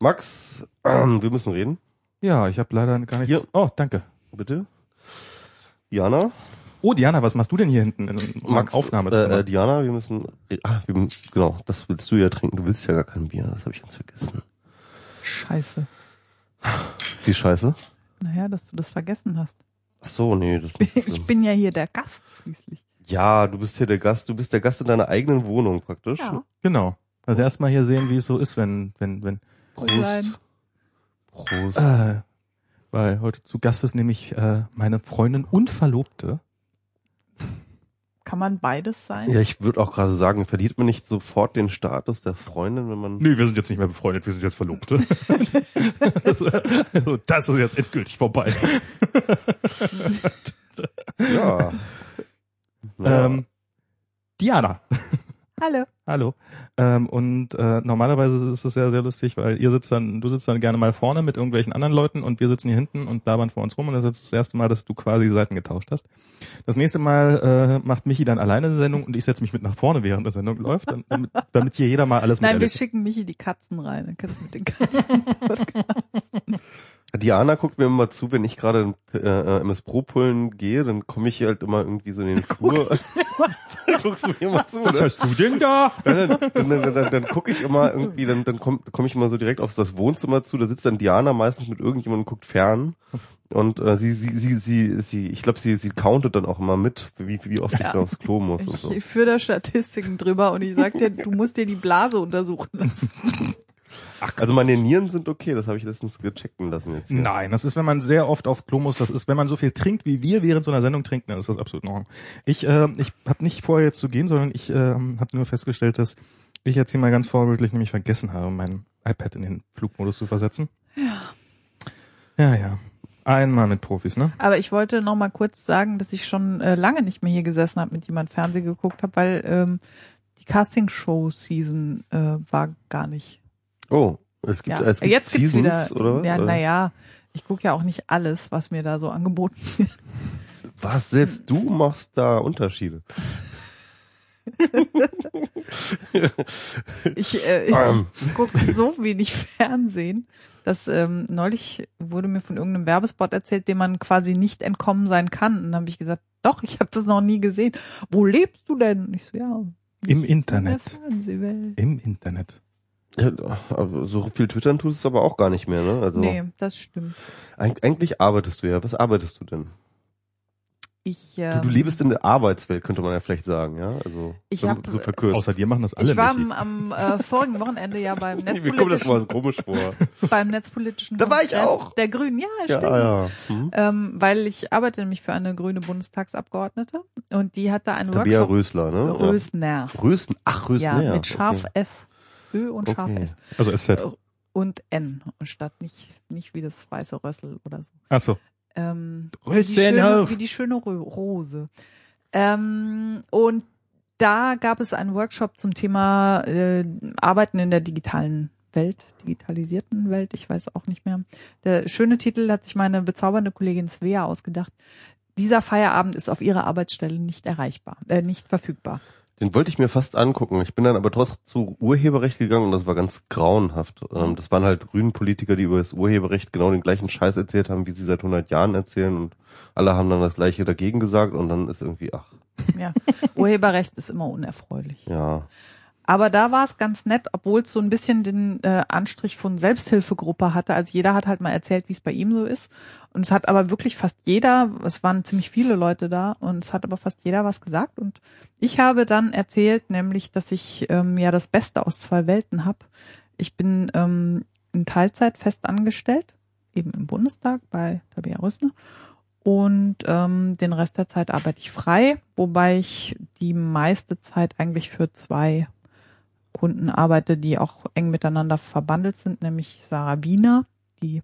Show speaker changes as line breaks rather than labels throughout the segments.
Max, ähm, wir müssen reden.
Ja, ich habe leider gar nichts.
Hier.
Oh, danke.
Bitte. Diana,
Oh, Diana, was machst du denn hier hinten in
Max,
Aufnahmezimmer?
Äh, äh, Diana, wir müssen, ah, wir, müssen- genau, das willst du ja trinken. Du willst ja gar kein Bier, das habe ich ganz vergessen.
Scheiße.
Wie scheiße?
Naja, dass du das vergessen hast.
Ach so, nee, das
Ich bin ja hier der Gast schließlich.
Ja, du bist hier der Gast, du bist der Gast in deiner eigenen Wohnung praktisch.
Ja.
genau. Also erstmal hier sehen, wie es so ist, wenn, wenn, wenn,
Prost. Prost.
äh, weil heute zu Gast ist nämlich äh, meine Freundin und Verlobte.
Kann man beides sein?
Ja, ich würde auch gerade sagen, verliert man nicht sofort den Status der Freundin, wenn man.
Nee, wir sind jetzt nicht mehr befreundet, wir sind jetzt Verlobte. also, also, das ist jetzt endgültig vorbei.
Ja. ja.
Ähm, Diana.
Hallo.
Hallo. Ähm, und äh, normalerweise ist es ja sehr lustig, weil ihr sitzt dann, du sitzt dann gerne mal vorne mit irgendwelchen anderen Leuten und wir sitzen hier hinten und labern vor uns rum und das ist das erste Mal, dass du quasi die Seiten getauscht hast. Das nächste Mal äh, macht Michi dann alleine eine Sendung und ich setze mich mit nach vorne, während der Sendung läuft, damit, damit hier jeder mal alles
Nein, wir schicken Michi die Katzen rein. Dann kannst du mit den Katzen.
Diana guckt mir immer zu, wenn ich gerade äh, äh, MS Pro pullen gehe, dann komme ich halt immer irgendwie so in den Flur. Guckst du mir immer zu,
Was
ne?
hast du denn da?
Dann, dann, dann, dann, dann, dann gucke ich immer irgendwie, dann, dann komme komm ich immer so direkt auf das Wohnzimmer zu, da sitzt dann Diana meistens mit irgendjemandem und guckt fern. Und äh, sie, sie, sie, sie, sie, ich glaube, sie, sie countet dann auch immer mit, wie, wie oft ich
Ja.
da aufs Klo muss und so.
Ich führe da Statistiken drüber und ich sag dir, du musst dir die Blase untersuchen lassen.
Also meine Nieren sind okay, das habe ich letztens gechecken lassen jetzt. Hier.
Nein, das ist, wenn man sehr oft auf Klo muss. Das ist, wenn man so viel trinkt, wie wir während so einer Sendung trinken, dann ist das absolut Ordnung. Ich, äh, ich habe nicht vor, jetzt zu gehen, sondern ich äh, habe nur festgestellt, dass ich jetzt hier mal ganz vorbildlich nämlich vergessen habe, mein iPad in den Flugmodus zu versetzen. Ja. Ja, ja. Einmal mit Profis, ne?
Aber ich wollte noch mal kurz sagen, dass ich schon äh, lange nicht mehr hier gesessen habe, mit jemand Fernsehen geguckt habe, weil ähm, die Castingshow-Season äh, war gar nicht.
Oh, es gibt,
Ja.
es gibt
Jetzt gibt's
Seasons,
wieder.
oder was?
Ja, naja, ich gucke ja auch nicht alles, was mir da so angeboten wird.
Was, selbst du machst da Unterschiede.
Ich, äh,
Ähm.
ich gucke so wenig Fernsehen, dass ähm, neulich wurde mir von irgendeinem Werbespot erzählt, dem man quasi nicht entkommen sein kann. Und dann habe ich gesagt, doch, ich habe das noch nie gesehen. Wo lebst du denn? Und ich so, ja.
Im Internet.
In.
Im Internet.
So viel Twittern tust es aber auch gar nicht mehr, ne? Also
Nee, das stimmt.
eig- eigentlich arbeitest du ja. Was arbeitest du denn?
Ich,
Du,
ähm,
du lebst in der Arbeitswelt, könnte man ja vielleicht sagen, ja? Also
Ich
so,
hab-
so verkürzt.
Außer dir machen das alle
ich war
Michi.
am, am äh, vorigen Wochenende ja beim
Mir kommt das
netzpolitischen,
mal so komisch vor.
beim netzpolitischen
Da war ich
Kongress
auch.
der Grünen. Ja,
ja,
stimmt.
ja. Hm?
Ähm, weil ich arbeite nämlich für eine grüne Bundestagsabgeordnete und die hat da einen
Tabea
Workshop.
Rösler, ne?
Rösner.
Ja. Rösten, ach, Rösner.
Ja, mit scharf
okay.
S. Ö und scharf
Okay.
S.
Also SZ.
Und N. Statt nicht, nicht wie das weiße Rössel oder so.
Ach so.
Ähm, wie, die schöne,
auf.
wie die schöne Ro- Rose. Ähm, und da gab es einen Workshop zum Thema äh, Arbeiten in der digitalen Welt, digitalisierten Welt, ich weiß auch nicht mehr. Der schöne Titel hat sich meine bezaubernde Kollegin Svea ausgedacht. Dieser Feierabend ist auf ihrer Arbeitsstelle nicht erreichbar, äh, nicht verfügbar.
Den wollte ich mir fast angucken. Ich bin dann aber trotzdem zu Urheberrecht gegangen und das war ganz grauenhaft. Ähm, das waren halt grünen Politiker, die über das Urheberrecht genau den gleichen Scheiß erzählt haben, wie sie seit 100 Jahren erzählen und alle haben dann das gleiche dagegen gesagt und dann ist irgendwie, ach,
Ja, Urheberrecht ist immer unerfreulich.
ja.
Aber da war es ganz nett, obwohl es so ein bisschen den äh, Anstrich von Selbsthilfegruppe hatte. Also jeder hat halt mal erzählt, wie es bei ihm so ist. Und es hat aber wirklich fast jeder, es waren ziemlich viele Leute da und es hat aber fast jeder was gesagt. Und ich habe dann erzählt, nämlich, dass ich ähm, ja das Beste aus zwei Welten habe. Ich bin ähm, in Teilzeit fest angestellt, eben im Bundestag bei Tabea Rüssner. Und ähm, den Rest der Zeit arbeite ich frei, wobei ich die meiste Zeit eigentlich für zwei Kunden arbeite, die auch eng miteinander verbandelt sind, nämlich Sarah Wiener, die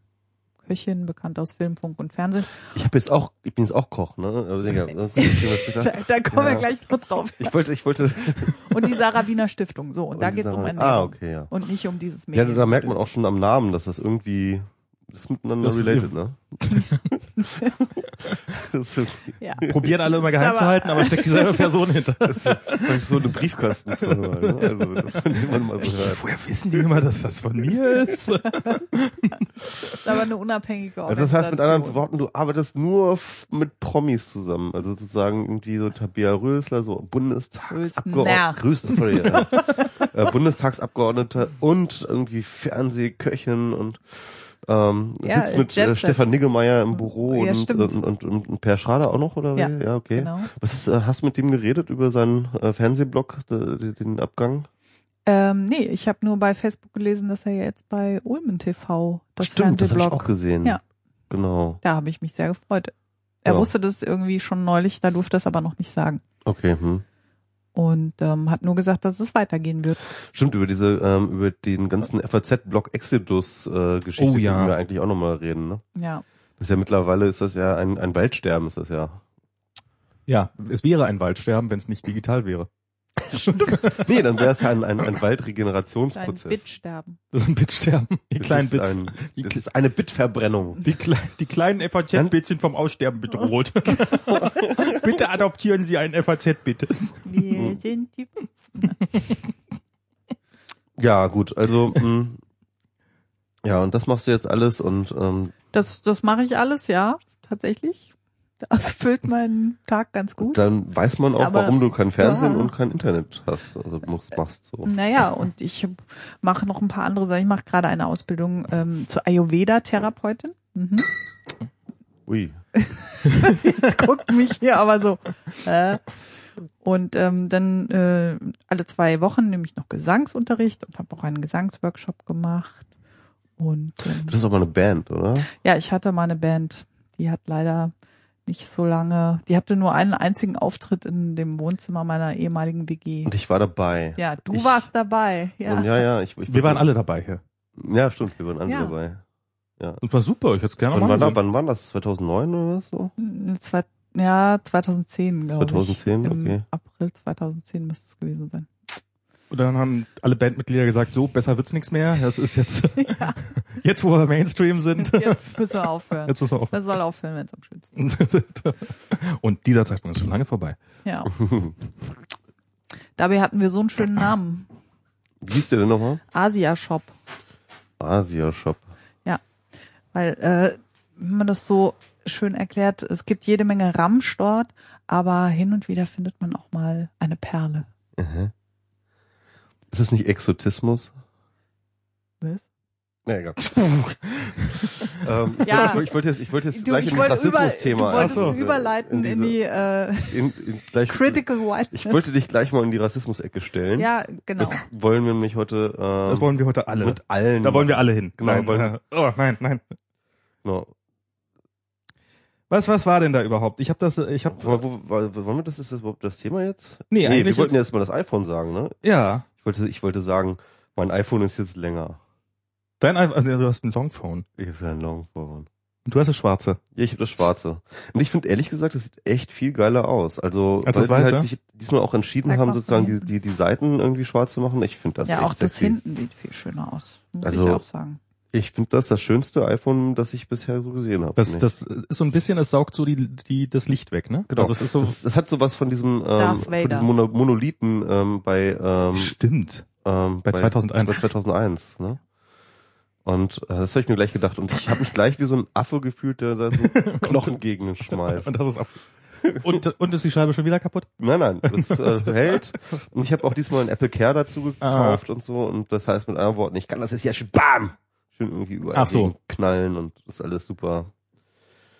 Köchin, bekannt aus Film, Funk und Fernsehen.
Ich habe jetzt auch, ich bin jetzt auch Koch, ne? Also, Digga,
Da, da kommen
Ja.
wir gleich noch drauf.
Ich wollte, ich wollte.
Und die Sarah Wiener Stiftung, so. Und, da
die
geht es um Ernährung.
Ah, okay, ja.
Und nicht um dieses
Ja,
Medien.
da merkt man auch schon am Namen, dass das irgendwie Das ist miteinander
Das ist
related, ne? das ist, so-
Ja.
Probieren alle immer geheim
Aber-
zu halten, aber steckt dieselbe Person hinter.
das ist so- das ist so eine Briefkastenfirma, ne? Also, das, von dem man mal so hört.
Woher wissen die immer, dass das von mir ist?
Das ist aber eine unabhängige
Also das heißt mit anderen. Worten, du arbeitest nur mit Promis zusammen. Also sozusagen irgendwie so Tabea Rösler, so Bundestagsabgeordnete, Grüßen, sorry, ja. äh, Bundestagsabgeordnete und irgendwie Fernsehköchin und ähm,
Ja,
sitzt mit
Jet
äh. Stefan Niggemeier im Büro
Ja,
und,
stimmt.
und, und, und, und Per Schrader auch noch, oder wie?
Ja,
ja okay.
genau.
Was ist, äh, hast du mit dem geredet über seinen äh, Fernsehblog, de, den Abgang?
Ähm, nee, ich habe nur bei Facebook gelesen, dass er jetzt bei Ulmen TV das
Stimmt, das habe ich auch gesehen.
Ja.
Genau.
Da habe ich mich sehr gefreut. Er
Ja.
wusste das irgendwie schon neulich, da durfte er es aber noch nicht sagen.
Okay, hm.
Und ähm, hat nur gesagt, dass es weitergehen wird.
Stimmt, über diese, ähm, über den ganzen FAZ-Blog Exodus-Geschichte
Oh, ja.
können wir eigentlich auch nochmal reden, ne?
Ja.
Das ist ja mittlerweile ist das ja ein, ein Waldsterben, ist das ja.
Ja, es wäre ein Waldsterben, wenn es nicht digital wäre.
Nee, dann wäre es ja ein, ein, ein Waldregenerationsprozess.
Bitsterben.
Das ist ein Bitsterben. Die
Das
kleinen
ist
Bits.
Ein,
Die,
das ist eine Bitverbrennung.
die, klei die kleinen FAZ-Bildchen vom Aussterben bedroht. bitte adoptieren Sie ein FAZ-Bit.
Wir
Hm.
sind die.
Ja, gut, also mh, ja, und das machst du jetzt alles und ähm,
Das, das mache ich alles, ja, tatsächlich. Das füllt meinen Tag ganz gut.
dann weiß man auch,
Aber-
warum du kein Fernsehen
Ja.
und kein Internet hast, also musst, machst so.
Naja, und ich mache noch ein paar andere Sachen. Ich mache gerade eine Ausbildung ähm, zur Ayurveda-Therapeutin. Mhm.
Ui.
Guckt mich hier aber so. Äh. Und ähm, dann äh, alle zwei Wochen nehme ich noch Gesangsunterricht und habe auch einen Gesangsworkshop gemacht. Und ähm,
Das ist aber eine Band, oder?
ja, ich hatte mal eine Band, die hat leider nicht so lange, die hatte nur einen einzigen Auftritt in dem Wohnzimmer meiner ehemaligen WG.
Und ich war dabei.
Ja, du
Ich-
warst dabei.
Und
Ja.
ja, ja, ich, ich
Wir waren alle dabei hier.
Ja, stimmt, wir waren alle
Ja.
dabei.
Das war super, ich hätte es gerne
Wann,
machen
war, wann war das? 2009 oder was so?
Zwei, ja, 2010, glaube ich.
2010,
Im
okay.
April 2010 müsste es gewesen sein.
Und dann haben alle Bandmitglieder gesagt, so, besser wird's nichts mehr. Das ist jetzt, jetzt wo wir Mainstream sind.
Jetzt müssen wir aufhören.
Jetzt muss man
Das soll aufhören, wenn es am schönsten
aufhören. Und dieser Zeitpunkt ist schon lange vorbei.
ist. Ja. Dabei hatten wir so einen schönen Namen.
Wie hieß der denn nochmal?
Asia Shop.
Asia Shop.
Weil, äh, wenn man das so schön erklärt, es gibt jede Menge Ramsch dort, aber hin und wieder findet man auch mal eine Perle.
Aha. Ist das nicht Exotismus?
Was?
Nee, egal. ähm,
Ja.
ich, ich wollte jetzt, ich wollte jetzt
Du,
gleich
ich
in das
wollte über, du
Rassismus-Thema.
so.
überleiten in,
diese-
die äh,
in, in, gleich,
Critical Whiteness.
Ich wollte dich gleich mal in die Rassismus-Ecke stellen.
Ja, genau.
Das wollen wir nämlich heute ähm,
Das wollen wir heute alle.
mit allen.
Da wollen wir alle hin.
Genau,
nein,
wollen-
äh, oh, nein, nein.
Genau.
Was, was war denn da überhaupt? Ich habe das, ich habe,
Wo, wo, wo, wollen wir das, ist das überhaupt das Thema jetzt?
Nee,
nee
eigentlich
wir wollten
ist-
jetzt mal das iPhone sagen, ne?
ja,
Ich wollte, ich wollte sagen, mein iPhone ist jetzt länger.
dein, iPhone- also du hast ein Longphone.
Ich habe ja ein Longphone.
Und du hast das schwarze.
Ja, ich habe das schwarze. Und ich finde ehrlich gesagt, das sieht echt viel geiler aus. Also,
Als
weil sie halt sich diesmal auch entschieden
Sag
haben, sozusagen die, die, die Seiten irgendwie schwarz zu machen. Ich finde das
ja,
echt
auch das
sexy.
hinten sieht viel schöner aus. Muss
Also,
ich auch sagen.
Ich finde das das schönste iPhone, das ich bisher so gesehen habe.
Das, das ist so ein bisschen, es saugt so die, die, das Licht weg, ne?
Genau.
Also es ist so,
das, das hat sowas von diesem, ähm, von diesem Mono Monolithen ähm, bei, ähm,
stimmt.
ähm,
Bei 2001.
Bei 2001, ne? Und äh, das habe ich mir gleich gedacht. Und ich habe mich gleich wie so ein Affe gefühlt, der da so Knochen gegen schmeißt.
Und das ist auch, und, und ist die Scheibe schon wieder kaputt?
Nein, nein, das äh, hält. Und ich habe auch diesmal ein Apple Care dazu
Ah.
gekauft und so. Und das heißt mit anderen Worten, ich kann das jetzt hier schön bam! Schön irgendwie überall
Ach so.
knallen und ist alles super.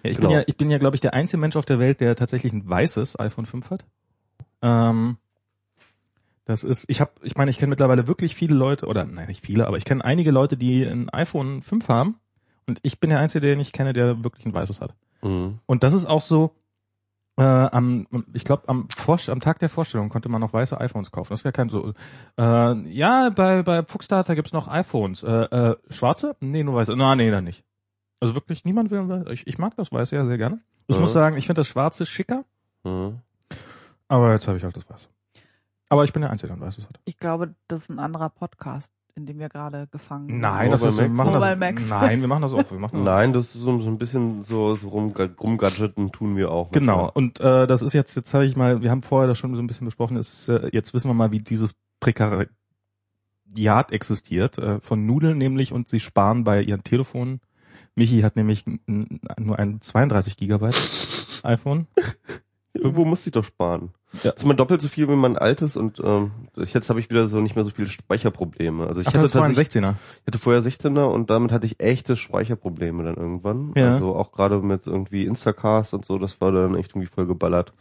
Ja, ich
Genau.
bin ja, ich bin ja, glaube ich, der einzige Mensch auf der Welt, der tatsächlich ein weißes iPhone 5 hat. Ähm, das ist, ich habe, ich meine, ich kenne mittlerweile wirklich viele Leute, oder nein, nicht viele, aber ich kenne einige Leute, die ein iPhone 5 haben. Und ich bin der Einzige, den ich kenne, der wirklich ein weißes hat.
Mhm.
Und das ist auch so, äh, am, ich glaube, am, Vorst- am Tag der Vorstellung konnte man noch weiße iPhones kaufen. Das wäre kein so. Äh, ja, bei, bei Fuchsdata gibt's noch iPhones. Äh, äh, schwarze? Nee, nur weiße. Na, nee, dann nicht. Also wirklich niemand will. weiß- Ich, ich mag das Weiße ja sehr gerne. Ich
Ja.
muss sagen, ich finde das Schwarze schicker,
Mhm.
aber jetzt habe ich halt das Weiße. Aber ich bin der Einzige, der ein Weißes hat.
Ich glaube, das ist ein anderer Podcast. In dem wir gerade gefangen sind.
Nein, das ist, wir
Mobile
machen das,
Mobile Max.
nein, wir machen das auch. Wir machen das
Nein, das ist so, so ein bisschen so, so rum, rumgadgeten tun wir auch.
Genau. Und äh, das ist jetzt, jetzt habe ich mal, wir haben vorher das schon so ein bisschen besprochen, ist, äh, jetzt wissen wir mal, wie dieses Prekariat existiert, äh, von Nudeln nämlich und sie sparen bei ihren Telefonen. Michi hat nämlich nur ein 32 Gigabyte iPhone.
Irgendwo muss ich doch sparen.
Ja.
Das ist mal doppelt so viel wie mein altes und ähm, jetzt habe ich wieder so nicht mehr so viele Speicherprobleme. Also ich
Ach,
hatte tatsächlich-
16er.
Ich hatte vorher 16er und damit hatte ich echte Speicherprobleme dann irgendwann.
Ja.
Also auch gerade mit irgendwie Instacast und so, das war dann echt irgendwie voll geballert.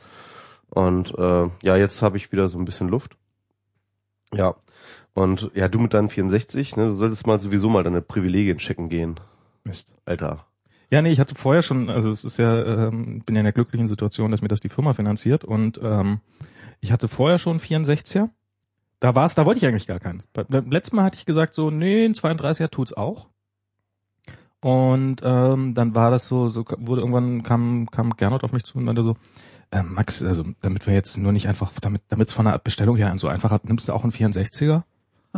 Und äh, ja, jetzt habe ich wieder so ein bisschen Luft. Ja. Und ja, du mit deinen 64, ne, du solltest mal sowieso mal deine Privilegien checken gehen.
Mist.
Alter.
Ja, nee, ich hatte vorher schon, also es ist ja, ähm, bin ja in der glücklichen Situation, dass mir das die Firma finanziert und ähm, ich hatte vorher schon 64er. Da war es, da wollte ich eigentlich gar keins. Bei- Beim letzten Mal hatte ich gesagt so, nee, ein 32er tut's auch. Und ähm, dann war das so, so wurde irgendwann kam kam Gernot auf mich zu und meinte so, äh, Max, also damit wir jetzt nur nicht einfach, damit damit es von der Bestellung her so einfach ab, nimmst du auch einen 64er?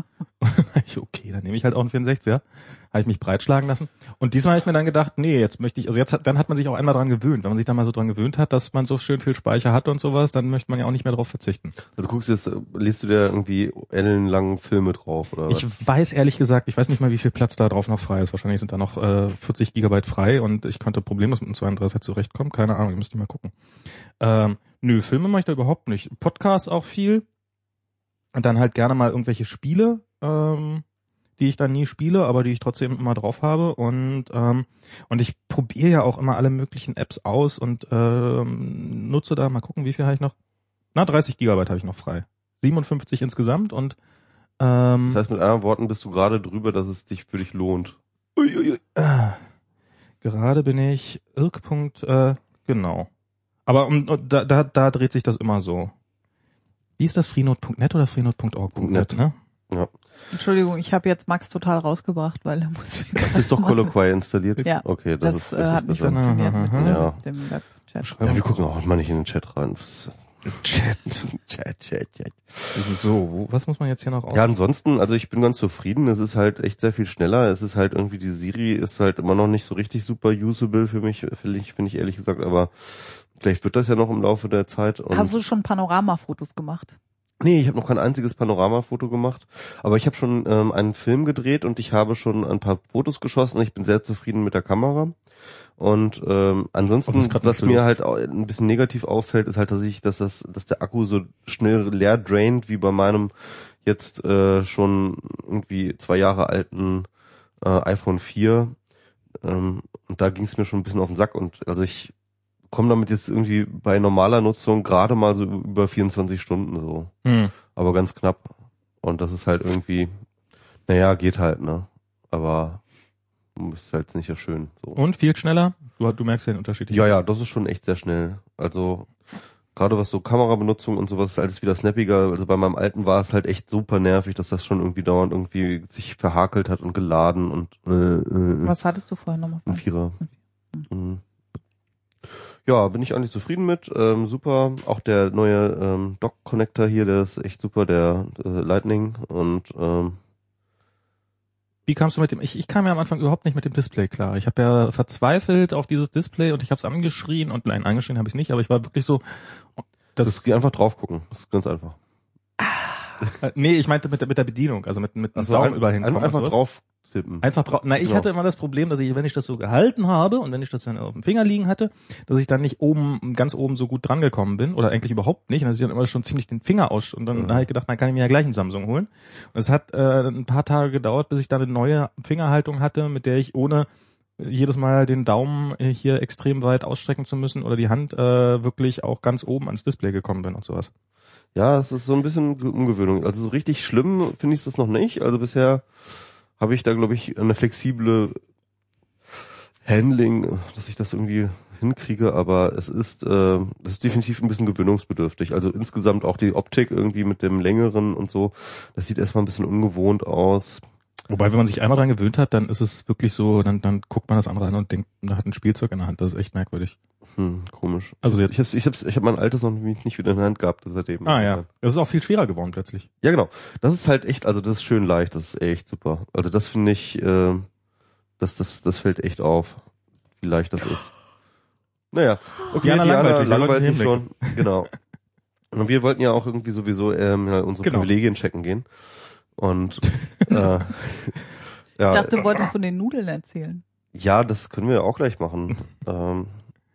okay, dann nehme ich halt auch einen 64er. Habe ich mich breitschlagen lassen. Und diesmal habe ich mir dann gedacht, nee, jetzt möchte ich, also jetzt hat, dann hat man sich auch einmal dran gewöhnt. Wenn man sich dann mal so dran gewöhnt hat, dass man so schön viel Speicher hat und sowas, dann möchte man ja auch nicht mehr drauf verzichten.
Also du guckst jetzt, äh, liest du dir irgendwie ellenlangen Filme drauf oder
Ich
was?
weiß ehrlich gesagt, ich weiß nicht mal, wie viel Platz da drauf noch frei ist. Wahrscheinlich sind da noch äh, 40 Gigabyte frei und ich konnte problemlos mit einem 32er zurechtkommen. Keine Ahnung, ich müsste mal gucken. Ähm, nö, Filme mache ich da überhaupt nicht. Podcasts auch viel. Und dann halt gerne mal irgendwelche Spiele, ähm, die ich dann nie spiele, aber die ich trotzdem immer drauf habe. Und, ähm, und ich probiere ja auch immer alle möglichen Apps aus und ähm, nutze da, mal gucken, wie viel habe ich noch? Na, 30 Gigabyte habe ich noch frei. 57 insgesamt und ähm,
Das heißt mit anderen Worten bist du gerade drüber, dass es dich für dich lohnt.
Uiuiui. Ah. Gerade bin ich Irk. Äh, genau. Aber um, da, da, da dreht sich das immer so. Wie ist das? Freenode.net oder freenode.org.net,
Net.
ne?
Ja.
Entschuldigung, ich habe jetzt Max total rausgebracht, weil er muss wieder
Das ist doch Colloquy installiert.
Ja,
Okay, das,
Das,
ist
äh, hat nicht
besser.
funktioniert mit dem,
Ja.
dem Webchat.
Ja, wir gucken auch mal nicht in den Chat rein.
Chat.
Chat, Chat, Chat.
So, wo, was muss man jetzt hier noch aus?
Ja, ansonsten, also ich bin ganz zufrieden. Es ist halt echt sehr viel schneller. Es ist halt irgendwie, die Siri ist halt immer noch nicht so richtig super usable für mich, finde ich, finde ich ehrlich gesagt, aber vielleicht wird das ja noch im Laufe der Zeit. Und
Hast du schon Panoramafotos gemacht?
Nee, ich habe noch kein einziges Panoramafoto gemacht, aber ich habe schon ähm, einen Film gedreht und ich habe schon ein paar Fotos geschossen. Ich bin sehr zufrieden mit der Kamera. Und ähm,
Oh,
ansonsten,
grad
was mir halt ein bisschen negativ auffällt, ist halt, dass ich, dass das, dass der Akku so schnell leer draint wie bei meinem jetzt äh, schon irgendwie zwei Jahre alten äh, iPhone 4. Ähm, und da ging es mir schon ein bisschen auf den Sack und also ich komme damit jetzt irgendwie bei normaler Nutzung gerade mal so über 24 Stunden so
Hm.
aber ganz knapp. Und das ist halt irgendwie, naja, geht halt, ne? Aber ist halt nicht so schön. So.
Und viel schneller? Du, du merkst ja den Unterschied.
Ja, ja, das ist schon echt sehr schnell. Also gerade was so Kamerabenutzung und sowas ist alles wieder snappiger. Also bei meinem alten war es halt echt super nervig, dass das schon irgendwie dauernd irgendwie sich verhakelt hat und geladen und äh, äh,
Was hattest du vorher nochmal?
ein Vierer. Mhm. Ja, bin ich eigentlich zufrieden mit. Ähm, super. Auch der neue ähm, Dock-Connector hier, der ist echt super, der äh, Lightning. Und ähm,
Wie kamst du mit dem? Ich, ich kam ja am Anfang überhaupt nicht mit dem Display klar. Ich habe ja verzweifelt auf dieses Display und ich habe es angeschrien und nein, angeschrien habe ich nicht, aber ich war wirklich so. Das,
das geht einfach drauf gucken. Das ist ganz einfach.
äh, nee, ich meinte mit der, mit der Bedienung, also mit, mit dem
Also
Daumen
ein-
und
einfach
sowas.
drauf tippen.
Einfach drauf. Na, ich
Genau.
hatte immer das Problem, dass ich, wenn ich das so gehalten habe und wenn ich das dann auf dem Finger liegen hatte, dass ich dann nicht oben, ganz oben so gut drangekommen bin oder eigentlich überhaupt nicht. Und dass ich dann immer schon ziemlich den Finger aus und dann
Mhm.
habe ich gedacht, dann kann ich mir ja gleich einen Samsung holen. Und es hat äh, ein paar Tage gedauert, bis ich dann eine neue Fingerhaltung hatte, mit der ich ohne jedes Mal den Daumen hier extrem weit ausstrecken zu müssen oder die Hand äh, wirklich auch ganz oben ans Display gekommen bin und sowas.
Ja, es ist so ein bisschen Ge- Umgewöhnung. Also so richtig schlimm finde ich das noch nicht. Also bisher habe ich da, glaube ich, eine flexible Handling, dass ich das irgendwie hinkriege, aber es ist, äh, es ist definitiv ein bisschen gewöhnungsbedürftig. Also insgesamt auch die Optik irgendwie mit dem längeren und so, das sieht erstmal ein bisschen ungewohnt aus.
Wobei, wenn man sich einmal dran gewöhnt hat, dann ist es wirklich so, dann, dann guckt man das andere an und denkt, man hat ein Spielzeug in der Hand. Das ist echt merkwürdig.
Hm, komisch.
Also jetzt,
Ich hab's, ich hab's, ich hab mein altes noch nicht wieder in der Hand gehabt seitdem.
ah ja, es ist auch viel schwerer geworden plötzlich.
Ja, genau. Das ist halt echt, also das ist schön leicht, das ist echt super. Also das finde ich, äh, das, das, das fällt echt auf, wie leicht das ist. Naja, okay,
Diana
Diana,
langweilt sich,
langweilt sich schon. Genau. Und wir wollten ja auch irgendwie sowieso ähm, unsere
Genau.
Privilegien checken gehen. Und äh, ja,
Ich dachte, du wolltest von den Nudeln erzählen.
ja, das können wir ja auch gleich machen. ähm,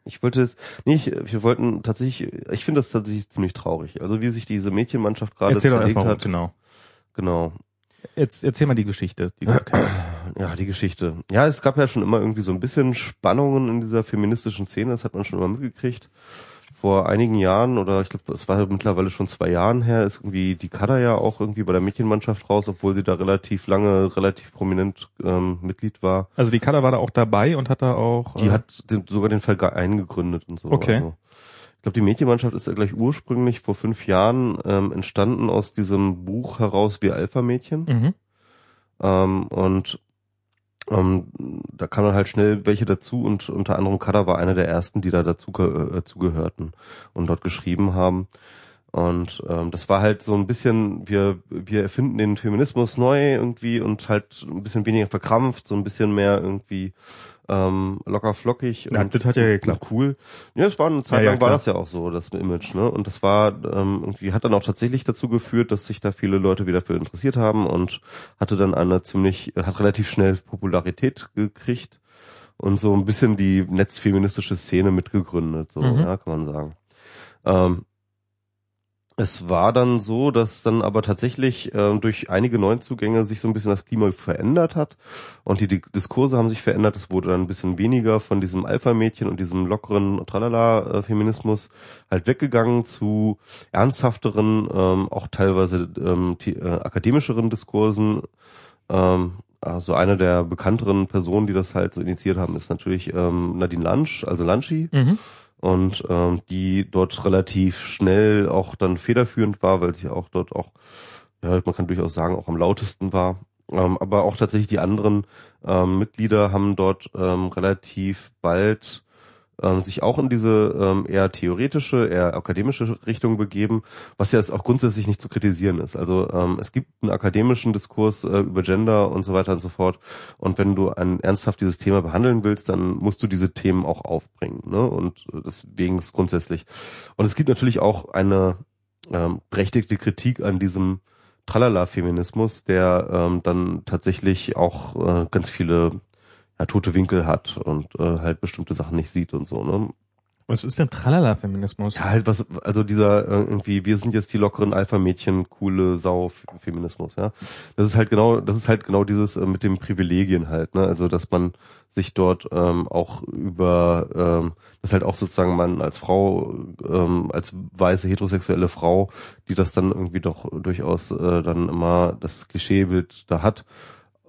ich wollte jetzt, nee, ich, wir wollten tatsächlich, ich finde das tatsächlich ziemlich traurig. Also wie sich diese Mädchenmannschaft gerade
Erzähl doch
zerlegt
erstmal,
hat.
genau.
Genau.
Jetzt, erzähl mal die Geschichte, die du kennst.
Ja, die Geschichte. Ja, es gab ja schon immer irgendwie so ein bisschen Spannungen in dieser feministischen Szene, das hat man schon immer mitgekriegt. Vor einigen Jahren, oder ich glaube, es war mittlerweile schon zwei Jahren her, ist irgendwie die Kada ja auch irgendwie bei der Mädchenmannschaft raus, obwohl sie da relativ lange, relativ prominent ähm, Mitglied war.
Also die Kader war da auch dabei und hat da auch.
Die
äh,
hat den, sogar den Verein gegründet und so.
Okay.
Also, ich glaube, die Mädchenmannschaft ist ja gleich ursprünglich vor fünf Jahren ähm, entstanden aus diesem Buch heraus wie Alpha-Mädchen.
Mhm.
Ähm, und ähm, da kamen halt schnell welche dazu und unter anderem Kada war einer der ersten, die da dazu, äh, zugehörten und dort geschrieben haben. Und ähm, das war halt so ein bisschen, wir, wir erfinden den Feminismus neu irgendwie und halt ein bisschen weniger verkrampft, so ein bisschen mehr irgendwie ähm, locker flockig
Ja,
und,
das hat ja geklappt.
cool. Ja, es war eine Zeit
Ja, ja,
lang war
klar.
das ja auch so, das Image, ne? Und das war ähm, irgendwie hat dann auch tatsächlich dazu geführt, dass sich da viele Leute wieder für interessiert haben und hatte dann eine ziemlich, hat relativ schnell Popularität gekriegt und so ein bisschen die netzfeministische Szene mitgegründet, so,
Mhm.
ja, kann man sagen. Ähm, es war dann so, dass dann aber tatsächlich ähm, durch einige Neuzugänge sich so ein bisschen das Klima verändert hat und die, Diskurse haben sich verändert. Es wurde dann ein bisschen weniger von diesem Alpha-Mädchen und diesem lockeren Tralala-Feminismus halt weggegangen zu ernsthafteren, ähm, auch teilweise ähm, äh, akademischeren Diskursen. Ähm, also eine der bekannteren Personen, die das halt so initiiert haben, ist natürlich ähm, Nadine Lansch, also Lanschi
Mhm.
Und ähm, die dort relativ schnell auch dann federführend war, weil sie auch dort auch, ja, man kann durchaus sagen, auch am lautesten war. Ähm, aber auch tatsächlich die anderen ähm, Mitglieder haben dort ähm, relativ bald ähm, sich auch in diese ähm, eher theoretische, eher akademische Richtung begeben, was ja auch grundsätzlich nicht zu kritisieren ist. Also ähm, es gibt einen akademischen Diskurs äh, über Gender und so weiter und so fort. Und wenn du ein, ernsthaft dieses Thema behandeln willst, dann musst du diese Themen auch aufbringen. Ne? Und äh, deswegen ist grundsätzlich. Und es gibt natürlich auch eine ähm, berechtigte Kritik an diesem Tralala-Feminismus, der ähm, dann tatsächlich auch äh, ganz viele ja, tote Winkel hat und äh, halt bestimmte Sachen nicht sieht und so. Ne?
Was ist denn Tralala-Feminismus?
Ja, halt was, also dieser äh, irgendwie, wir sind jetzt die lockeren Alpha-Mädchen, coole Sau, F- Feminismus, ja. Das ist halt genau, das ist halt genau dieses äh, mit den Privilegien halt, ne? Also dass man sich dort ähm, auch über, ähm, dass halt auch sozusagen man als Frau, ähm, als weiße heterosexuelle Frau, die das dann irgendwie doch durchaus äh, dann immer das Klischeebild da hat,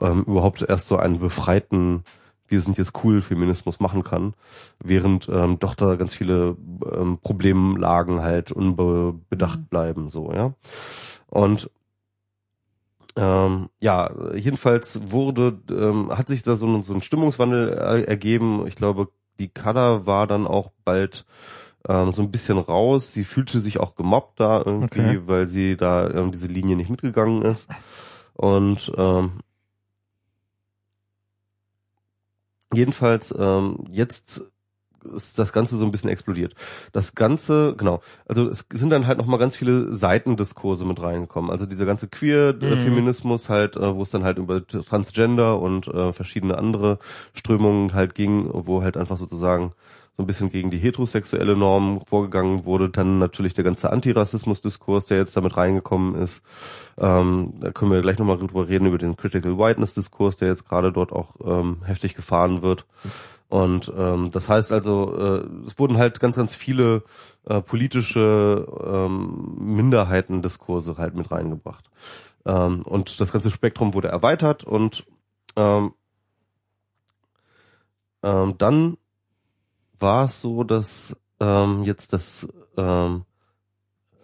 ähm, überhaupt erst so einen befreiten wir sind jetzt cool Feminismus machen kann, während ähm, doch da ganz viele ähm, Problemlagen halt unbedacht
Mhm.
bleiben, so, ja. Und ähm, ja, jedenfalls wurde, ähm, hat sich da so ein, so ein Stimmungswandel äh, ergeben. Ich glaube, die Kada war dann auch bald ähm, so ein bisschen raus. Sie fühlte sich auch gemobbt da irgendwie,
Okay.
weil sie da ähm, diese Linie nicht mitgegangen ist. Und ähm, jedenfalls ähm, jetzt ist das Ganze so ein bisschen explodiert. Das Ganze, genau, also es sind dann halt nochmal ganz viele Seitendiskurse mit reingekommen. Also dieser ganze Queer-Feminismus halt, äh, wo es dann halt über Transgender und äh, verschiedene andere Strömungen halt ging, wo halt einfach sozusagen so ein bisschen gegen die heterosexuelle Norm vorgegangen wurde. Dann natürlich der ganze Antirassismus-Diskurs, der jetzt damit reingekommen ist. Ähm, da können wir gleich nochmal drüber reden, über den Critical Whiteness-Diskurs, der jetzt gerade dort auch ähm, heftig gefahren wird. Und ähm, das heißt also, äh, es wurden halt ganz, ganz viele äh, politische ähm, Minderheitendiskurse halt mit reingebracht. Ähm, und das ganze Spektrum wurde erweitert und ähm, ähm, dann war es so, dass ähm, jetzt das, ähm,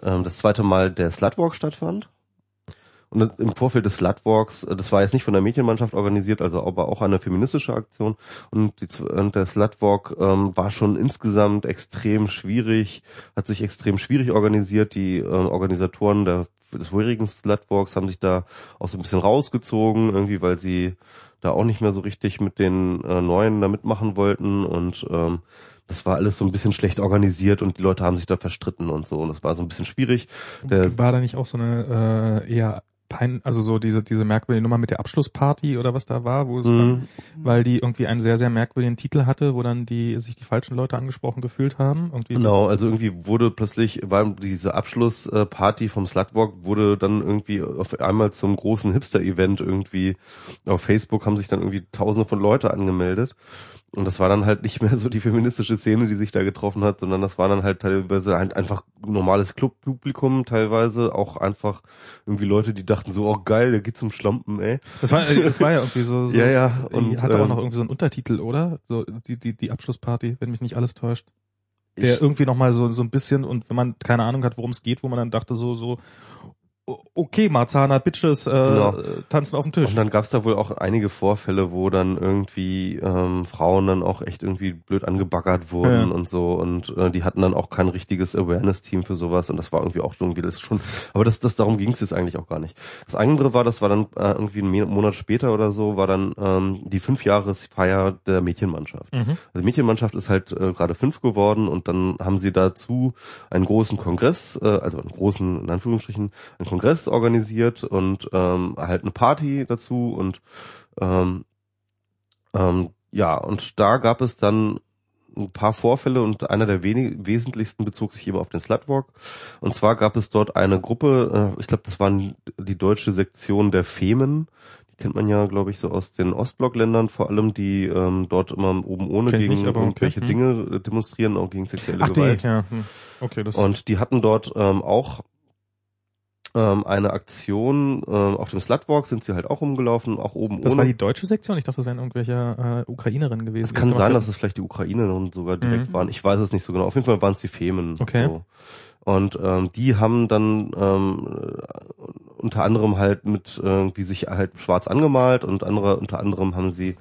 ähm, das zweite Mal der Slutwalk stattfand. und im Vorfeld des Slutwalks, äh, das war jetzt nicht von der Mädchenmannschaft organisiert, also aber auch eine feministische Aktion. Und, die, und der Slutwalk ähm, war schon insgesamt extrem schwierig, hat sich extrem schwierig organisiert. Die äh, Organisatoren der, des vorherigen Slutwalks haben sich da auch so ein bisschen rausgezogen, irgendwie, weil sie da auch nicht mehr so richtig mit den äh, Neuen da mitmachen wollten und ähm, das war alles so ein bisschen schlecht organisiert und die Leute haben sich da verstritten und so und das war so ein bisschen schwierig.
Der, war da nicht auch so eine äh, eher pein, also so diese diese merkwürdige Nummer mit der Abschlussparty oder was da war, wo es
Mhm.
dann, weil die irgendwie einen sehr sehr merkwürdigen Titel hatte, wo dann die sich die falschen Leute angesprochen gefühlt haben, irgendwie
Genau, also irgendwie wurde plötzlich, war diese Abschlussparty vom Slutwalk wurde dann irgendwie auf einmal zum großen Hipster-Event irgendwie auf Facebook haben sich dann irgendwie tausende von Leute angemeldet. Und das war dann halt nicht mehr so die feministische Szene, die sich da getroffen hat, sondern das war dann halt teilweise halt einfach normales Clubpublikum, teilweise auch einfach irgendwie Leute, die dachten so, oh geil, der geht zum Schlampen, ey.
Das war, äh, das war ja irgendwie so, so
Ja, ja, und,
hatte auch
ähm,
noch irgendwie so einen Untertitel, oder? So die die die Abschlussparty, wenn mich nicht alles täuscht. Der
Ich-
irgendwie noch mal so so ein bisschen und wenn man keine Ahnung hat, worum es geht, wo man dann dachte so so okay, Marzahner Bitches äh,
Genau.
tanzen auf dem Tisch.
Und dann gab's da wohl auch einige Vorfälle, wo dann irgendwie ähm, Frauen dann auch echt irgendwie blöd angebaggert wurden
Ja.
und so und äh, die hatten dann auch kein richtiges Awareness-Team für sowas und das war irgendwie auch irgendwie das schon, aber das, das darum ging's jetzt eigentlich auch gar nicht. Das andere war, das war dann äh, irgendwie einen Monat später oder so, war dann ähm, die Fünfjahresfeier der Mädchenmannschaft.
Mhm.
Also die Mädchenmannschaft ist halt äh, gerade fünf geworden und dann haben sie dazu einen großen Kongress, äh, also einen großen, in Anführungsstrichen, einen Kongress organisiert und ähm, halt eine Party dazu und ähm, ähm, ja, und da gab es dann ein paar Vorfälle und einer der wenig, wesentlichsten bezog sich eben auf den Slutwalk. Und zwar gab es dort eine Gruppe, äh, ich glaube, das waren die deutsche Sektion der Femen. Die kennt man ja, glaube ich, so aus den Ostblockländern vor allem, die ähm, dort immer oben ohne gegen
nicht, aber okay.
irgendwelche
Hm.
Dinge äh, demonstrieren, auch gegen sexuelle
Ach die,
Gewalt.
ja. Hm. Okay, das
Und die hatten dort ähm, auch ähm, eine Aktion ähm, auf dem Slutwalk sind sie halt auch rumgelaufen, auch oben
das
ohne.
war die deutsche Sektion. Ich dachte, das wären irgendwelche äh, Ukrainerinnen gewesen.
es kann sein, dass es vielleicht die Ukrainerinnen sogar direkt
Mhm.
waren. Ich weiß es nicht so genau. Auf jeden Fall waren es die Femen.
Okay.
So. Und ähm, die haben dann ähm, äh, unter anderem halt mit irgendwie sich halt schwarz angemalt und andere unter anderem haben sie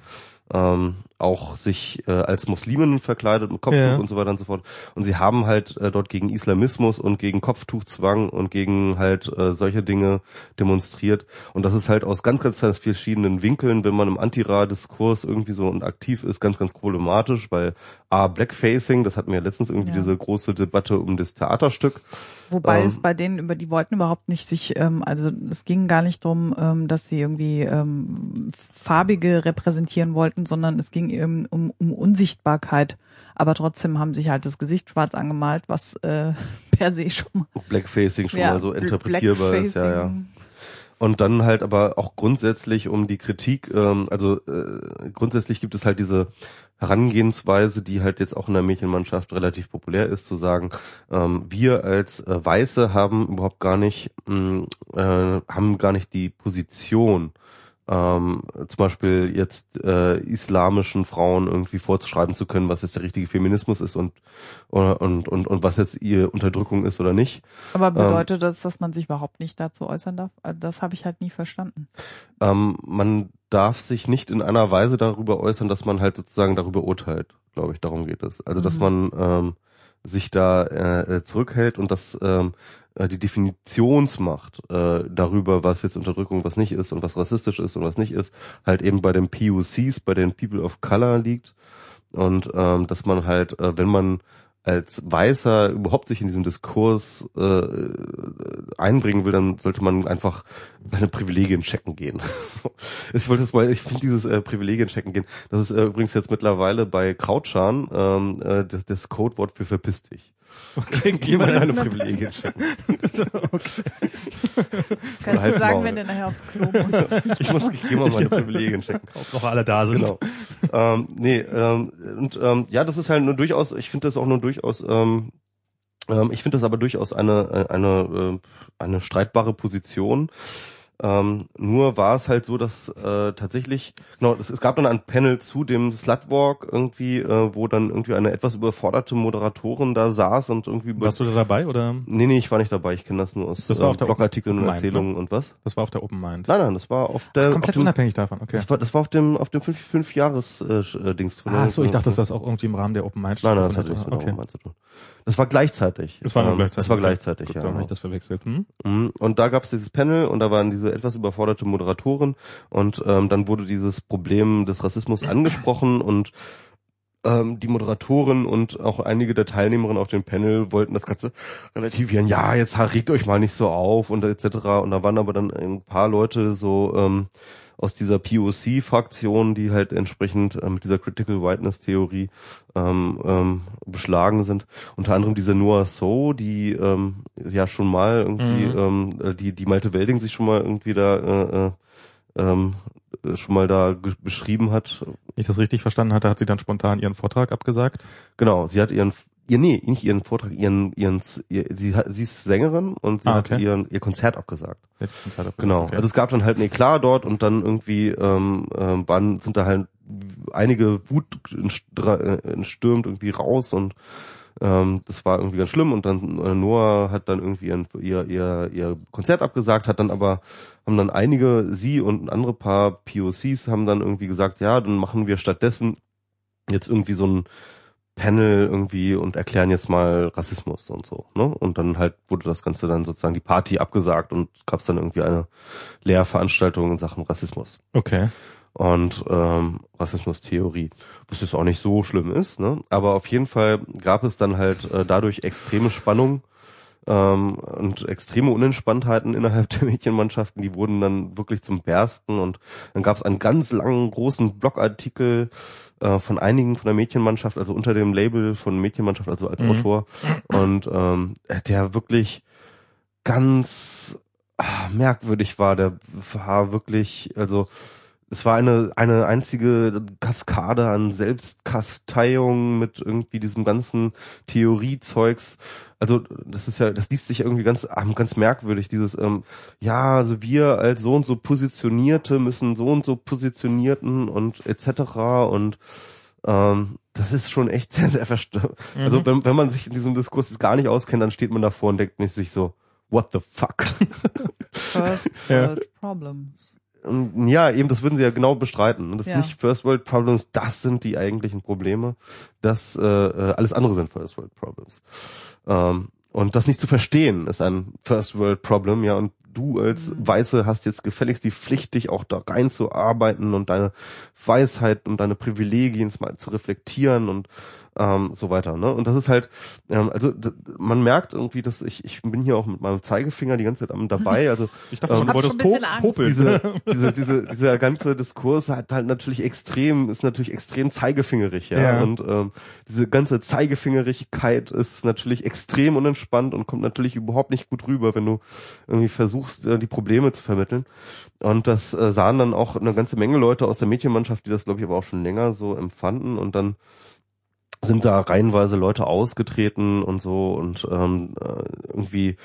ähm, auch sich äh, als Musliminnen verkleidet mit Kopftuch
Ja.
und so weiter und so fort. Und sie haben halt äh, dort gegen Islamismus und gegen Kopftuchzwang und gegen halt äh, solche Dinge demonstriert. Und das ist halt aus ganz, ganz, ganz verschiedenen Winkeln, wenn man im Antira-Diskurs irgendwie so und aktiv ist, ganz, ganz problematisch, weil A, Blackfacing, das hatten wir ja letztens irgendwie
Ja.
diese große Debatte um das Theaterstück.
Wobei
Ähm,
es bei denen über die wollten überhaupt nicht sich, ähm, also es ging gar nicht drum, ähm, dass sie irgendwie ähm, farbige repräsentieren wollten, sondern es ging eben um, um Unsichtbarkeit. Aber trotzdem haben sich halt das Gesicht schwarz angemalt, was äh, per se schon mal
Blackfacing schon
ja,
mal so interpretierbar ist, ja, ja. Und dann halt aber auch grundsätzlich um die Kritik, ähm, also äh, grundsätzlich gibt es halt diese Herangehensweise, die halt jetzt auch in der Mädchenmannschaft relativ populär ist, zu sagen, ähm, wir als äh, Weiße haben überhaupt gar nicht, mh, äh, haben gar nicht die Position, ähm, zum Beispiel jetzt äh, islamischen Frauen irgendwie vorzuschreiben zu können, was jetzt der richtige Feminismus ist und und und und was jetzt ihre Unterdrückung ist oder nicht.
Aber bedeutet das, dass man sich überhaupt nicht dazu äußern darf? Also Das habe ich halt nie verstanden.
Ähm, man darf sich nicht in einer Weise darüber äußern, dass man halt sozusagen darüber urteilt, glaube ich. Darum geht es. Also dass
Mhm.
man ähm, sich da äh, äh, zurückhält und dass ähm, äh, die Definitionsmacht äh, darüber, was jetzt Unterdrückung, was nicht ist und was rassistisch ist und was nicht ist, halt eben bei den POCs, bei den People of Color liegt und ähm, dass man halt, äh, wenn man als Weißer überhaupt sich in diesem Diskurs äh, einbringen will, dann sollte man einfach seine Privilegien checken gehen. ich wollte das mal, ich finde dieses äh, Privilegien checken gehen, das ist äh, übrigens jetzt mittlerweile bei Krautschan ähm, äh, das Codewort für verpiss dich.
Okay,
Geh mal deine Privilegien checken.
okay.
Kannst
halt's
du sagen, wenn du nachher aufs Klo musst.
Ich muss, ich geh mal meine Privilegien checken.
Ob noch alle da sind.
Genau. ähm, nee, ähm, und ähm, ja, das ist halt nur durchaus, ich finde das auch nur durchaus, ähm, ähm, ich finde das aber durchaus eine, äh, eine, äh, eine streitbare Position. Ähm, nur war es halt so, dass äh, tatsächlich, genau, es, es gab dann ein Panel zu dem Slutwalk irgendwie, äh, wo dann irgendwie eine etwas überforderte Moderatorin da saß und irgendwie über
Warst du da dabei oder?
Nee, nee, ich war nicht dabei. Ich kenne das nur aus
Das war
äh,
auf der
Blogartikeln und
Open Mind,
Erzählungen und was?
Das war auf der Open Mind.
Nein, nein, das war auf der
Komplett
auf dem,
unabhängig davon, okay.
das war, das war auf dem auf dem fünf, fünf Jahres äh, äh, Dings von
Ah, so, ich dachte, dass das auch irgendwie im Rahmen der Open Mind
Nein, nein, das hat
stattgefunden
nichts mit der Open Mind zu tun. Das war gleichzeitig.
Das war nur
Ähm,
gleichzeitig.
Das war
okay.
gleichzeitig,
Gut,
ja.
Dann habe ich das verwechselt. Hm?
Mhm. Und da gab es dieses Panel und da waren diese etwas überforderte Moderatoren und ähm, dann wurde dieses Problem des Rassismus angesprochen und ähm, die Moderatorin und auch einige der Teilnehmerinnen auf dem Panel wollten das Ganze relativieren. Ja, jetzt regt euch mal nicht so auf und etc. Und da waren aber dann ein paar Leute so ähm, aus dieser POC-Fraktion, die halt entsprechend äh, mit dieser Critical Whiteness-Theorie ähm, ähm, beschlagen sind. Unter anderem diese Noah So, die ähm, ja schon mal irgendwie,
Mhm.
ähm, äh, die die Malte Welding sich schon mal irgendwie da äh, äh, ähm, äh, schon mal da beschrieben hat.
Wenn ich das richtig verstanden hatte, hat sie dann spontan ihren Vortrag abgesagt.
Genau, sie hat ihren ihr nee, nicht ihren Vortrag, ihren ihren ihr, sie hat sie ist Sängerin und sie
Ah,
hat
okay.
ihren ihr Konzert abgesagt.
Hat Konzert abgesagt,
Genau.
okay.
Also es gab dann halt ein Eklat dort und dann irgendwie ähm, ähm, waren sind da halt einige Wut äh, entstürmt irgendwie raus und ähm, das war irgendwie ganz schlimm und dann äh, Noah hat dann irgendwie ihren, ihr, ihr, ihr Konzert abgesagt, hat dann aber, haben dann einige, sie und ein andere paar POCs haben dann irgendwie gesagt, ja, dann machen wir stattdessen jetzt irgendwie so ein Panel irgendwie und erklären jetzt mal Rassismus und so, ne? Und dann halt wurde das Ganze dann sozusagen die Party abgesagt und gab es dann irgendwie eine Lehrveranstaltung in Sachen Rassismus
okay.
und ähm, Rassismustheorie, was jetzt auch nicht so schlimm ist, ne? Aber auf jeden Fall gab es dann halt äh, dadurch extreme Spannung ähm, und extreme Unentspanntheiten innerhalb der Mädchenmannschaften, die wurden dann wirklich zum Bersten und dann gab es einen ganz langen, großen Blogartikel äh, von einigen von der Mädchenmannschaft, also unter dem Label von Mädchenmannschaft, also als
Mhm.
Autor und ähm, der wirklich ganz ah, merkwürdig war, der war wirklich, also es war eine eine einzige Kaskade an Selbstkasteiung mit irgendwie diesem ganzen Theoriezeugs. Also das ist ja, das liest sich irgendwie ganz ah, ganz merkwürdig. Dieses ähm, ja, also wir als so und so Positionierte müssen so und so Positionierten und etc. und ähm, das ist schon echt sehr sehr verstört. Also
Mhm.
wenn wenn man sich in diesem Diskurs jetzt gar nicht auskennt, dann steht man davor und denkt sich so What the fuck?
First
Ja.
World Problems.
Und Ja, eben, das würden sie ja genau bestreiten. Und das
Ja.
ist nicht First World Problems, das sind die eigentlichen Probleme. Das äh, äh, alles andere sind First World Problems. Ähm, und das nicht zu verstehen, ist ein First World Problem, ja. Und du als Weiße hast jetzt gefälligst die Pflicht, dich auch da reinzuarbeiten und deine Weisheit und deine Privilegien mal zu reflektieren und ähm, so weiter. Ne? Und das ist halt, ähm, also man merkt irgendwie, dass ich, ich bin hier auch mit meinem Zeigefinger die ganze Zeit am dabei. Also
Ich dachte
Ähm,
schon, du
Hab
wolltest
schon ein bisschen
po
Angst.
popeln.
diese, diese, diese, dieser ganze Diskurs hat halt natürlich extrem, ist natürlich extrem zeigefingerig, ja.
Ja.
Und ähm, diese ganze Zeigefingerigkeit ist natürlich extrem unentspannt und kommt natürlich überhaupt nicht gut rüber, wenn du irgendwie versuchst, äh, die Probleme zu vermitteln. Und das äh, sahen dann auch eine ganze Menge Leute aus der Mädchenmannschaft, die das, glaube ich, aber auch schon länger so empfanden. Und dann sind da reihenweise Leute ausgetreten und so und ähm, äh, irgendwie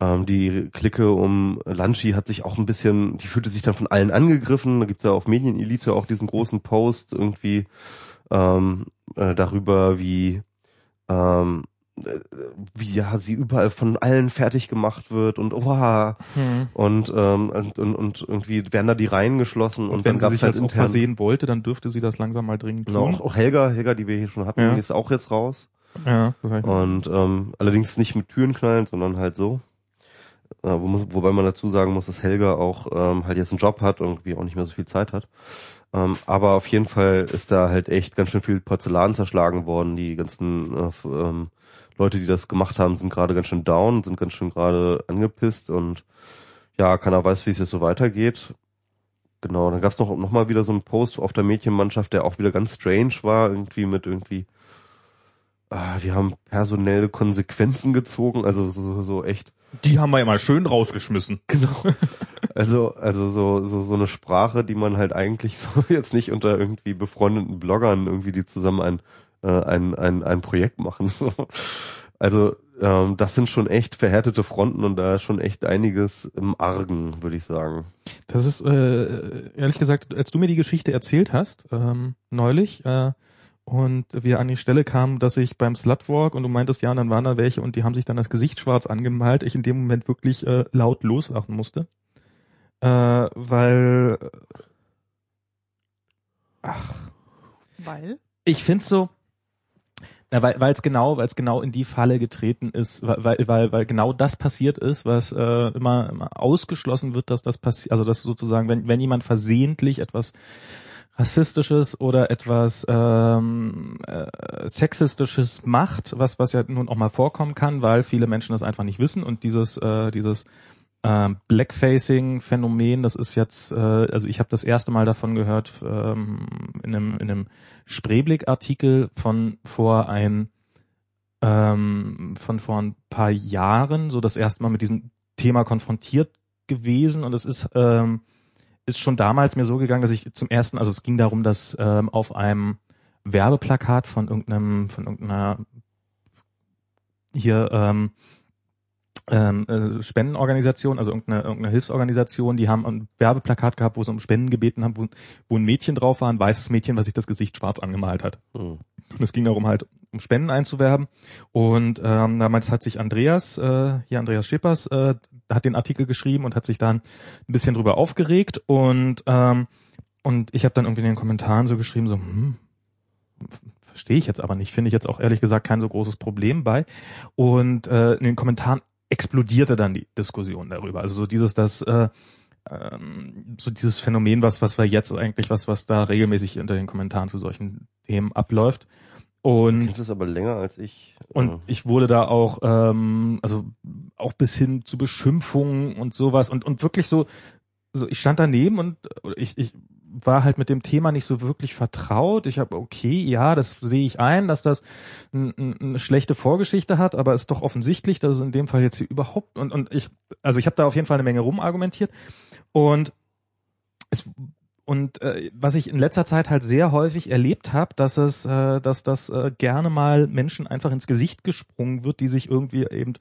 ähm, die Clique um Lanchi hat sich auch ein bisschen, die fühlte sich dann von allen angegriffen. Da gibt's ja auf Medienelite auch diesen großen Post irgendwie ähm, äh, darüber, wie ähm, äh, wie ja sie überall von allen fertig gemacht wird und oha
Hm.
und ähm, und, und, und irgendwie werden da die Reihen geschlossen und,
Und wenn
dann
sie sich
halt
auch versehen wollte, dann dürfte sie das langsam mal dringend
genau,
tun.
auch, auch Helga Helga die wir hier schon hatten
Ja.
die ist auch jetzt raus
Ja, das ich
und ähm, allerdings nicht mit Türen knallen, sondern halt so. Äh, wo muss, wobei man dazu sagen muss, dass Helga auch ähm, halt jetzt einen Job hat und irgendwie auch nicht mehr so viel Zeit hat. Ähm, aber auf jeden Fall ist da halt echt ganz schön viel Porzellan zerschlagen worden. Die ganzen äh, ähm, Leute, die das gemacht haben, sind gerade ganz schön down, sind ganz schön gerade angepisst und ja, keiner weiß, wie es jetzt so weitergeht. Genau, dann gab's noch, noch mal wieder so einen Post auf der Mädchenmannschaft, der auch wieder ganz strange war, irgendwie mit irgendwie ah, wir haben personelle Konsequenzen gezogen, also so, so echt,
Die haben wir ja mal schön rausgeschmissen.
genau. Also, also so, so, so eine Sprache, die man halt eigentlich so jetzt nicht unter irgendwie befreundeten Bloggern irgendwie, die zusammen ein, äh, ein, ein, ein Projekt machen. So. Also ähm, das sind schon echt verhärtete Fronten und da ist schon echt einiges im Argen, würde ich sagen.
Das ist, äh, ehrlich gesagt, als du mir die Geschichte erzählt hast, ähm, neulich, äh, und wir an die Stelle kamen, dass ich beim Slutwalk und du meintest, ja, und dann waren da welche und die haben sich dann das Gesicht schwarz angemalt, ich in dem Moment wirklich äh, laut loslachen musste. Äh, weil ach,
Weil?
ich find's so, na, weil weil es genau, weil es genau in die Falle getreten ist, weil weil weil genau das passiert ist, was äh, immer, immer ausgeschlossen wird, dass das passiert, also dass sozusagen, wenn wenn jemand versehentlich etwas rassistisches oder etwas ähm, äh, sexistisches macht, was was ja nun auch mal vorkommen kann, weil viele Menschen das einfach nicht wissen und dieses äh, dieses ähm, Blackfacing-Phänomen, das ist jetzt, äh, also ich habe das erste Mal davon gehört ähm, in einem, in einem Spreeblick-Artikel von vor ein ähm, von vor ein paar Jahren, so das erste Mal mit diesem Thema konfrontiert gewesen. Und es ist ähm, ist schon damals mir so gegangen, dass ich zum ersten, also es ging darum, dass ähm, auf einem Werbeplakat von irgendeinem, von irgendeiner hier ähm, ähm, äh, Spendenorganisation, also irgendeine, irgendeine Hilfsorganisation, die haben ein Werbeplakat gehabt, wo sie um Spenden gebeten haben, wo, wo ein Mädchen drauf war, ein weißes Mädchen, was sich das Gesicht schwarz angemalt hat.
Hm.
Und es ging darum halt, um Spenden einzuwerben. Und ähm, damals hat sich Andreas, äh, hier Andreas Schippers, äh, hat den Artikel geschrieben und hat sich dann ein bisschen drüber aufgeregt. Und, ähm, und ich habe dann irgendwie in den Kommentaren so geschrieben, so, hm, verstehe ich jetzt aber nicht, finde ich jetzt auch ehrlich gesagt kein so großes Problem bei. Und äh, in den Kommentaren explodierte dann die Diskussion darüber. Also so dieses, das, äh, ähm, so dieses Phänomen, was, was wir jetzt eigentlich, was, was da regelmäßig unter den Kommentaren zu solchen Themen abläuft. Und
Das ist aber länger als ich.
und
äh,
ich wurde da auch, ähm, also auch bis hin zu Beschimpfungen und sowas und und wirklich so, so ich stand daneben und ich, ich war halt mit dem Thema nicht so wirklich vertraut. Ich habe okay, ja, das sehe ich ein, dass das eine schlechte Vorgeschichte hat, aber ist doch offensichtlich, dass es in dem Fall jetzt hier überhaupt und und ich, also ich habe da auf jeden Fall eine Menge rumargumentiert und es und äh, was ich in letzter Zeit halt sehr häufig erlebt habe, dass es, äh, dass das äh, gerne mal Menschen einfach ins Gesicht gesprungen wird, die sich irgendwie eben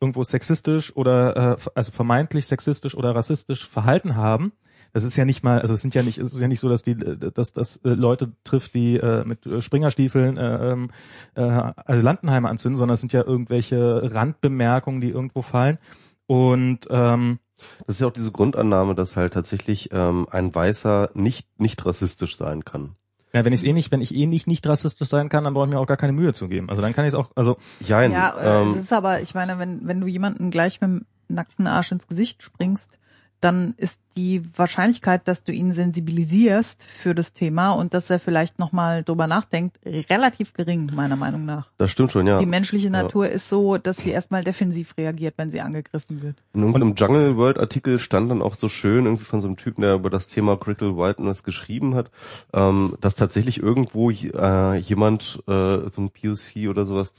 irgendwo sexistisch oder äh, also vermeintlich sexistisch oder rassistisch verhalten haben. Das ist ja nicht mal, also es sind ja nicht, es ist ja nicht so, dass die, dass das äh, Leute trifft, die äh, mit äh, Springerstiefeln äh, ähm, äh, Asylantenheime anzünden, sondern es sind ja irgendwelche Randbemerkungen, die irgendwo fallen. Und ähm,
Das ist ja auch diese Grundannahme, dass halt tatsächlich ähm, ein Weißer nicht nicht rassistisch sein kann.
Ja, wenn ich eh nicht, wenn ich eh nicht nicht rassistisch sein kann, dann brauche ich mir auch gar keine Mühe zu geben. Also dann kann ich es auch, also
Jein,
Ja, äh,
ähm,
es ist aber, ich meine, wenn, wenn du jemanden gleich mit dem nackten Arsch ins Gesicht springst, dann ist die Wahrscheinlichkeit, dass du ihn sensibilisierst für das Thema und dass er vielleicht nochmal drüber nachdenkt, relativ gering, meiner Meinung nach.
das stimmt schon, ja.
Die menschliche Natur ist so, dass sie erstmal defensiv reagiert, wenn sie angegriffen wird.
In irgendeinem Jungle World Artikel stand dann auch so schön irgendwie von so einem Typen, der über das Thema Critical Whiteness geschrieben hat, ähm, dass tatsächlich irgendwo äh, jemand äh, so ein POC oder sowas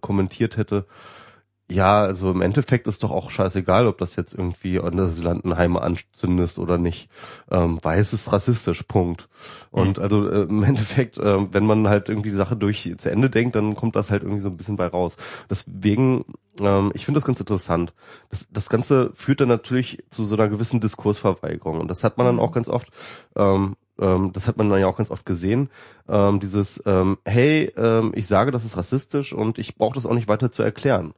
kommentiert hätte. Ja, also im Endeffekt ist doch auch scheißegal, ob das jetzt irgendwie an Asylantenheime anzündest oder nicht, ähm, weil es ist rassistisch, Punkt. Und also äh, im Endeffekt, äh, wenn man halt irgendwie die Sache durch zu Ende denkt, dann kommt das halt irgendwie so ein bisschen bei raus. Deswegen, ähm, ich finde das ganz interessant. Das, das Ganze führt dann natürlich zu so einer gewissen Diskursverweigerung. Und das hat man dann auch ganz oft, ähm, ähm, das hat man dann ja auch ganz oft gesehen, ähm, dieses, ähm, hey, ähm, ich sage, das ist rassistisch und ich brauche das auch nicht weiter zu erklären.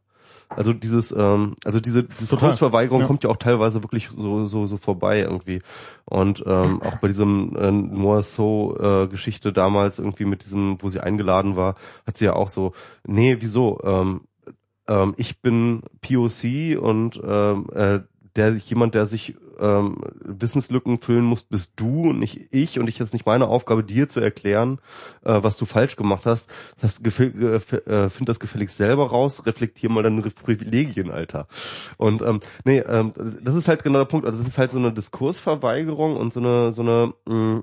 Also dieses, ähm, also diese Diskursverweigerung
Ja.
kommt ja auch teilweise wirklich so so so vorbei irgendwie. Und ähm, auch bei diesem äh, Noah So äh, Geschichte damals irgendwie mit diesem, wo sie eingeladen war, hat sie ja auch so, nee, wieso? Ähm, ähm, ich bin POC und ähm, äh, der jemand, der sich ähm, Wissenslücken füllen muss, bist du und nicht ich und ich ist nicht meine Aufgabe, dir zu erklären, äh, was du falsch gemacht hast. Das heißt, äh, find das gefälligst selber raus, reflektier mal deine Privilegien, Alter. Und ähm, nee, ähm, das ist halt genau der Punkt. Also das ist halt so eine Diskursverweigerung und so eine so eine mh,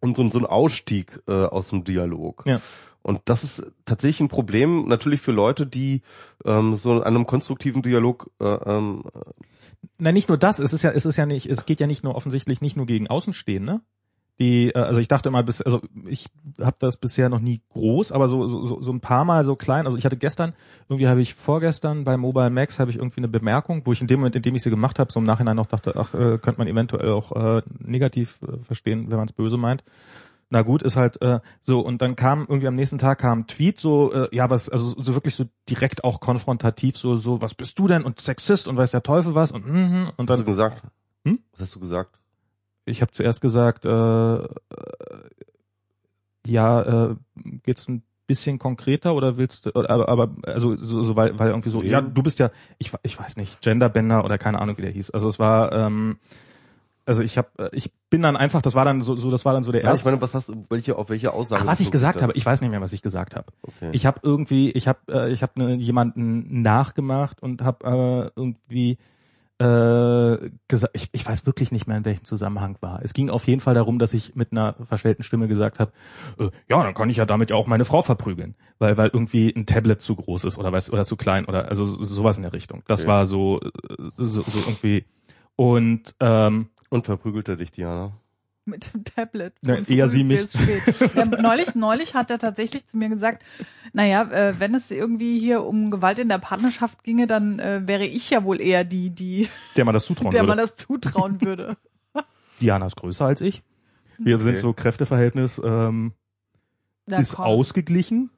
und so, so ein Ausstieg äh, aus dem Dialog.
Ja.
Und das ist tatsächlich ein Problem, natürlich für Leute, die ähm, so an einem konstruktiven Dialog äh, ähm,
Nein, nicht nur das, es ist ja, es ist ja nicht, es geht ja nicht nur offensichtlich nicht nur gegen Außenstehende, die, äh, also ich dachte immer, bis, also ich habe das bisher noch nie groß, aber so, so, so ein paar Mal so klein. Also ich hatte gestern, irgendwie habe ich vorgestern bei Mobile Max habe ich irgendwie eine Bemerkung, wo ich in dem Moment, in dem ich sie gemacht habe, so im Nachhinein noch dachte, ach, äh, könnte man eventuell auch äh, negativ äh, verstehen, wenn man es böse meint. Na gut, ist halt äh, so und dann kam irgendwie am nächsten Tag kam ein Tweet so äh, ja was also so wirklich so direkt auch konfrontativ so so was bist du denn und Sexist und weiß der Teufel was und mhm, und
Was hast
dann
du gesagt?
Hm?
Was hast du gesagt?
ich habe zuerst gesagt, äh, äh, ja, äh, geht's ein bisschen konkreter oder willst du, oder, aber, aber also so, so weil, weil irgendwie so, ja, du bist ja, ich, ich weiß nicht, Genderbender oder keine Ahnung, wie der hieß. Also es war, ähm, also ich habe, ich bin dann einfach, das war dann so, so das war dann so der
ich
erste.
meine, was hast du, welche, auf welche Aussage?
Ach, was ich gesagt habe, ich weiß nicht mehr, was ich gesagt habe.
Okay.
Ich habe irgendwie, ich habe, äh, ich habe ne, jemanden nachgemacht und habe äh, irgendwie äh, gesagt, ich, ich weiß wirklich nicht mehr, in welchem Zusammenhang war. Es ging auf jeden Fall darum, dass ich mit einer verstellten Stimme gesagt habe, äh, ja, dann kann ich ja damit ja auch meine Frau verprügeln, weil weil irgendwie ein Tablet zu groß ist oder was oder zu klein oder also so- sowas in der Richtung. Das
Okay.
war so, äh, so so irgendwie und ähm,
Und verprügelt er dich, Diana?
mit dem Tablet.
Ja, eher sie mich.
Ja, neulich, neulich hat er tatsächlich zu mir gesagt, naja, äh, wenn es irgendwie hier um Gewalt in der Partnerschaft ginge, dann äh, wäre ich ja wohl eher die, die,
der man das zutrauen
der
würde.
man das zutrauen würde.
Diana ist größer als ich. Wir
Okay.
sind so Kräfteverhältnis ähm,
Na,
ist
komm,
ausgeglichen.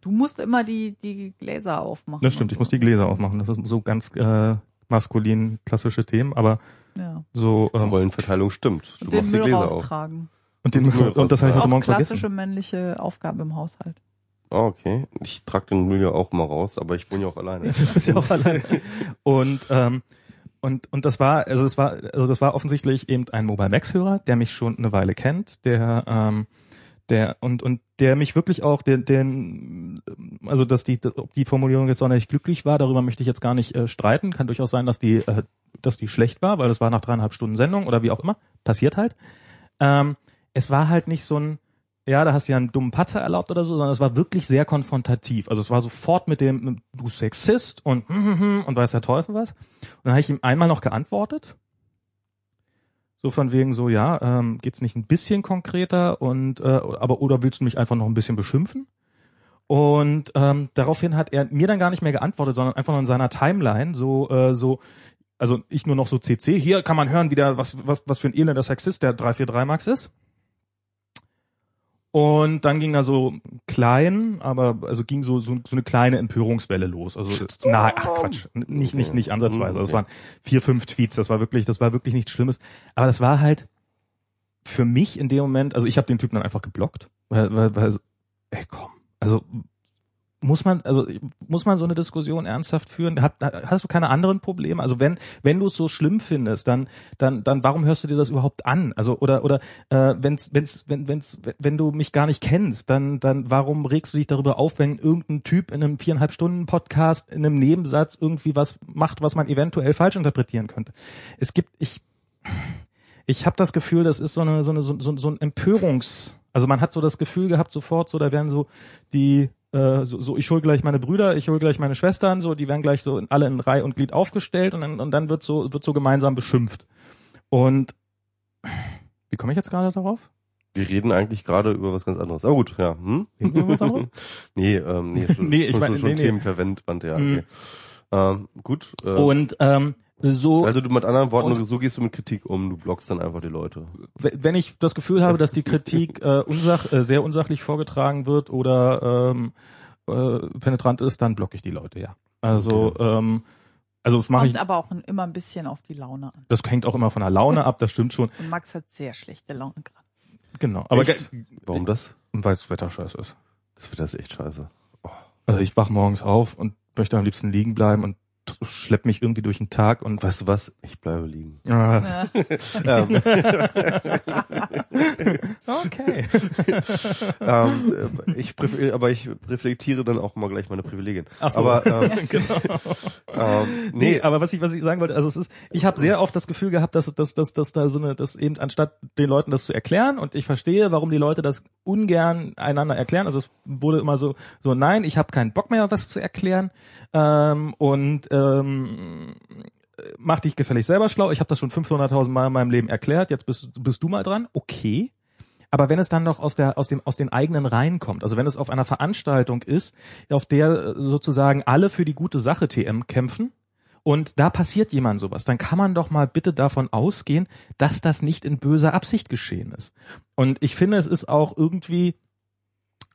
Du musst immer die, die Gläser aufmachen.
Das stimmt, ich muss die Gläser aufmachen. Das ist so ganz äh, maskulin klassische Themen, aber
ja.
so ähm,
Rollenverteilung stimmt. Du
Und den
machst die
Müll
Gläser auf.
raustragen.
und den
Müll
und das habe ich
Auch
heute Morgen
klassische
vergessen.
männliche Aufgabe im Haushalt.
Ah, okay. Ich trage den Müll ja auch mal raus, aber ich wohne ja auch alleine.
Das ist ja auch allein. Und ähm, und und das war also es war also das war offensichtlich eben ein Mobile Max Hörer, der mich schon eine Weile kennt, der ähm, der und und der mich wirklich auch den den also dass die ob die Formulierung jetzt sonderlich glücklich war, darüber möchte ich jetzt gar nicht äh, streiten. Kann durchaus sein, dass die äh, dass die schlecht war, weil das war nach dreieinhalb Stunden Sendung oder wie auch immer passiert halt. Ähm, es war halt nicht so ein ja, da hast du ja einen dummen Patzer erlaubt oder so, sondern es war wirklich sehr konfrontativ. Also es war sofort mit dem, du Sexist und hm, hm, hm, und weiß der Teufel was. Und dann habe ich ihm einmal noch geantwortet. So von wegen so, ja, ähm, geht's nicht ein bisschen konkreter und äh, aber oder willst du mich einfach noch ein bisschen beschimpfen? Und ähm, daraufhin hat er mir dann gar nicht mehr geantwortet, sondern einfach nur in seiner Timeline so äh, so also ich nur noch so CC. Hier kann man hören, wie der was was was für ein elender Sexist der 343 Max ist. Und dann ging da so klein, aber also ging so so, so eine kleine Empörungswelle los. Also na, ach Quatsch, N- nicht nicht nicht ansatzweise. Das
Okay.
waren vier fünf Tweets. Das war wirklich, das war wirklich nichts Schlimmes. Aber das war halt für mich in dem Moment. Also ich habe den Typen dann einfach geblockt, weil weil, weil ey komm, also muss man, also muss man so eine Diskussion ernsthaft führen? Hat, hast du keine anderen Probleme? Also wenn wenn du es so schlimm findest, dann dann dann warum hörst du dir das überhaupt an? Also oder oder äh, wenn's wenn's wenn wenn's wenn du mich gar nicht kennst, dann dann warum regst du dich darüber auf, wenn irgendein Typ in einem viereinhalb Stunden Podcast in einem Nebensatz irgendwie was macht, was man eventuell falsch interpretieren könnte? Es gibt ich ich habe das Gefühl, das ist so eine so eine so, so, ein Empörungs also man hat so das Gefühl gehabt sofort so da werden so die äh, so, so ich hol gleich meine Brüder, ich hol gleich meine Schwestern, so die werden gleich so in, alle in Reihe und Glied aufgestellt und dann und dann wird so wird so gemeinsam beschimpft. Und wie komme ich jetzt gerade darauf?
Wir reden eigentlich gerade über was ganz anderes. Aber gut, ja. Hm?
Reden wir über was anderes?
nee, ähm, nee, schon,
Nee, ich
schon,
meine-
schon, schon
nee, nee.
Themenverwendband, ja.
Mhm.
Okay. Ähm, gut. Äh,
Und ähm, so
also du mit anderen Worten,
und-
so gehst du mit Kritik um, du blockst dann einfach die Leute.
wenn ich das Gefühl habe, dass die Kritik äh, unsach, äh, sehr unsachlich vorgetragen wird oder ähm, äh, penetrant ist, dann blocke ich die Leute, ja. Also ähm, also das mache ich.
aber auch immer ein bisschen auf die Laune an.
Das hängt auch immer von der Laune ab, das stimmt schon.
Und Max hat sehr schlechte Laune gerade.
Genau. Aber
Echt? Warum das?
weil das Wetter scheiße ist.
Das wird das echt scheiße.
Also ich wach morgens auf und möchte am liebsten liegen bleiben und schlepp mich irgendwie durch den Tag und
Weißt du was? Ich bleibe liegen.
Ah,
Ja.
ähm,
okay.
ähm, äh, ich aber ich reflektiere dann auch mal gleich meine Privilegien.
Ach so.
Aber ähm,
genau.
ähm,
Nee,
nee,
aber was ich was ich sagen wollte, also es ist, ich habe sehr oft das Gefühl gehabt, dass dass dass dass da so eine, dass eben anstatt den Leuten das zu erklären und ich verstehe, warum die Leute das ungern einander erklären. Also es wurde immer so so nein, ich habe keinen Bock mehr, was zu erklären ähm, und ähm, mach dich gefällig selber schlau. Ich habe das schon 500.000 Mal in meinem Leben erklärt. Jetzt bist bist du mal dran. Okay. Aber wenn es dann noch aus der aus dem aus den eigenen Reihen kommt, also wenn es auf einer Veranstaltung ist, auf der äh, sozusagen alle für die gute Sache TM kämpfen und da passiert jemand sowas, dann kann man doch mal bitte davon ausgehen, dass das nicht in böser Absicht geschehen ist. Und ich finde, es ist auch irgendwie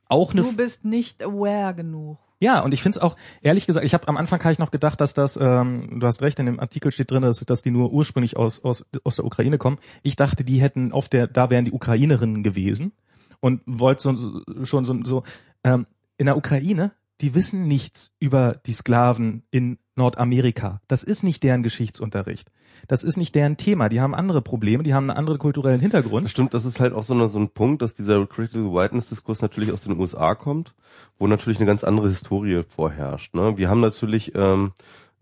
auch eine
Du bist nicht aware genug.
Ja, und ich finde es auch, ehrlich gesagt, ich habe am Anfang habe ich noch gedacht, dass das, ähm, du hast recht, in dem Artikel steht drin, dass, dass die nur ursprünglich aus, aus, aus der Ukraine kommen. Ich dachte, die hätten auf der, da wären die Ukrainerinnen gewesen und wollte so, schon so, so ähm, in der Ukraine, die wissen nichts über die Sklaven in Nordamerika. Das ist nicht deren Geschichtsunterricht. Das ist nicht deren Thema. Die haben andere Probleme, die haben einen anderen kulturellen Hintergrund.
Das stimmt, das ist halt auch so, eine, so ein Punkt, dass dieser Critical Whiteness-Diskurs natürlich aus den USA kommt, wo natürlich eine ganz andere Historie vorherrscht. Ne? Wir haben natürlich ähm,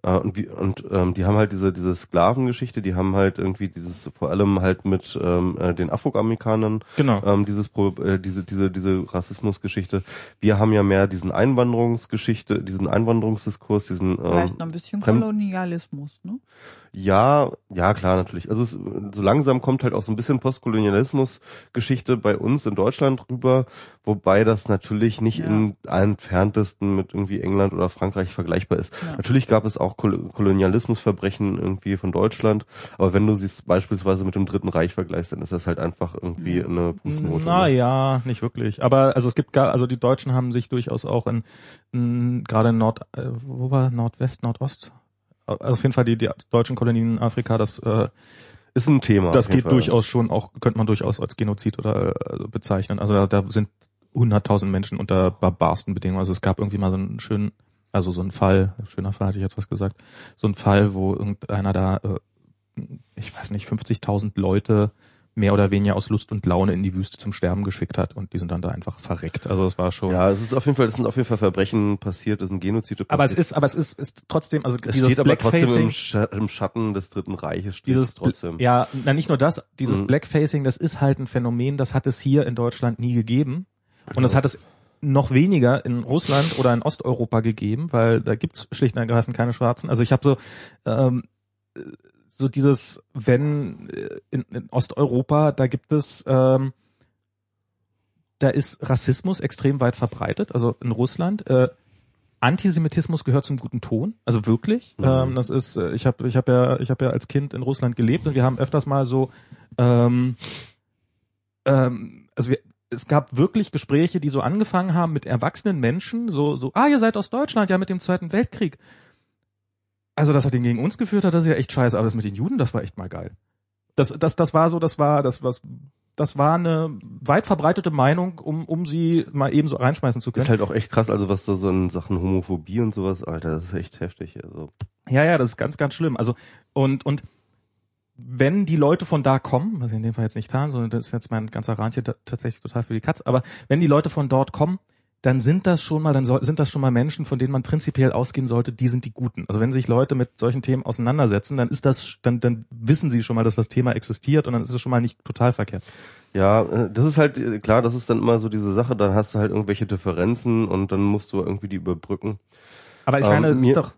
äh, und, wie, und ähm, die haben halt diese diese Sklavengeschichte, die haben halt irgendwie dieses vor allem halt mit ähm, äh, den Afroamerikanern
Genau.
ähm, dieses Pro- äh, diese diese diese Rassismusgeschichte. Wir haben ja mehr diesen Einwanderungsgeschichte, diesen Einwanderungsdiskurs, diesen ähm,
Vielleicht noch ein bisschen
Fremd-
Kolonialismus, ne?
Ja, ja, klar, natürlich. Also es, so langsam kommt halt auch so ein bisschen Postkolonialismus-Geschichte bei uns in Deutschland rüber, wobei das natürlich nicht
Ja.
in entferntesten mit irgendwie England oder Frankreich vergleichbar ist.
Ja.
Natürlich gab es auch Kol Kolonialismusverbrechen irgendwie von Deutschland, aber wenn du sie beispielsweise mit dem Dritten Reich vergleichst, dann ist das halt einfach irgendwie eine Fußnote. ne?
Naja, nicht wirklich. Aber also es gibt gar, also die Deutschen haben sich durchaus auch in, in gerade in Nord, äh, wo war Nordwest, Nordost? Also auf jeden Fall die, die deutschen Kolonien in Afrika, das äh,
Ist ein Thema.
das geht
Fall.
durchaus schon auch, könnte man durchaus als Genozid oder äh, bezeichnen. Also da, da sind hunderttausend Menschen unter barbarsten Bedingungen. Also es gab irgendwie mal so einen schönen, also so einen Fall, schöner Fall hatte ich jetzt was gesagt, so ein Fall, wo irgendeiner da, äh, ich weiß nicht, 50.000 Leute mehr oder weniger aus Lust und Laune in die Wüste zum Sterben geschickt hat und die sind dann da einfach verreckt. Also das war schon.
Ja, es ist auf jeden Fall, es sind auf jeden Fall Verbrechen passiert, es sind Genozide passiert.
aber es ist, aber es ist, ist trotzdem, also
es
dieses
steht aber trotzdem im,
Blackfacing,
Scha im Schatten des Dritten Reiches steht
dieses
es trotzdem.
ja, na nicht nur das, dieses
Mhm.
Blackfacing, das ist halt ein Phänomen, das hat es hier in Deutschland nie gegeben und das hat es noch weniger in Russland oder in Osteuropa gegeben, weil da gibt's schlicht und ergreifend keine Schwarzen. Also ich habe so ähm, so dieses, wenn äh, in, in Osteuropa, da gibt es ähm, da ist Rassismus extrem weit verbreitet, also in Russland. Äh, Antisemitismus gehört zum guten Ton, also wirklich.
Mhm.
Ähm, das ist, äh, ich habe, ich habe ja, ich habe ja als Kind in Russland gelebt und wir haben öfters mal so, ähm, ähm, also wir, es gab wirklich Gespräche, die so angefangen haben mit erwachsenen Menschen, so, so, ah, ihr seid aus Deutschland, ja, mit dem Zweiten Weltkrieg. Also das hat ihn gegen uns geführt, hat das ist ja echt scheiße, aber das mit den Juden, das war echt mal geil. Das, das, das war so, das war, das was, das war eine weit verbreitete Meinung, um, um sie mal eben so reinschmeißen zu können.
Ist halt auch echt krass, also was so, so in Sachen Homophobie und sowas, Alter, das ist echt heftig. Also
Ja, ja, das ist ganz, ganz schlimm. Also und und wenn die Leute von da kommen, was sie in dem Fall jetzt nicht haben, sondern das ist jetzt mein ganzer Rand hier ta- tatsächlich total für die Katz, aber wenn die Leute von dort kommen, dann sind das schon mal, dann soll, sind das schon mal Menschen, von denen man prinzipiell ausgehen sollte, die sind die Guten. Also wenn sich Leute mit solchen Themen auseinandersetzen, dann ist das, dann, dann wissen sie schon mal, dass das Thema existiert und dann ist es schon mal nicht total verkehrt.
ja, äh, das ist halt äh, klar, das ist dann immer so diese Sache, dann hast du halt irgendwelche Differenzen und dann musst du irgendwie die überbrücken.
Aber ich
Ähm,
meine, es
mir-
ist doch,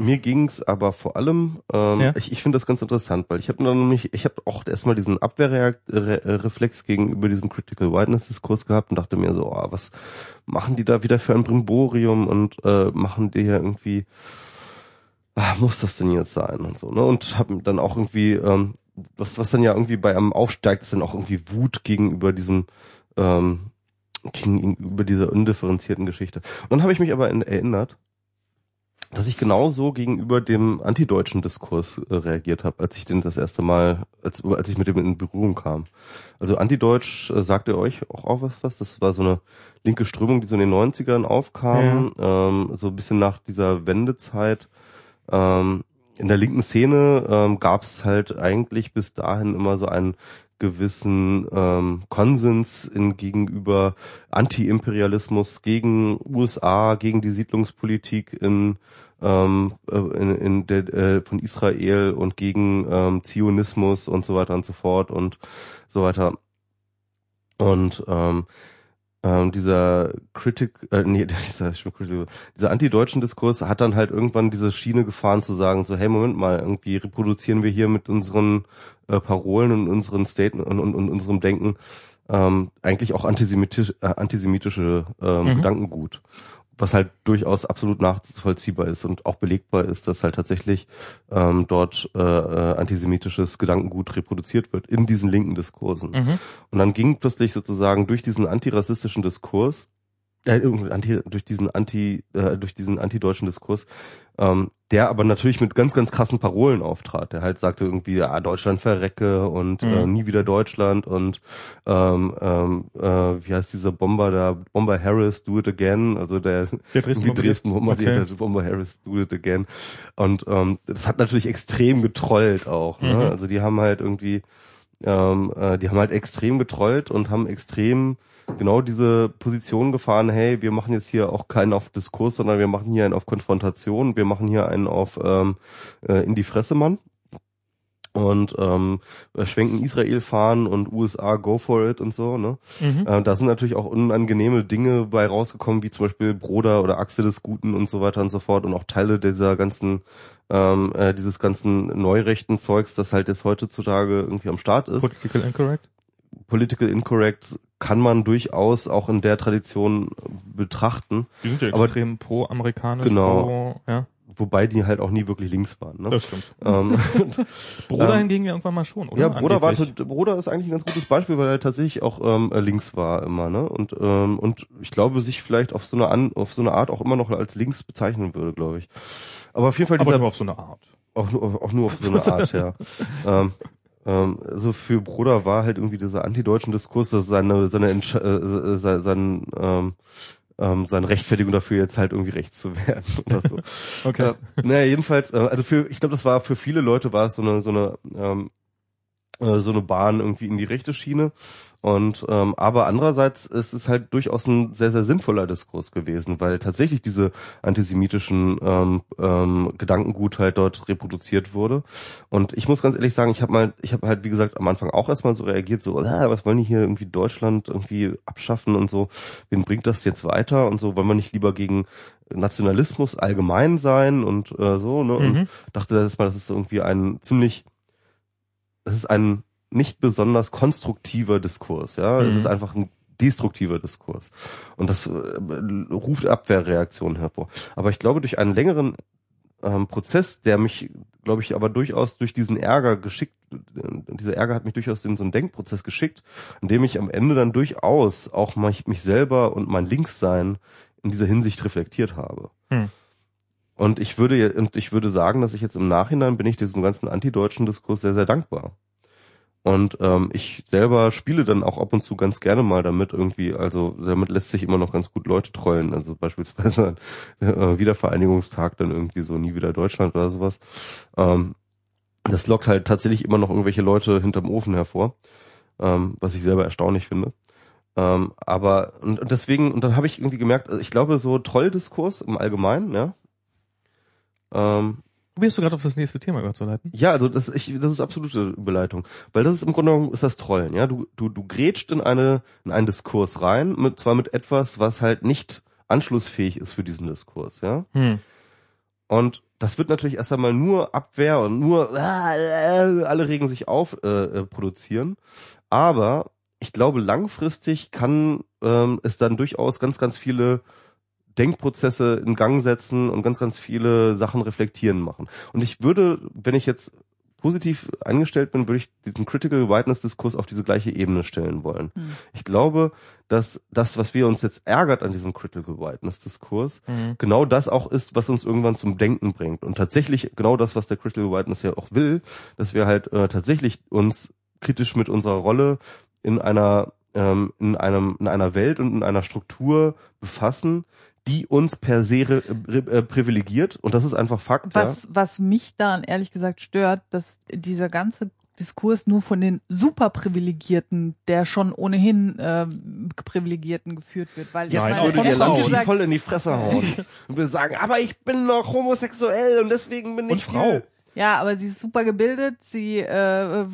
Mir ging's aber vor allem, ähm,
Ja.
ich, ich finde das ganz interessant, weil ich habe dann nämlich, ich habe auch erstmal diesen Abwehrreflex gegenüber diesem Critical Whiteness Diskurs gehabt und dachte mir so, oh, was machen die da wieder für ein Brimborium und äh, machen die ja irgendwie, ah, muss das denn jetzt sein und so, ne? Und habe dann auch irgendwie, ähm, was, was dann ja irgendwie bei einem aufsteigt, ist dann auch irgendwie Wut gegenüber diesem ähm, gegenüber dieser undifferenzierten Geschichte. Und dann habe ich mich aber in, erinnert, dass ich genauso gegenüber dem antideutschen Diskurs äh, reagiert habe, als ich den das erste Mal, als, als ich mit dem in Berührung kam. Also antideutsch äh, sagt ihr euch auch, auch was, was? Das war so eine linke Strömung, die so in den 90ern aufkam, ähm, so ein bisschen nach dieser Wendezeit. Ähm, in der linken Szene ähm, gab es halt eigentlich bis dahin immer so einen gewissen ähm, Konsens in gegenüber Anti-Imperialismus gegen USA, gegen die Siedlungspolitik in, ähm, äh, in, in der, äh, von Israel und gegen ähm, Zionismus und so weiter und so fort und so weiter. Und ähm, ähm, dieser Kritik, äh, nee, dieser, dieser anti-deutschen Diskurs hat dann halt irgendwann diese Schiene gefahren zu sagen, so, hey, Moment mal, irgendwie reproduzieren wir hier mit unseren äh, Parolen und unseren Statements und, und, und unserem Denken ähm, eigentlich auch antisemitisch, äh, antisemitische ähm,
Mhm.
Gedankengut. Was halt durchaus absolut nachvollziehbar ist und auch belegbar ist, dass halt tatsächlich ähm, dort äh, äh, antisemitisches Gedankengut reproduziert wird in diesen linken Diskursen.
Mhm.
Und dann ging plötzlich sozusagen durch diesen antirassistischen Diskurs, äh, anti, durch diesen anti, äh, durch diesen antideutschen Diskurs, ähm, der aber natürlich mit ganz, ganz krassen Parolen auftrat. Der halt sagte irgendwie, ja, Deutschland verrecke und äh,
Mhm.
nie wieder Deutschland und ähm, ähm, äh, wie heißt dieser Bomber da, Bomber Harris, do it again, also der
Der Dresden
Dresden bombardiert
Okay.
hat, Bomber Harris, do it again. Und ähm, das hat natürlich extrem getrollt auch. Ne?
Mhm.
Also die haben halt irgendwie ähm, äh, die haben halt extrem getrollt und haben extrem genau diese Position gefahren, hey, wir machen jetzt hier auch keinen auf Diskurs, sondern wir machen hier einen auf Konfrontation, wir machen hier einen auf ähm, äh, in die Fresse, Mann. Und ähm, schwenken Israel fahren und USA go for it und so, ne?
Mhm.
Äh, da sind natürlich auch unangenehme Dinge bei rausgekommen, wie zum Beispiel Broder oder Achse des Guten und so weiter und so fort und auch Teile dieser ganzen, ähm, äh, dieses ganzen neurechten Zeugs, das halt jetzt heutzutage irgendwie am Start ist.
Political incorrect.
Political Incorrect kann man durchaus auch in der Tradition betrachten,
Die sind ja
Aber-
extrem pro-amerikanisch.
Genau.
Pro, ja,
wobei die halt auch nie wirklich links waren. Ne?
das stimmt.
Ähm,
Bruder
Ähm,
hingegen ja irgendwann mal schon, oder?
Ja, Bruder war. Bruder ist eigentlich ein ganz gutes Beispiel, weil er tatsächlich auch ähm, links war immer, ne? Und ähm, und ich glaube, sich vielleicht auf so eine An auf so eine Art auch immer noch als links bezeichnen würde, glaube ich. Aber auf jeden Fall
Aber
dieser
nur auf so eine Art.
auch, nur- auch nur auf so eine Art, ja. ähm, ähm, also für Bruder war halt irgendwie dieser antideutschen Diskurs, dass seine seine äh, sein, sein ähm, ähm, seine Rechtfertigung dafür jetzt halt irgendwie rechts zu werden oder so.
Okay.
Äh, naja, jedenfalls, äh, also für, ich glaube, das war für viele Leute war es so eine, so eine, ähm, äh, so eine Bahn irgendwie in die rechte Schiene. Und ähm, aber andererseits ist es halt durchaus ein sehr, sehr sinnvoller Diskurs gewesen, weil tatsächlich diese antisemitischen ähm, ähm, Gedankengut halt dort reproduziert wurde. Und ich muss ganz ehrlich sagen, ich habe mal, ich habe halt, wie gesagt, am Anfang auch erstmal so reagiert, so, ah, was wollen die hier irgendwie Deutschland irgendwie abschaffen und so, wen bringt das jetzt weiter und so, wollen wir nicht lieber gegen Nationalismus allgemein sein und äh, so, ne? Und
Mhm.
dachte das mal, das ist irgendwie ein ziemlich, das ist ein nicht besonders konstruktiver Diskurs, ja. Es
Mhm.
ist einfach ein destruktiver Diskurs. Und das äh, ruft Abwehrreaktionen hervor. Aber ich glaube, durch einen längeren ähm, Prozess, der mich, glaube ich, aber durchaus durch diesen Ärger geschickt, äh, dieser Ärger hat mich durchaus in so einen Denkprozess geschickt, in dem ich am Ende dann durchaus auch mich, mich selber und mein Linkssein in dieser Hinsicht reflektiert habe.
Hm.
Und ich würde, und ich würde sagen, dass ich jetzt im Nachhinein bin ich diesem ganzen antideutschen Diskurs sehr, sehr dankbar. Und ähm, ich selber spiele dann auch ab und zu ganz gerne mal damit irgendwie, also damit lässt sich immer noch ganz gut Leute trollen. Also beispielsweise äh, Wiedervereinigungstag dann irgendwie so nie wieder Deutschland oder sowas. Ähm, das lockt halt tatsächlich immer noch irgendwelche Leute hinterm Ofen hervor, ähm, was ich selber erstaunlich finde. Ähm, aber und, und deswegen, und dann habe ich irgendwie gemerkt, also ich glaube, so Trolldiskurs im Allgemeinen, ja. Ähm,
Probierst du gerade auf das nächste Thema überzuleiten?
ja, also das, ich, das ist absolute Überleitung, weil das ist im Grunde genommen ist das Trollen, ja. Du du du grätscht in eine in einen Diskurs rein, mit zwar mit etwas, was halt nicht anschlussfähig ist für diesen Diskurs, ja.
Hm.
Und das wird natürlich erst einmal nur Abwehr und nur äh, alle regen sich auf äh, äh, produzieren. Aber ich glaube, langfristig kann ähm, es dann durchaus ganz, ganz viele Denkprozesse in Gang setzen und ganz, ganz viele Sachen reflektieren machen. Und ich würde, wenn ich jetzt positiv eingestellt bin, würde ich diesen Critical Whiteness Diskurs auf diese gleiche Ebene stellen wollen.
Hm.
Ich glaube, dass das, was wir uns jetzt ärgert an diesem Critical Whiteness Diskurs,
Mhm.
genau das auch ist, was uns irgendwann zum Denken bringt. Und tatsächlich genau das, was der Critical Whiteness ja auch will, dass wir halt äh, tatsächlich uns kritisch mit unserer Rolle in einer ähm, in einem in einer Welt und in einer Struktur befassen, die uns per se re, re, äh, privilegiert. Und das ist einfach Fakt.
Was, was mich daran ehrlich gesagt stört, dass dieser ganze Diskurs nur von den Superprivilegierten, der schon ohnehin äh, Privilegierten geführt wird. Weil
ja.
Nein,
Jetzt
aber
würde
von
dir
gesagt,
voll in die Fresse hauen und wir sagen, aber ich bin noch homosexuell und deswegen bin
Und
ich
Frau.
viel-
Ja, aber sie ist super gebildet, sie, äh,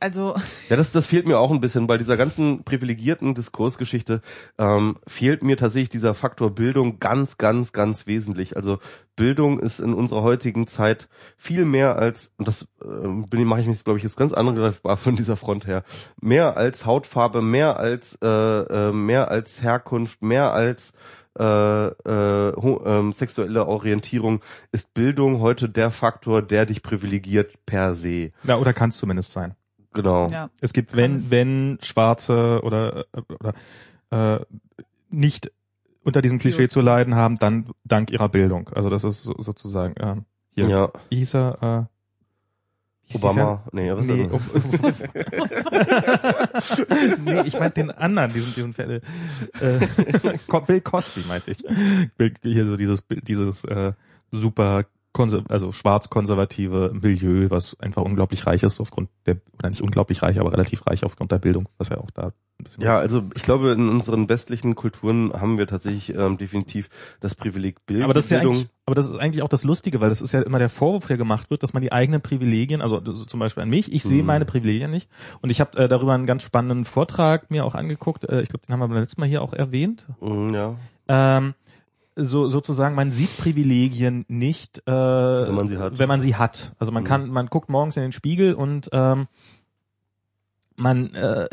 also.
Ja, das, das fehlt mir auch ein bisschen. Bei dieser ganzen privilegierten Diskursgeschichte ähm, fehlt mir tatsächlich dieser Faktor Bildung ganz, ganz, ganz wesentlich. Also Bildung ist in unserer heutigen Zeit viel mehr als, und das äh, mache ich mich, glaube ich, jetzt ganz angreifbar von dieser Front her, mehr als Hautfarbe, mehr als äh, äh, mehr als Herkunft, mehr als äh, äh, äh, sexuelle Orientierung ist Bildung heute der Faktor, der dich privilegiert per se.
Ja, oder kann es zumindest sein.
Genau.
Ja.
Es gibt, wenn, wenn Schwarze oder, äh, oder äh, nicht unter diesem Klischee zu leiden haben, dann dank ihrer Bildung. Also das ist so, sozusagen ähm, hier.
Ja.
Wie hieß er? Äh, wie hieß die
Obama. Nee, was
Nee,
ist
Ob- nee, ich meinte den anderen, diesen, diesen äh, äh, Bill Cosby meinte ich. Bill, hier so dieses, dieses äh, super also schwarz-konservative Milieu, was einfach unglaublich reich ist aufgrund der, oder nicht unglaublich reich, aber relativ reich aufgrund der Bildung, was ja auch da ein bisschen
Ja, also ich glaube, in unseren westlichen Kulturen haben wir tatsächlich ähm, definitiv das Privileg Bild
aber das ist ja
Bildung.
eigentlich, aber das ist eigentlich auch das Lustige, weil das ist ja immer der Vorwurf, der gemacht wird, dass man die eigenen Privilegien, also so zum Beispiel an mich, ich sehe
Mhm.
meine Privilegien nicht. Und ich habe äh, darüber einen ganz spannenden Vortrag mir auch angeguckt. Äh, ich glaube, den haben wir beim letzten Mal hier auch erwähnt.
Mm, ja,
Ähm, so sozusagen, man sieht Privilegien nicht, äh, wenn
man sie hat.
Wenn man sie hat. Also man
Mhm.
kann, man guckt morgens in den Spiegel und ähm, man äh,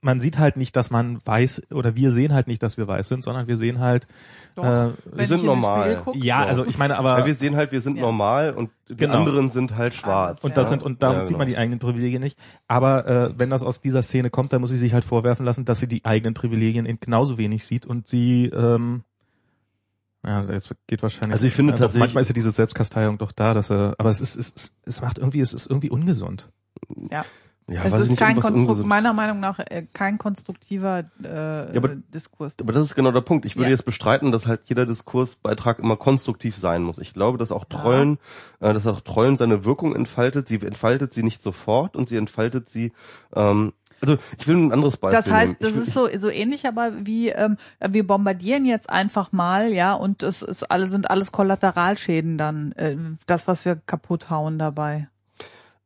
man sieht halt nicht, dass man weiß oder wir sehen halt nicht, dass wir weiß sind, sondern wir sehen halt
Doch,
äh,
wenn
sind normal.
Guck,
ja,
So.
also ich meine, aber
ja, wir sehen halt, wir sind
Ja.
normal und die
Genau.
anderen sind halt schwarz.
Und das
ja?
sind und darum
Ja,
sieht man
genau.
die eigenen Privilegien nicht. Aber äh, wenn das aus dieser Szene kommt, dann muss sie sich halt vorwerfen lassen, dass sie die eigenen Privilegien in genauso wenig sieht und sie ähm, ja, jetzt geht wahrscheinlich.
Also ich finde
ja, doch,
tatsächlich-
manchmal ist ja diese Selbstkasteiung doch da, dass er, aber es ist, es, es, es macht irgendwie, es ist irgendwie ungesund.
ja.
Ja,
es ist
nicht,
kein
irgendwas
Konstru
ungesund.
meiner Meinung nach äh, kein konstruktiver äh,
aber-
Diskurs.
Aber das ist genau der Punkt. Ich würde
Ja.
jetzt bestreiten, dass halt jeder Diskursbeitrag immer konstruktiv sein muss. Ich glaube, dass auch
Ja.
Trollen, äh, dass auch Trollen seine Wirkung entfaltet. Sie entfaltet sie nicht sofort und sie entfaltet sie. Ähm, also ich will ein anderes Beispiel.
Das heißt, das
will,
ist so so ähnlich, aber wie ähm, wir bombardieren jetzt einfach mal, ja, und es ist alle sind alles Kollateralschäden dann, äh, das was wir kaputt hauen dabei.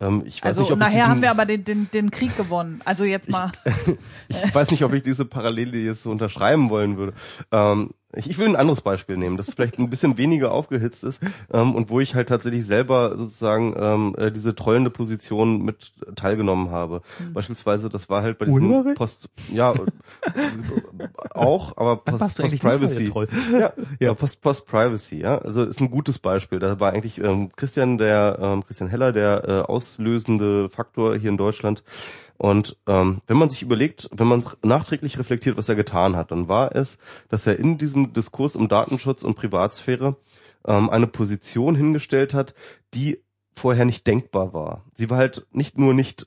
Ähm, ich weiß
Also
nicht, ob ich
nachher
diesen,
haben wir aber den, den den Krieg gewonnen. Also jetzt mal.
ich weiß nicht, ob ich diese Parallele jetzt so unterschreiben wollen würde. Ähm, ich, will ein anderes Beispiel nehmen, das vielleicht ein bisschen weniger aufgehitzt ist ähm, und wo ich halt tatsächlich selber sozusagen ähm, äh, diese trollende Position mit teilgenommen habe.
Hm.
Beispielsweise, das war halt bei diesem
Urheberrecht?
Post, ja, auch, aber Post, Post
nicht
Privacy.
Troll.
Ja, ja. Post, Post Privacy, ja. Also ist ein gutes Beispiel. Da war eigentlich ähm, Christian, der ähm, Christian Heller, der äh, auslösende Faktor hier in Deutschland. Und ähm, wenn man sich überlegt, wenn man nachträglich reflektiert, was er getan hat, dann war es, dass er in diesem Diskurs um Datenschutz und Privatsphäre ähm, eine Position hingestellt hat, die vorher nicht denkbar war. Sie war halt nicht nur nicht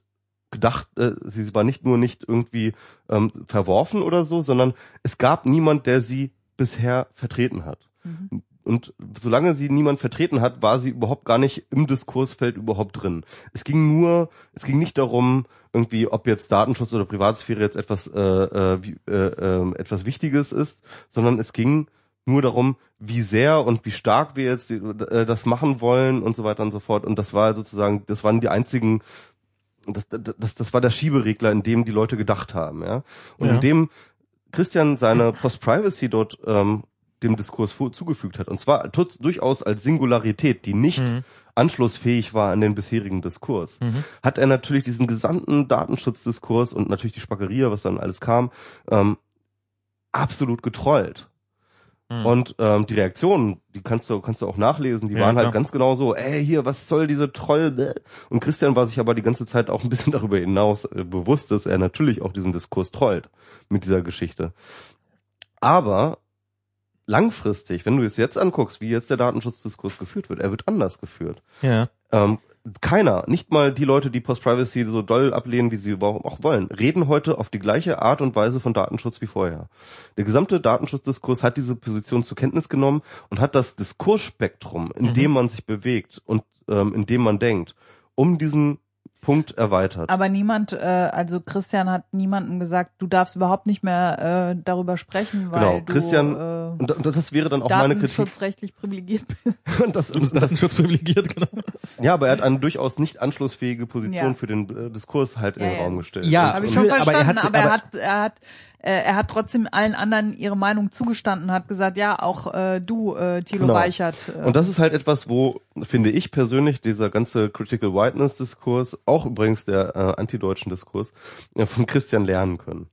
gedacht, äh, sie war nicht nur nicht irgendwie ähm, verworfen oder so, sondern es gab niemand, der sie bisher vertreten hat.
Mhm.
Und solange sie niemand vertreten hat, war sie überhaupt gar nicht im Diskursfeld überhaupt drin. Es ging nur, es ging nicht darum, irgendwie, ob jetzt Datenschutz oder Privatsphäre jetzt etwas, äh, äh, äh, äh, etwas Wichtiges ist, sondern es ging nur darum, wie sehr und wie stark wir jetzt äh, das machen wollen und so weiter und so fort. Und das war sozusagen, das waren die einzigen, das, das, das war der Schieberegler, in dem die Leute gedacht haben, ja. Und
Ja.
in dem Christian seine Post-Privacy dort ähm, dem Diskurs zugefügt hat. Und zwar durchaus als Singularität, die nicht
Mhm.
anschlussfähig war an den bisherigen Diskurs,
Mhm.
hat er natürlich diesen gesamten Datenschutzdiskurs und natürlich die Spackeria, was dann alles kam, ähm, absolut getrollt.
Mhm.
Und ähm, die Reaktionen, die kannst du kannst du auch nachlesen, die
Ja,
waren halt
klar.
ganz genau so, ey, hier, was soll diese Troll? Und Christian war sich aber die ganze Zeit auch ein bisschen darüber hinaus äh, bewusst, dass er natürlich auch diesen Diskurs trollt mit dieser Geschichte. Aber langfristig, wenn du es jetzt anguckst, wie jetzt der Datenschutzdiskurs geführt wird, er wird anders geführt.
ja.
Ähm, keiner, nicht mal die Leute, die Post-Privacy so doll ablehnen, wie sie überhaupt auch wollen, reden heute auf die gleiche Art und Weise von Datenschutz wie vorher. Der gesamte Datenschutzdiskurs hat diese Position zur Kenntnis genommen und hat das Diskursspektrum, in
Mhm.
dem man sich bewegt und ähm, in dem man denkt, um diesen Punkt erweitert.
Aber niemand, äh, also Christian hat niemandem gesagt, du darfst überhaupt nicht mehr äh, darüber sprechen, weil
Genau,
du
Christian-
äh,
Und, und das wäre dann auch meine Kritik.
datenschutzrechtlich privilegiert bist.
Und das,
Du bist
das,
Datenschutz privilegiert, genau.
ja, aber er hat eine durchaus nicht anschlussfähige Position
Ja.
für den äh, Diskurs halt in
Ja,
den
ja.
Raum gestellt.
Ja,
Und-
Habe ich schon
aber er
verstanden,
hat-
aber, er hat, er hat, äh, er hat trotzdem allen anderen ihre Meinung zugestanden, hat gesagt, ja, auch äh, du, äh, Thilo
Genau.
Weichert. Äh,
Und das ist halt etwas, wo, finde ich persönlich, dieser ganze Critical Whiteness-Diskurs, auch übrigens der äh, antideutschen Diskurs, äh, von Christian lernen können.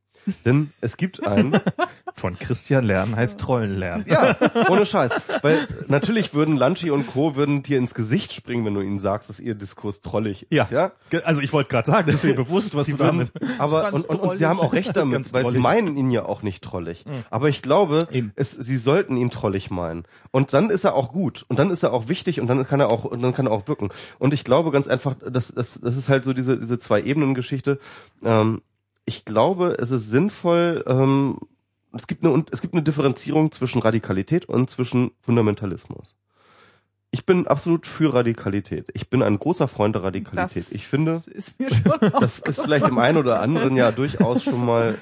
Denn es gibt einen,
Von Christian lernen heißt Trollen lernen.
ja, ohne Scheiß. Weil natürlich würden Lanchi und Co. würden dir ins Gesicht springen, wenn du ihnen sagst, dass ihr Diskurs trollig ist. Ja.
Ge- Also ich wollte gerade sagen, das ist mir bewusst, was
Die
du
würden,
damit.
aber und, und, und sie haben auch recht damit,
Ganz
weil sie meinen ihn ja auch nicht trollig. Aber ich glaube, es, sie sollten ihn trollig meinen. Und dann ist er auch gut und dann ist er auch wichtig und dann kann er auch und dann kann er auch wirken. Und ich glaube ganz einfach, das, das, das ist halt so diese diese zwei Ebenen Geschichte. Ähm, ich glaube, es ist sinnvoll. Ähm, es gibt eine es gibt eine Differenzierung zwischen Radikalität und zwischen Fundamentalismus. Ich bin absolut für Radikalität. Ich bin ein großer Freund der Radikalität.
das
ich finde,
ist mir schon
das ist vielleicht dem einen oder anderen ja durchaus schon mal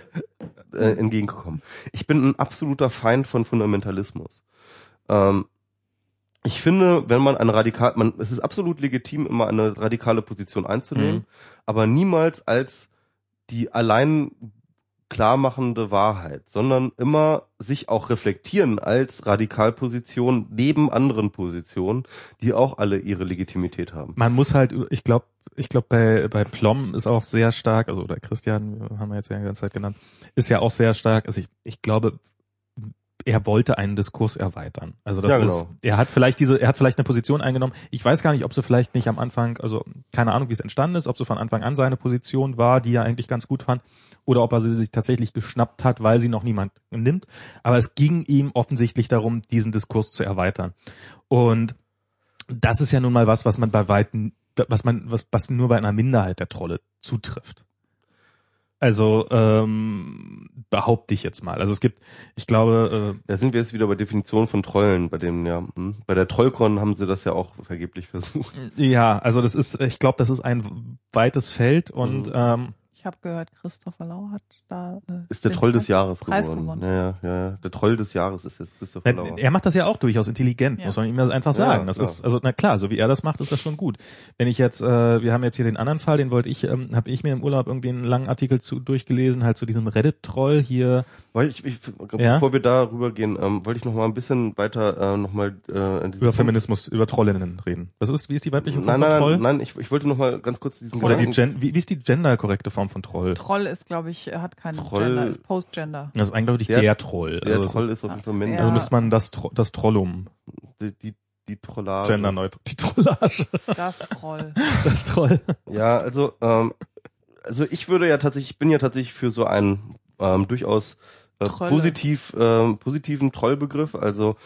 äh, entgegengekommen. Ich bin ein absoluter Feind von Fundamentalismus. Ähm, ich finde, wenn man eine radikal, man, es ist absolut legitim, immer eine radikale Position einzunehmen,
Mhm.
aber niemals als die allein klarmachende Wahrheit, sondern immer sich auch reflektieren als Radikalposition neben anderen Positionen, die auch alle ihre Legitimität haben.
Man muss halt, ich glaube, ich glaube bei bei Plom ist auch sehr stark, also oder Christian haben wir jetzt ja die ganze Zeit genannt, ist ja auch sehr stark. Also ich ich glaube, er wollte einen Diskurs erweitern. Also das
Ja, genau.
ist, er hat vielleicht diese, er hat vielleicht eine Position eingenommen. Ich weiß gar nicht, ob sie vielleicht nicht am Anfang, also keine Ahnung, wie es entstanden ist, ob sie von Anfang an seine Position war, die er eigentlich ganz gut fand, oder ob er sie sich tatsächlich geschnappt hat, weil sie noch niemand nimmt. Aber es ging ihm offensichtlich darum, diesen Diskurs zu erweitern. Und das ist ja nun mal was, was man bei weitem, was man, was, was nur bei einer Minderheit der Trolle zutrifft. Also ähm, behaupte ich jetzt mal. Also es gibt, ich glaube,
Da sind wir jetzt wieder bei Definition von Trollen, bei dem, ja, hm. bei der Trollcon haben sie das ja auch vergeblich versucht.
äh, ja, also das ist, ich glaube, das ist ein weites Feld und
Mhm.
ähm,
Ich habe gehört, Christopher Lau hat da äh,
Ist der Troll des Jahres
Preis
geworden.
gewonnen.
Ja, ja, ja, ja. Der Troll des Jahres ist jetzt Christopher Lauer.
er macht das ja auch durchaus intelligent,
Ja.
muss man ihm das einfach
Ja,
sagen. das
klar.
ist, also na klar, so wie er das macht, ist das schon gut. Wenn ich jetzt, äh, wir haben jetzt hier den anderen Fall, den wollte ich, ähm, habe ich mir im Urlaub irgendwie einen langen Artikel zu durchgelesen, halt zu diesem Reddit-Troll hier.
Weil ich, ich,
Ja?
bevor wir da rübergehen, ähm, wollte ich noch mal ein bisschen weiter äh, noch mal äh,
über
Punkt-
Feminismus, über Trollinnen reden. Was ist, wie ist die weibliche Form
Nein, nein,
von Troll?
nein, nein, ich, ich wollte noch mal ganz kurz diesen
Oder die Gen wie, wie ist die genderkorrekte Form von Troll?
Troll ist, glaube ich, hat keinen
Troll-
Gender, ist Postgender.
Das ist eindeutig
Der-
der, Troll.
Der
also,
Troll ist auf jeden Fall männlich.
also müsste man das, Tro das Trollum,
Die, die, die Trollage.
genderneutral, die Trollage,
Das Troll.
das Troll.
Ja, also, ähm, also ich würde ja tatsächlich, ich bin ja tatsächlich für so einen ähm, durchaus äh, positiv, ähm, positiven Trollbegriff. Also,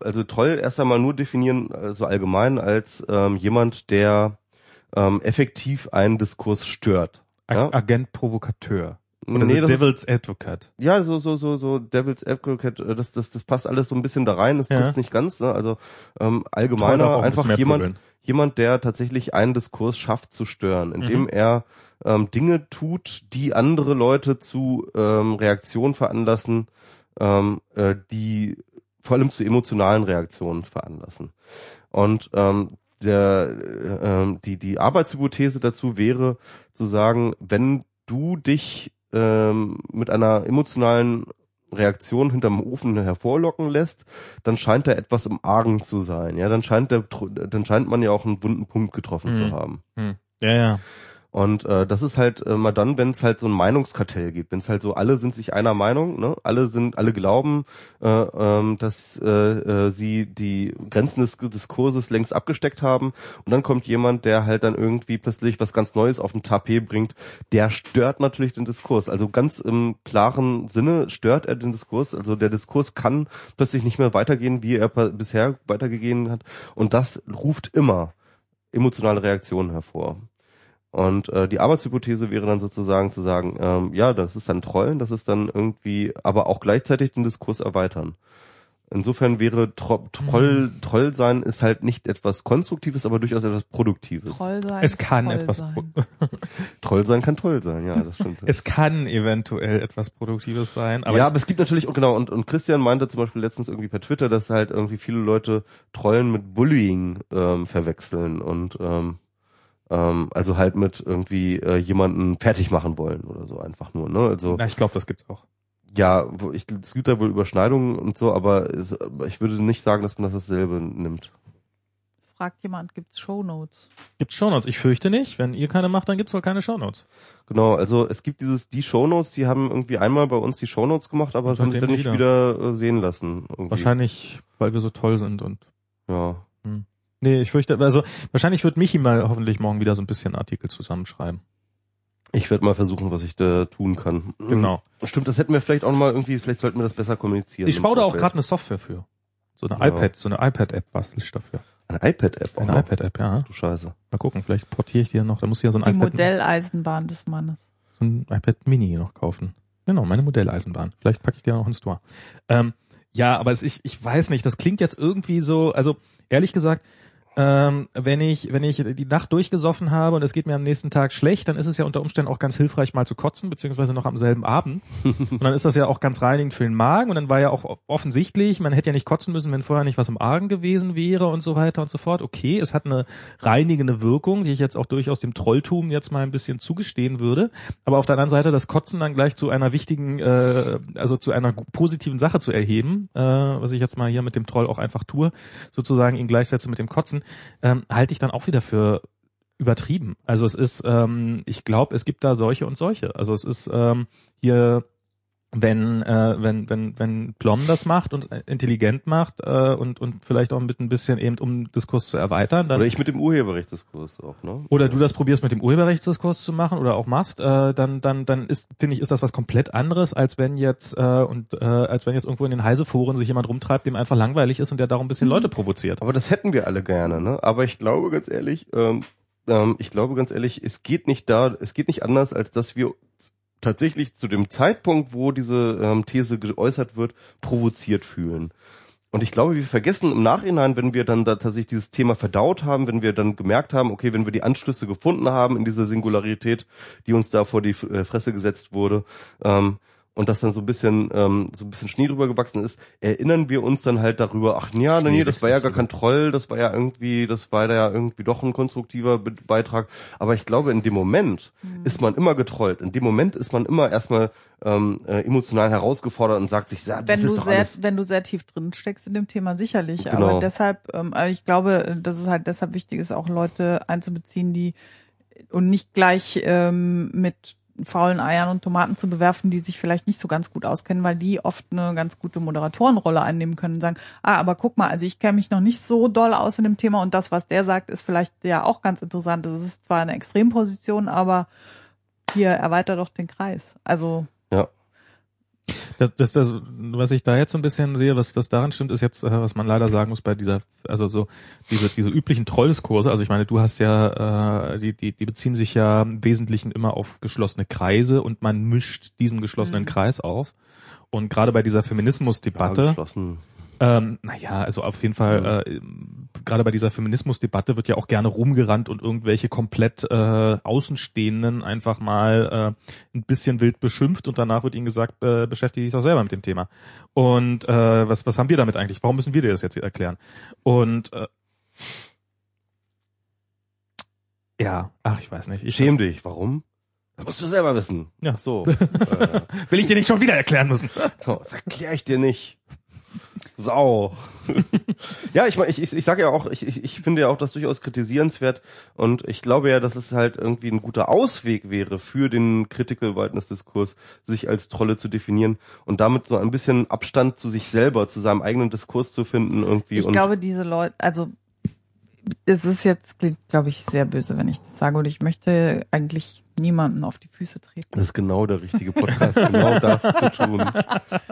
also Troll erst einmal nur definieren, also allgemein als ähm, jemand, der ähm, effektiv einen Diskurs stört. Ja?
Agent Provokateur. Oder
Nee,
so Devil's Advocate.
Ja, so so so so Devil's Advocate, äh, das das das passt alles so ein bisschen da rein. Das
Ja.
trifft nicht ganz. Ne? Also ähm, allgemeiner
ein
einfach jemand jemand, der tatsächlich einen Diskurs schafft zu stören, indem
Mhm.
er ähm, Dinge tut, die andere Leute zu ähm, Reaktionen veranlassen, ähm, äh, die vor allem zu emotionalen Reaktionen veranlassen. Und ähm, der, äh, ähm, die, die Arbeitshypothese dazu wäre zu sagen, wenn du dich ähm, mit einer emotionalen Reaktion hinterm Ofen hervorlocken lässt, dann scheint da etwas im Argen zu sein. Ja, dann scheint der, dann scheint man ja auch einen wunden Punkt getroffen
Mhm.
zu haben.
Hm. Ja, ja.
Und äh, das ist halt äh, mal dann, wenn es halt so ein Meinungskartell gibt, wenn es halt so alle sind sich einer Meinung, ne? Alle sind, alle glauben, äh, ähm, dass äh, äh, sie die Grenzen des Diskurses längst abgesteckt haben. Und dann kommt jemand, der halt dann irgendwie plötzlich was ganz Neues auf den Tapet bringt, der stört natürlich den Diskurs. Also ganz im klaren Sinne stört er den Diskurs. Also der Diskurs kann plötzlich nicht mehr weitergehen, wie er bisher weitergegeben hat. Und das ruft immer emotionale Reaktionen hervor. Und äh, die Arbeitshypothese wäre dann sozusagen zu sagen, ähm, ja, das ist dann Trollen, das ist dann irgendwie, aber auch gleichzeitig den Diskurs erweitern. insofern wäre Tro Troll, Troll sein ist halt nicht etwas Konstruktives, aber durchaus etwas Produktives.
Troll sein.
Es kann
toll
etwas,
sein.
Troll sein kann toll sein, ja, das stimmt.
es kann eventuell etwas Produktives sein, aber
ja, aber es gibt natürlich, genau, und, und Christian meinte zum Beispiel letztens irgendwie per Twitter, dass halt irgendwie viele Leute Trollen mit Bullying ähm, verwechseln und ähm, ähm, also halt mit irgendwie äh, jemanden fertig machen wollen oder so einfach nur, ne? Also
na, ich glaube, das gibt's auch.
ja, wo ich, es gibt da wohl Überschneidungen und so, aber es, ich würde nicht sagen, dass man das dasselbe nimmt.
Es fragt jemand, gibt's Shownotes?
Gibt's Shownotes? Ich fürchte nicht. Wenn ihr keine macht, dann gibt's wohl keine Shownotes.
Genau, also es gibt dieses die Shownotes, die haben irgendwie einmal bei uns die Shownotes gemacht, aber es haben sich dann nicht wieder, äh, sehen lassen. Irgendwie.
Wahrscheinlich, weil wir so toll sind und
Ja.
Nee, ich fürchte, also wahrscheinlich wird Michi mal hoffentlich morgen wieder so ein bisschen Artikel zusammenschreiben.
Ich werde mal versuchen, was ich da tun kann.
Genau.
Stimmt, das hätten wir vielleicht auch noch mal irgendwie, vielleicht sollten wir das besser kommunizieren.
Ich baue da auch gerade eine Software für. So eine
Ja.
iPad, so eine iPad-App bastel ich dafür.
Eine iPad-App.
Eine
auch.
iPad-App, ja.
Du Scheiße.
Mal gucken, vielleicht portiere ich die ja noch. Da muss ich ja so ein
Die
iPad,
Modelleisenbahn des Mannes.
so ein iPad Mini noch kaufen. Genau, meine Modelleisenbahn. Vielleicht packe ich die ja noch ins Store. Ähm, ja, aber es, ich, ich weiß nicht, das klingt jetzt irgendwie so, also ehrlich gesagt, ähm, wenn ich wenn ich die Nacht durchgesoffen habe und es geht mir am nächsten Tag schlecht, dann ist es ja unter Umständen auch ganz hilfreich mal zu kotzen, beziehungsweise noch am selben Abend. Und dann ist das ja auch ganz reinigend für den Magen und dann war ja auch offensichtlich, man hätte ja nicht kotzen müssen, wenn vorher nicht was im Argen gewesen wäre und so weiter und so fort. Okay, es hat eine reinigende Wirkung, die ich jetzt auch durchaus dem Trolltum jetzt mal ein bisschen zugestehen würde. Aber auf der anderen Seite das Kotzen dann gleich zu einer wichtigen, äh, also zu einer positiven Sache zu erheben, äh, was ich jetzt mal hier mit dem Troll auch einfach tue, sozusagen ihn gleichsetze mit dem Kotzen, ähm, halte ich dann auch wieder für übertrieben. Also es ist, ähm, ich glaube, es gibt da solche und solche. Also es ist ähm, hier wenn äh, wenn wenn wenn Plom das macht und äh, intelligent macht äh, und und vielleicht auch mit ein bisschen eben um Diskurs zu erweitern, dann
Oder ich mit dem Urheberrechtsdiskurs auch, ne?
oder du das probierst mit dem Urheberrechtsdiskurs zu machen oder auch machst, äh, dann dann dann ist finde ich ist das was komplett anderes als wenn jetzt äh, und äh, als wenn jetzt irgendwo in den Heiseforen sich jemand rumtreibt, dem einfach langweilig ist und der darum ein bisschen Leute provoziert.
Aber das hätten wir alle gerne, ne? Aber ich glaube ganz ehrlich, ähm, ähm, ich glaube ganz ehrlich, es geht nicht da, es geht nicht anders, als dass wir tatsächlich zu dem Zeitpunkt, wo diese ähm, These geäußert wird, provoziert fühlen. Und ich glaube, wir vergessen im Nachhinein, wenn wir dann da tatsächlich dieses Thema verdaut haben, wenn wir dann gemerkt haben, okay, wenn wir die Anschlüsse gefunden haben in dieser Singularität, die uns da vor die äh, Fresse gesetzt wurde, ähm, und das dann so ein bisschen ähm, so ein bisschen Schnee drüber gewachsen ist, erinnern wir uns dann halt darüber, ach ja, nee, das war ja gar kein Troll, das war ja irgendwie, das war ja irgendwie doch ein konstruktiver Be Beitrag. Aber ich glaube, in dem Moment ist man immer getrollt. In dem Moment ist man immer erstmal ähm, äh, emotional herausgefordert und sagt sich, ja, das
wenn
ist
du
doch
sehr,
alles.
wenn du sehr tief drin steckst in dem Thema sicherlich.
Genau.
Aber deshalb, ähm, aber ich glaube, dass es halt deshalb wichtig ist, auch Leute einzubeziehen, die und nicht gleich ähm, mit faulen Eiern und Tomaten zu bewerfen, die sich vielleicht nicht so ganz gut auskennen, weil die oft eine ganz gute Moderatorenrolle einnehmen können und sagen, ah, aber guck mal, also ich kenne mich noch nicht so doll aus in dem Thema und das, was der sagt, ist vielleicht ja auch ganz interessant. Das ist zwar eine Extremposition, aber hier erweitert doch den Kreis. Also.
Das, das, das, was ich da jetzt so ein bisschen sehe, was das daran stimmt, ist jetzt, äh, was man leider sagen muss bei dieser, also so diese diese üblichen Trolldiskurse. Also ich meine, du hast ja, äh, die die die beziehen sich ja im Wesentlichen immer auf geschlossene Kreise und man mischt diesen geschlossenen
Mhm.
Kreis auf. Und gerade bei dieser
Ja,
Feminismusdebatte,
geschlossen.
Ähm, naja, also auf jeden Fall, äh, gerade bei dieser Feminismusdebatte wird ja auch gerne rumgerannt und irgendwelche komplett äh, Außenstehenden einfach mal äh, ein bisschen wild beschimpft und danach wird ihnen gesagt, äh, beschäftige dich doch selber mit dem Thema. Und äh, was, was haben wir damit eigentlich? Warum müssen wir dir das jetzt hier erklären? Und äh, ja, ach, ich weiß nicht. Ich
Schäm dich. Warum? Das musst du selber wissen.
Ja.
So. äh,
will ich dir nicht schon wieder erklären müssen.
genau, das erkläre ich dir nicht. Sau. ja, ich meine, ich, ich, ich sage ja auch, ich, ich, ich finde ja auch das durchaus kritisierenswert und ich glaube ja, dass es halt irgendwie ein guter Ausweg wäre für den Critical Whiteness Diskurs, sich als Trolle zu definieren und damit so ein bisschen Abstand zu sich selber, zu seinem eigenen Diskurs zu finden irgendwie.
Ich glaube, diese Leute, also es ist jetzt, klingt, glaube ich, sehr böse, wenn ich das sage. Und ich möchte eigentlich niemanden auf die Füße treten.
das ist genau der richtige Podcast, genau das zu tun.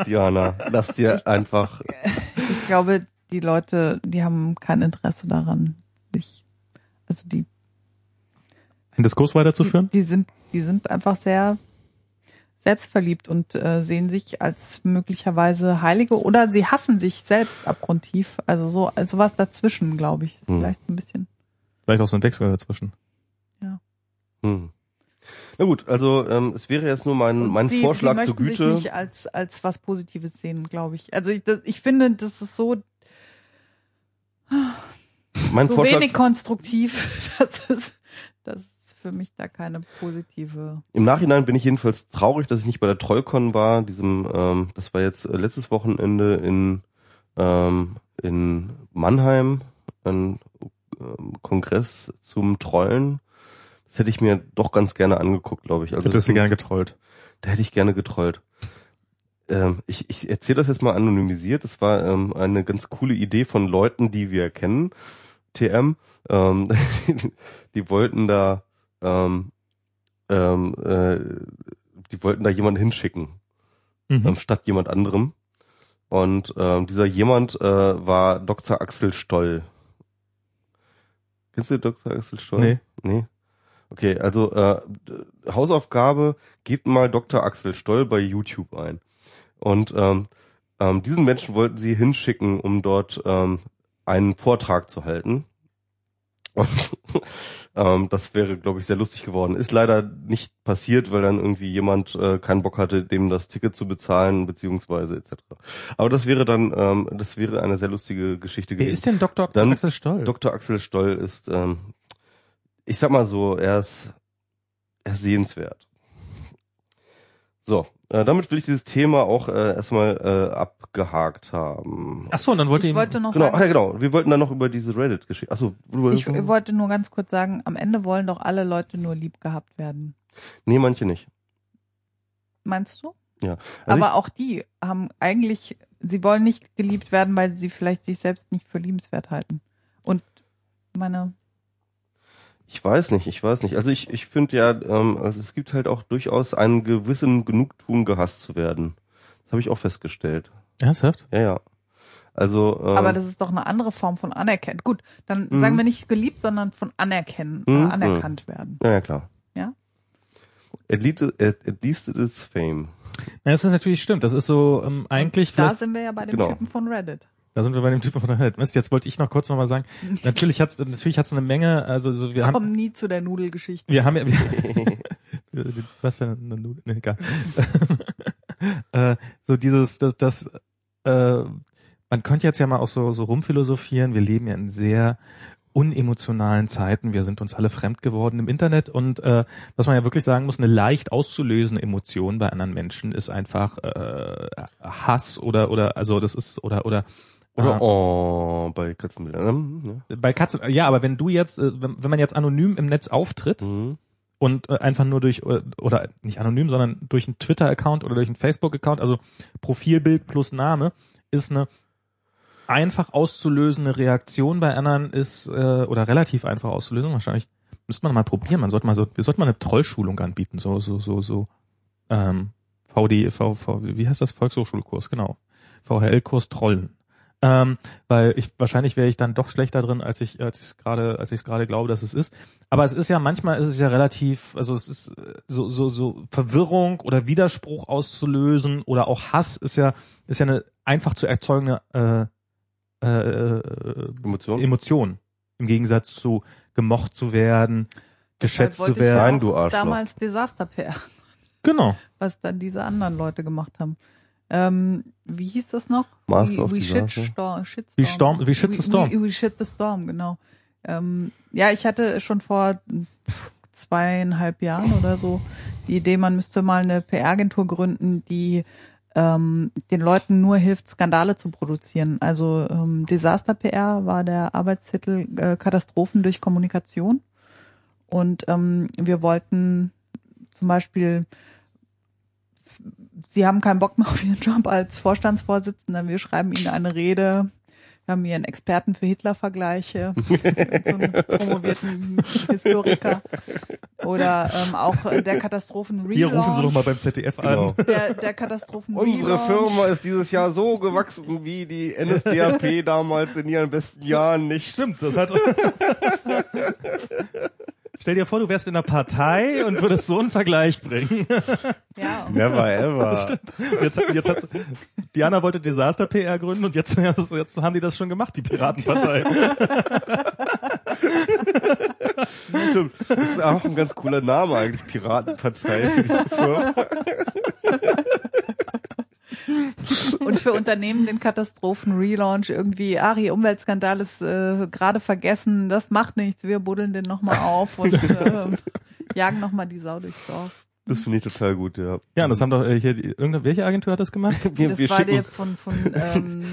Diana, lass dir einfach
Ich glaube, die Leute, die haben kein Interesse daran, sich, also die,
Einen Diskurs weiterzuführen?
die sind, die sind einfach sehr, selbstverliebt und äh, sehen sich als möglicherweise Heilige oder sie hassen sich selbst abgrundtief. Also so also was dazwischen, glaube ich. Ist
Hm.
Vielleicht so ein bisschen.
Vielleicht auch so ein Wechsel dazwischen.
Hm. Na gut, also ähm, es wäre jetzt nur mein, mein
sie,
Vorschlag
sie
zur
möchten sich
Güte.
nicht als als was Positives sehen, glaube ich. Also ich, das, ich finde, das ist so
Mein
so
Vorschlag
wenig konstruktiv, dass es das ist für mich da keine positive.
Im Nachhinein bin ich jedenfalls traurig, dass ich nicht bei der Trollcon war. Diesem, ähm, das war jetzt äh, letztes Wochenende in ähm, in Mannheim ein ähm, Kongress zum Trollen. Das hätte ich mir doch ganz gerne angeguckt, glaube ich. Also
Hättest
das
du gerne getrollt.
da hätte ich gerne getrollt. Ähm, ich ich erzähle das jetzt mal anonymisiert. Das war ähm, eine ganz coole Idee von Leuten, die wir kennen. TM. Ähm, die wollten da ähm, ähm, äh, die wollten da jemanden hinschicken,
Mhm.
ähm, statt jemand anderem. Und ähm, dieser jemand äh, war Dr. Axel Stoll. Kennst du Dr. Axel Stoll?
Nee.
Nee. Okay, also äh, Hausaufgabe, gebt mal Dr. Axel Stoll bei YouTube ein. Und ähm, ähm, diesen Menschen wollten sie hinschicken, um dort ähm, einen Vortrag zu halten. Und ähm, das wäre, glaube ich, sehr lustig geworden. Ist leider nicht passiert, weil dann irgendwie jemand äh, keinen Bock hatte, dem das Ticket zu bezahlen, beziehungsweise etc. Aber das wäre dann, ähm, das wäre eine sehr lustige Geschichte
Wer
gewesen.
ist denn Dr.
Dann-
Axel Stoll?
Dr. Axel Stoll ist, ähm, ich sag mal so, er ist, er ist sehenswert. So, äh, damit will ich dieses Thema auch äh, erstmal äh, abgehakt haben.
Ach so, und dann wollte
Ich wollte noch
Genau, ach
sagen,
ja genau. Wir wollten dann noch über diese Reddit-Geschichte. Achso, du
ich wollte nur ganz kurz sagen, am Ende wollen doch alle Leute nur lieb gehabt werden.
Nee, manche nicht.
Meinst du?
Also
Aber auch die haben eigentlich, sie wollen nicht geliebt werden, weil sie vielleicht sich selbst nicht für liebenswert halten. Und meine,
Ich weiß nicht, ich weiß nicht. Also ich, ich finde ja, ähm, also es gibt halt auch durchaus einen gewissen Genugtuung, gehasst zu werden. Das habe ich auch festgestellt.
Ernsthaft?
Ja, ja. Also, ähm,
aber das ist doch eine andere Form von Anerkennen. Gut, dann
Mhm.
sagen wir nicht geliebt, sondern von anerkennen,
Mhm.
äh, anerkannt werden.
ja, ja, klar.
Ja?
At least, at, at least it is fame.
Ja, das ist natürlich stimmt. Das ist so ähm, eigentlich
Da sind wir ja bei dem
Genau.
Typen von Reddit.
Da sind wir bei dem Typen von der Welt. Mist, jetzt wollte ich noch kurz nochmal sagen, natürlich hat's natürlich hat's eine Menge, also so, wir haben
Kommen nie zu der Nudelgeschichte.
wir haben ja wir, was denn eine Nudel? Nee, egal. äh, so dieses das das äh, man könnte jetzt ja mal auch so so rumphilosophieren, wir leben ja in sehr unemotionalen Zeiten, wir sind uns alle fremd geworden im Internet und äh, was man ja wirklich sagen muss, eine leicht auszulösende Emotion bei anderen Menschen ist einfach äh, Hass oder oder also das ist oder oder
Oder
äh,
oh, bei Katzenbildern. Ja.
bei Katzen ja, aber wenn du jetzt äh, wenn, wenn man jetzt anonym im Netz auftritt,
Mhm.
und äh, einfach nur durch äh, oder nicht anonym, sondern durch einen Twitter-Account oder durch einen Facebook-Account, also Profilbild plus Name, ist eine einfach auszulösende Reaktion bei anderen ist oder relativ einfach auszulösen. Wahrscheinlich müsste man mal probieren. Man sollte mal so, wir sollten mal eine Trollschulung anbieten, so so so so ähm, VD V, V wie heißt das Volkshochschulkurs genau VHL-Kurs Trollen. Ähm, weil ich wahrscheinlich wäre ich dann doch schlechter drin, als ich als ich es gerade als ich es gerade glaube, dass es ist. Aber es ist ja manchmal ist es ja relativ, also es ist äh, so so so Verwirrung oder Widerspruch auszulösen oder auch Hass ist ja ist ja eine einfach zu erzeugende äh, äh, äh,
Emotion?
Emotion im Gegensatz zu gemocht zu werden, geschätzt zu
wollte ich ja
werden.
Nein, du
auch
Arschloch.
Damals Desaster PR,
Genau.
was dann diese anderen Leute gemacht haben. Ähm, wie hieß das noch?
Master
we, we shitstorm, shitstorm.
Wie Storm- wie shit the storm.
We, we shit the storm, genau. Ähm, ja, ich hatte schon vor zweieinhalb Jahren oder so die Idee, man müsste mal eine PR-Agentur gründen, die ähm, den Leuten nur hilft, Skandale zu produzieren. Also ähm, Desaster PR war der Arbeitstitel äh, Katastrophen durch Kommunikation. Und ähm, wir wollten zum Beispiel, Sie haben keinen Bock mehr auf Ihren Job als Vorstandsvorsitzender, wir schreiben Ihnen eine Rede. Wir haben hier einen Experten für Hitler-Vergleiche, so einen promovierten Historiker. Oder ähm, auch der katastrophen
Hier rufen Sie doch mal beim ZDF
Genau.
an.
Der, der katastrophen
Unsere Firma ist dieses Jahr so gewachsen wie die NSDAP damals in ihren besten Jahren nicht.
Stimmt, das hat stell dir vor, du wärst in einer Partei und würdest so einen Vergleich bringen.
Ja,
Never ever.
Jetzt, jetzt hat Diana wollte Desaster PR gründen und jetzt, jetzt haben die das schon gemacht, die Piratenpartei.
Stimmt. Das ist auch ein ganz cooler Name eigentlich, Piratenpartei für diese Firma.
Und für Unternehmen den Katastrophen-Relaunch irgendwie, Ari, Umweltskandal ist äh, gerade vergessen, das macht nichts, wir buddeln den nochmal auf und äh, jagen nochmal die Sau durchs Dorf.
Das finde ich total gut, ja.
Ja, und das haben doch äh, hier, irgendeine, welche Agentur hat das gemacht?
Wir,
das
wir,
war der
schicken,
von, von ähm,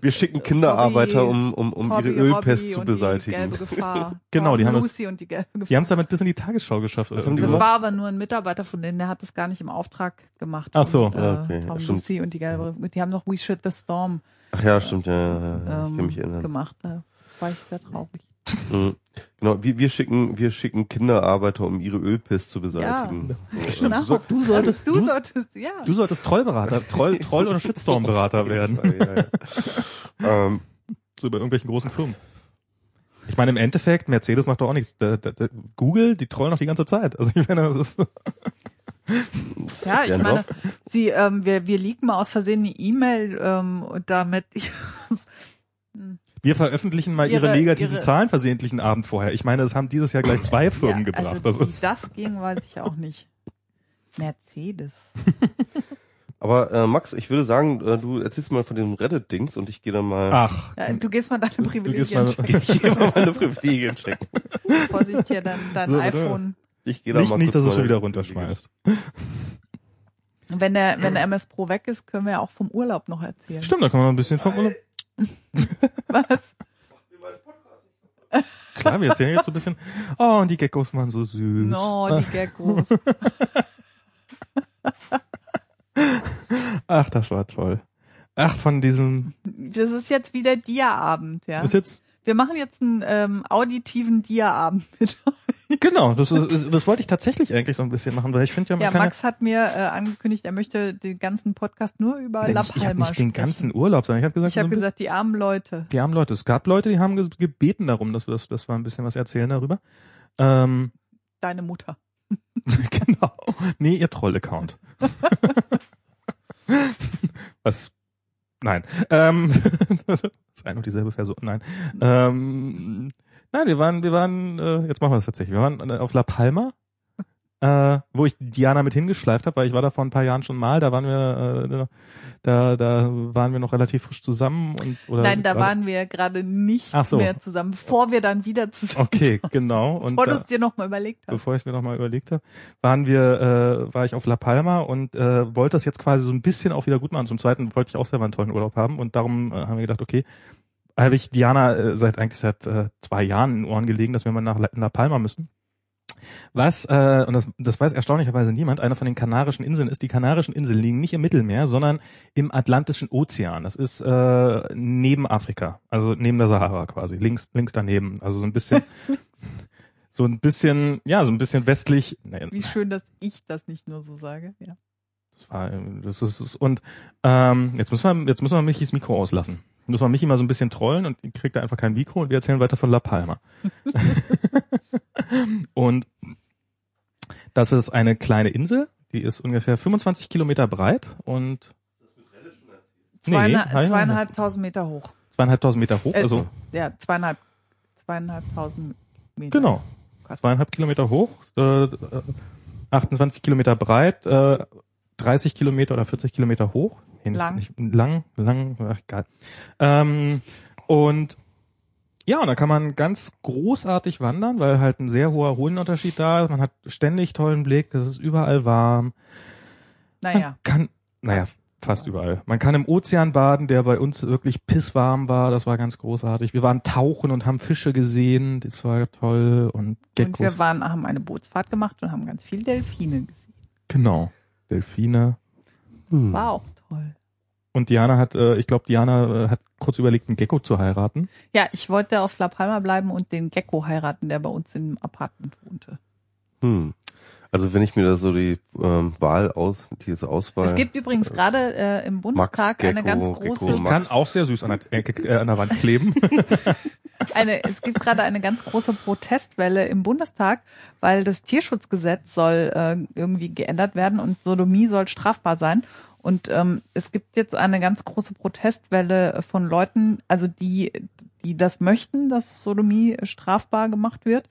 wir schicken Kinderarbeiter, um, um, um ihre
Torbi,
Ölpest
Robby
zu beseitigen.
gelbe Gefahr.
Genau, die haben das-
Lucy und die gelbe Gefahr.
Die haben es damit bis in die Tagesschau geschafft.
Haben die
Das war aber nur ein Mitarbeiter von denen, der hat das gar nicht im Auftrag gemacht.
Ach so.
Und, äh,
Ja, okay,
Tom
stimmt.
Lucy und die gelbe, die haben noch We Shoot the Storm
Ach ja, stimmt, ja, ja, ja, ja. ich
ähm,
kann mich erinnern.
gemacht. Da war ich sehr traurig.
Mhm. Genau, wir, wir schicken, wir schicken Kinderarbeiter, um ihre Ölpest zu beseitigen. So, ähm,
Genau.
so- du solltest-
du,
du-
solltest, ja.
Du solltest Trollberater, Troll, Troll oder Shitstorm-Berater werden.
ja, ja. ähm,
So bei irgendwelchen großen Firmen. Ich meine, im Endeffekt, Mercedes macht doch auch nichts. Da, da, da, Google, die trollen noch die ganze Zeit. Also ich meine, das ist,
Ja, ich meine, sie, ähm, wir, wir leaken mal aus Versehen eine E-Mail ähm, und damit ich,
wir veröffentlichen mal ihre,
Ihre-
negativen
ihre-
Zahlen versehentlich einen Abend vorher. Ich meine, das haben dieses Jahr gleich zwei Firmen
ja,
gebracht.
Also,
das
wie
ist,
das ging, weiß ich auch nicht. Mercedes.
aber äh, Max, ich würde sagen, äh, du erzählst mal von dem Reddit-Dings und ich gehe dann mal,
ach,
Ja, du gehst mal deine
du
Privilegien
mal,
checken.
ich gehe mal meine Privilegien checken.
Vorsicht hier, dein, dein
So,
iPhone.
Ich gehe da
nicht,
mal
nicht, dass es schon wieder runterschmeißt.
Wenn der, wenn der MS Pro weg ist, können wir ja auch vom Urlaub noch erzählen.
Stimmt, da kann man ein bisschen vom Urlaub.
Was?
Klar, wir erzählen jetzt so ein bisschen. Oh, und die Geckos waren so süß.
No, die Geckos.
Ach, das war toll. Ach, von diesem,
Das ist jetzt wieder Dia-Abend, ja.
ist jetzt,
Wir machen jetzt einen ähm, auditiven Dia-Abend mit euch.
genau, das, ist, das wollte ich tatsächlich eigentlich so ein bisschen machen, weil ich finde ja, man
Ja,
kann
Max hat mir äh, angekündigt, er möchte den ganzen Podcast nur über La
ich, ich habe
Palma
nicht den
sprechen.
ganzen Urlaub, sondern ich habe gesagt,
Ich habe
so
gesagt, die armen Leute.
die armen Leute. Es gab Leute, die haben ge- gebeten darum, dass wir das, dass wir ein bisschen was erzählen darüber. Ähm,
Deine Mutter.
genau. Nee, ihr Troll-Account. Was? Nein. Ähm, ist ein und dieselbe Person. Nein. Ähm, nein, wir waren, wir waren, äh, jetzt machen wir das tatsächlich. Wir waren äh, auf La Palma, äh, wo ich Diana mit hingeschleift habe, weil ich war da vor ein paar Jahren schon mal. Da waren wir, äh, da, da waren wir noch relativ frisch zusammen und oder
Nein, da
gerade-
waren wir gerade nicht
so.
mehr zusammen, bevor wir dann wieder zusammen,
Okay, genau. Und
bevor du es dir nochmal überlegt hast.
bevor ich es mir nochmal überlegt habe, waren wir, äh, war ich auf La Palma und äh, wollte das jetzt quasi so ein bisschen auch wieder gut machen. Zum zweiten wollte ich auch selber einen tollen Urlaub haben und darum äh, haben wir gedacht, okay, habe ich Diana äh, seit eigentlich seit äh, zwei Jahren in den Ohren gelegen, dass wir mal nach La Palma müssen. Was, äh, und das, das weiß erstaunlicherweise niemand, eine von den Kanarischen Inseln ist, die Kanarischen Inseln liegen nicht im Mittelmeer, sondern im Atlantischen Ozean. Das ist äh, neben Afrika, also neben der Sahara quasi, links, links daneben. Also so ein bisschen, so ein bisschen, ja, so ein bisschen westlich.
Wie schön, dass ich das nicht nur so sage. Ja.
das war, das ist, das- und ähm, jetzt müssen wir, jetzt müssen wir Michis Mikro auslassen. Müssen wir Michi mal so ein bisschen trollen und kriegt da einfach kein Mikro und wir erzählen weiter von La Palma. und das ist eine kleine Insel, die ist ungefähr 25 Kilometer breit und nein, nein,
zweieinhalbtausend Meter hoch.
zweieinhalbtausend Meter hoch,
Äh,
also
Ja, zweieinhalb, zweieinhalbtausend Meter.
genau, zweieinhalb Kilometer hoch, äh, 28 Kilometer breit, äh, 30 Kilometer oder 40 Kilometer hoch. Nee,
Lang.
Nicht, lang, lang, ach, egal. Ähm, und ja, und da kann man ganz großartig wandern, weil halt ein sehr hoher Höhenunterschied da ist. Man hat ständig tollen Blick, es ist überall warm. Man
Naja,
kann, naja, fast überall. Man kann im Ozean baden, der bei uns wirklich pisswarm war. Das war ganz großartig. Wir waren tauchen und haben Fische gesehen. Das war toll. Und
und
Geckos.
wir waren, haben eine Bootsfahrt gemacht und haben ganz viel Delfine gesehen.
genau. Delfine.
Hm.
War auch toll.
Und Diana hat, äh, ich glaube, Diana äh, hat kurz überlegt, einen Gecko zu heiraten.
Ja, ich wollte auf La Palma bleiben und den Gecko heiraten, der bei uns im Apartment wohnte.
Hm. Also wenn ich mir da so die ähm, Wahl aus, diese Auswahl.
Es gibt übrigens gerade äh, im Bundestag
Gecko,
eine ganz
Gecko,
große,
Max.
Kann auch sehr süß an der, Ecke, äh, an der Wand kleben.
eine, es gibt gerade eine ganz große Protestwelle im Bundestag, weil das Tierschutzgesetz soll äh, irgendwie geändert werden und Sodomie soll strafbar sein. Und ähm, es gibt jetzt eine ganz große Protestwelle von Leuten, also die, die das möchten, dass Sodomie strafbar gemacht wird.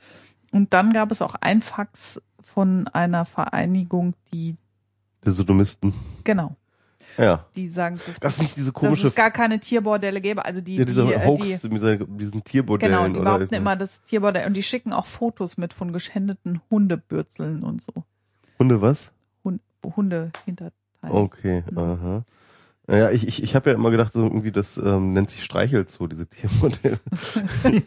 Und dann gab es auch ein Fax von einer Vereinigung, die
Der Sodomisten.
genau,
Ja.
die sagen, dass,
Das ist nicht diese
dass
komische,
es gar keine Tierbordelle gäbe. Also die,
ja, dieser
die, äh,
Hoax
die
mit diesen Tierbordellen.
genau, die behaupten immer das Tierbordell und die schicken auch Fotos mit von geschändeten Hundebürzeln und so.
Hunde was?
Hund, Hunde Hinterteile.
Okay,
Ja.
aha. Ja, ich, ich, ich habe ja immer gedacht, so irgendwie das ähm, nennt sich Streichelzoo, diese Tiermodelle.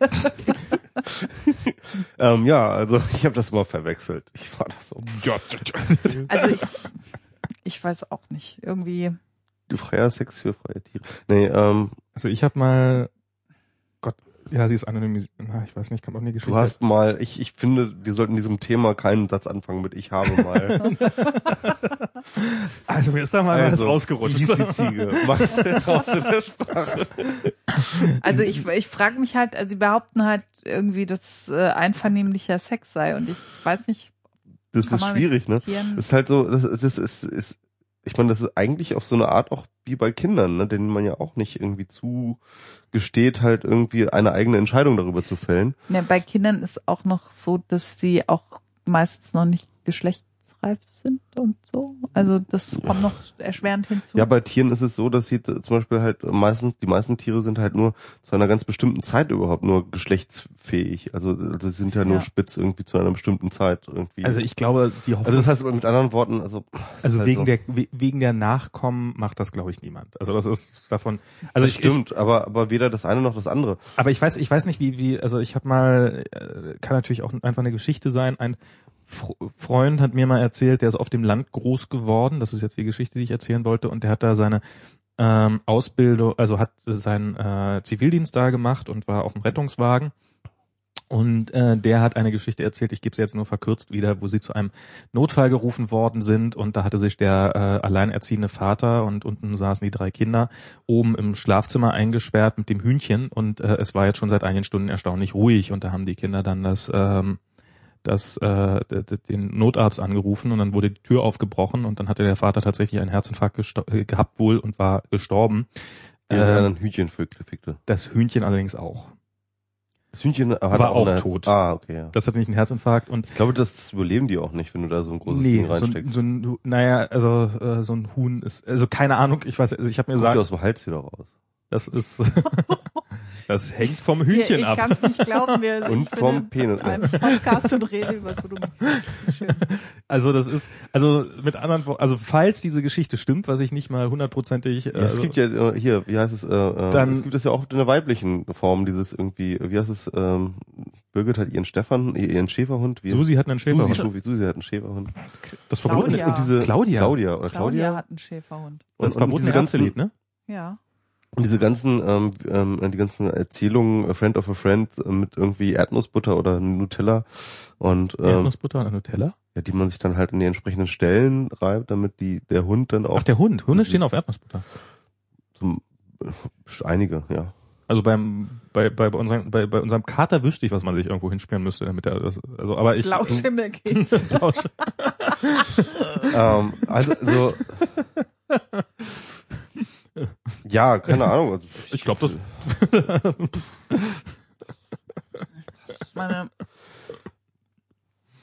ähm, ja, also ich habe das immer verwechselt. Ich war das so.
Also ich, ich weiß auch nicht. Irgendwie.
Freier Sex für freie Tiere. Nee, ähm,
Also ich habe mal, ja, sie ist anonymisiert. Na, ich weiß nicht, kann man die Geschichte.
du hast mal, ich, ich finde, wir sollten in diesem Thema keinen Satz anfangen mit ich habe mal.
also mir ist da mal was
Also,
rausgerutscht.
Wie hieß die Ziege? Mach's raus mit der Sprache.
Also ich, ich frage mich halt, also sie behaupten halt irgendwie, dass äh, einvernehmlicher Sex sei und ich weiß nicht,
Das ist schwierig, ne? Das ist halt so, das, das ist, ist, ich meine, das ist eigentlich auf so eine Art auch wie bei Kindern, ne, denen man ja auch nicht irgendwie zugesteht, halt irgendwie eine eigene Entscheidung darüber zu fällen.
Ne, bei Kindern ist auch noch so, dass sie auch meistens noch nicht geschlechtsreif sind und so. Also das kommt noch erschwerend hinzu.
Ja, bei Tieren ist es so, dass sie zum Beispiel halt meistens, die meisten Tiere sind halt nur zu einer ganz bestimmten Zeit überhaupt nur geschlechtsfähig. Also, also sie sind ja nur
Ja.
spitz irgendwie zu einer bestimmten Zeit irgendwie.
Also ich glaube, die Hoffnung,
also das heißt mit anderen Worten, also,
also
halt
wegen
so.
der we- wegen der Nachkommen macht das glaube ich niemand. Also das ist davon. Also
Also
ich, ich,
stimmt, aber aber weder das eine noch das andere.
aber ich weiß ich weiß nicht wie wie also ich habe mal äh, kann natürlich auch einfach eine Geschichte sein. Ein Freund hat mir mal erzählt, der ist auf dem Land groß geworden. Das ist jetzt die Geschichte, die ich erzählen wollte. Und der hat da seine ähm, Ausbildung, also hat seinen äh, Zivildienst da gemacht und war auf dem Rettungswagen. Und äh, der hat eine Geschichte erzählt, ich gebe sie jetzt nur verkürzt wieder, wo sie zu einem Notfall gerufen worden sind und da hatte sich der äh, alleinerziehende Vater und unten saßen die drei Kinder oben im Schlafzimmer eingesperrt mit dem Hühnchen und äh, es war jetzt schon seit einigen Stunden erstaunlich ruhig und da haben die Kinder dann das ähm, das äh, den Notarzt angerufen und dann wurde die Tür aufgebrochen und dann hatte der Vater tatsächlich einen Herzinfarkt äh, gehabt wohl und war gestorben.
Der
Äh,
dann Hühnchen fickte.
das Hühnchen allerdings auch.
Das Hühnchen hat
War auch
eine-
tot.
Ah, okay, ja.
Das hatte nicht einen Herzinfarkt und
Ich glaube, das, überleben die auch nicht, wenn du da so ein großes
nee,
Ding
so ein,
reinsteckst.
so ein, naja, also äh, so ein Huhn ist, also keine Ahnung, ich weiß, also ich habe mir
ja
gesagt,
aus dem Hals wieder raus.
Das ist, das hängt vom Hühnchen
ich
ab.
kann es nicht glauben, wir
Und
ich
vom Penis.
einem Podcast und rede über Sodomie.
Also das ist, also mit anderen, Wo- also falls diese Geschichte stimmt, was ich nicht mal hundertprozentig, äh,
Ja, es gibt ja äh, hier, wie heißt es, äh, äh,
Dann-
es gibt es ja auch in der weiblichen Form, dieses irgendwie, wie heißt es, ähm, Birgit hat ihren Stefan, ihren Schäferhund. Wie,
Susi hat einen Schäferhund.
Susi, Susi hat einen Schäferhund.
Das verbotene,
Claudia.
Und diese
Claudia.
Claudia oder
Claudia
Claudia.
hat einen Schäferhund.
das
und, und
verbotene
diese ganzen,
Ärztelied, ne?
Ja.
Und diese ganzen, ähm, ähm, die ganzen Erzählungen, A Friend of a Friend äh, mit irgendwie Erdnussbutter oder Nutella und ähm,
Erdnussbutter und Nutella?
ja, die man sich dann halt in die entsprechenden Stellen reibt, damit die der Hund dann auch
Ach, der Hund. Hunde stehen auf Erdnussbutter.
zum äh, einige, ja.
Also beim bei bei, bei, unserem, bei bei unserem Kater wüsste ich, was man sich irgendwo hinspielen müsste, damit er das also aber ich
Blauschimmel geht's.
Blausch-
ähm, also so ja, keine Ahnung. Also,
Ich glaube, das
Meine,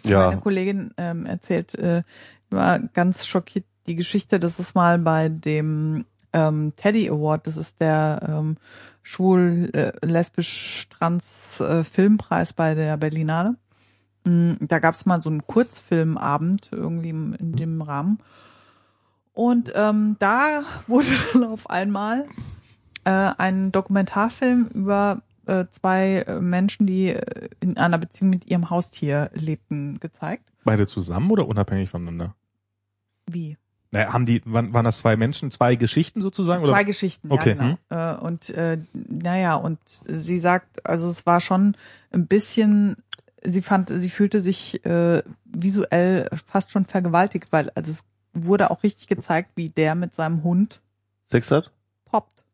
ja,
meine Kollegin ähm, erzählt, äh, war ganz schockiert die Geschichte, dass es mal bei dem ähm, Teddy Award, das ist der ähm, schwul, äh, lesbisch, trans äh, Filmpreis bei der Berlinale. Mm, Da gab es mal so einen Kurzfilmabend irgendwie im- in dem Rahmen. Und ähm, da wurde dann auf einmal äh, ein Dokumentarfilm über äh, zwei äh, Menschen, die äh, in einer Beziehung mit ihrem Haustier lebten, gezeigt.
beide zusammen oder unabhängig voneinander?
Wie?
Naja, haben die waren, waren das zwei Menschen, zwei Geschichten sozusagen oder?
Zwei Geschichten,
Okay,
ja genau. Äh, und äh, naja, und sie sagt, also es war schon ein bisschen, sie fand, sie fühlte sich äh, visuell fast schon vergewaltigt, weil also es wurde auch richtig gezeigt, wie der mit seinem Hund
Sex hat?
poppt.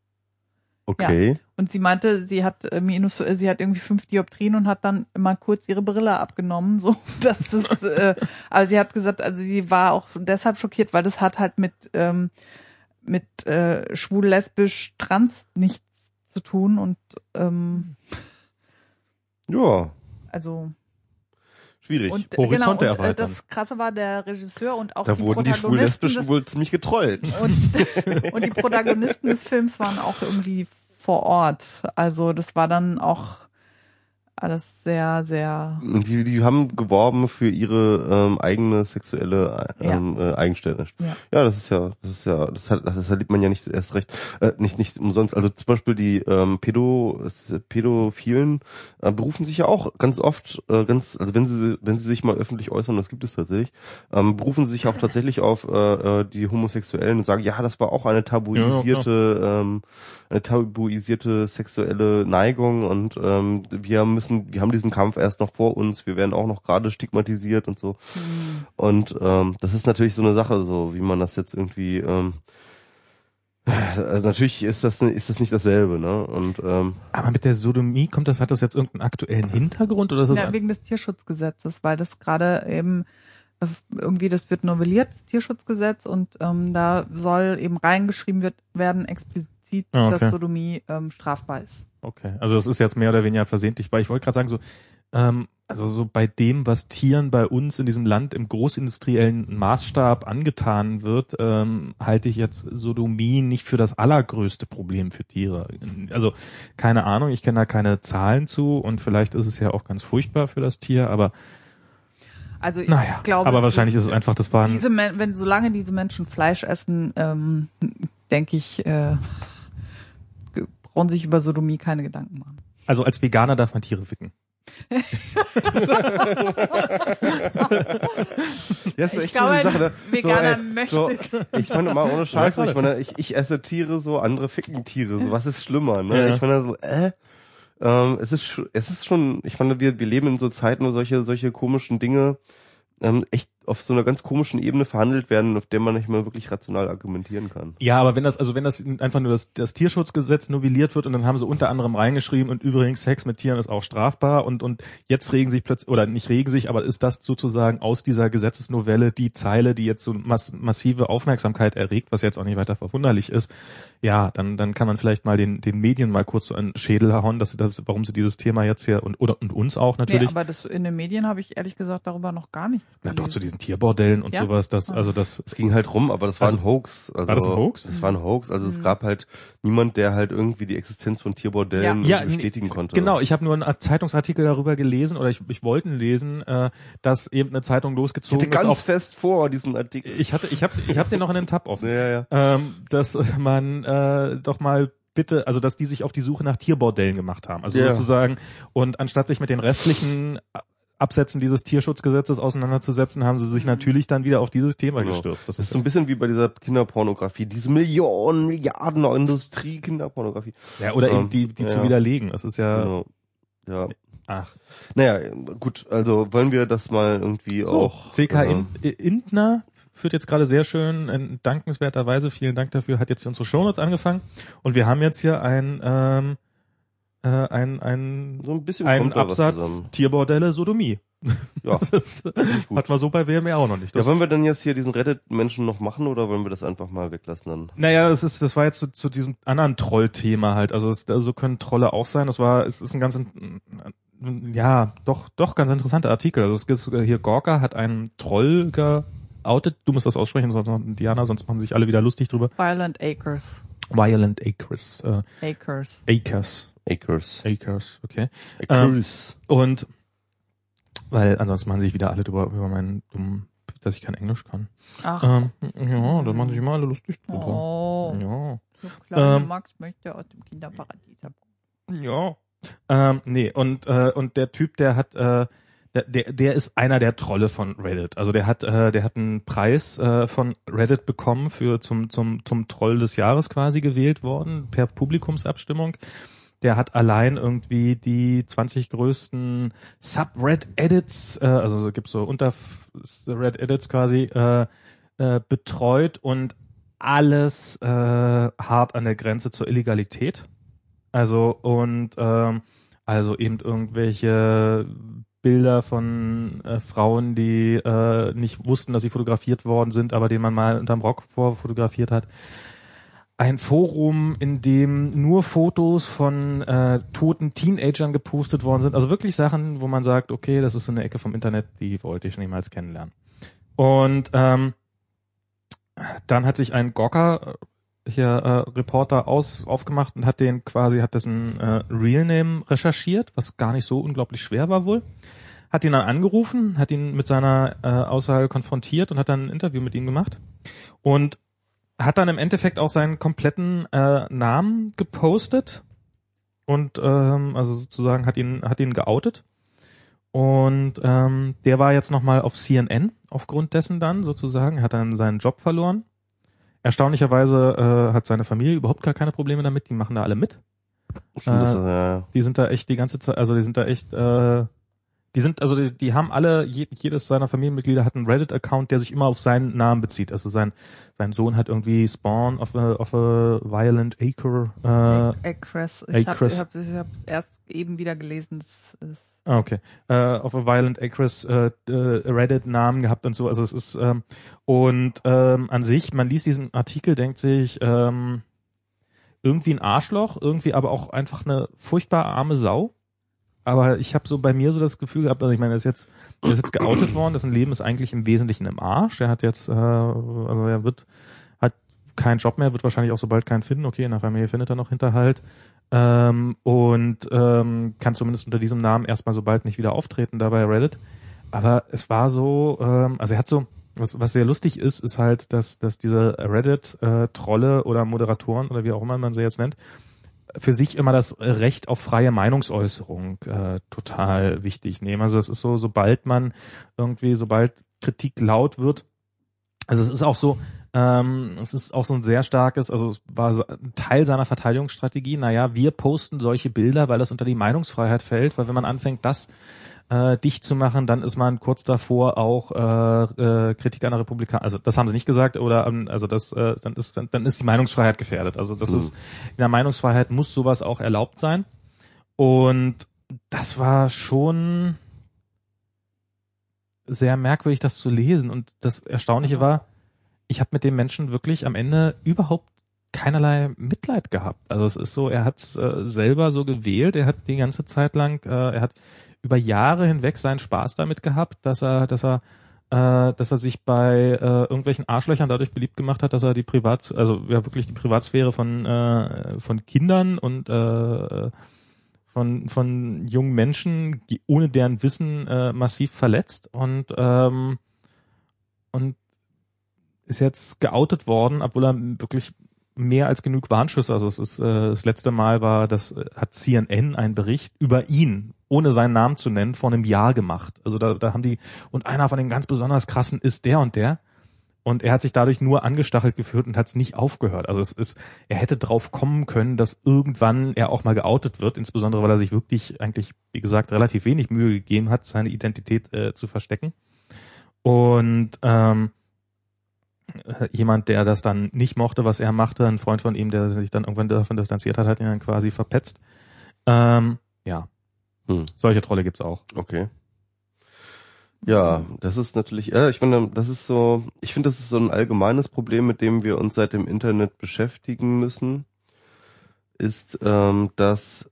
Okay.
Und sie meinte, sie hat äh, minus, äh, sie hat irgendwie fünf Dioptrien und hat dann immer kurz ihre Brille abgenommen, so dass das, äh, aber sie hat gesagt, also sie war auch deshalb schockiert, weil das hat halt mit ähm, mit äh, schwul, lesbisch, trans nichts zu tun und ähm,
Ja,
also
schwierig.
und äh,
Horizonte
genau, und, äh,
erweitern.
das Krasse war der Regisseur und auch
da
die
wurden die
Protagonisten
schwul-lesbischen wohl ziemlich getrollt.
und, und die Protagonisten des Films waren auch irgendwie vor Ort. Also das war dann auch alles sehr, sehr.
Die, die haben geworben für ihre ähm, eigene sexuelle ähm, äh, Eigenständigkeit.
Ja.
Ja, das ist ja, das ist ja, das, hat, das erlebt man ja nicht erst recht, äh, nicht nicht umsonst. Also zum Beispiel die ähm, Pädo, Pädophilen äh, berufen sich ja auch ganz oft, äh, ganz, also wenn sie wenn sie sich mal öffentlich äußern, das gibt es tatsächlich, ähm, berufen sie sich auch tatsächlich auf äh, äh, die Homosexuellen und sagen, ja, das war auch eine tabuisierte, ähm, eine tabuisierte sexuelle Neigung und ähm, wir müssen, wir haben diesen Kampf erst noch vor uns, wir werden auch noch gerade stigmatisiert und so. Und ähm, das ist natürlich so eine Sache, so wie man das jetzt irgendwie. Ähm, also natürlich ist das ist das nicht dasselbe, ne? Und ähm,
Aber mit der Sodomie kommt das, hat das jetzt irgendeinen aktuellen Hintergrund oder ist das
Ja, wegen des Tierschutzgesetzes, weil das gerade eben äh, irgendwie, das wird novelliert, das Tierschutzgesetz, und ähm, da soll eben reingeschrieben wird, werden explizit,
Ah, okay.
dass Sodomie ähm, strafbar ist.
Okay, also das ist jetzt mehr oder weniger versehentlich, weil ich wollte gerade sagen, so, ähm, also so bei dem, was Tieren bei uns in diesem Land im großindustriellen Maßstab angetan wird, ähm, halte ich jetzt Sodomie nicht für das allergrößte Problem für Tiere. Also keine Ahnung, ich kenne da keine Zahlen zu und vielleicht ist es ja auch ganz furchtbar für das Tier, aber
Also ich
naja,
glaube,
aber wahrscheinlich ist es einfach, das war ein,
diese wenn solange diese Menschen Fleisch essen, ähm, denke ich, äh, brauchen sich über Sodomie keine Gedanken machen.
also als Veganer darf man Tiere ficken.
ja, ist
Ich
echt
glaube,
so eine Sache.
ein
ne?
Veganer
ey,
möchte-
So, ich meine mal ohne Scheiße,
Ja,
ich meine, ich, ich esse Tiere so, andere ficken Tiere so. Was ist schlimmer, ne?
Ja.
Ich meine so, äh, ähm, es ist es ist schon, ich meine, wir wir leben in so Zeiten, wo solche solche komischen Dinge ähm, echt auf so einer ganz komischen Ebene verhandelt werden, auf der man nicht mehr wirklich rational argumentieren kann.
Ja, aber wenn das, also wenn das einfach nur das, das Tierschutzgesetz novelliert wird und dann haben sie unter anderem reingeschrieben und übrigens Sex mit Tieren ist auch strafbar und, und jetzt regen sich plötzlich, oder nicht regen sich, aber ist das sozusagen aus dieser Gesetzesnovelle die Zeile, die jetzt so mass, massive Aufmerksamkeit erregt, was jetzt auch nicht weiter verwunderlich ist, ja, dann, dann kann man vielleicht mal den, den Medien mal kurz so einen Schädel hauen, dass sie das, warum sie dieses Thema jetzt hier und, oder, und uns auch
Nee,
natürlich,
aber das in den Medien habe ich ehrlich gesagt darüber noch gar nichts
na doch zu diesen Tierbordellen und
Ja?
sowas, das, also das,
Es ging halt rum, aber das war
Also-
ein Hoax. Also,
War das ein Hoax?
Es war ein Hoax. Also
Mhm.
es gab halt niemand, der halt irgendwie die Existenz von Tierbordellen
Ja. Ja,
bestätigen konnte.
Genau, ich habe nur einen Zeitungsartikel darüber gelesen oder ich, ich wollte ihn lesen, äh, dass eben eine Zeitung
Ich hatte
losgezogen ist.
ganz
Auf,
fest vor diesen Artikel.
ich hatte, ich habe, ich habe den noch in den Tab offen,
ja, ja.
ähm, dass man äh, doch mal bitte, also dass die sich auf die Suche nach Tierbordellen gemacht haben, also
Ja.
sozusagen und anstatt sich mit den restlichen Absätzen dieses Tierschutzgesetzes auseinanderzusetzen, haben sie sich natürlich dann wieder auf dieses Thema
Genau.
gestürzt. Das
Das ist so ein bisschen wie bei dieser Kinderpornografie, diese Millionen, Milliarden Industrie Kinderpornografie.
ja oder eben
ähm,
die, die zu
ja.
widerlegen. Das ist ja,
Genau. Ja.
ach.
Naja, gut, also wollen wir das mal irgendwie
So,
auch.
CK
äh,
In Intner führt jetzt gerade sehr schön, in dankenswerterweise, vielen Dank dafür, hat jetzt unsere Shownotes angefangen und wir haben jetzt hier ein, ähm, äh, ein, ein,
so ein bisschen
ein Absatz. Tierbordelle Sodomie.
Ja,
Das ist,
gut.
hat man so bei WMR auch noch nicht.
ja, wollen wir denn jetzt hier diesen Reddit-Menschen noch machen oder wollen wir das einfach mal weglassen dann?
naja, das ist, das war jetzt zu, zu diesem anderen Troll-Thema halt. Also, es, also können Trolle auch sein. Das war, es ist ein ganz, ja, doch, doch ganz interessanter Artikel. Also es gibt hier Gorka hat einen Troll geoutet. Du musst das aussprechen, sonst Diana, sonst machen sich alle wieder lustig drüber.
Violent Acres.
Violent Acres, äh,
Acres.
Acres,
Acres.
Acres, okay.
Acres.
Und weil ansonsten machen sich wieder alle drüber über meinen dummen, dass ich kein Englisch kann.
Ach,
Ähm, ja, da machen sich immer alle lustig drüber.
oh,
Ja.
so kleine
Ähm,
Max möchte aus dem Kinderparadies abkommen.
Ja. Ähm, nee, und, äh, und der Typ, der hat, äh, der, der, der ist einer der Trolle von Reddit. Also der hat, äh, der hat einen Preis äh, von Reddit bekommen für zum, zum, zum Troll des Jahres quasi gewählt worden, per Publikumsabstimmung. Der hat allein irgendwie die 20 größten Subred-Edits, äh, also gibt's so unter Red-Edits quasi, äh, äh, betreut und alles äh, hart an der Grenze zur Illegalität. Also und ähm, also eben irgendwelche Bilder von äh, Frauen, die äh, nicht wussten, dass sie fotografiert worden sind, aber denen man mal unterm Rock vorfotografiert hat. Ein Forum, in dem nur Fotos von äh, toten Teenagern gepostet worden sind. Also wirklich Sachen, wo man sagt, okay, das ist so eine Ecke vom Internet, die wollte ich niemals kennenlernen. Und ähm, dann hat sich ein Gawker hier äh, Reporter aus aufgemacht und hat den quasi hat dessen äh, Real Name recherchiert, was gar nicht so unglaublich schwer war wohl. Hat ihn dann angerufen, hat ihn mit seiner äh, Aussage konfrontiert und hat dann ein Interview mit ihm gemacht und hat dann im Endeffekt auch seinen kompletten äh, Namen gepostet und ähm, also sozusagen hat ihn hat ihn geoutet und ähm, der war jetzt nochmal auf CNN aufgrund dessen dann sozusagen, hat dann seinen Job verloren. Erstaunlicherweise äh, hat seine Familie überhaupt gar keine Probleme damit, die machen da alle mit. Äh,
ja,
Die sind da echt die ganze Zeit, also die sind da echt, äh, die sind, also die, die haben alle, je, jedes seiner Familienmitglieder hat einen Reddit-Account, der sich immer auf seinen Namen bezieht. Also sein, sein Sohn hat irgendwie Spawn of a, of a Violent Acre, äh,
Acress. Ich habe hab, ich hab erst eben wieder gelesen. Es ist
Ah, okay. Äh, auf a Violent Actress äh, äh, Reddit-Namen gehabt und so. Also es ist ähm, und ähm, an sich, man liest diesen Artikel, denkt sich ähm, irgendwie ein Arschloch, irgendwie aber auch einfach eine furchtbar arme Sau. Aber ich habe so bei mir so das Gefühl gehabt, also ich meine, er ist jetzt, er ist jetzt geoutet worden, dessen Leben ist eigentlich im Wesentlichen im Arsch. Er hat jetzt, äh, also er wird, hat keinen Job mehr, wird wahrscheinlich auch sobald keinen finden. Okay, in der Familie findet er noch Hinterhalt. Ähm, und ähm, kann zumindest unter diesem Namen erstmal so bald nicht wieder auftreten da bei Reddit. Aber es war so, ähm, also er hat so, was, was sehr lustig ist, ist halt, dass, dass diese Reddit-Trolle oder Moderatoren oder wie auch immer man sie jetzt nennt, für sich immer das Recht auf freie Meinungsäußerung äh, total wichtig nehmen. Also es ist so, sobald man irgendwie, sobald Kritik laut wird, also es ist auch so, ähm, es ist auch so ein sehr starkes, also es war so ein Teil seiner Verteidigungsstrategie, naja, wir posten solche Bilder, weil das unter die Meinungsfreiheit fällt, weil wenn man anfängt, das äh, dicht zu machen, dann ist man kurz davor auch äh, äh, Kritik an der Republik, also das haben sie nicht gesagt, oder ähm, also das, äh, dann ist dann, dann ist die Meinungsfreiheit gefährdet. Also das
Mhm.
ist in der Meinungsfreiheit muss sowas auch erlaubt sein. Und das war schon sehr merkwürdig, das zu lesen. Und das Erstaunliche war, ich habe mit dem Menschen wirklich am Ende überhaupt keinerlei Mitleid gehabt. Also es ist so, er hat es äh, selber so gewählt, er hat die ganze Zeit lang, äh, er hat über Jahre hinweg seinen Spaß damit gehabt, dass er, dass er äh, dass er sich bei äh, irgendwelchen Arschlöchern dadurch beliebt gemacht hat, dass er die Privat, also ja wirklich die Privatsphäre von äh, von Kindern und äh, von von jungen Menschen ohne deren Wissen äh, massiv verletzt und ähm, und ist jetzt geoutet worden, obwohl er wirklich mehr als genug Warnschüsse, also es ist äh, das letzte Mal war, das äh, hat CNN einen Bericht über ihn, ohne seinen Namen zu nennen, vor einem Jahr gemacht. Also da, da haben die, und einer von den ganz besonders krassen ist der und der. Und er hat sich dadurch nur angestachelt geführt und hat es nicht aufgehört. Also es ist, er hätte drauf kommen können, dass irgendwann er auch mal geoutet wird, insbesondere weil er sich wirklich eigentlich, wie gesagt, relativ wenig Mühe gegeben hat, seine Identität äh, zu verstecken. Und ähm, äh, jemand, der das dann nicht mochte, was er machte, ein Freund von ihm, der sich dann irgendwann davon distanziert hat, hat ihn dann quasi verpetzt. Ähm, ja,
Hm.
solche Trolle gibt's auch.
Okay. Ja, das ist natürlich, ja, ich finde, das ist so, ich finde, das ist so ein allgemeines Problem, mit dem wir uns seit dem Internet beschäftigen müssen, ist, ähm, dass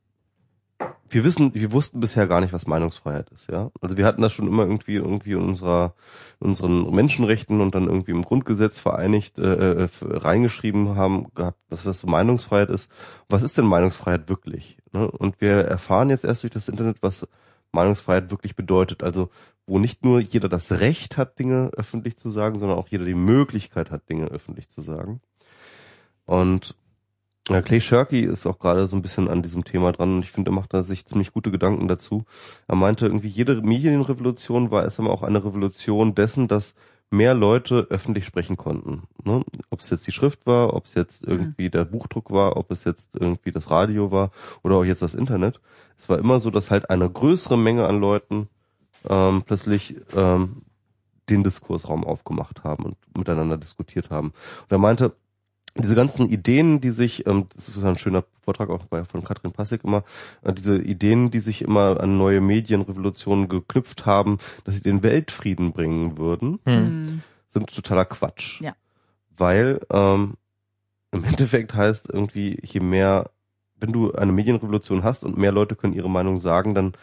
wir wissen, wir wussten bisher gar nicht, was Meinungsfreiheit ist, ja. Also wir hatten das schon immer irgendwie irgendwie in unserer, in unseren Menschenrechten und dann irgendwie im Grundgesetz vereinigt, äh, äh, reingeschrieben haben, gehabt, dass das Meinungsfreiheit ist. Was ist denn Meinungsfreiheit wirklich? Ne? Und wir erfahren jetzt erst durch das Internet, was Meinungsfreiheit wirklich bedeutet. Also wo nicht nur jeder das Recht hat, Dinge öffentlich zu sagen, sondern auch jeder die Möglichkeit hat, Dinge öffentlich zu sagen. Und ja, Clay Shirky ist auch gerade so ein bisschen an diesem Thema dran und ich finde, er macht da sich ziemlich gute Gedanken dazu. Er meinte, irgendwie jede Medienrevolution war erst einmal auch eine Revolution dessen, dass mehr Leute öffentlich sprechen konnten. Ne? Ob es jetzt die Schrift war, ob es jetzt irgendwie der Buchdruck war, ob es jetzt irgendwie das Radio war oder auch jetzt das Internet. Es war immer so, dass halt eine größere Menge an Leuten ähm, plötzlich ähm, den Diskursraum aufgemacht haben und miteinander diskutiert haben. Und er meinte, diese ganzen Ideen, die sich, ähm, das ist ein schöner Vortrag auch bei, von Katrin Passig immer, äh, diese Ideen, die sich immer an neue Medienrevolutionen geknüpft haben, dass sie den Weltfrieden bringen würden,
Hm.
sind totaler Quatsch.
Ja.
Weil ähm, im Endeffekt heißt irgendwie, je mehr, wenn du eine Medienrevolution hast und mehr Leute können ihre Meinung sagen, dann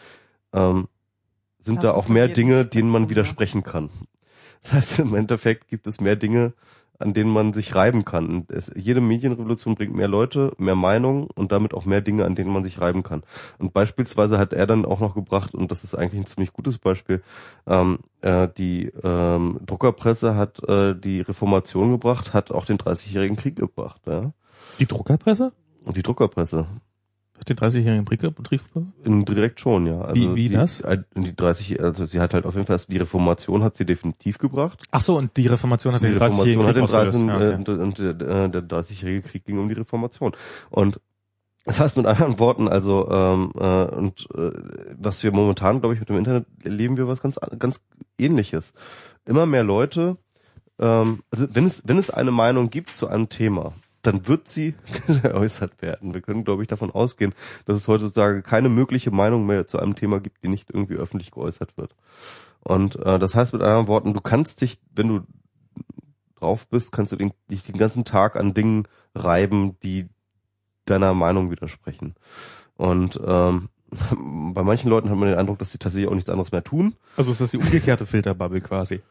ähm, sind
Hast
da auch mehr Dinge, denen man widersprechen kann. Das heißt, im Endeffekt gibt es mehr Dinge, an denen man sich reiben kann. Und es, jede Medienrevolution bringt mehr Leute, mehr Meinungen und damit auch mehr Dinge, an denen man sich reiben kann. Und beispielsweise hat er dann auch noch gebracht, und das ist eigentlich ein ziemlich gutes Beispiel, ähm, äh, die ähm, Druckerpresse hat äh, die Reformation gebracht, hat auch den 30-jährigen Krieg gebracht. Ja?
Die Druckerpresse?
Und die Druckerpresse.
Den 30-jährigen Betrieb?
In, direkt schon, ja. Also
Wie- wie
die,
das?
äh, Die 30, also sie hat halt auf jeden Fall, die Reformation hat sie definitiv gebracht.
Ach so, und die Reformation hat
Die
den 30-jährigen
Reformation hat
Krieg
den 30,
ausgelöst. Ja, okay.
äh, und, und äh, der 30-jährige Krieg ging um die Reformation. Und das heißt mit anderen Worten, also ähm, äh, und äh, was wir momentan, glaube ich, mit dem Internet erleben wir was ganz ganz Ähnliches. Immer mehr Leute, ähm, also wenn es wenn es eine Meinung gibt zu einem Thema, dann wird sie geäußert werden. Wir können, glaube ich, davon ausgehen, dass es heutzutage keine mögliche Meinung mehr zu einem Thema gibt, die nicht irgendwie öffentlich geäußert wird. Und äh, das heißt mit anderen Worten, du kannst dich, wenn du drauf bist, kannst du den, dich den ganzen Tag an Dingen reiben, die deiner Meinung widersprechen. Und ähm, bei manchen Leuten hat man den Eindruck, dass sie tatsächlich auch nichts anderes mehr tun.
Also ist das die umgekehrte Filterbubble quasi.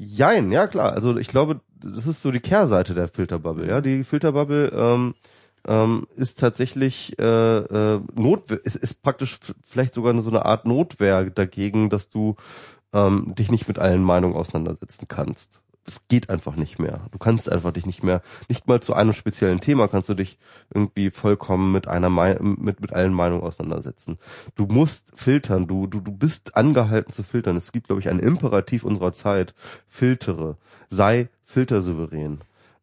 Jein, ja klar. Also ich glaube, das ist so die Kehrseite der Filterbubble. Ja, die Filterbubble ähm, ähm, ist tatsächlich äh, äh, Notwehr, ist, ist praktisch vielleicht sogar so eine Art Notwehr dagegen, dass du ähm, dich nicht mit allen Meinungen auseinandersetzen kannst. Es geht einfach nicht mehr. Du kannst einfach dich nicht mehr, nicht mal zu einem speziellen Thema kannst du dich irgendwie vollkommen mit einer Mei- mit mit allen Meinungen auseinandersetzen. Du musst filtern. Du du du bist angehalten zu filtern. Es gibt glaube ich ein Imperativ unserer Zeit. Filtere. Sei filtersouverän.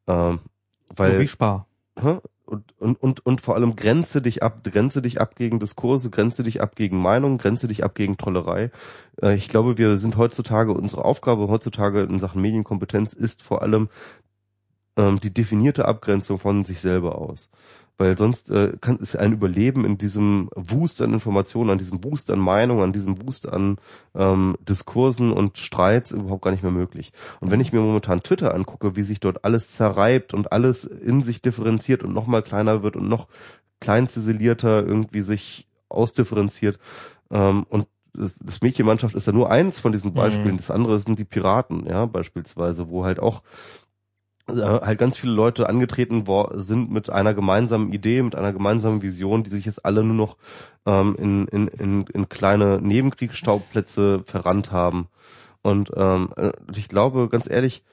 Ähm,
So
weil
wie Spar.
Hä? Und, und, und, und vor allem grenze dich ab, grenze dich ab gegen Diskurse, grenze dich ab gegen Meinungen, grenze dich ab gegen Trollerei. Äh, ich glaube, wir sind heutzutage, unsere Aufgabe heutzutage in Sachen Medienkompetenz ist vor allem ähm, die definierte Abgrenzung von sich selber aus. Weil sonst äh, kann, ist ein Überleben in diesem Wust an Informationen, an diesem Wust an Meinungen, an diesem Wust an ähm, Diskursen und Streits überhaupt gar nicht mehr möglich. Und wenn ich mir momentan Twitter angucke, wie sich dort alles zerreibt und alles in sich differenziert und noch mal kleiner wird und noch klein ziselierter irgendwie sich ausdifferenziert ähm, und das, Mädchenmannschaft ist ja nur eins von diesen Beispielen.
Mhm.
Das andere sind die Piraten, ja, beispielsweise, wo halt auch halt ganz viele Leute angetreten sind mit einer gemeinsamen Idee, mit einer gemeinsamen Vision, die sich jetzt alle nur noch ähm, in, in, in, in kleine Nebenkriegsschauplätze verrannt haben. Und ähm, äh, ich glaube, ganz ehrlich,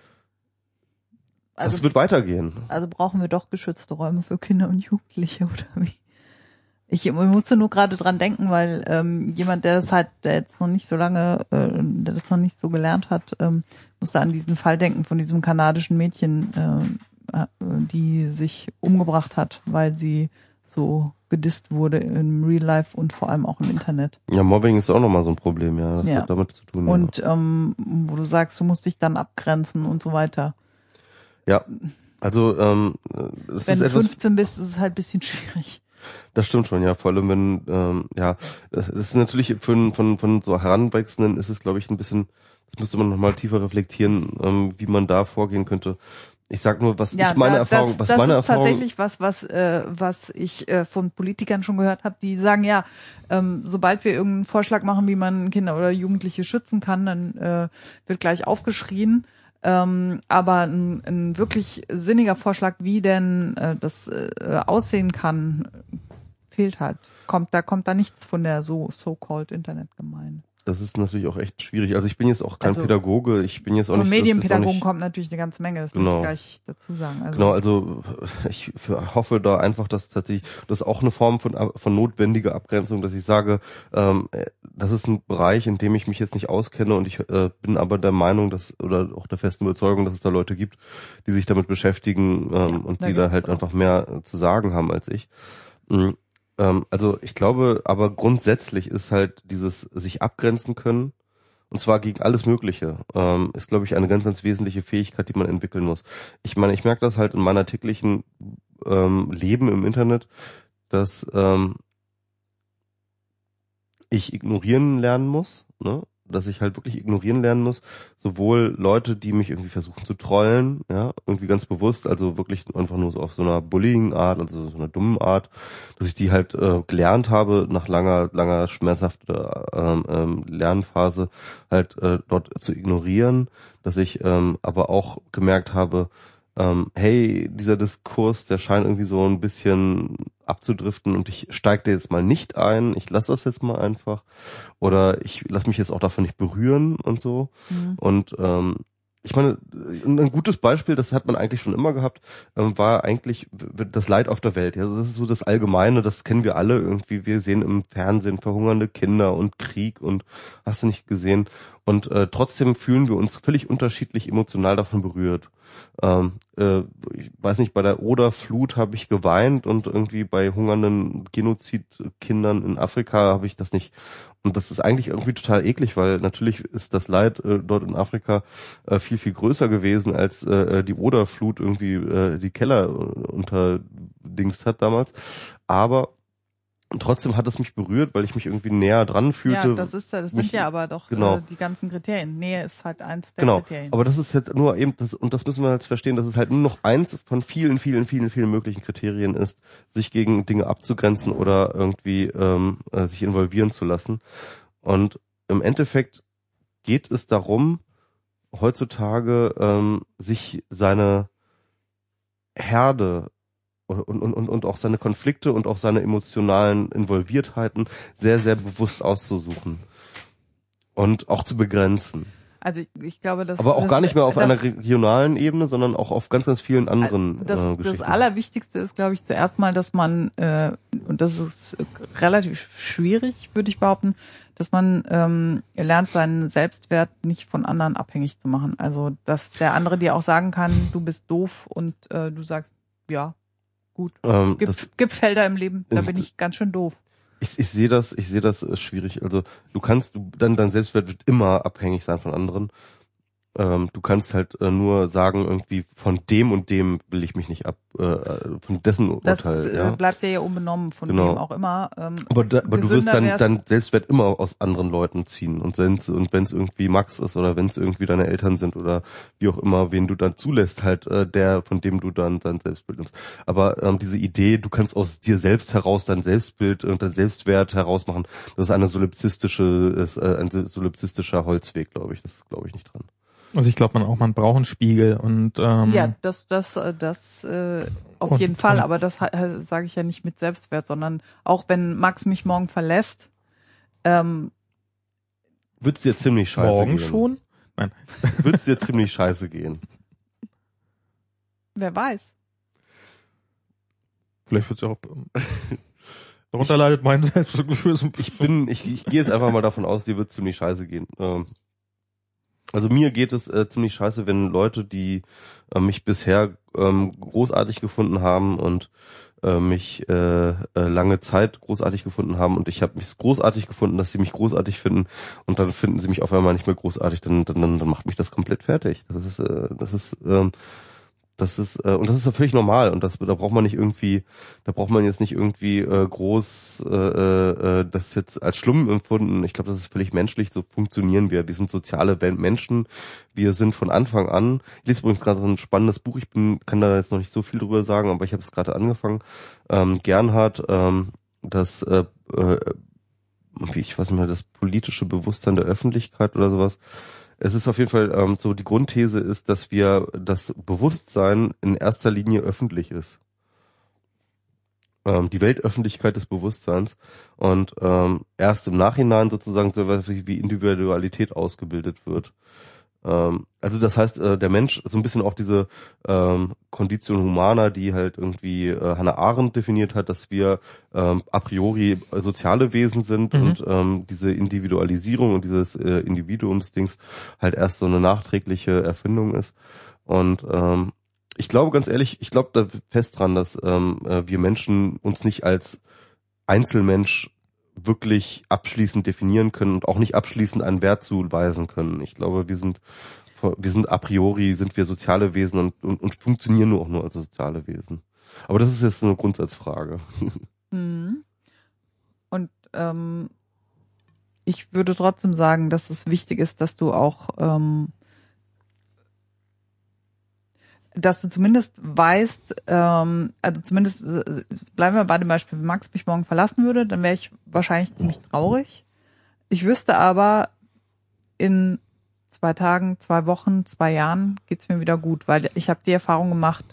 das
Also,
wird weitergehen.
also brauchen wir doch geschützte Räume für Kinder und Jugendliche oder wie? Ich musste nur gerade dran denken, weil ähm, jemand, der das halt, der jetzt noch nicht so lange, äh, der das noch nicht so gelernt hat, ähm, musste an diesen Fall denken von diesem kanadischen Mädchen, äh, äh, die sich umgebracht hat, weil sie so gedisst wurde im Real Life und vor allem auch im Internet.
Ja, Mobbing ist auch nochmal so ein Problem, ja. Das
Ja.
hat damit zu tun.
Und ähm, wo du sagst, du musst dich dann abgrenzen und so weiter.
ja. Also, ähm, das
Wenn
ist
du
etwas,
15 bist, ist es halt ein bisschen schwierig.
Das stimmt schon, ja. Vor allem, wenn, ähm, ja, das ist natürlich von, von, von so Heranwachsenden ist es, glaube ich, ein bisschen, das müsste man nochmal tiefer reflektieren, ähm, wie man da vorgehen könnte. Ich sag nur, was ich meine
da-
Erfahrung,
das,
was
das
meine
ist
Erfahrung,
tatsächlich was, was, äh, was ich äh, von Politikern schon gehört habe, die sagen, ja, ähm, sobald wir irgendeinen Vorschlag machen, wie man Kinder oder Jugendliche schützen kann, dann äh, wird gleich aufgeschrien. Ähm, aber ein, ein wirklich sinniger Vorschlag, wie denn äh, das äh, aussehen kann, fehlt halt. Kommt, da kommt da nichts von der so so-called Internetgemeinde.
Das ist natürlich auch echt schwierig. Also ich bin jetzt auch kein
Also,
Pädagoge, ich bin jetzt auch
Von
nicht, auch
Medienpädagogen
nicht,
kommt natürlich eine ganze Menge, das muss
Genau.
ich gleich dazu sagen. Also,
Genau, also ich hoffe da einfach, dass tatsächlich das ist auch eine Form von von notwendiger Abgrenzung, dass ich sage, ähm, äh, das ist ein Bereich, in dem ich mich jetzt nicht auskenne und ich äh, bin aber der Meinung, dass oder auch der festen Überzeugung, dass es da Leute gibt, die sich damit beschäftigen ähm, und
da
die da halt
auch.
einfach mehr äh, zu sagen haben als ich. Mhm. Ähm, also ich glaube, aber grundsätzlich ist halt dieses sich abgrenzen können Und zwar gegen alles Mögliche. Ähm, ist, glaube ich, eine ganz, ganz wesentliche Fähigkeit, die man entwickeln muss. Ich meine, ich merke das halt in meiner täglichen ähm, Leben im Internet, dass ähm, ich ignorieren lernen muss. Ne? Dass ich halt wirklich ignorieren lernen muss, sowohl Leute, die mich irgendwie versuchen zu trollen, ja, irgendwie ganz bewusst, also wirklich einfach nur so auf so einer Bullying-Art, also so einer dummen Art, dass ich die halt äh, gelernt habe nach langer, langer schmerzhafter ähm, ähm, Lernphase halt äh, dort zu ignorieren, dass ich ähm, aber auch gemerkt habe, ähm, hey, dieser Diskurs, der scheint irgendwie so ein bisschen abzudriften und ich steige da jetzt mal nicht ein, ich lasse das jetzt mal einfach oder ich lasse mich jetzt auch davon nicht berühren und so. Mhm. Und ähm, ich meine, ein gutes Beispiel, das hat man eigentlich schon immer gehabt, ähm, war eigentlich das Leid auf der Welt. Also das ist so das Allgemeine, das kennen wir alle irgendwie. Wir sehen im Fernsehen verhungernde Kinder und Krieg und hast du nicht gesehen. Und äh, trotzdem fühlen wir uns völlig unterschiedlich emotional davon berührt. Ähm, äh, ich weiß nicht, bei der Oder-Flut habe ich geweint und irgendwie bei hungernden Genozidkindern in Afrika habe ich das nicht. Und das ist eigentlich irgendwie total eklig, weil natürlich ist das Leid äh, dort in Afrika äh, viel, viel größer gewesen, als äh, die Oder-Flut irgendwie äh, die Keller äh, unter Dings hat damals. Aber und trotzdem hat es mich berührt, weil ich mich irgendwie näher dran fühlte.
Ja, das ist das mich, sind ja aber doch
genau.
äh, die ganzen Kriterien. Nähe ist halt eins
der genau.
Kriterien.
Aber das ist halt nur eben das und das müssen wir jetzt verstehen, dass es halt nur noch eins von vielen, vielen, vielen, vielen möglichen Kriterien ist, sich gegen Dinge abzugrenzen oder irgendwie ähm, äh, sich involvieren zu lassen. Und im Endeffekt geht es darum, heutzutage ähm, sich seine Herde und, und, und auch seine Konflikte und auch seine emotionalen Involviertheiten sehr, sehr bewusst auszusuchen und auch zu begrenzen.
Also ich, ich glaube, dass
aber auch
das,
gar nicht mehr auf einer regionalen Ebene, sondern auch auf ganz, ganz vielen anderen
das,
äh, Geschichten.
Das Allerwichtigste ist, glaube ich, zuerst mal, dass man äh, und das ist relativ schwierig, würde ich behaupten, dass man ähm, lernt, seinen Selbstwert nicht von anderen abhängig zu machen. Also dass der andere dir auch sagen kann, du bist doof und äh, du sagst, ja, gut. Ähm, gibt, gibt Felder im Leben, da bin ich ganz schön doof.
Ich, ich sehe das, ich sehe das ist schwierig. Also du kannst, du, dann dein Selbstwert wird immer abhängig sein von anderen. Ähm, du kannst halt äh, nur sagen, irgendwie von dem und dem will ich mich nicht ab, äh, von dessen Urteil. Das
äh, ja? bleibt dir ja unbenommen, von genau. wem auch immer. Ähm,
aber, da, aber du wirst dann, dann Selbstwert immer aus anderen Leuten ziehen. Und wenn es und wenn's irgendwie Max ist oder wenn es irgendwie deine Eltern sind oder wie auch immer, wen du dann zulässt, halt äh, der, von dem du dann dein Selbstbild nimmst. Aber ähm, diese Idee, du kannst aus dir selbst heraus dein Selbstbild und dein Selbstwert herausmachen, das ist eine solipsistische, ist, äh, ein solipsistischer Holzweg, glaube ich. Das glaube ich nicht dran.
Also ich glaube man auch, man braucht einen Spiegel und ähm,
ja, das das äh, das äh, auf und, jeden Fall. Aber das äh, sage ich ja nicht mit Selbstwert, sondern auch wenn Max mich morgen verlässt, ähm,
wird's dir ziemlich scheiße
morgen
gehen.
schon? Nein,
wird's dir ziemlich scheiße gehen.
Wer weiß.
Vielleicht wird's ja auch ähm, darunter leidet mein Selbstgefühl.
Ich bin, ich, ich gehe jetzt einfach mal davon aus, dir wird ziemlich scheiße gehen. Ähm, also mir geht es äh, ziemlich scheiße, wenn Leute, die äh, mich bisher ähm, großartig gefunden haben und äh, mich äh, äh, lange Zeit großartig gefunden haben und ich habe mich großartig gefunden, dass sie mich großartig finden und dann finden sie mich auf einmal nicht mehr großartig, dann, dann, dann macht mich das komplett fertig. Das ist, äh, das ist ähm, das ist äh, und das ist ja völlig normal und das da braucht man nicht irgendwie, da braucht man jetzt nicht irgendwie äh, groß äh, äh, äh das jetzt als schlimm empfunden. Ich glaube, das ist völlig menschlich. So funktionieren wir. Wir sind soziale Menschen. Wir sind von Anfang an. Ich lese übrigens gerade ein spannendes Buch. Ich bin kann da jetzt noch nicht so viel drüber sagen, aber ich habe es gerade angefangen. Ähm, Gernhard, ähm, das äh, äh, wie ich weiß nicht mehr, das politische Bewusstsein der Öffentlichkeit oder sowas es ist auf jeden Fall ähm, so, die Grundthese ist, dass wir das Bewusstsein in erster Linie öffentlich ist. Ähm, die Weltöffentlichkeit des Bewusstseins und ähm, erst im Nachhinein sozusagen so wie Individualität ausgebildet wird. Ähm, also das heißt, äh, der Mensch, so ein bisschen auch diese ähm, Condition Humana, die halt irgendwie äh, Hannah Arendt definiert hat, dass wir ähm, a priori soziale Wesen sind mhm. und ähm, diese Individualisierung und dieses äh, Individuumsdings halt erst so eine nachträgliche Erfindung ist. Und ähm, ich glaube ganz ehrlich, ich glaube da fest dran, dass ähm, äh, wir Menschen uns nicht als Einzelmensch wirklich abschließend definieren können und auch nicht abschließend einen Wert zuweisen können. Ich glaube, wir sind wir sind a priori sind wir soziale Wesen und, und, und funktionieren nur auch nur als soziale Wesen. Aber das ist jetzt eine Grundsatzfrage.
Mhm. Und ähm, ich würde trotzdem sagen, dass es wichtig ist, dass du auch, ähm, dass du zumindest weißt, ähm, also zumindest äh, bleiben wir bei dem Beispiel, wenn Max mich morgen verlassen würde, dann wäre ich wahrscheinlich ziemlich traurig. Ich wüsste aber, in zwei Tagen, zwei Wochen, zwei Jahren geht's mir wieder gut, weil ich habe die Erfahrung gemacht,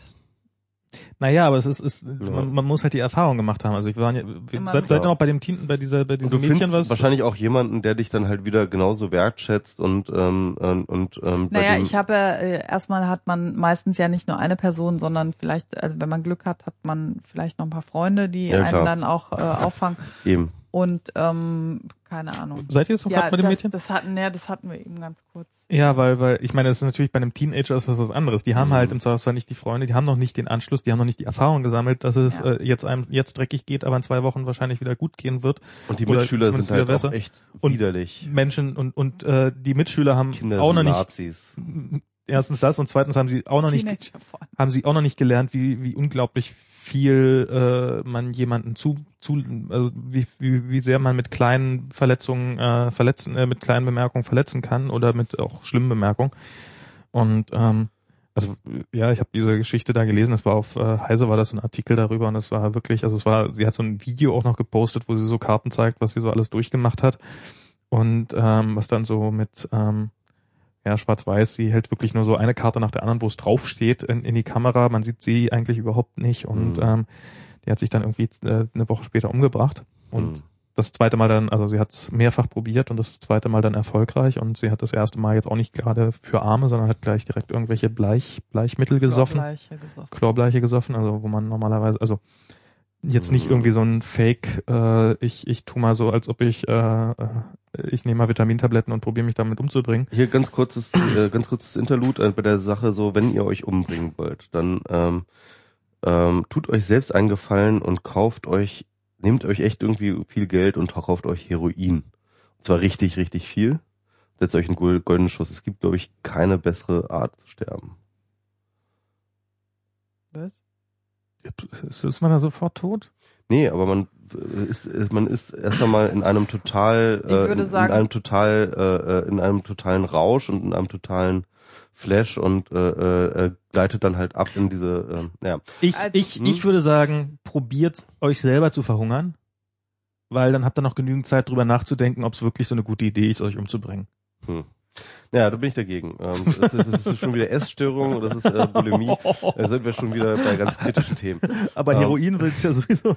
Naja, aber es ist, ist
Ja.
man, man muss halt die Erfahrung gemacht haben. Also ich war ja, wir, seid, seid ihr noch bei dem Teen, bei dieser, bei
Und
diesem
du
Mädchen
findest
was?
wahrscheinlich auch jemanden, der dich dann halt wieder genauso wertschätzt und ähm, und, und ähm,
Naja, ich habe ja, äh, erstmal hat man meistens ja nicht nur eine Person, sondern vielleicht, also wenn man Glück hat, hat man vielleicht noch ein paar Freunde, die
Ja,
einen
klar.
dann auch äh, auffangen.
eben
Und ähm, keine Ahnung.
Seid ihr jetzt noch
Ja,
gerade bei dem
das,
Mädchen?
das hatten, ja, das hatten wir eben ganz kurz.
Ja, weil, weil, ich meine, das ist natürlich bei einem Teenager ist das was anderes. Die haben
Mhm.
halt im Zweifelsfall nicht die Freunde, die haben noch nicht den Anschluss, die haben noch nicht die Erfahrung gesammelt, dass es
Ja.
äh, jetzt einem jetzt dreckig geht, aber in zwei Wochen wahrscheinlich wieder gut gehen wird.
und die
Oder
Mitschüler sind halt
besser.
echt
Und
widerlich.
Menschen und und äh, die Mitschüler haben
Kinder
auch noch nicht
Nazis.
Erstens das und zweitens haben sie auch noch nicht
Teenager
haben sie auch noch nicht gelernt, wie, wie unglaublich viel äh, man jemanden zu, zu also wie, wie, wie sehr man mit kleinen Verletzungen äh, verletzen, äh, mit kleinen Bemerkungen verletzen kann oder mit auch schlimmen Bemerkungen. Und ähm, also ja, ich habe diese Geschichte da gelesen, es war auf äh, Heise war das so ein Artikel darüber und es war wirklich, also es war, sie hat so ein Video auch noch gepostet, wo sie so Karten zeigt, was sie so alles durchgemacht hat und ähm, was dann so mit ähm, ja, schwarz-weiß, sie hält wirklich nur so eine Karte nach der anderen, wo es draufsteht, in, in die Kamera. Man sieht sie eigentlich überhaupt nicht. Und
Mhm.
ähm, die hat sich dann irgendwie äh, eine Woche später umgebracht. Und
Mhm.
das zweite Mal dann, also sie hat es mehrfach probiert und das zweite Mal dann erfolgreich. Und sie hat das erste Mal jetzt auch nicht gerade für Arme, sondern hat gleich direkt irgendwelche Bleich, Bleichmittel gesoffen.
Gleiche gesoffen.
Chlorbleiche gesoffen, also wo man normalerweise, also jetzt nicht
Mhm.
irgendwie so ein Fake, äh, ich, ich tu mal so, als ob ich, äh, äh, ich nehme mal Vitamintabletten und probiere mich damit umzubringen.
Hier ganz kurzes, äh, ganz kurzes Interlude äh, bei der Sache so, wenn ihr euch umbringen wollt, dann ähm, ähm, tut euch selbst einen Gefallen und kauft euch, nehmt euch echt irgendwie viel Geld und kauft euch Heroin. Und zwar richtig, richtig viel. Setzt euch einen gol- goldenen Schuss. Es gibt, glaube ich, keine bessere Art zu sterben.
Was?
Ist, ist man da sofort tot?
Nee, aber man äh, ist, man ist erst einmal in einem total, äh,
sagen-
in einem total, äh, äh, in einem totalen Rausch und in einem totalen Flash und äh, äh, äh, gleitet dann halt ab in diese, äh, ja.
Ich,
Also-
ich,
Hm?
ich würde sagen, probiert euch selber zu verhungern, weil dann habt ihr noch genügend Zeit drüber nachzudenken, ob es wirklich so eine gute Idee ist, euch umzubringen.
Hm. Ja, da bin ich dagegen. Ähm, das, ist, das ist schon wieder Essstörung, das ist äh, Bulimie. Da sind wir schon wieder bei ganz kritischen Themen.
Aber
Ähm.
Heroin willst du ja sowieso.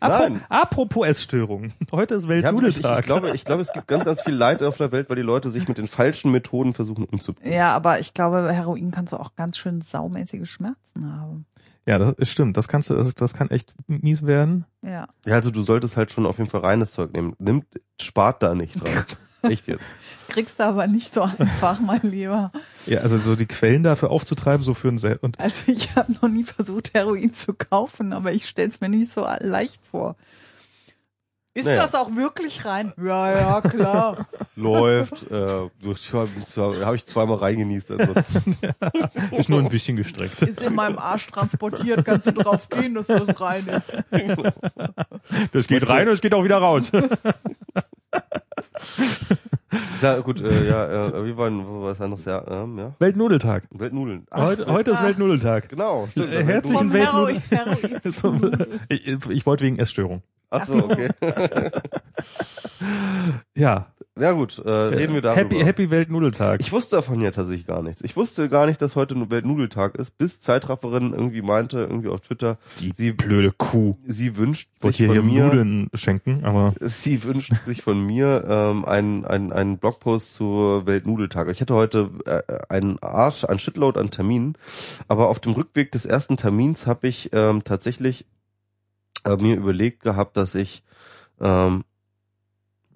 Nein.
Apropos Essstörung. Heute ist
Ja, ich, ich,
Weltnudeltag.
ich, glaube, ich glaube, es gibt ganz, ganz viel Leid auf der Welt, weil die Leute sich mit den falschen Methoden versuchen umzubringen.
Ja, aber ich glaube, Heroin kannst du auch ganz schön saumäßige Schmerzen haben.
ja, das ist stimmt. Das kannst du, das, das kann echt mies werden.
Ja.
Ja, also du solltest halt schon auf jeden Fall reines Zeug nehmen. Nimmt, spart da nicht dran. Echt jetzt.
Kriegst du aber nicht so einfach, mein Lieber.
Ja, also so die Quellen dafür aufzutreiben, so für ein Sel und
Also ich habe noch nie versucht, Heroin zu kaufen, aber ich stell's mir nicht so leicht vor. Ist
Naja.
das auch wirklich rein? Ja, ja, klar.
Läuft. Äh, habe ich zweimal reingenießt. Ansonsten.
ist nur ein bisschen gestreckt.
Ist in meinem Arsch transportiert, kannst du drauf gehen, dass das rein ist.
Das geht rein und es geht auch wieder raus.
Ja, gut, äh, ja, äh, wie war denn, wo war das anderes? Ja, ähm, ja.
Weltnudeltag.
Weltnudeln. Ach,
Heute, heute ist. Weltnudeltag.
Genau, stimmt.
Äh, herzlichen
Vom
Weltnudel- ich, ich wollte wegen Essstörung.
Ach so, okay.
Ja.
Ja gut, äh, reden wir darüber.
Happy, Happy Weltnudeltag.
Ich wusste davon ja tatsächlich gar nichts. Ich wusste gar nicht, dass heute Weltnudeltag ist, bis Zeitrafferin irgendwie meinte, irgendwie auf Twitter,
Die
sie,
blöde Kuh.
sie wünscht
Ich wollte
sich von mir,
Nudeln schenken, aber
sie wünscht sich von mir ähm, einen, einen, einen Blogpost zur Weltnudeltag. Ich hatte heute äh, einen Arsch, einen Shitload an Terminen, aber auf dem Rückweg des ersten Termins habe ich ähm, tatsächlich äh, mir überlegt gehabt, dass ich ähm,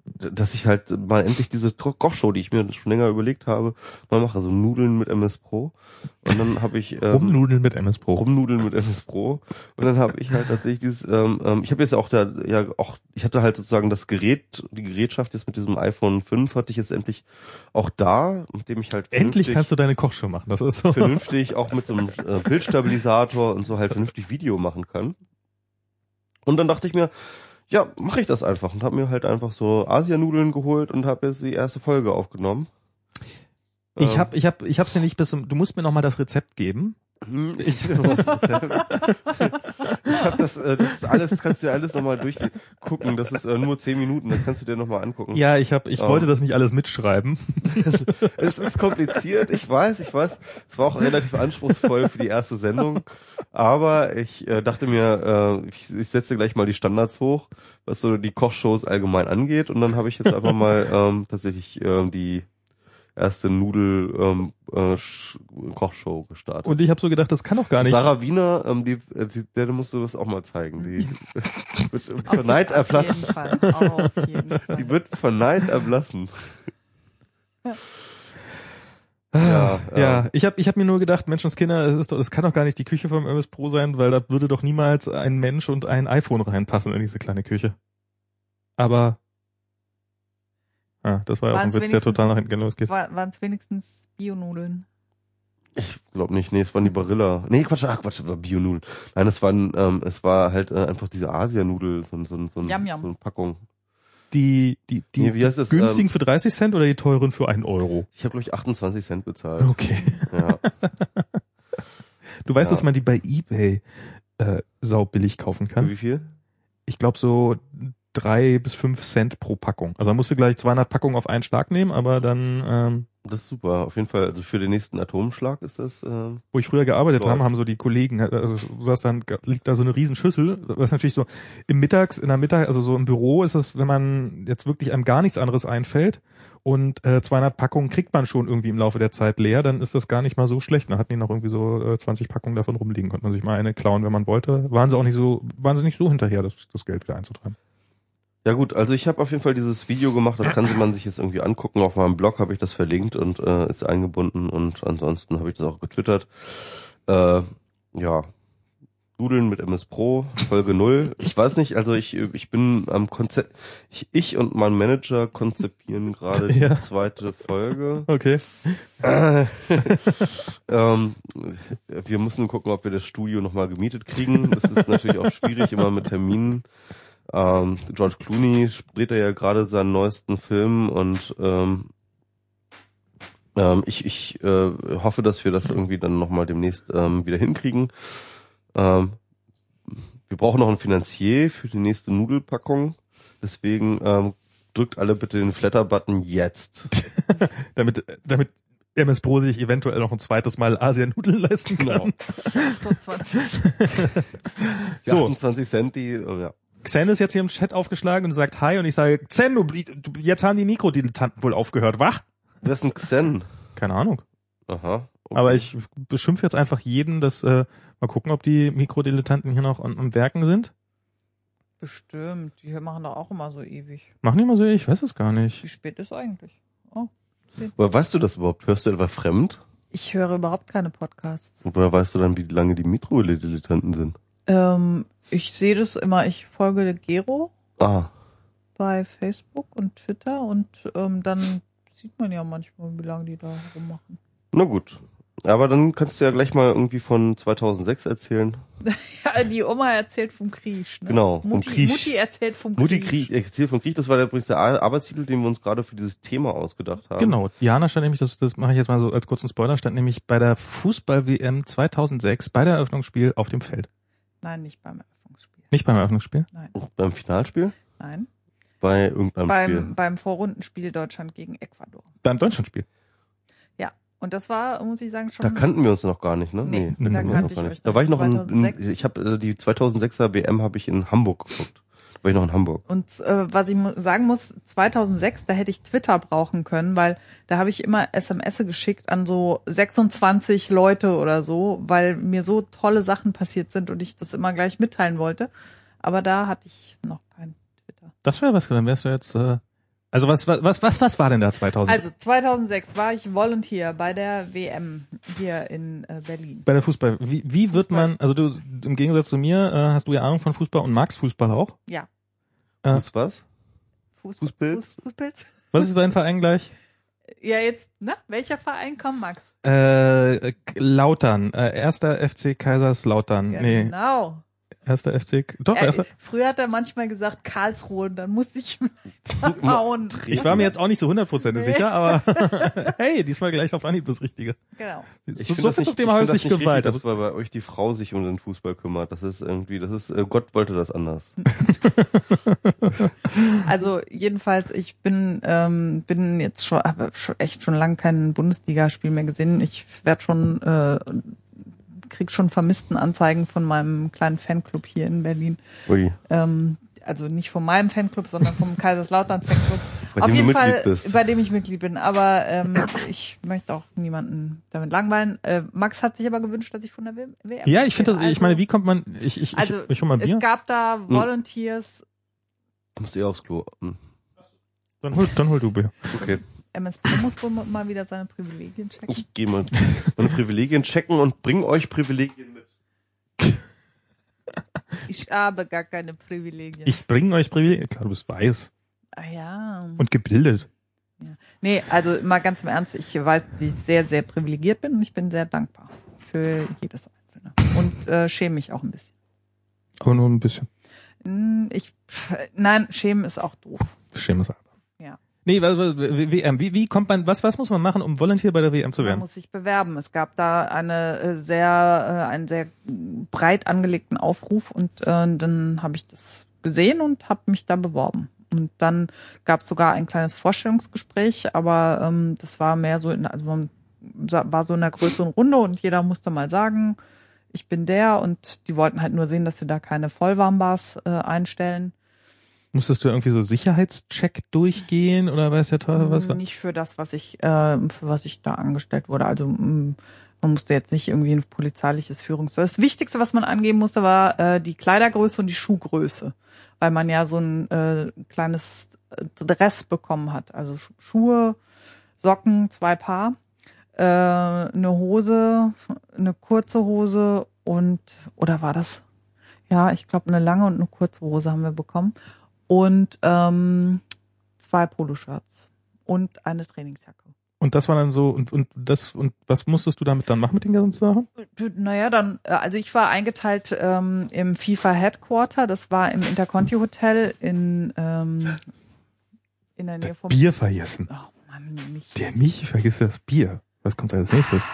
dass ich halt mal endlich diese Kochshow, die ich mir schon länger überlegt habe, mal mache. Also Nudeln mit MS Pro. Und dann habe ich ähm,
Rumnudeln mit MS Pro.
Rumnudeln mit MS Pro. Und dann habe ich halt tatsächlich dieses, ähm, ähm, ich habe jetzt auch da, ja auch, ich hatte halt sozusagen das Gerät, die Gerätschaft jetzt mit diesem iPhone 5 hatte ich jetzt endlich auch da, mit dem ich halt
Endlich kannst du deine Kochshow machen. Das ist so.
vernünftig auch mit so einem äh, Bildstabilisator und so halt vernünftig Video machen kann. Und dann dachte ich mir, ja, mache ich das einfach und habe mir halt einfach so Asianudeln geholt und habe jetzt die erste Folge aufgenommen.
Ich
Ähm,
hab, ich hab, ich hab's ja nicht bis zum, du musst mir noch mal das Rezept geben.
Hm, ich, ich habe das, äh, das ist alles, das kannst du dir alles nochmal durchgucken. Das ist äh, nur zehn Minuten, das kannst du dir nochmal angucken.
Ja, ich hab, ich
Oh.
wollte das nicht alles mitschreiben.
Es ist kompliziert, ich weiß, ich weiß. Es war auch relativ anspruchsvoll für die erste Sendung. Aber ich äh, dachte mir, äh, ich, ich setze gleich mal die Standards hoch, was so die Kochshows allgemein angeht. Und dann habe ich jetzt einfach mal ähm, tatsächlich ähm, die erste Nudel ähm, äh, gestartet.
Und ich habe so gedacht, das kann doch gar nicht.
Sarah Wiener, ähm, die, äh, die, der musst du das auch mal zeigen. Die wird
Auf
vor Neid erblassen.
Auf jeden Fall. Auf jeden Fall.
Die wird vor Neid erblassen. Ja,
ja,
ja.
ich habe ich hab mir nur gedacht, Menschenskinder, es ist doch, es kann doch gar nicht die Küche vom MS Pro sein, weil da würde doch niemals ein Mensch und ein iPhone reinpassen in diese kleine Küche. Aber ah, das war ja auch ein Witz, der total nach hinten losgeht.
Waren es wenigstens Bionudeln?
Ich glaube nicht, nee, es waren die Barilla. Nee, Quatsch, ach Quatsch, das war Bionudel. Nein, es waren, ähm, es war halt äh, einfach diese Asianudel, so, ein- so, ein- so, ein-
Yum, yum.
so eine Packung.
Die, die, die,
Nee, wie heißt
die
das,
günstigen
ähm,
für 30 Cent oder die teuren für einen Euro?
Ich habe glaube ich 28 Cent bezahlt.
Okay.
Ja.
Du weißt,
Ja.
dass man die bei eBay äh, saubillig kaufen
Für
kann?
wie viel?
Ich glaube so drei bis fünf Cent pro Packung. Also da musst du gleich 200 Packungen auf einen Schlag nehmen, aber dann, ähm,
Das ist super. Auf jeden Fall, also für den nächsten Atomschlag ist das. Ähm,
wo ich früher gearbeitet habe, haben so die Kollegen, also du sagst dann, liegt da so eine Riesenschüssel, was natürlich so im Mittags, in der Mittag, also so im Büro ist es, wenn man jetzt wirklich einem gar nichts anderes einfällt und äh, 200 Packungen kriegt man schon irgendwie im Laufe der Zeit leer, dann ist das gar nicht mal so schlecht. Da hatten die noch irgendwie so äh, 20 Packungen davon rumliegen, konnte man sich mal eine klauen, wenn man wollte. Waren sie auch nicht so, waren sie nicht so hinterher, das, das Geld wieder einzutreiben.
Ja gut, also ich habe auf jeden Fall dieses Video gemacht, das kann man sich jetzt irgendwie angucken. Auf meinem Blog habe ich das verlinkt und äh, ist eingebunden und ansonsten habe ich das auch getwittert. Äh, ja. Nudeln mit MS Pro, Folge null. Ich weiß nicht, also ich, ich bin am Konzept, ich, ich und mein Manager konzipieren gerade die
Ja.
zweite Folge.
Okay.
ähm, wir müssen gucken, ob wir das Studio nochmal gemietet kriegen. Das ist natürlich auch schwierig, immer mit Terminen. Ähm, George Clooney dreht ja gerade seinen neuesten Film und ähm, ähm, ich, ich äh, hoffe, dass wir das irgendwie dann nochmal demnächst ähm, wieder hinkriegen. Ähm, wir brauchen noch einen Finanzier für die nächste Nudelpackung. Deswegen ähm, drückt alle bitte den Flatter-Button jetzt.
damit, damit MS Pro sich eventuell noch ein zweites Mal Asianudeln leisten kann.
Genau.
Doch 20.
Die
So.
28 Cent, die, äh, ja.
Xen ist jetzt hier im Chat aufgeschlagen und sagt Hi und ich sage, Xen, du, du, jetzt haben die Mikrodilettanten wohl aufgehört, wach?
Wer ist ein Xen?
Keine Ahnung.
Aha. okay.
Aber ich beschimpfe jetzt einfach jeden, dass äh, mal gucken, ob die Mikrodilettanten hier noch am, am Werken sind.
Bestimmt. Die machen doch auch immer so ewig.
Machen die mal so, ich weiß es gar nicht.
Wie spät ist eigentlich? Oh.
Woher weißt du das überhaupt? Hörst du etwa fremd?
Ich höre überhaupt keine Podcasts.
Und woher weißt du dann, wie lange die Mikrodilettanten sind?
Ähm, ich sehe das immer, ich folge Gero
Ah,
bei Facebook und Twitter und ähm, dann sieht man ja manchmal, wie lange die da rummachen.
na gut. Aber dann kannst du ja gleich mal irgendwie von 2006 erzählen.
Ja, die Oma erzählt vom Krieg. Ne?
Genau, vom
Mutti,
Krieg.
Mutti erzählt vom
Mutti
Krieg.
Krieg, erzähl von Krieg, das war der, übrigens der Ar- Arbeitstitel, den wir uns gerade für dieses Thema ausgedacht haben.
Genau. Diana stand nämlich, das, das mache ich jetzt mal so als kurzen Spoiler, stand nämlich bei der Fußball-WM 2006 bei der Eröffnungsspiel auf dem Feld.
Nein, nicht beim Eröffnungsspiel.
Nicht beim Eröffnungsspiel?
Nein,
Beim Finalspiel?
nein.
Bei irgendeinem Spiel.
Beim, beim Vorrundenspiel Deutschland gegen Ecuador.
Beim Deutschlandspiel.
Ja. Und das war, muss ich sagen, schon.
Da kannten wir uns noch gar nicht, ne?
Nee,
da
kannten wir
kannte
noch
ich
gar
euch
nicht. Da war ich noch in,
2006.
in ich habe äh, die 2006er WM habe ich in Hamburg geguckt. War ich noch in Hamburg.
Und äh, was ich sagen muss, 2006, da hätte ich Twitter brauchen können, weil da habe ich immer SMS geschickt an so 26 Leute oder so, weil mir so tolle Sachen passiert sind und ich das immer gleich mitteilen wollte. Aber da hatte ich noch kein Twitter.
Das wäre was, dann wärst du jetzt äh, Also was, was, was, was war denn da 2000?
Also 2006 war ich Volunteer bei der WM hier in äh, Berlin.
bei der Fußball. Wie, wie wird
Fußball.
man, also du, im Gegensatz zu mir, äh, hast du ja Ahnung von Fußball und magst Fußball auch?
Ja.
Äh,
Fuß was?
Fuß,
Fußpilz?
Fuß, Fußpilz?
Was ist dein Verein gleich?
Ja, jetzt, na, welcher Verein kommt, Max?
Äh, Lautern, äh, erster FC Kaiserslautern. Nee,
Genau.
Erster FC, doch,
Er,
erster.
früher hat er manchmal gesagt Karlsruhe dann musste ich hauen.
Ich war mir jetzt auch nicht so hundertprozentig sicher, aber hey, diesmal gleich auf Anhieb das Richtige.
Genau.
Ich
so
finde
so
das
viel
nicht,
zum Thema häusliche
nicht
Gewalt.
richtig, dass bei euch die Frau sich um den Fußball kümmert. Das ist irgendwie, das ist, äh, Gott wollte das anders.
Also jedenfalls, ich bin ähm, bin jetzt schon, habe schon echt schon lange kein Bundesligaspiel mehr gesehen. Ich werde schon äh, krieg schon vermissten Anzeigen von meinem kleinen Fanclub hier in Berlin.
Ui.
Ähm, also nicht von meinem Fanclub, sondern vom Kaiserslautern Fanclub.
Bei
Auf jeden
Mitglied
Fall,
bist.
bei dem ich Mitglied bin. Aber ähm, ich möchte auch niemanden damit langweilen. Äh, Max hat sich aber gewünscht, dass ich von der WM.
Ja, ich finde das,
also,
ich meine, wie kommt man, ich, ich,
Also
ich, ich hol mal ein Bier.
es gab da Volunteers.
Du musst eh aufs Klo. Hm.
Dann hol, dann hol du Bier.
Okay.
MS Pro muss wohl mal wieder seine Privilegien checken.
Ich gehe mal meine Privilegien checken und bring euch Privilegien mit.
Ich habe gar keine Privilegien.
Ich bringe euch Privilegien. Klar, du bist weiß
ah ja.
und gebildet.
Nee, also mal ganz im Ernst, ich weiß, dass ich sehr, sehr privilegiert bin und ich bin sehr dankbar für jedes Einzelne. Und äh, schäme mich auch ein bisschen.
Aber nur ein bisschen.
Hm, Ich, nein, schämen ist auch doof.
Schemes
Ja.
Nee, was, was, WM. Wie, wie kommt man, was, was muss man machen, um Volunteer bei der WM zu
Man
werden?
muss sich bewerben. Es gab da eine äh, sehr, äh, einen sehr breit angelegten Aufruf und äh, dann habe ich das gesehen und habe mich da beworben. Und dann gab es sogar ein kleines Vorstellungsgespräch, aber ähm, das war mehr so in, also man war so in einer größeren Runde und jeder musste mal sagen, ich bin der und die wollten halt nur sehen, dass sie da keine Vollwarmbars äh, einstellen.
Musstest du irgendwie so Sicherheitscheck durchgehen oder weiß der Teufel was? war?
Nicht für das, was ich, äh, für was ich da angestellt wurde. Also mh, man musste jetzt nicht irgendwie ein polizeiliches Führungs. Das Wichtigste, was man angeben musste, war äh, die Kleidergröße und die Schuhgröße, weil man ja so ein äh, kleines Dress bekommen hat. Also Schu- Schuhe, Socken, zwei Paar, äh, eine Hose, eine kurze Hose und oder war das? Ja, ich glaube eine lange und eine kurze Hose haben wir bekommen und ähm, zwei Poloshirts und eine Trainingsjacke.
Und das war dann so, und, und das, und was musstest du damit dann machen mit den ganzen Sachen?
Naja, dann, äh, also ich war eingeteilt ähm, im FIFA Headquarter, das war im Interconti Hotel in, ähm, in der Nähe vom
Bier vergessen.
Oh Mann, nicht.
Der Michi vergisst das Bier. Was kommt als nächstes?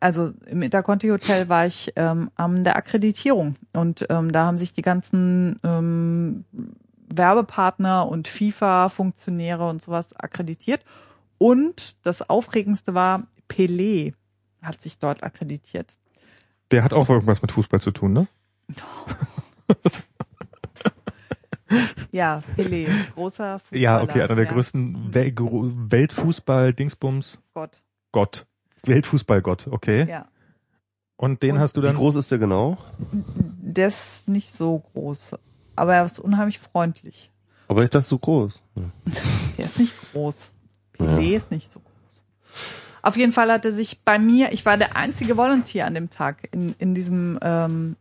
Also im Interconti Hotel war ich ähm, an der Akkreditierung und ähm, da haben sich die ganzen ähm, Werbepartner und FIFA-Funktionäre und sowas akkreditiert. Und das Aufregendste war, Pelé hat sich dort akkreditiert.
Der hat auch irgendwas mit Fußball zu tun, ne?
Ja, Pelé, großer Fußballer.
Ja, okay, einer der
ja.
größten Wel Weltfußball-Dingsbums.
Gott,
Gott. Weltfußballgott, okay.
ja.
Und den
Und
hast du
Wie
dann.
groß ist der genau?
Der ist nicht so groß, aber er ist unheimlich freundlich.
Aber ich dachte so groß.
Der ist nicht groß. Pelé ist nicht so groß. Auf jeden Fall hat er sich bei mir, ich war der einzige Volunteer an dem Tag in, in diesem ähm,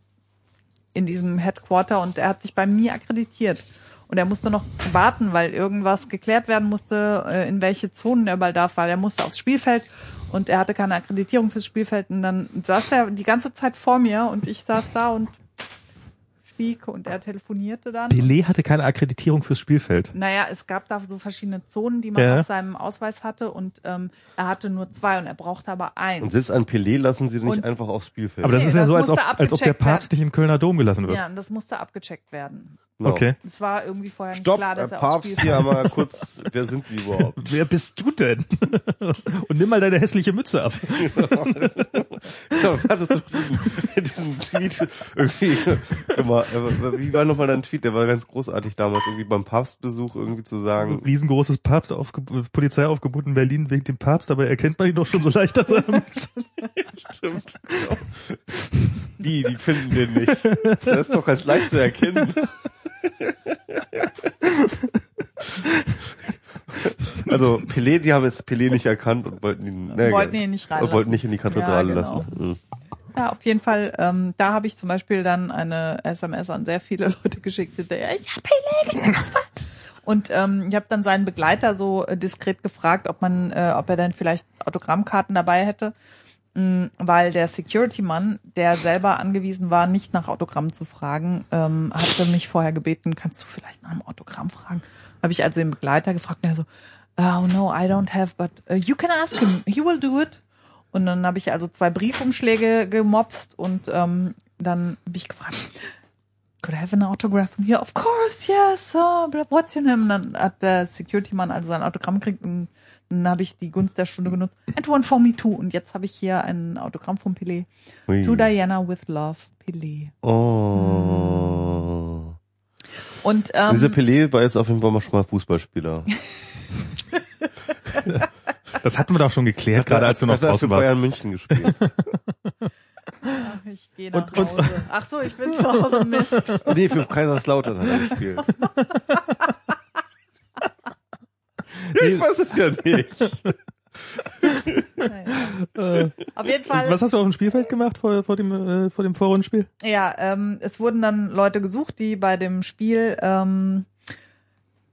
in diesem Headquarter und er hat sich bei mir akkreditiert. Und er musste noch warten, weil irgendwas geklärt werden musste, äh, in welche Zonen er bald darf, weil er musste aufs Spielfeld und er hatte keine Akkreditierung fürs Spielfeld. Und dann saß er die ganze Zeit vor mir und ich saß da und schwieg und er telefonierte dann.
Pelé hatte keine Akkreditierung fürs Spielfeld.
Naja, es gab da so verschiedene Zonen, die man
Ja.
auf seinem Ausweis hatte und ähm, er hatte nur zwei und er brauchte aber eins.
Und selbst an Pelé lassen sie nicht
Und-
einfach aufs Spielfeld.
Aber das
Nee,
ist ja
das
so, als ob, als ob der Papst nicht im Kölner Dom gelassen wird.
ja, und das musste abgecheckt werden.
Genau.
Okay.
Es war irgendwie vorher nicht
Stopp,
klar, dass er aufs
Papst, hier mal kurz, wer sind Sie überhaupt?
Wer bist du denn? Und nimm mal deine hässliche Mütze ab.
Ja, hattest du diesen, diesen Tweet irgendwie, immer, äh, wie war nochmal dein Tweet? Der war ganz großartig damals, irgendwie beim Papstbesuch irgendwie zu sagen,
Riesengroßes Papst aufge Polizeiaufgebot in Berlin wegen dem Papst, aber erkennt man ihn doch schon so leicht an seiner Mütze.
stimmt, genau. Wie, die finden den nicht. Das ist doch ganz leicht zu erkennen. Also Pelé, die haben jetzt Pelé nicht erkannt und wollten ihn, ne,
Wollten ihn nicht reinlassen.
wollten nicht in die Kathedrale
Ja, genau.
lassen. Mhm.
Ja, auf jeden Fall. Ähm, da habe ich zum Beispiel dann eine SMS an sehr viele Leute geschickt, die der ich hab Pelé getroffen. Und ähm, ich habe dann seinen Begleiter so äh, diskret gefragt, ob man, äh, ob er denn vielleicht Autogrammkarten dabei hätte, weil der Security-Mann, der selber angewiesen war, nicht nach Autogramm zu fragen, ähm, hatte mich vorher gebeten, kannst du vielleicht nach einem Autogramm fragen? Habe ich also den Begleiter gefragt, und er so, oh no, I don't have, but uh, you can ask him, he will do it. Und dann habe ich also zwei Briefumschläge gemopst und ähm, dann habe ich gefragt, could I have an autograph from here? Of course, yes. Oh, what's your name? Und dann hat der Security-Mann also sein Autogramm gekriegt und dann habe ich die Gunst der Stunde genutzt. And one for me too. Und jetzt habe ich hier ein Autogramm von Pelé.
Ui.
To Diana with Love, Pelé.
Oh.
Und ähm,
Dieser Pelé war jetzt auf jeden Fall mal schon mal Fußballspieler.
Das hatten wir doch schon geklärt, gerade als du noch draußen warst.
Bayern München gespielt.
ach, ich gehe nach
Und- und-
Hause. Ach so, ich bin zu Hause, Mist.
nee, für Kaiserslautern hat er gespielt. ich weiß es ja nicht.
Naja.
Äh,
Auf jeden Fall.
was hast du auf dem Spielfeld gemacht vor, vor dem, äh, vor dem Vorrundenspiel?
Ja, ähm, es wurden dann Leute gesucht, die bei dem Spiel ähm,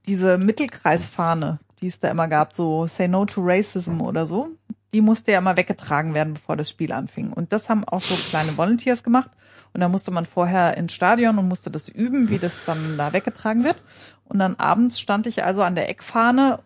diese Mittelkreisfahne, die es da immer gab, so Say No to Racism oder so, die musste ja immer weggetragen werden, bevor das Spiel anfing. Und das haben auch so kleine Volunteers gemacht. Und da musste man vorher ins Stadion und musste das üben, wie das dann da weggetragen wird. Und dann abends stand ich also an der Eckfahne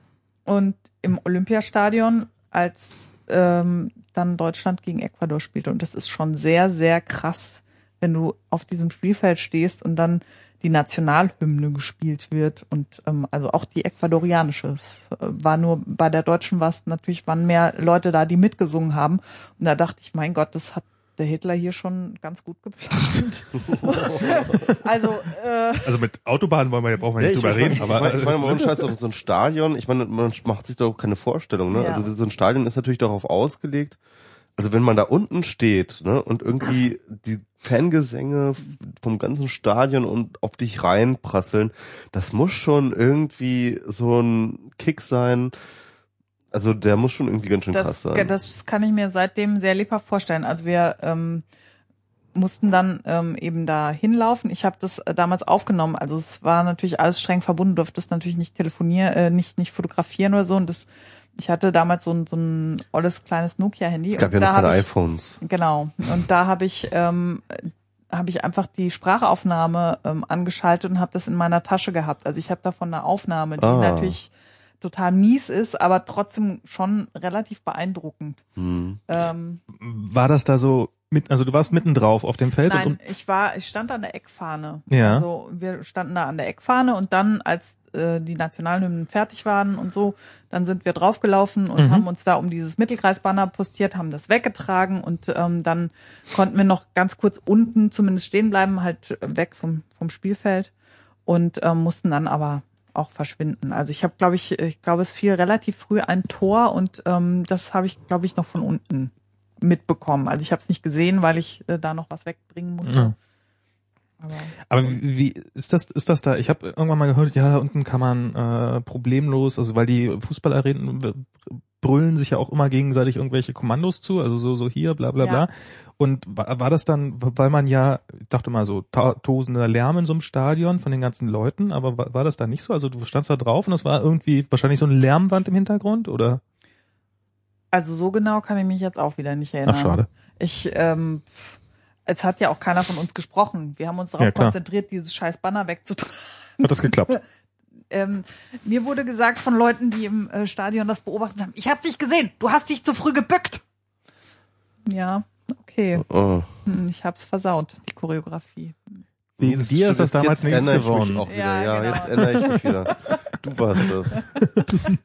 und im Olympiastadion, als ähm, dann Deutschland gegen Ecuador spielte. Und das ist schon sehr, sehr krass, wenn du auf diesem Spielfeld stehst und dann die Nationalhymne gespielt wird und ähm, also auch die ecuadorianische. Es äh, war nur bei der deutschen war es natürlich waren mehr Leute da, die mitgesungen haben. Und da dachte ich, mein Gott, das hat der Hitler hier schon ganz gut geplant. also äh,
Also mit Autobahnen wollen wir ja, brauchen wir nicht
ich
drüber
meine,
reden,
ich
aber
meine, ich meine, man scheiß auf so ein Stadion. Ich meine, man macht sich doch keine Vorstellung, ne?
Ja.
Also so ein Stadion ist natürlich darauf ausgelegt. Also wenn man da unten steht, ne, und irgendwie die Fangesänge vom ganzen Stadion und auf dich reinprasseln, das muss schon irgendwie so ein Kick sein. Also der muss schon irgendwie ganz schön krass
das,
sein.
das kann ich mir seitdem sehr lebhaft vorstellen. Also wir ähm, mussten dann ähm, eben da hinlaufen. Ich habe das äh, damals aufgenommen. Also es war natürlich alles streng verbunden, durfte das natürlich nicht telefonieren, äh, nicht nicht fotografieren oder so. Und das, ich hatte damals so ein so ein olles kleines Nokia-Handy.
es gab
und
ja noch keine
ich,
iPhones.
Genau. Und da habe ich ähm, habe ich einfach die Sprachaufnahme ähm, angeschaltet und habe das in meiner Tasche gehabt. Also ich habe davon eine Aufnahme, die
Ah.
natürlich total mies ist, aber trotzdem schon relativ beeindruckend.
Hm.
Ähm,
war das da so mit, also du warst mitten drauf auf dem Feld
nein,
und,
ich war, ich stand an der Eckfahne.
Ja.
Also wir standen da an der Eckfahne und dann, als äh, die Nationalhymnen fertig waren und so, dann sind wir draufgelaufen und
Mhm.
haben uns da um dieses Mittelkreisbanner postiert, haben das weggetragen und ähm, dann konnten wir noch ganz kurz unten zumindest stehen bleiben, halt weg vom, vom Spielfeld und ähm, mussten dann aber auch verschwinden. Also ich habe, glaube ich, ich glaube, es fiel relativ früh ein Tor und ähm, das habe ich, glaube ich, noch von unten mitbekommen. Also ich habe es nicht gesehen, weil ich äh, da noch was wegbringen musste.
Ja.
Aber
Aber wie ist das ist das da? Ich habe irgendwann mal gehört, ja, da unten kann man äh, problemlos, also weil die Fußballarenen brüllen sich ja auch immer gegenseitig irgendwelche Kommandos zu, also so so hier bla bla
Ja.
bla. Und war, war das dann, weil man ja, ich dachte mal so ta tosender Lärm in so einem Stadion von den ganzen Leuten, aber war, war das da nicht so? Also du standst da drauf und es war irgendwie wahrscheinlich so eine Lärmwand im Hintergrund oder?
also so genau kann ich mich jetzt auch wieder nicht erinnern.
Ach schade.
Ich, ähm, pff, es hat ja auch keiner von uns gesprochen. Wir haben uns darauf
Ja,
konzentriert, dieses scheiß Banner wegzutragen.
Hat das geklappt?
Ähm, mir wurde gesagt von Leuten, die im äh, Stadion das beobachtet haben, ich habe dich gesehen, du hast dich zu früh gebückt. Ja, okay.
Oh.
Hm, Ich hab's versaut, die Choreografie.
Wegen
Das
dir ist das damals
jetzt
nichts
erinnere ich
geworden.
Mich auch wieder.
Ja,
Ja,
genau.
jetzt erinnere ich mich wieder. Du warst das.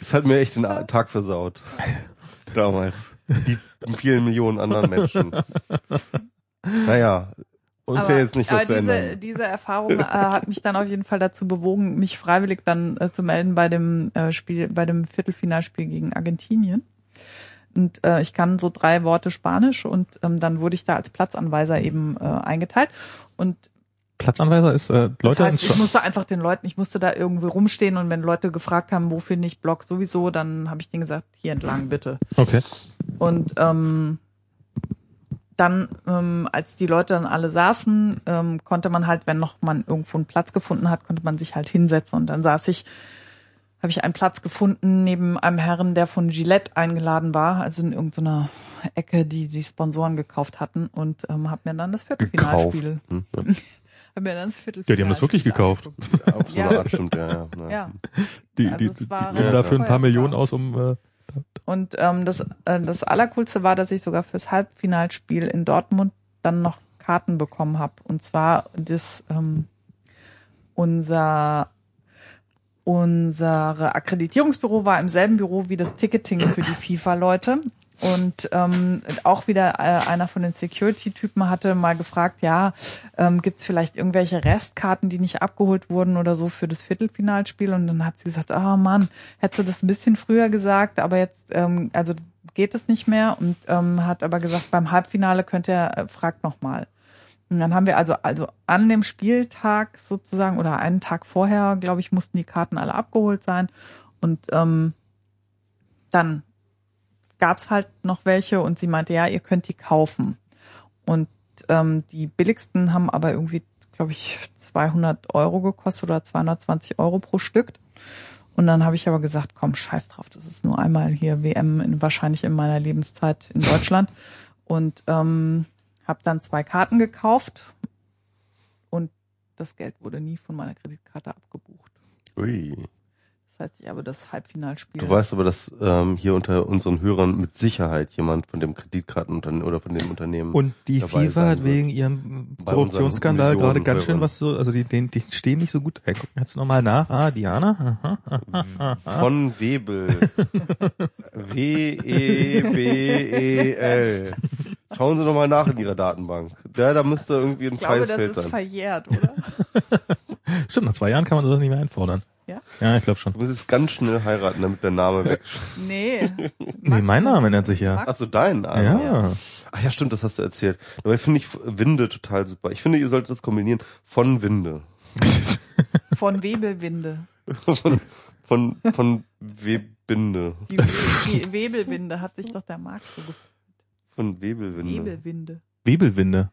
Das hat mir echt den Tag versaut. Damals. Wie vielen Millionen anderen Menschen. Naja, uns ja jetzt nicht mehr
aber
zu
diese,
ändern.
diese Erfahrung äh, hat mich dann auf jeden Fall dazu bewogen, mich freiwillig dann äh, zu melden bei dem äh, Spiel, bei dem Viertelfinalspiel gegen Argentinien. Und äh, ich kann so drei Worte Spanisch und ähm, dann wurde ich da als Platzanweiser eben äh, eingeteilt. Und
Platzanweiser ist äh, Leute
das heißt, ich musste einfach den Leuten, ich musste da irgendwie rumstehen und wenn Leute gefragt haben, wo finde ich Blog sowieso, dann habe ich denen gesagt, hier entlang bitte.
Okay.
Und ähm, dann, ähm, als die Leute dann alle saßen, ähm, konnte man halt, wenn noch man irgendwo einen Platz gefunden hat, konnte man sich halt hinsetzen. Und dann saß ich, habe ich einen Platz gefunden neben einem Herrn, der von Gillette eingeladen war, also in irgendeiner Ecke, die die Sponsoren gekauft hatten und ähm, habe mir dann das
Gekauft.
Viertelfinalspiel,
Hm?
hab mir dann das Viertelfinalspiel
Ja, die haben das wirklich gekauft.
Ja, auf so
Ja.
eine Art stimmt, ja, ja. ja.
Die,
Also
die, die
war
geben dafür ein paar Millionen aus, um äh,
Und ähm, das, äh, das Allercoolste war, dass ich sogar fürs Halbfinalspiel in Dortmund dann noch Karten bekommen habe. Und zwar das ähm, unser unsere Akkreditierungsbüro war im selben Büro wie das Ticketing für die FIFA-Leute. Und ähm, auch wieder äh, einer von den Security-Typen hatte mal gefragt, ja, ähm, gibt es vielleicht irgendwelche Restkarten, die nicht abgeholt wurden oder so für das Viertelfinalspiel? Und dann hat sie gesagt, ah Mann, hättest du das ein bisschen früher gesagt, aber jetzt, ähm, also geht es nicht mehr. Und ähm, hat aber gesagt, beim Halbfinale könnt ihr, äh, fragt nochmal. Und dann haben wir also, also an dem Spieltag sozusagen oder einen Tag vorher, glaube ich, mussten die Karten alle abgeholt sein. Und ähm, dann gab's halt noch welche und sie meinte, ja, ihr könnt die kaufen. Und ähm, die billigsten haben aber irgendwie, glaube ich, 200 Euro gekostet oder 220 Euro pro Stück. Und dann habe ich aber gesagt, komm, scheiß drauf, das ist nur einmal hier WM in, wahrscheinlich in meiner Lebenszeit in Deutschland. Und ähm, habe dann zwei Karten gekauft und das Geld wurde nie von meiner Kreditkarte abgebucht.
Ui.
Das heißt, ich habe das Halbfinalspiel.
Du weißt aber, dass ähm, hier unter unseren Hörern mit Sicherheit jemand von dem Kreditkartenunternehmen oder von dem Unternehmen
Und die
dabei
FIFA
sein
hat wegen ihrem Korruptionsskandal gerade ganz schön was so, also die, die, die stehen nicht so gut. Hey, gucken wir jetzt nochmal nach. Ah, Diana. Aha.
von Webel. W-E-B-E-L. Schauen Sie nochmal nach in Ihrer Datenbank. Ja, da müsste irgendwie ein
ich glaube, das
Preisfeld
ist
sein.
verjährt, oder?
Stimmt, nach zwei Jahren kann man sowas nicht mehr einfordern.
Ja?
Ja, ich glaube schon.
Du musst jetzt ganz schnell heiraten, damit der Name weg.
Nee.
Nee, mein Name nennt sich ja.
Max?
Ach so, dein Name.
Ja.
Ach ja, stimmt, das hast du erzählt. Dabei finde ich Winde total super. Ich finde, ihr solltet das kombinieren. Von Winde.
Von Webelwinde.
von, von, von Webinde.
Die, die Webelwinde hat sich doch der Marc so gefreut.
Von Webelwinde.
Webelwinde.
Webelwinde.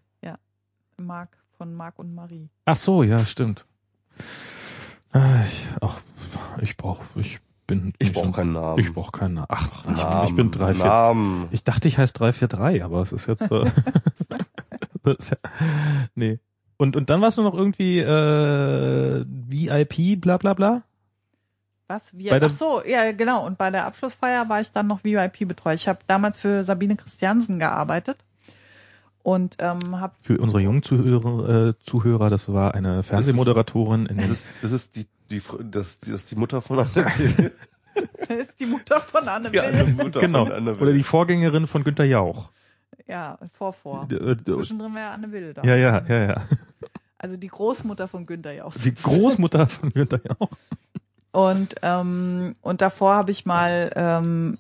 Marc von Marc und Marie.
Ach so, ja, stimmt. Ah, Ich, ach, ich brauch, ich bin.
Ich
bin
brauche keinen Namen.
Ich brauche keinen Namen. Ach,
Namen.
ich bin drei, vier.
Namen.
Ich dachte, ich heiße 343, aber es ist jetzt so. das ist ja, nee. Und, und dann warst du noch irgendwie äh, VIP, bla bla bla?
Was?
Der-
ach so, ja, genau. Und bei der Abschlussfeier war ich dann noch VIP-Betreuer. Ich habe damals für Sabine Christiansen gearbeitet und ähm, habe
Für unsere jungen Zuhörer, äh, Zuhörer, das war eine Fernsehmoderatorin in
Das ist, das ist die, die, das, das ist die Mutter von Anne Will.
ist die Mutter von Anne Will.
Mutter
Genau.
von Anne Will.
Oder die Vorgängerin von Günter Jauch.
Ja, vor vor.
Äh,
Zwischendrin war ja Anne Will da.
Ja, ja, ja, ja.
Also die Großmutter von Günther Jauch.
Die Großmutter von Günter Jauch.
Und ähm, und davor habe ich mal ähm,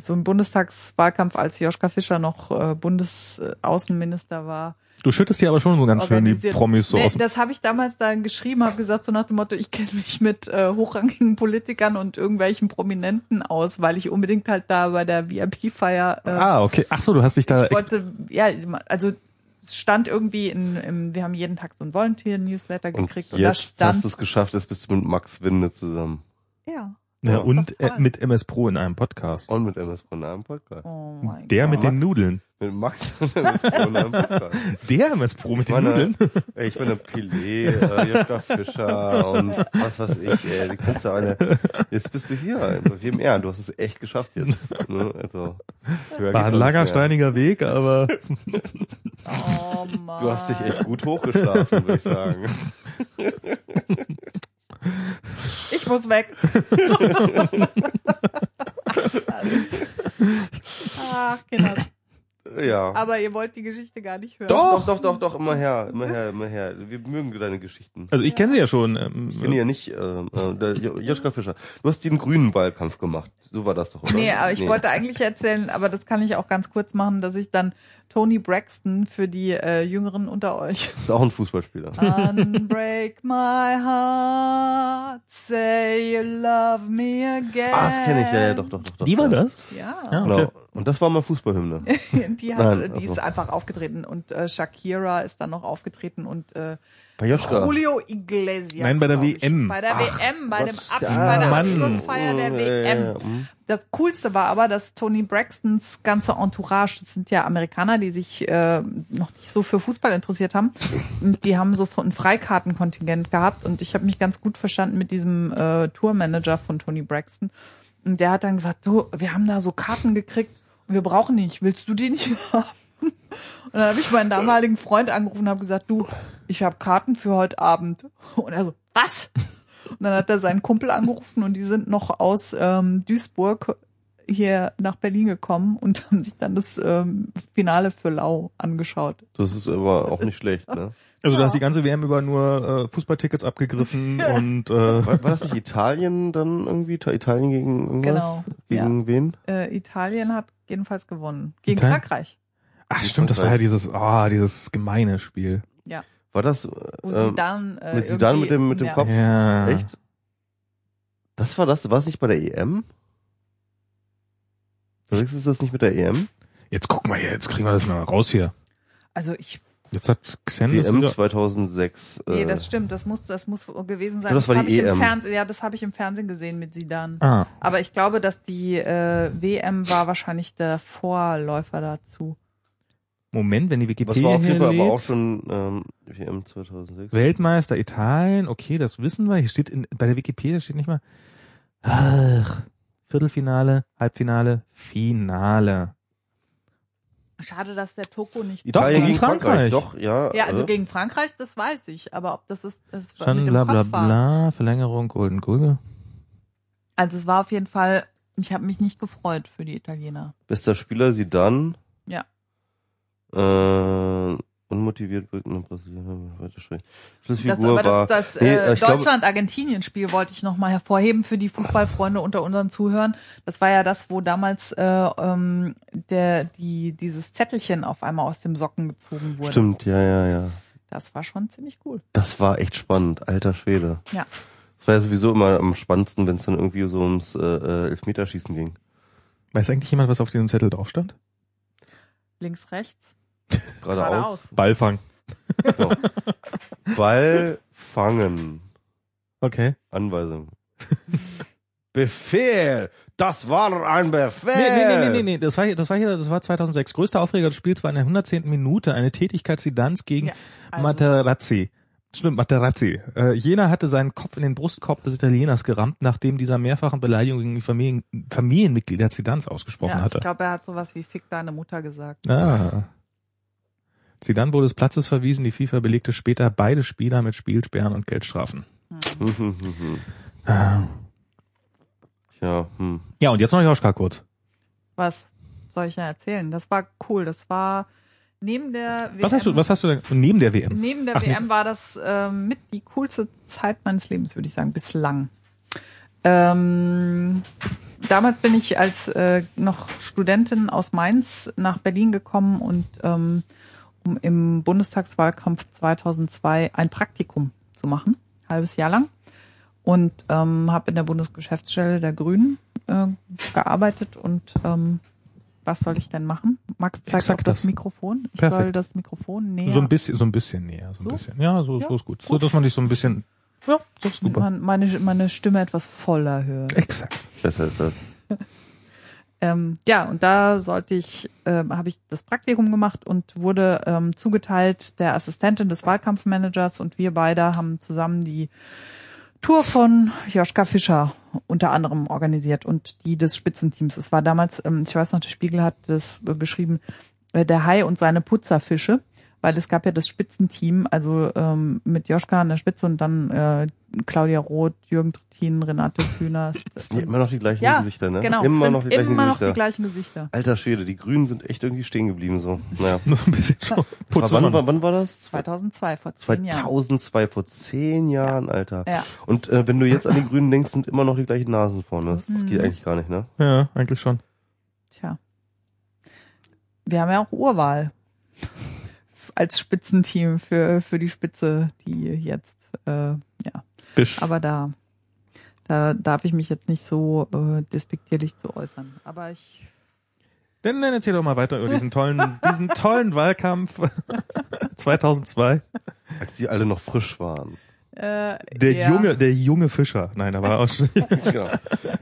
so einen Bundestagswahlkampf, als Joschka Fischer noch äh, Bundesaußenminister war.
Du schüttest dir aber schon so ganz schön die. Promis so
nee,
aus.
Das habe ich damals dann geschrieben, habe gesagt so nach dem Motto, ich kenne mich mit äh, hochrangigen Politikern und irgendwelchen Prominenten aus, weil ich unbedingt halt da bei der VIP-Feier äh,
Ah, okay. Ach so, du hast dich da
ich wollte, ja, also stand irgendwie in, im, wir haben jeden Tag so ein Volunteer-Newsletter gekriegt und,
jetzt
stand,
hast du es geschafft, jetzt bist du mit Max Winde zusammen.
ja,
Ja,
Ja.
und äh, mit MS Pro in einem Podcast.
Und mit MS von einem Podcast.
oh mein
Der
Gott.
mit den Nudeln.
Mit Max und MS von einem Podcast.
Der MS Pro mit den
Meine-
Nudeln.
Ey, ich bin ein Pilet, äh, Joschka Fischer und was weiß ich, ey, die kannst du eine, jetzt bist du hier, wie im Ehren, du hast es echt geschafft jetzt. Ne? Also,
War ein langer, steiniger Weg, aber
Oh Mann.
Du hast dich echt gut hochgeschlafen, würde ich sagen.
Ich muss weg. Ach, Kinder.
Ja.
Aber ihr wollt die Geschichte gar nicht hören.
Doch, doch, doch, doch, immer her, immer her, immer her. Wir mögen deine Geschichten.
Also ich kenne sie ja schon. Ähm,
Ich kenne ja nicht, äh, äh, der Jo- Joschka Fischer. Du hast den grünen Wahlkampf gemacht. So war das doch, oder?
Nee, aber ich wollte eigentlich erzählen, aber das kann ich auch ganz kurz machen, dass ich dann Tony Braxton für die äh, Jüngeren unter euch
Ist auch ein Fußballspieler.
Unbreak my heart, say you love me again.
Ah, das kenne ich, ja, ja, doch, doch, doch. doch
die war
ja.
das?
Ja,
Ja.
Genau.
Okay.
Und das war mal Fußballhymne.
die, hat,
Nein,
die
ach
ist einfach aufgetreten und äh, Shakira ist dann noch aufgetreten und äh,
Bei Joschka.
Julio Iglesias.
Nein, bei der. WM.
Bei der WM, bei dem Ab
ja,
bei der
Mann.
Abschlussfeier der WM. Das Coolste war aber, dass Tony Braxtons ganze Entourage, das sind ja Amerikaner, die sich äh, noch nicht so für Fußball interessiert haben, die haben so ein Freikartenkontingent gehabt und ich habe mich ganz gut verstanden mit diesem äh, Tourmanager von Tony Braxton. Und der hat dann gesagt, du, wir haben da so Karten gekriegt und wir brauchen die nicht, willst du die nicht haben? Und dann habe ich meinen damaligen Freund angerufen und habe gesagt, du, ich habe Karten für heute Abend. Und er so, was? Und dann hat er seinen Kumpel angerufen und die sind noch aus ähm, Duisburg hier nach Berlin gekommen und haben sich dann das ähm, Finale für Lau angeschaut.
Das ist aber auch nicht schlecht, ne?
Also du
Ja.
hast die ganze WM über nur äh, Fußballtickets abgegriffen und äh,
War, war das nicht Italien dann irgendwie? Ta- Italien gegen irgendwas?
Genau,
Gegen wen?
Äh, Italien hat jedenfalls gewonnen. Gegen
Italien?
Frankreich.
ach stimmt, das war ja dieses, ah, dieses gemeine Spiel.
War das
Wo
ähm,
sie dann äh,
mit Zidane mit dem- mit dem
ja.
Kopf?
Ja.
echt? Das war das? War es nicht bei der EM? Verwechselst du das nicht mit der EM?
Jetzt guck mal hier, jetzt kriegen wir das mal raus hier.
Also ich,
Jetzt hat Xen das
WM
wieder.
2006.
nee,
äh,
das stimmt, das muss, das muss gewesen sein.
Das war
hab
die
ich
EM.
Im Fernsehen, ja, das habe ich im Fernsehen gesehen mit Zidane.
Ah,
Aber ich glaube, dass die äh, WM war wahrscheinlich der Vorläufer dazu.
Moment, wenn die
Was
Wikipedia
war auf jeden Fall aber auch schon ähm, WM 2006.
Weltmeister Italien, okay, das wissen wir. Hier steht in, bei der Wikipedia steht nicht mal. Ach, Viertelfinale, Halbfinale, Finale.
Schade, dass der Toko nicht
Italien
Doch,
gegen
gegen
Frankreich.
Frankreich.
Doch, ja.
Ja, also
äh,
gegen Frankreich, das weiß ich. Aber ob das ist, das war
Dann
mit dem
bla bla bla, Verlängerung, Golden Goal.
Also es war auf jeden Fall, ich habe mich nicht gefreut für die Italiener.
Bester Spieler Zidane.
Ja.
Äh, unmotiviert wirken in Brasilien.
Das,
Schlussfigur
aber
war.
das, das
Nee,
äh,
ich glaube-
Deutschland-Argentinien-Spiel wollte ich nochmal hervorheben für die Fußballfreunde unter unseren Zuhörern. Das war ja das, wo damals äh, ähm, der, die, dieses Zettelchen auf einmal aus dem Socken gezogen wurde.
Stimmt, ja, ja, ja.
Das war schon ziemlich cool.
Das war echt spannend, alter Schwede.
Ja.
Das war ja sowieso immer am spannendsten, wenn es dann irgendwie so ums äh, äh, Elfmeterschießen ging.
Weiß eigentlich jemand, was auf diesem Zettel drauf stand?
Links, rechts.
Geradeaus.
Ballfang.
Genau. Ball fangen.
Okay.
Anweisung. Befehl! Das war ein Befehl!
Nee, nee, nee, nee, nee, nee, das war hier, das war hier, das war 2006. Größter Aufreger des Spiels war in der 110. Minute eine Tätigkeitssidanz gegen
Ja, also-
Materazzi. Stimmt, Materazzi. Äh, jener hatte seinen Kopf in den Brustkorb des Italieners gerammt, nachdem dieser mehrfachen Beleidigung gegen die Familien, Familienmitglieder Zidans ausgesprochen
Ja,
hatte.
ich glaube, er hat sowas wie Fick deine Mutter gesagt.
Ah. Zidane wurde des Platzes verwiesen. Die FIFA belegte später beide Spieler mit Spielsperren und Geldstrafen. Ah.
ja, hm.
Ja, und jetzt noch Joschka kurz.
Was soll ich ja erzählen? Das war cool. Das war neben der WM.
Was hast du, was hast du denn neben der WM?
Neben der
Ach,
WM war das ähm, mit die coolste Zeit meines Lebens, würde ich sagen, bislang. Ähm, damals bin ich als äh, noch Studentin aus Mainz nach Berlin gekommen und ähm, um im Bundestagswahlkampf 2002 ein Praktikum zu machen, halbes Jahr lang und ähm, habe in der Bundesgeschäftsstelle der Grünen äh, gearbeitet und ähm, was soll ich denn machen? Max zeigt
Exakt
auf das
das.
Mikrofon. Ich
Perfekt.
soll das Mikrofon näher.
So ein bisschen, so ein bisschen näher, so ein
So?
bisschen. Ja, so, so
Ja,
ist gut. So, dass man dich so ein bisschen, ja, so ist super.
man, meine, meine Stimme etwas voller hört.
Exakt.
Besser ist das.
Ähm, ja, und da sollte ich, ähm, habe ich das Praktikum gemacht und wurde ähm, zugeteilt der Assistentin des Wahlkampfmanagers und wir beide haben zusammen die Tour von Joschka Fischer unter anderem organisiert und die des Spitzenteams. Es war damals, ähm, ich weiß noch, der Spiegel hat das äh, beschrieben, äh, der Hai und seine Putzerfische, weil es gab ja das Spitzenteam, also ähm, mit Joschka an der Spitze und dann äh, Claudia Roth, Jürgen Trittin, Renate Kühner.
Das sind ja immer noch die gleichen
Ja,
Gesichter, ne?
Genau,
Immer
sind
noch die gleichen
immer noch
Gesichter.
die gleichen Gesichter.
Alter Schwede, die Grünen sind echt irgendwie stehen geblieben so. Naja.
Nur so ein bisschen schon.
War, wann, wann, wann war das?
2002, vor zehn Jahren.
2002, vor zehn Jahren, Alter.
Ja.
Und äh, wenn du jetzt an die Grünen denkst, sind immer noch die gleichen Nasen vorne. Das
Mhm.
geht eigentlich gar nicht, ne?
Ja, eigentlich schon.
Tja. Wir haben ja auch Urwahl als Spitzenteam für, für die Spitze, die jetzt, äh, ja.
Bisch.
Aber da, da darf ich mich jetzt nicht so äh, despektierlich zu äußern. Aber ich,
Dann, dann erzähl doch mal weiter über diesen tollen, diesen tollen Wahlkampf 2002.
Als die alle noch frisch waren.
Äh,
Der
ja,
junge, der junge Fischer. Nein, da war auch schon.
genau.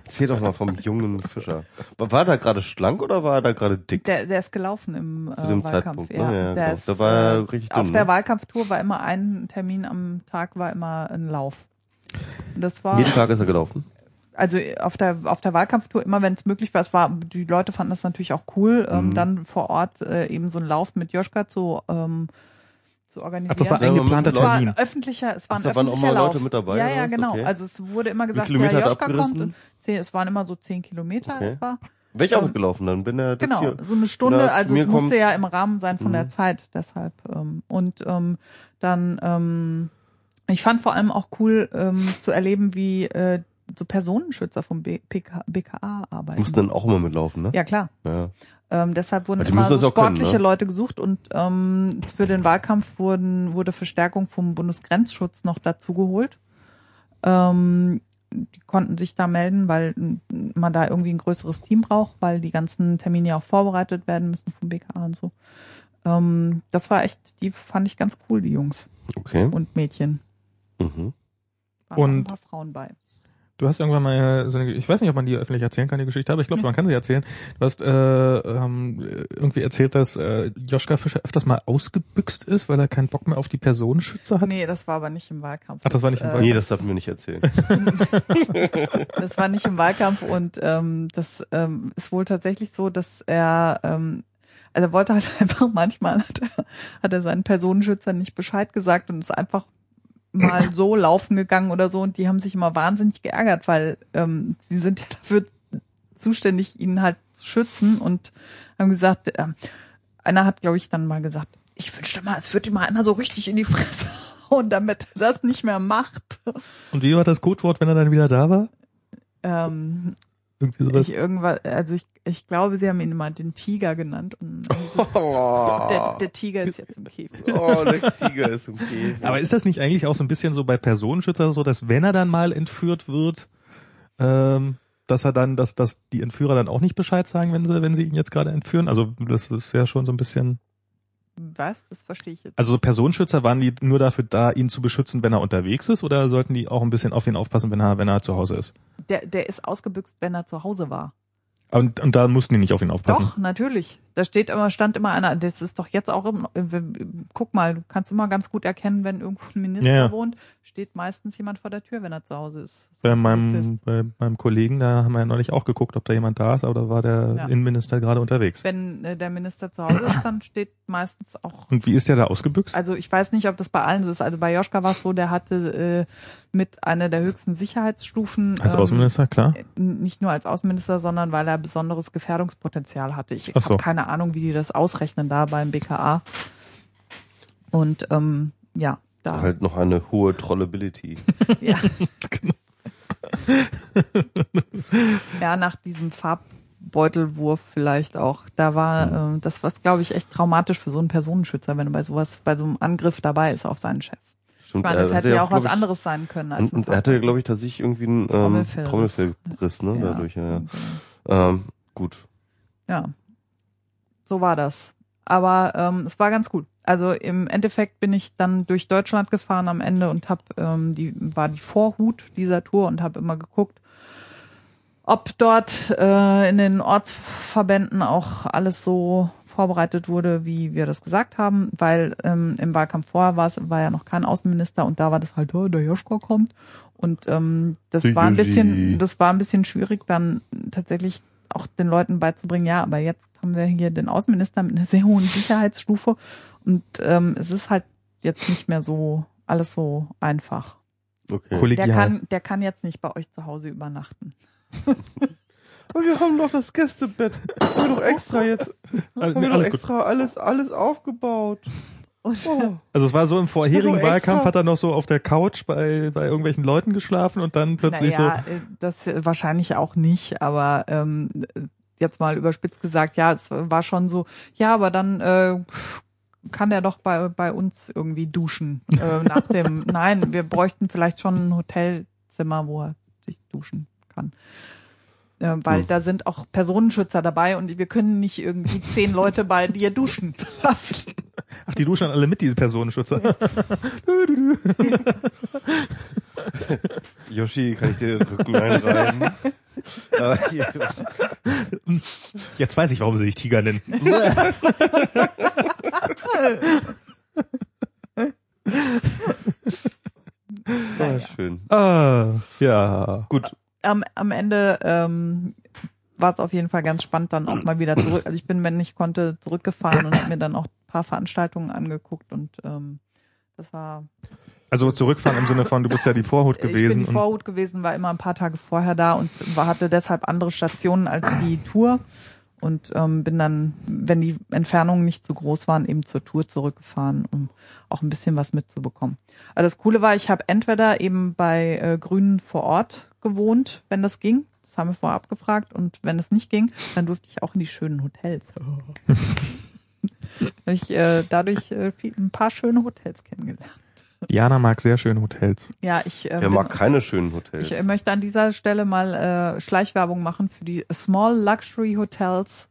Erzähl doch mal vom jungen Fischer. War, war er da gerade schlank oder war er da gerade dick?
Der, der ist gelaufen im
Zu
äh,
dem
Wahlkampf.
Zeitpunkt, ne?
ja.
Ja,
der
genau.
ist,
Da war er
äh,
richtig
Auf
dünn,
der
ne?
Wahlkampftour war immer ein Termin am Tag, war immer ein Lauf. Und das war
Jeden Tag ist er gelaufen.
also auf der auf der Wahlkampftour immer wenn es möglich war es war die Leute fanden das natürlich auch cool ähm,
Mhm.
dann vor Ort äh, eben so einen Lauf mit Joschka zu ähm, zu organisieren
Ach, das war
es war
Termin.
ein öffentlicher es war ein
Ach, da waren auch mal
Lauf
Leute mit dabei,
ja ja genau
Okay.
also es wurde immer gesagt ja Joschka kommt und zehn, es waren immer so zehn Kilometer
Okay.
etwa
Wäre ich auch
Ähm,
gelaufen dann, wenn er das
Genau,
hier.
so eine Stunde,
er
also es musste ja im Rahmen sein von
Mhm.
der Zeit, deshalb. Ähm, und ähm, dann, ähm, ich fand vor allem auch cool ähm, zu erleben, wie äh, so Personenschützer vom BKA arbeiten.
Mussten dann auch immer mitlaufen, ne?
ja, klar.
Ja.
Ähm, deshalb wurden immer so
auch können,
sportliche
ne?
Leute gesucht und ähm, für den Wahlkampf wurden, wurde Verstärkung vom Bundesgrenzschutz noch dazu geholt. Ähm, die konnten sich da melden, weil man da irgendwie ein größeres Team braucht, weil die ganzen Termine ja auch vorbereitet werden müssen vom BKA und so. Ähm, das war echt, die fand ich ganz cool, die Jungs
Okay.
und Mädchen.
Mhm.
Waren
Und-
ein paar Frauen bei.
Du hast irgendwann mal so eine, ich weiß nicht, ob man die öffentlich erzählen kann, die Geschichte, aber ich glaube, man kann sie erzählen. Du hast äh, ähm, irgendwie erzählt, dass äh, Joschka Fischer öfters mal ausgebüxt ist, weil er keinen Bock mehr auf die Personenschützer hat.
Nee, das war aber nicht im Wahlkampf.
Ach, das war nicht im
äh,
Wahlkampf.
Nee, das darf mir nicht erzählen.
Das war nicht im Wahlkampf und ähm, das ähm, ist wohl tatsächlich so, dass er, ähm, also er wollte halt einfach manchmal hat er, hat er seinen Personenschützern nicht Bescheid gesagt und ist einfach mal so laufen gegangen oder so und die haben sich immer wahnsinnig geärgert, weil ähm, sie sind ja dafür zuständig, ihn halt zu schützen und haben gesagt, ähm, einer hat, glaube ich, dann mal gesagt, ich wünschte mal, es würde ihm mal einer so richtig in die Fresse hauen, damit er das nicht mehr macht.
Und wie war das Codewort, wenn er dann wieder da war?
Ähm,
Irgendwie sowas.
Ich irgendwas, also ich, ich glaube, sie haben ihn immer den Tiger genannt. Und
Oh,
der, der Tiger ist jetzt im Käfig.
oh der Tiger ist okay.
Aber ist das nicht eigentlich auch so ein bisschen so bei Personenschützer so, dass wenn er dann mal entführt wird, ähm, dass er dann, dass, dass die Entführer dann auch nicht Bescheid sagen, wenn sie, wenn sie ihn jetzt gerade entführen? Also das ist ja schon so ein bisschen.
Was? Das verstehe ich jetzt.
Also so Personenschützer waren die nur dafür da, ihn zu beschützen, wenn er unterwegs ist, oder sollten die auch ein bisschen auf ihn aufpassen, wenn er, wenn er zu Hause ist?
Der, der ist ausgebüxt, wenn er zu Hause war.
Und, und da mussten die nicht auf ihn aufpassen.
Doch, natürlich. Da steht immer, stand immer einer, das ist doch jetzt auch im, äh, guck mal, du kannst immer ganz gut erkennen, wenn irgendwo ein Minister
Ja,
wohnt, steht meistens jemand vor der Tür, wenn er zu Hause ist. So
Bei
ein
meinem, bei meinem Kollegen, da haben wir ja neulich auch geguckt, ob da jemand da ist, aber da war der
Ja.
Innenminister gerade unterwegs.
Wenn äh, der Minister zu Hause ist, dann steht meistens auch
Und wie ist der da ausgebüxt?
Also ich weiß nicht, ob das bei allen so ist. Also bei Joschka war es so, der hatte äh, mit einer der höchsten Sicherheitsstufen.
Als
ähm,
Außenminister, klar.
Nicht nur als Außenminister, sondern weil er besonderes Gefährdungspotenzial hatte. Ich
so.
habe keine Ahnung, wie die das ausrechnen da beim BKA. Und ähm, ja, da.
Halt noch eine hohe Trollability.
Ja.
Genau.
ja, nach diesem Farbbeutelwurf vielleicht auch. Da war äh, das was, glaube ich, echt traumatisch für so einen Personenschützer, wenn er bei sowas, bei so einem Angriff dabei ist auf seinen Chef.
Stimmt,
Ich meine, das hätte ja auch was
ich,
anderes sein können als
Und, er hatte, glaube ich, tatsächlich irgendwie einen ähm,
Trommelfellriss.
Ne?
Ja.
Dadurch, ja, ja.
Äh,
Ähm, gut.
Ja, so war das. Aber ähm, es war ganz gut. Also im Endeffekt bin ich dann durch Deutschland gefahren am Ende und hab ähm, die war die Vorhut dieser Tour und habe immer geguckt, ob dort äh, in den Ortsverbänden auch alles so vorbereitet wurde, wie wir das gesagt haben, weil ähm, im Wahlkampf vorher war es war ja noch kein Außenminister und da war das halt, oh, der Joschka kommt und ähm, das war ein bisschen, das war ein bisschen schwierig dann tatsächlich auch den Leuten beizubringen, ja, aber jetzt haben wir hier den Außenminister mit einer sehr hohen Sicherheitsstufe und ähm, es ist halt jetzt nicht mehr so alles so einfach.
Okay.
Der kann, der kann jetzt nicht bei euch zu Hause übernachten.
Aber wir haben doch das Gästebett. Haben wir doch extra jetzt.
Alles,
Haben wir doch extra alles, alles aufgebaut.
Und
Oh.
Also es war so im vorherigen Wahlkampf hat er noch so auf der Couch bei, bei irgendwelchen Leuten geschlafen und dann plötzlich
naja, äh, das wahrscheinlich auch nicht, aber ähm, jetzt mal überspitzt gesagt, ja, es war schon so, ja, aber dann äh, kann der doch bei, bei uns irgendwie duschen. Äh, nach dem, nein, wir bräuchten vielleicht schon ein Hotelzimmer, wo er sich duschen kann. Äh, weil
Hm.
da sind auch Personenschützer dabei und wir können nicht irgendwie zehn Leute bei dir duschen lassen.
ach, die duschen alle mit, diese Personenschützer.
Yoshi, kann ich dir den Rücken einreiben?
Jetzt weiß ich, warum sie sich Tiger nennen.
Ah, schön.
Ah, ja.
Gut.
Am, am Ende ähm, war es auf jeden Fall ganz spannend, dann auch mal wieder zurück. Also ich bin, wenn ich konnte, zurückgefahren und habe mir dann auch ein paar Veranstaltungen angeguckt und ähm, das war
Also zurückfahren im Sinne von, du bist ja die Vorhut
ich bin
gewesen.
die Vorhut gewesen, war immer ein paar Tage vorher da und war, hatte deshalb andere Stationen als die Tour und ähm, bin dann, wenn die Entfernungen nicht zu groß waren, eben zur Tour zurückgefahren, um auch ein bisschen was mitzubekommen. Also das Coole war, ich habe entweder eben bei äh, Grünen vor Ort gewohnt, wenn das ging. Das haben wir vorher abgefragt und wenn es nicht ging, dann durfte ich auch in die schönen Hotels. Hab ich äh, dadurch äh, viel, ein paar schöne Hotels kennengelernt.
Jana mag sehr schöne Hotels.
Ja, ich äh,
Wer mag keine schönen Hotels?
ich äh, möchte an dieser Stelle mal äh, Schleichwerbung machen für die Small Luxury Hotels.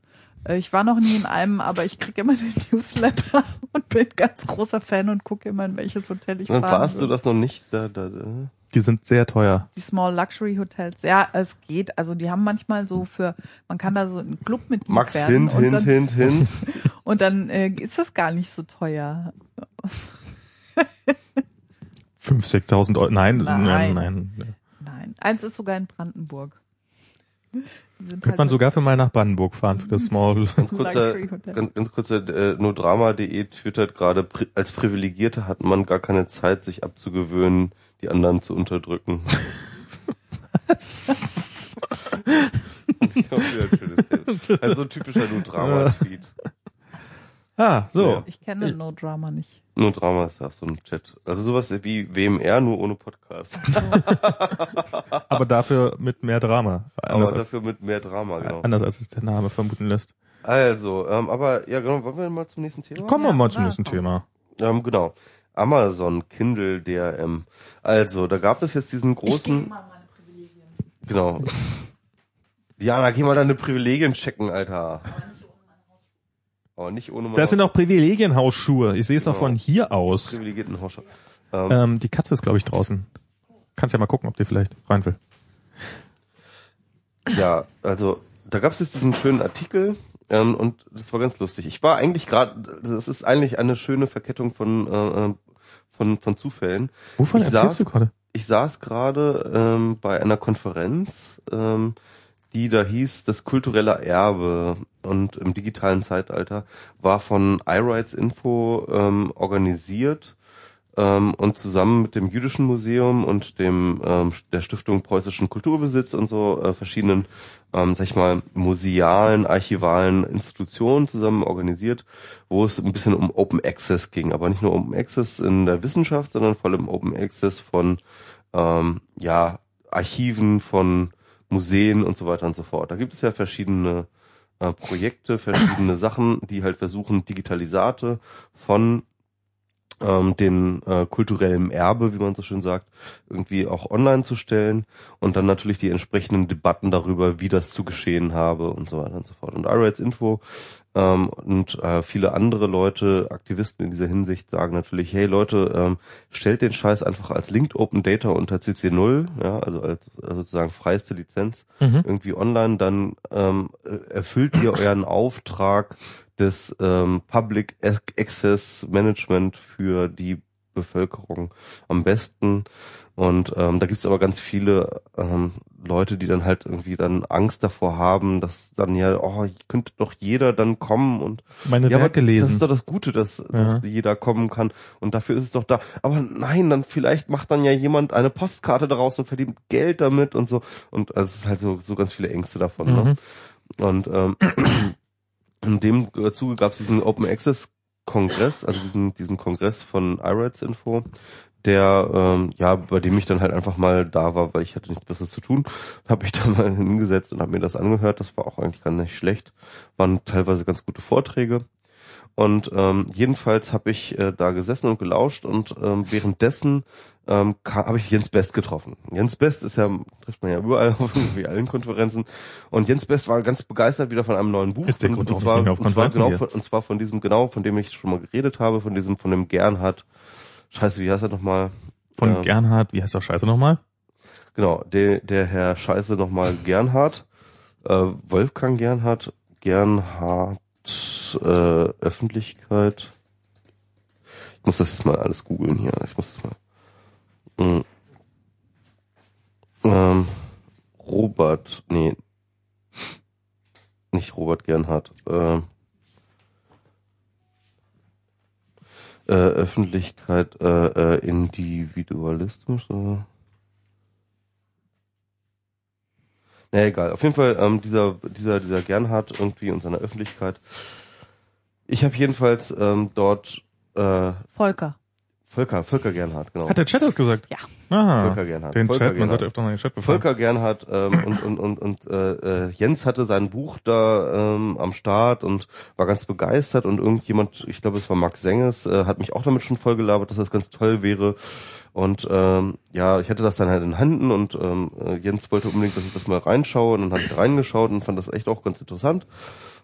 Äh, ich war noch nie in einem, aber ich kriege immer den Newsletter und bin ganz großer Fan und gucke immer, in welches Hotel ich
Dann
fahren
warst du
würde.
das noch nicht da, da, da.
Die sind sehr teuer.
Die Small Luxury Hotels. Ja, es geht. Also die haben manchmal so für, man kann da so einen Club mit
Max,
werden
hint,
und
hint,
dann,
hint, hint.
und dann äh, ist das gar nicht so teuer.
5.000, 6.000 Euro. Nein,
Nein.
nein, nein.
Eins ist sogar in Brandenburg.
Könnte man
halt
sogar für mal nach Brandenburg fahren, für das Small.
Ganz kurzer,
Luxury Hotel.
ganz, ganz kurzer, äh, nur drama.de twittert gerade, pri als Privilegierte hat man gar keine Zeit, sich abzugewöhnen, die anderen zu unterdrücken. Ich hoffe, ein schönes Thema. Also ein typischer nur Drama-Tweet.
Ah, so.
Ja.
Ich kenne No Drama nicht.
Nur Drama ist da so ein Chat. Also sowas wie WMR, nur ohne Podcast.
Aber dafür mit mehr Drama.
Aber
Anders, als,
dafür mit mehr Drama, genau.
anders als es der Name vermuten lässt.
Also, ähm, aber ja genau, wollen wir mal zum nächsten Thema?
Kommen wir
Ja,
mal zum
ja,
nächsten
komm.
Thema.
Ähm, genau. Amazon, Kindle, DRM. Also, da gab es jetzt diesen großen. Genau. Diana, geh mal deine Privilegien checken, Alter. Aber nicht ohne
Das sind auch Privilegienhausschuhe. Ich sehe es noch
Genau.
von hier aus.
privilegierten Hausschau. Ähm,
Ähm, die Katze ist, glaube ich, draußen. Kannst ja mal gucken, ob die vielleicht rein will.
Ja, also da gab es jetzt diesen schönen Artikel ähm, und das war ganz lustig. Ich war eigentlich gerade, das ist eigentlich eine schöne Verkettung von äh, äh, von von Zufällen.
Wovon
Ich
erzählst
saß-
du gerade?
Ich saß gerade ähm, bei einer Konferenz, ähm, die da hieß das kulturelle Erbe und im digitalen Zeitalter war von iRights Info ähm, organisiert ähm, und zusammen mit dem Jüdischen Museum und dem ähm, der Stiftung Preußischen Kulturbesitz und so äh, verschiedenen, ähm, sag ich mal, musealen, archivalen Institutionen zusammen organisiert, wo es ein bisschen um Open Access ging, aber nicht nur Open Access in der Wissenschaft, sondern vor allem Open Access von ähm, ja Archiven, von Museen und so weiter und so fort. Da gibt es ja verschiedene äh, Projekte, verschiedene Sachen, die halt versuchen, Digitalisate von ähm, den äh, kulturellen Erbe, wie man so schön sagt, irgendwie auch online zu stellen und dann natürlich die entsprechenden Debatten darüber, wie das zu geschehen habe und so weiter und so fort. Und iRights Info ähm, und äh, viele andere Leute, Aktivisten in dieser Hinsicht, sagen natürlich, hey Leute, ähm, stellt den Scheiß einfach als Linked Open Data unter CC0, ja, also als äh, sozusagen freiste Lizenz
Mhm.
irgendwie online, dann ähm, erfüllt ihr euren Auftrag des ähm, Public Access Management für die Bevölkerung am besten. Und ähm, da gibt's aber ganz viele ähm, Leute, die dann halt irgendwie dann Angst davor haben, dass dann ja, oh, könnte doch jeder dann kommen und
Meine
ja,
Werke lesen.
das ist doch das Gute, dass, dass
Ja.
jeder kommen kann und dafür ist es doch da. Aber nein, dann vielleicht macht dann ja jemand eine Postkarte daraus und verdient Geld damit und so. Und also es ist halt so, so ganz viele Ängste davon. Ne?
Mhm.
Und ähm, in dem Zuge gab es diesen Open Access Kongress, also diesen, diesen Kongress von iRights Info, der, ähm, ja, bei dem ich dann halt einfach mal da war, weil ich hatte nichts Besseres zu tun, habe ich da mal hingesetzt und habe mir das angehört. Das war auch eigentlich gar nicht schlecht. Waren teilweise ganz gute Vorträge. Und ähm, jedenfalls habe ich äh, da gesessen und gelauscht und ähm, währenddessen ähm, habe ich Jens Best getroffen. Jens Best ist ja, trifft man ja überall auf irgendwie allen Konferenzen. Und Jens Best war ganz begeistert wieder von einem neuen Buch.
Ist der
und,
Grund,
und, zwar, und, zwar genau von, und zwar von diesem, genau, von dem ich schon mal geredet habe, von diesem, von dem Gernhardt, scheiße, wie heißt er nochmal?
Von
Ähm,
Gernhard, wie heißt der Scheiße nochmal?
Genau, der, der Herr Scheiße nochmal Gernhardt, äh, Wolfgang Gernhardt, Gernhardt, äh, Öffentlichkeit. Ich muss das jetzt mal alles googeln hier. Ich muss das mal. Mm. Ähm, Robert, nee. Nicht Robert Gernhardt. Ähm, äh, Öffentlichkeit, äh, äh, Individualismus. Äh. Na egal. Auf jeden Fall ähm, dieser dieser dieser Gernhardt irgendwie und seine Öffentlichkeit. Ich habe jedenfalls ähm, dort äh,
Volker.
Volker Volker Gernhardt genau.
Hat der Chat das gesagt?
Ja.
Ah,
Volker Gernhardt.
den
Volker
Chat, man
Gernhardt.
sollte öfter mal den Chat befragen.
Volker Gernhardt ähm, und und und und äh, äh, Jens hatte sein Buch da ähm, am Start und war ganz begeistert und irgendjemand, ich glaube es war Max Senges, äh, hat mich auch damit schon voll gelabert, dass das ganz toll wäre und ähm, ja, ich hatte das dann halt in Händen und ähm, äh, Jens wollte unbedingt, dass ich das mal reinschaue und dann habe ich reingeschaut und fand das echt auch ganz interessant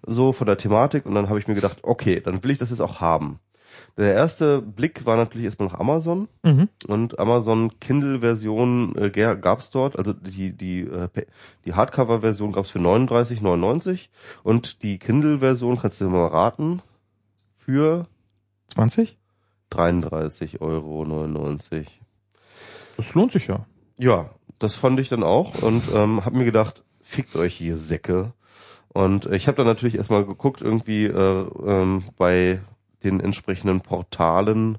so von der Thematik und dann habe ich mir gedacht, okay, dann will ich das jetzt auch haben. Der erste Blick war natürlich erstmal nach Amazon
Mhm.
und Amazon Kindle Version äh, ga- gab's dort, also die die äh, die Hardcover Version gab's für 39,99 und die Kindle Version kannst du mal raten für
20?
33,99 Euro.
Das lohnt sich ja.
Ja, das fand ich dann auch und ähm, habe mir gedacht, fickt euch hier Säcke. Und ich habe dann natürlich erstmal geguckt, irgendwie äh, ähm, bei den entsprechenden Portalen,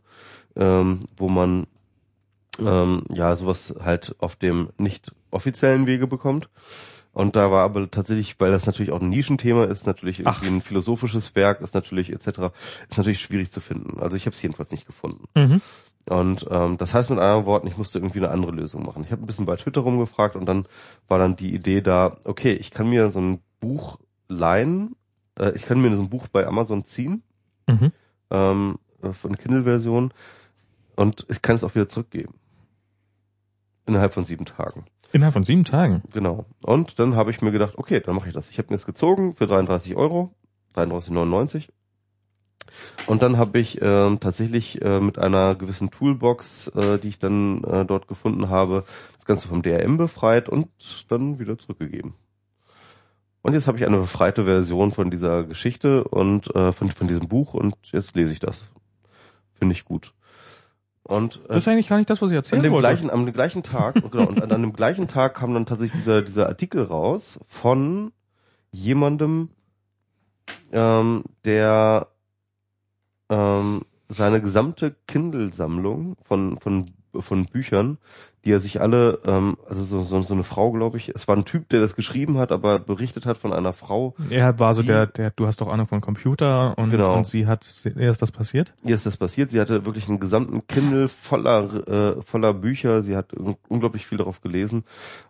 ähm, wo man ähm, ja sowas halt auf dem nicht offiziellen Wege bekommt. Und da war aber tatsächlich, weil das natürlich auch ein Nischenthema ist, natürlich irgendwie
Ach.
ein philosophisches Werk, ist natürlich etc., ist natürlich schwierig zu finden. Also ich habe es jedenfalls nicht gefunden.
Mhm.
Und ähm, das heißt mit anderen Worten, ich musste irgendwie eine andere Lösung machen. Ich habe ein bisschen bei Twitter rumgefragt und dann war dann die Idee da, okay, ich kann mir so ein Buch leihen, äh, ich kann mir so ein Buch bei Amazon ziehen,
Mhm.
Ähm, äh, von Kindle-Version und ich kann es auch wieder zurückgeben. Innerhalb von sieben Tagen.
Innerhalb von sieben Tagen.
Genau. Und dann habe ich mir gedacht, okay, dann mache ich das. Ich habe mir es gezogen für 33 Euro, 33,99. Und dann habe ich ähm, tatsächlich äh, mit einer gewissen Toolbox, äh, die ich dann äh, dort gefunden habe, das Ganze vom DRM befreit und dann wieder zurückgegeben. Und jetzt habe ich eine befreite Version von dieser Geschichte und äh, von, von diesem Buch und jetzt lese ich das. Finde ich gut. Und äh,
Das ist eigentlich gar nicht das, was ich
an
erzählen
dem
wollte.
gleichen, am gleichen Tag, genau, und an, an dem gleichen Tag kam dann tatsächlich dieser, dieser Artikel raus von jemandem, ähm, der ähm, seine gesamte Kindle-Sammlung von, von, von Büchern, die er sich alle, ähm, also so, so, so eine Frau, glaube ich, es war ein Typ, der das geschrieben hat, aber berichtet hat von einer Frau,
Er war so
Die-
der, der, du hast doch Ahnung von Computer und,
Genau.
und sie hat, ihr ist das passiert?
Ihr ist das passiert. Sie hatte wirklich einen gesamten Kindle voller äh, voller Bücher. Sie hat un unglaublich viel darauf gelesen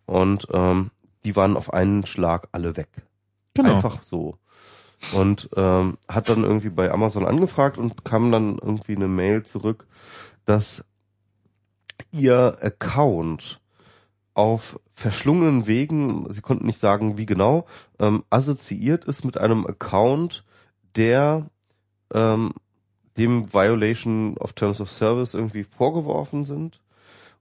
und ähm, die waren auf einen Schlag alle weg.
Genau.
Einfach so. Und ähm, hat dann irgendwie bei Amazon angefragt und kam dann irgendwie eine Mail zurück, dass ihr Account auf verschlungenen Wegen, sie konnten nicht sagen, wie genau, ähm, assoziiert ist mit einem Account, der ähm, dem Violation of Terms of Service irgendwie vorgeworfen sind.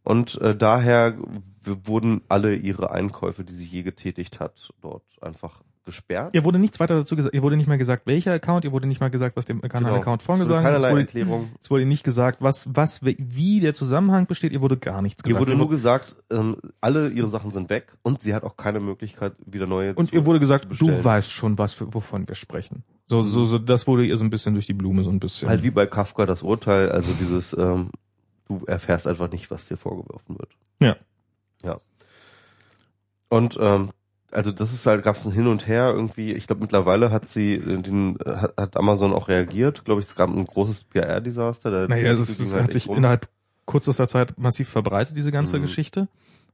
Und äh, daher wurden alle ihre Einkäufe, die sie je getätigt hat, dort einfach gesperrt.
Ihr wurde nichts weiter dazu gesagt, ihr wurde nicht mehr gesagt, welcher Account, ihr wurde nicht mal gesagt, was dem Account
Genau. Wurde
vorgesagt. Es
keinerlei
wurde,
Erklärung.
es wurde nicht gesagt, was, was, wie der Zusammenhang besteht, ihr wurde gar nichts
Ihr
gesagt.
wurde nur gesagt, ähm, alle ihre Sachen sind weg und sie hat auch keine Möglichkeit, wieder neue
und
zu,
ihr wurde gesagt, du weißt schon, was, für, wovon wir sprechen. So, so, so, das wurde ihr so ein bisschen durch die Blume, so ein bisschen.
Halt wie bei Kafka das Urteil, also dieses, ähm, du erfährst einfach nicht, was dir vorgeworfen wird.
Ja.
Ja. Und ähm, also das ist halt, gab es ein Hin und Her irgendwie. Ich glaube mittlerweile hat sie äh, den äh, hat, Amazon auch reagiert. Glaube ich, es gab ein großes PR-Desaster.
Naja, es,
halt
hat sich
rum.
innerhalb kürzester Zeit massiv verbreitet, diese ganze
Mhm.
Geschichte.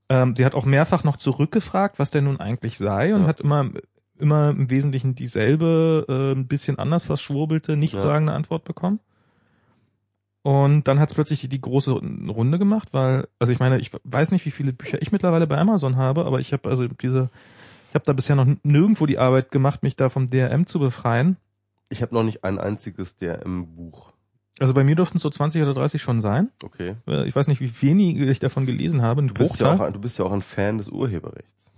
Ähm, sie hat auch mehrfach noch zurückgefragt, was denn nun eigentlich sei und
Ja.
hat immer immer im Wesentlichen dieselbe, äh, ein bisschen anders verschwurbelte, nichtssagende Antwort bekommen. Und dann hat es plötzlich die, die große Runde gemacht, weil, also ich meine, ich weiß nicht, wie viele Bücher ich mittlerweile bei Amazon habe, aber ich habe also diese, ich habe da bisher noch nirgendwo die Arbeit gemacht, mich da vom DRM zu befreien.
Ich habe noch nicht ein einziges DRM-Buch.
Also bei mir durften es so 20 oder 30 schon sein.
Okay.
Äh, Ich weiß nicht, wie wenig ich davon gelesen habe.
Du bist, ja auch, ein- du bist ja auch ein Fan des Urheberrechts.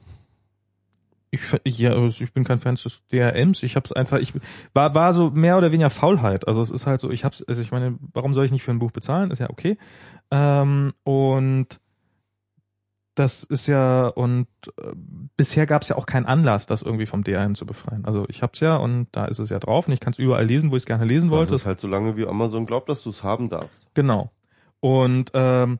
Ich, ja, also ich bin kein Fan des DRMs. Ich hab's einfach, ich war war so mehr oder weniger Faulheit. Also es ist halt so, ich hab's, also ich meine, warum soll ich nicht für ein Buch bezahlen? Ist ja okay. Ähm, und das ist ja und äh, bisher gab's ja auch keinen Anlass, das irgendwie vom DRM zu befreien. Also ich hab's ja und da ist es ja drauf und ich kann es überall lesen, wo ich es gerne lesen wollte.
Das ist halt so lange, wie Amazon glaubt, dass du es haben darfst.
Genau. Und ähm,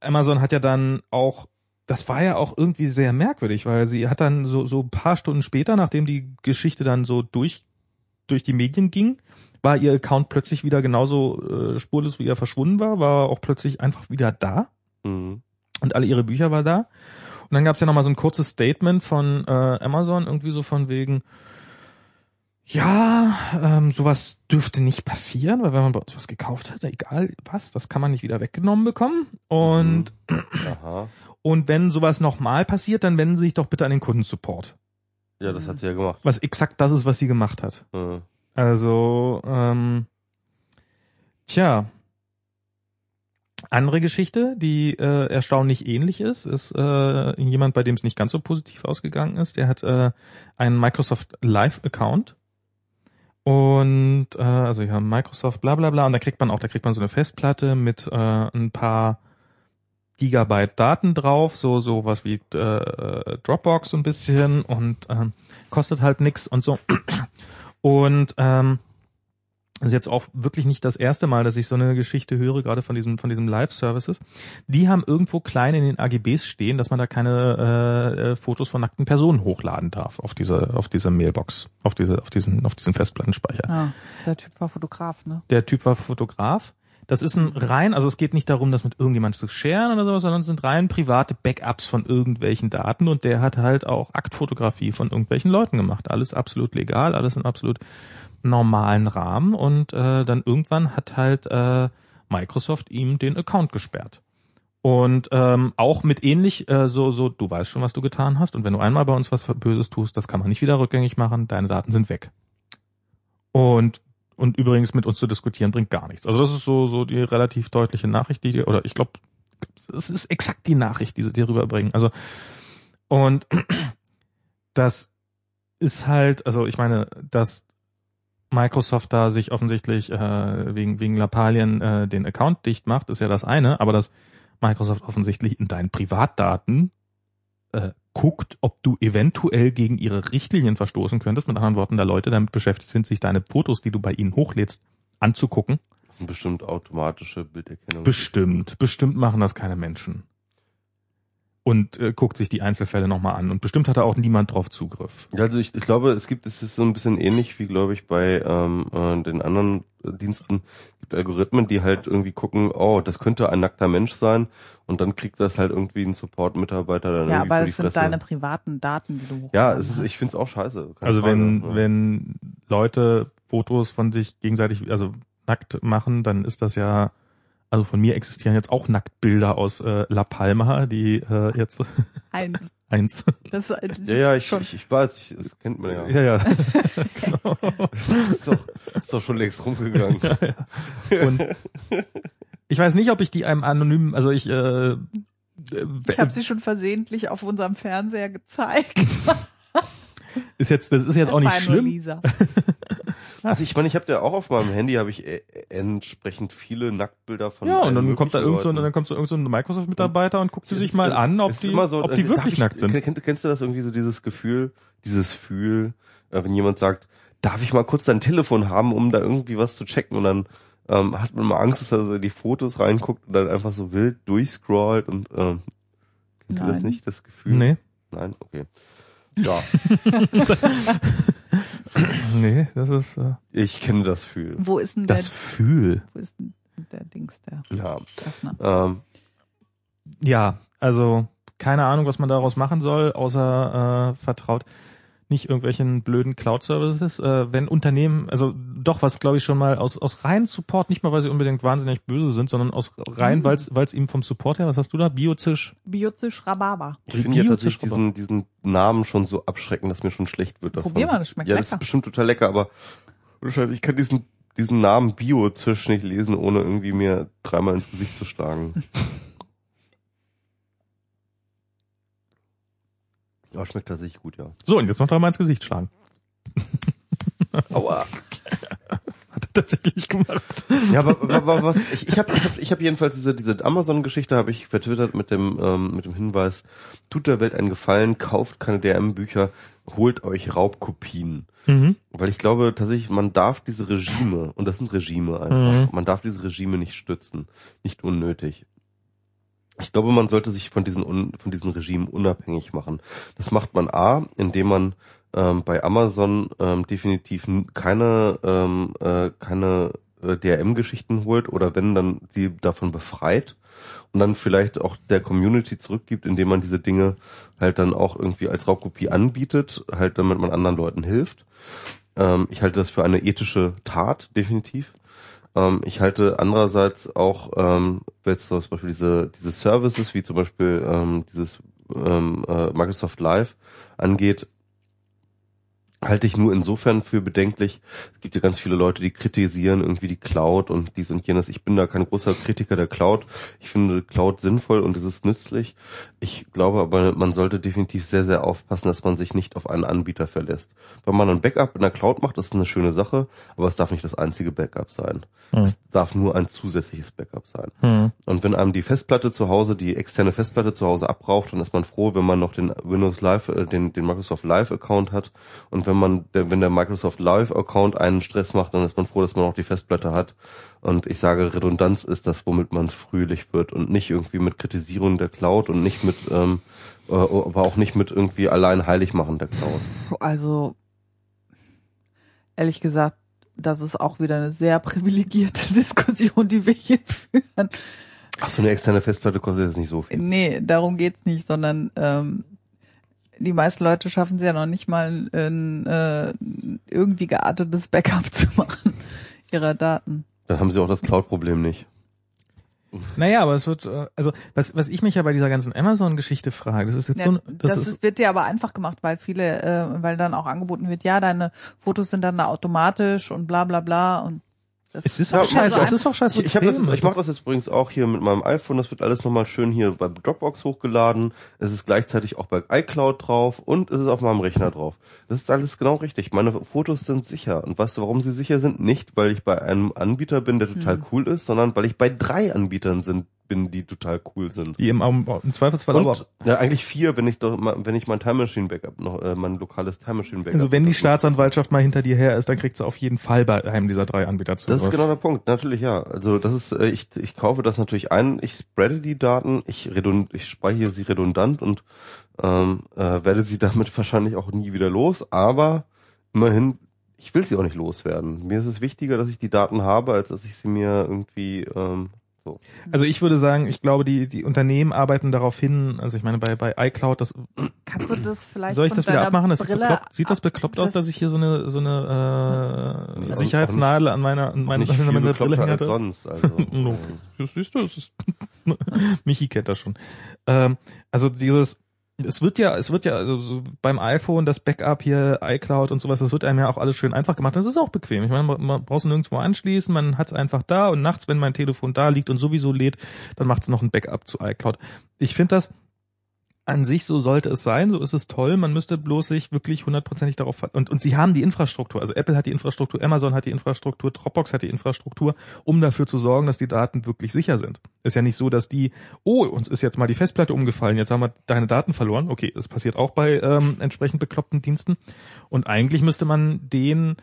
Amazon hat ja dann auch, das war ja auch irgendwie sehr merkwürdig, weil sie hat dann so so ein paar Stunden später, nachdem die Geschichte dann so durch durch die Medien ging, war ihr Account plötzlich wieder genauso äh, spurlos wie er verschwunden war, war auch plötzlich einfach wieder da
Mhm.
Und alle ihre Bücher war da. Und dann gab's ja noch mal so ein kurzes Statement von äh, Amazon, irgendwie so von wegen, ja, ähm, sowas dürfte nicht passieren, weil wenn man bei uns was gekauft hat, egal was, das kann man nicht wieder weggenommen bekommen. Und,
Aha.
und wenn sowas nochmal passiert, dann wenden Sie sich doch bitte an den Kundensupport.
Ja, das hat sie ja gemacht.
Was exakt das ist, was sie gemacht hat.
Äh,
Also, ähm, tja. Andere Geschichte, die äh, erstaunlich ähnlich ist, ist äh, jemand, bei dem es nicht ganz so positiv ausgegangen ist. Der hat äh, einen Microsoft Live Account und äh, also ja Microsoft bla bla bla und da kriegt man auch, da kriegt man so eine Festplatte mit äh, ein paar Gigabyte Daten drauf, so so was wie äh, Dropbox so ein bisschen und ähm, kostet halt nix und so. Und ähm, das ist jetzt auch wirklich nicht das erste Mal, dass ich so eine Geschichte höre, gerade von diesem von diesem Live-Services. Die haben irgendwo klein in den AGBs stehen, dass man da keine äh, äh, Fotos von nackten Personen hochladen darf auf diese auf diese Mailbox, auf diese auf diesen auf diesen Festplattenspeicher.
Ja, der Typ war Fotograf, ne?
Der Typ war Fotograf. Das ist ein rein, also es geht nicht darum, das mit irgendjemand zu sharen oder sowas, sondern es sind rein private Backups von irgendwelchen Daten und der hat halt auch Aktfotografie von irgendwelchen Leuten gemacht. Alles absolut legal, alles in absolut normalen Rahmen und äh, dann irgendwann hat halt äh, Microsoft ihm den Account gesperrt. Und ähm, auch mit ähnlich äh, so so du weißt schon, was du getan hast und wenn du einmal bei uns was Böses tust, das kann man nicht wieder rückgängig machen, deine Daten sind weg. Und und übrigens mit uns zu diskutieren bringt gar nichts. Also das ist so so die relativ deutliche Nachricht, die oder ich glaube, es ist exakt die Nachricht, die sie dir rüberbringen. Also und das ist halt, also ich meine, dass Microsoft da sich offensichtlich äh, wegen wegen Lappalien äh, den Account dicht macht, ist ja das eine, aber dass Microsoft offensichtlich in deinen Privatdaten äh, guckt, ob du eventuell gegen ihre Richtlinien verstoßen könntest. Mit anderen Worten, da Leute damit beschäftigt sind, sich deine Fotos, die du bei ihnen hochlädst, anzugucken.
bestimmt automatische Bilderkennung.
Bestimmt, bestimmt machen das keine Menschen. Und äh, guckt sich die Einzelfälle nochmal an. Und bestimmt hat da auch niemand drauf Zugriff.
Ja, Also ich, ich glaube, es gibt, es ist so ein bisschen ähnlich wie, glaube ich, bei ähm, äh, den anderen Diensten. Es gibt Algorithmen, die halt irgendwie gucken, oh, das könnte ein nackter Mensch sein und dann kriegt das halt irgendwie ein Support-Mitarbeiter dann
Ja,
irgendwie
aber
für die
es sind
Fresse.
deine privaten Daten, die du
ja, es ist, ich find's auch scheiße. keine
Also
Frage,
wenn,
ja.
wenn Leute Fotos von sich gegenseitig, also nackt machen, dann ist das ja, also von mir existieren jetzt auch Nacktbilder aus äh, La Palma, die äh, jetzt
Eins.
eins.
Das, äh,
Ja, ja, ich, ich, ich weiß, ich, das kennt man ja.
Ja, ja.
Das ist doch, ist doch schon längst rumgegangen.
Und ich weiß nicht, ob ich die einem anonymen, also ich, äh,
Ich habe sie schon versehentlich auf unserem Fernseher gezeigt.
ist jetzt, das ist jetzt
Das
auch nicht schlimm.
Lisa.
Also ich meine, ich habe ja auch auf meinem Handy habe ich äh, entsprechend viele Nacktbilder von
Ja, und dann kommt da irgend so, dann kommt so irgend so ein Microsoft-Mitarbeiter und guckt sie sich mal an, ob die,
so,
ob die
äh,
wirklich
ich-
nackt sind.
Kennst, du das irgendwie so dieses Gefühl, dieses Gefühl, äh, wenn jemand sagt, darf ich mal kurz dein Telefon haben, um da irgendwie was zu checken und dann ähm, hat man mal Angst, dass er so in die Fotos reinguckt und dann einfach so wild durchscrollt und ähm, kennt ihr das nicht, das Gefühl?
Nee,
Nein? Okay. Ja,
nee, das ist äh,
ich kenne das Gefühl.
Wo ist denn
das
der,
Fühl.
wo ist denn der Dings, der
Ja.
Öffner?
Ähm,
Ja, also keine Ahnung, was man daraus machen soll, außer äh, vertraut nicht irgendwelchen blöden Cloud-Services. Äh, wenn Unternehmen, also doch, was glaube ich schon mal aus, aus rein Support, nicht mal weil sie unbedingt wahnsinnig böse sind, sondern aus rein,
Mhm.
weil es ihm vom Support her, was hast du da? Biozisch?
Biozisch Rhabarber.
ich finde ja tatsächlich diesen, diesen Namen schon so abschreckend, dass mir schon schlecht wird davon.
Probier mal, das schmeckt
ja, das ist
lecker.
bestimmt total lecker, aber ich kann diesen, diesen Namen Bio-Zisch nicht lesen, ohne irgendwie mir dreimal ins Gesicht zu schlagen. Ja, schmeckt tatsächlich gut, ja.
So, und jetzt noch dreimal ins Gesicht schlagen.
Aua.
Hat er tatsächlich gemacht.
Ja, aber, aber, aber was, ich, ich habe ich hab, ich hab jedenfalls diese, diese Amazon-Geschichte habe ich vertwittert mit dem, ähm, mit dem Hinweis, tut der Welt einen Gefallen, kauft keine DRM-Bücher, holt euch Raubkopien.
Mhm.
Weil ich glaube tatsächlich, man darf diese Regime, und das sind Regime einfach,
Mhm.
man darf diese Regime nicht stützen. Nicht unnötig. Ich glaube, man sollte sich von diesen, von diesen Regimen unabhängig machen. Das macht man A, indem man ähm, bei Amazon ähm, definitiv keine, ähm, äh, keine äh, DRM-Geschichten holt oder wenn, dann sie davon befreit und dann vielleicht auch der Community zurückgibt, indem man diese Dinge halt dann auch irgendwie als Raubkopie anbietet, halt damit man anderen Leuten hilft. Ähm, ich halte das für eine ethische Tat, definitiv. Ähm, ich halte andererseits auch, ähm, jetzt zum Beispiel diese, diese Services, wie zum Beispiel ähm, dieses ähm, äh, Microsoft Live angeht, halte ich nur insofern für bedenklich. Es gibt ja ganz viele Leute, die kritisieren irgendwie die Cloud und dies und jenes. Ich bin da kein großer Kritiker der Cloud. Ich finde Cloud sinnvoll und es ist nützlich. Ich glaube aber, man sollte definitiv sehr, sehr aufpassen, dass man sich nicht auf einen Anbieter verlässt. Wenn man ein Backup in der Cloud macht, das ist eine schöne Sache, aber es darf nicht das einzige Backup sein.
Hm.
Es darf nur ein zusätzliches Backup sein.
Mhm.
Und wenn einem die Festplatte zu Hause, die externe Festplatte zu Hause abrauft, dann ist man froh, wenn man noch den Windows Live, äh, den, den Microsoft Live Account hat. Und wenn man, wenn der Microsoft Live Account einen Stress macht, dann ist man froh, dass man auch die Festplatte hat. Und ich sage, Redundanz ist das, womit man fröhlich wird und nicht irgendwie mit Kritisierung der Cloud und nicht mit, ähm, äh, aber auch nicht mit irgendwie allein heilig machen der Cloud.
Also, ehrlich gesagt, das ist auch wieder eine sehr privilegierte Diskussion, die wir hier führen.
Ach, so eine externe Festplatte kostet jetzt nicht so viel.
Nee, darum geht's nicht, sondern ähm, die meisten Leute schaffen es ja noch nicht mal ein äh, irgendwie geartetes Backup zu machen ihrer Daten.
Dann haben sie auch das Cloud-Problem nicht.
Naja, aber es wird, äh, also was, was ich mich ja bei dieser ganzen Amazon-Geschichte frage, das ist jetzt
Ja,
so, ein-
das
das, ist,
ist, wird dir aber einfach gemacht, weil viele, äh, weil dann auch angeboten wird, ja, deine Fotos sind dann da automatisch und bla bla bla und
es ist
Ja,
auch scheiße,
also
es ist auch scheiße.
Ich, ich, hab das, jetzt- ich mache das jetzt übrigens auch hier mit meinem iPhone. Das wird alles nochmal schön hier bei Dropbox hochgeladen. Es ist gleichzeitig auch bei iCloud drauf und es ist auf meinem Rechner drauf. Das ist alles genau richtig. Meine Fotos sind sicher. Und weißt du, warum sie sicher sind? Nicht, weil ich bei einem Anbieter bin, der total cool ist, sondern weil ich bei drei Anbietern sind, bin, die total cool sind.
die im, im Zweifelsfall aber
Und ja, eigentlich vier, wenn ich doch wenn ich mein Time Machine Backup noch, äh, mein lokales Time Machine Backup.
Also wenn die Staatsanwaltschaft mal hinter dir her ist, dann kriegt sie auf jeden Fall bei einem dieser drei Anbieter zu.
Das ist genau der Punkt, natürlich ja. Also das ist, äh, ich, ich kaufe das natürlich ein, ich spreade die Daten, ich, redund, ich speichere sie redundant und ähm, äh, werde sie damit wahrscheinlich auch nie wieder los, aber immerhin, ich will sie auch nicht loswerden. Mir ist es wichtiger, dass ich die Daten habe, als dass ich sie mir irgendwie ähm, so.
Also ich würde sagen, ich glaube, die, die Unternehmen arbeiten darauf hin, also ich meine, bei, bei iCloud, das,
kannst du das vielleicht
soll ich das wieder abmachen? Das bekloppt. Sieht das bekloppt aus, dass ich hier so eine, so eine äh,
Ja,
Sicherheitsnadel an meiner, an meiner,
nicht
an
viel
meiner Brille hängen
als sonst. Also,
No.
ähm,
Das siehst du, das ist Michi kennt das schon. Ähm, also dieses, es wird ja, es wird ja, also so beim iPhone das Backup hier, iCloud und sowas, das wird einem ja auch alles schön einfach gemacht. Das ist auch bequem. Ich meine, man, man braucht es nirgendwo anschließen, man hat es einfach da und nachts, wenn mein Telefon da liegt und sowieso lädt, dann macht es noch ein Backup zu iCloud. Ich finde das an sich, so sollte es sein, so ist es toll. Man müsste bloß sich wirklich hundertprozentig darauf und und sie haben die Infrastruktur. Also Apple hat die Infrastruktur, Amazon hat die Infrastruktur, Dropbox hat die Infrastruktur, um dafür zu sorgen, dass die Daten wirklich sicher sind. Ist ja nicht so, dass die, oh, uns ist jetzt mal die Festplatte umgefallen, jetzt haben wir deine Daten verloren. Okay, das passiert auch bei ähm, entsprechend bekloppten Diensten. Und eigentlich müsste man den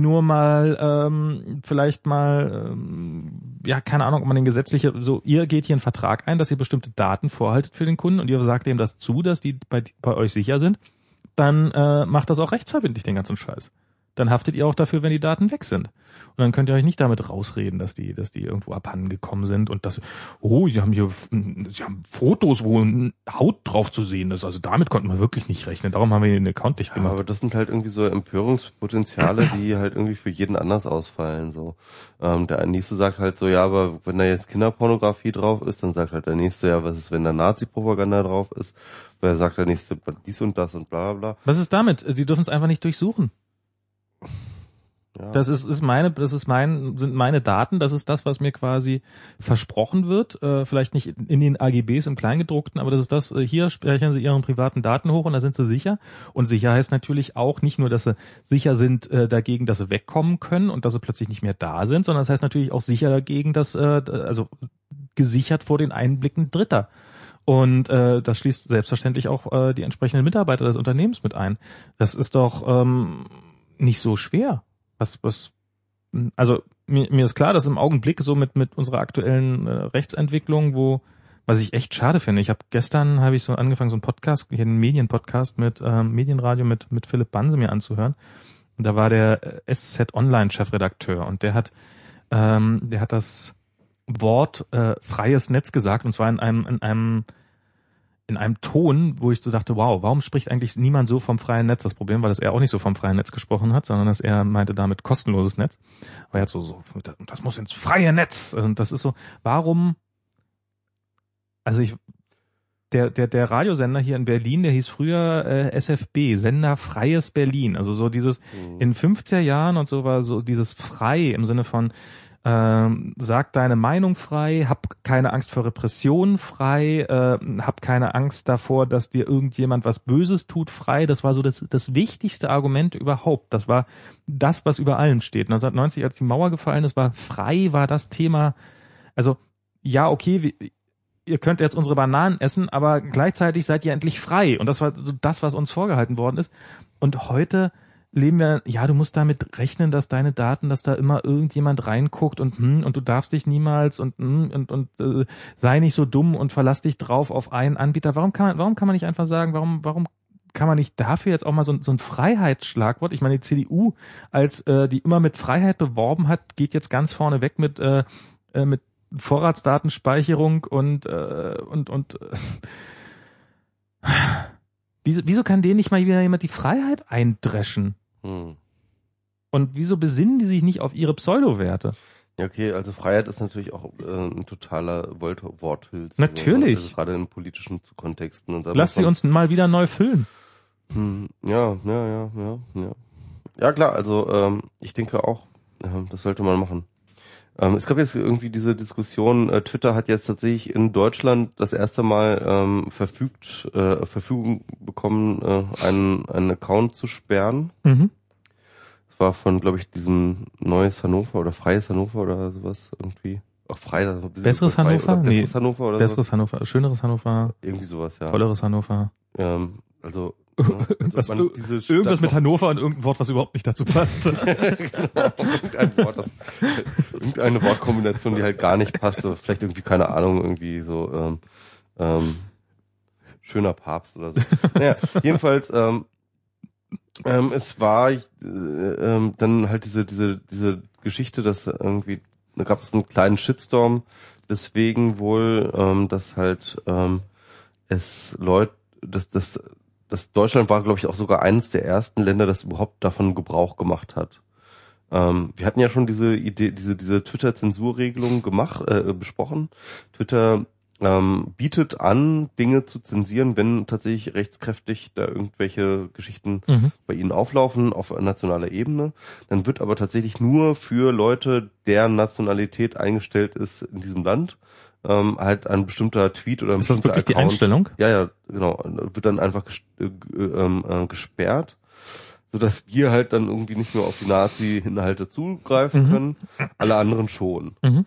nur mal ähm, vielleicht mal ähm, ja keine Ahnung, ob man den gesetzliche so ihr geht hier einen Vertrag ein, dass ihr bestimmte Daten vorhaltet für den Kunden und ihr sagt ihm das zu, dass die bei, bei euch sicher sind, dann äh, macht das auch rechtsverbindlich den ganzen Scheiß dann haftet ihr auch dafür, wenn die Daten weg sind. Und dann könnt ihr euch nicht damit rausreden, dass die, dass die irgendwo abhanden gekommen sind und dass, oh, sie haben hier, sie haben Fotos, wo Haut drauf zu sehen ist. Also damit konnten wir wirklich nicht rechnen. Darum haben wir den Account nicht gemacht.
Ja, aber das sind halt irgendwie so Empörungspotenziale, die halt irgendwie für jeden anders ausfallen. So, ähm, der nächste sagt halt so, ja, aber wenn da jetzt Kinderpornografie drauf ist, dann sagt halt der nächste, ja, was ist, wenn da Nazi-Propaganda drauf ist? Wer sagt der nächste dies und das und bla bla bla.
Was ist damit? Sie dürfen es einfach nicht durchsuchen. Ja. Das ist, ist meine, das ist mein, sind meine Daten. Das ist das, was mir quasi versprochen wird. Äh, vielleicht nicht in den AGBs im Kleingedruckten, aber das ist das. Äh, hier sprechen Sie Ihren privaten Daten hoch und da sind Sie sicher. Und sicher heißt natürlich auch nicht nur, dass Sie sicher sind äh, dagegen, dass Sie wegkommen können und dass Sie plötzlich nicht mehr da sind, sondern das heißt natürlich auch sicher dagegen, dass äh, also gesichert vor den Einblicken Dritter. Und äh, das schließt selbstverständlich auch äh, die entsprechenden Mitarbeiter des Unternehmens mit ein. Das ist doch ähm, nicht so schwer was, was, also mir, mir ist klar, dass im Augenblick so mit, mit unserer aktuellen äh, Rechtsentwicklung, wo, was ich echt schade finde. Ich habe gestern habe ich so angefangen, so einen Podcast, hier einen Medienpodcast mit ähm, Medienradio mit mit Philipp Banse mir anzuhören. Und da war der äh, SZ Online Chefredakteur und der hat ähm, der hat das Wort äh, freies Netz gesagt und zwar in einem in einem in einem Ton, wo ich so dachte, wow, warum spricht eigentlich niemand so vom freien Netz? Das Problem war, dass er auch nicht so vom freien Netz gesprochen hat, sondern dass er meinte damit kostenloses Netz. Aber er hat so, so, das muss ins freie Netz. Und das ist so, warum, also ich, der, der, der Radiosender hier in Berlin, der hieß früher äh, SFB, Sender Freies Berlin. Also so dieses, mhm. in 50er Jahren und so war so dieses frei im Sinne von, ähm, sag deine Meinung frei, hab keine Angst vor Repressionen frei, äh, hab keine Angst davor, dass dir irgendjemand was Böses tut frei. Das war so das, das wichtigste Argument überhaupt. Das war das, was über allem steht. 1990, als die Mauer gefallen ist, war frei, war das Thema. Also ja, okay, wie, ihr könnt jetzt unsere Bananen essen, aber gleichzeitig seid ihr endlich frei. Und das war so das, was uns vorgehalten worden ist. Und heute leben wir, ja, du musst damit rechnen, dass deine Daten, dass da immer irgendjemand reinguckt und hm, und du darfst dich niemals und hm, und und äh, sei nicht so dumm und verlass dich drauf auf einen Anbieter. Warum kann man, warum kann man nicht einfach sagen, warum warum kann man nicht dafür jetzt auch mal so, so ein Freiheitsschlagwort? Ich meine, die CDU, als äh, die immer mit Freiheit beworben hat, geht jetzt ganz vorne weg mit äh, äh, mit Vorratsdatenspeicherung und äh, und und äh, wieso, wieso kann denen nicht mal wieder jemand die Freiheit eindreschen? Hm. Und wieso besinnen die sich nicht auf ihre Pseudowerte?
Ja, okay, also Freiheit ist natürlich auch äh, ein totaler Worthülse.
Natürlich. Also
gerade in politischen Kontexten. Und
Lass sie uns mal wieder neu füllen.
Hm, ja, ja, ja, ja, ja. Ja, klar, also ähm, ich denke auch, ja, das sollte man machen. Ähm, es gab jetzt irgendwie diese Diskussion, äh, Twitter hat jetzt tatsächlich in Deutschland das erste Mal ähm, verfügt, äh, Verfügung bekommen, äh, einen, einen Account zu sperren. Mhm. Das war von, glaube ich, diesem Neues Hannover oder Freies Hannover oder sowas irgendwie.
Auch frei, also besseres frei, Hannover?
Besseres nee, Hannover oder
Besseres sowas. Hannover, schöneres Hannover.
Irgendwie sowas, ja.
Tolleres Hannover.
Ähm, also
irgendwas, irgendwas mit Hannover und irgendein Wort, was überhaupt nicht dazu passt. genau.
Irgendein Wort, das, irgendeine Wortkombination, die halt gar nicht passt. Vielleicht irgendwie, keine Ahnung, irgendwie so ähm, ähm, schöner Papst oder so. Naja, jedenfalls, ähm, ähm, es war äh, ähm, dann halt diese, diese, diese Geschichte, dass irgendwie, da gab es einen kleinen Shitstorm, deswegen wohl, ähm, dass halt ähm, es Leute, dass, dass das Deutschland war, glaube ich, auch sogar eines der ersten Länder, das überhaupt davon Gebrauch gemacht hat. Ähm, wir hatten ja schon diese Idee, diese, diese Twitter-Zensurregelung gemacht, äh, besprochen. Twitter ähm, bietet an, Dinge zu zensieren, wenn tatsächlich rechtskräftig da irgendwelche Geschichten mhm. bei ihnen auflaufen auf nationaler Ebene. Dann wird aber tatsächlich nur für Leute, deren Nationalität eingestellt ist in diesem Land, ähm, halt ein bestimmter Tweet oder ein
Ist das wirklich die
Account,
Einstellung?
Ja, ja, genau. Wird dann einfach ges äh, g- ähm, äh, gesperrt, sodass wir halt dann irgendwie nicht mehr auf die Nazi-Inhalte zugreifen
Mhm.
können, alle anderen schon.
Mhm.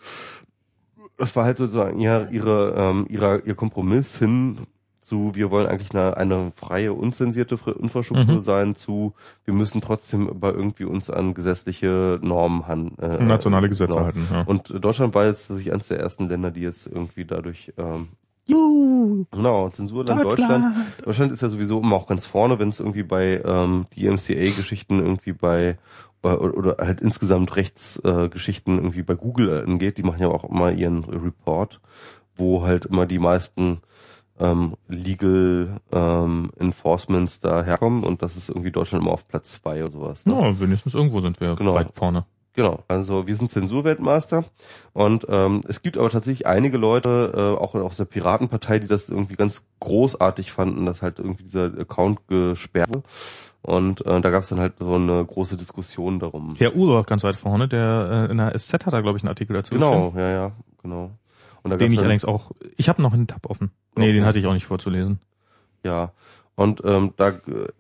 Das war halt sozusagen ihr, ihre, ähm, ihrer, ihr Kompromiss hin zu, wir wollen eigentlich eine, eine freie, unzensierte Fr- Infrastruktur
Mhm.
sein, zu, wir müssen trotzdem aber irgendwie uns an gesetzliche Normen han, äh,
Nationale Gesetze
genau.
halten. Ja.
Und Deutschland war jetzt tatsächlich eines der ersten Länder, die jetzt irgendwie dadurch, ähm,
Juhu,
genau, Zensurland Deutschland. Deutschland ist ja sowieso immer auch ganz vorne, wenn es irgendwie bei ähm, die MCA-Geschichten irgendwie bei bei- oder, oder halt insgesamt Rechtsgeschichten äh, irgendwie bei Google angeht. Die machen ja auch immer ihren Report, wo halt immer die meisten ähm, Legal ähm, Enforcements da herkommen und das ist irgendwie Deutschland immer auf Platz zwei oder sowas. Ne?
Ja, wenigstens irgendwo sind wir
Genau.
weit vorne.
Genau, also wir sind Zensurweltmeister und ähm, es gibt aber tatsächlich einige Leute, äh, auch aus der Piratenpartei, die das irgendwie ganz großartig fanden, dass halt irgendwie dieser Account gesperrt wurde. Und äh, da gab es dann halt so eine große Diskussion darum.
Herr Uhr auch ganz weit vorne, der äh, in der SZ hat da, glaube ich, einen Artikel dazu
genau, ja, ja, genau.
Den ich
dann,
allerdings auch, ich habe noch einen Tab offen. Nee,
Okay.
den hatte ich auch nicht vorzulesen.
Ja. Und ähm, da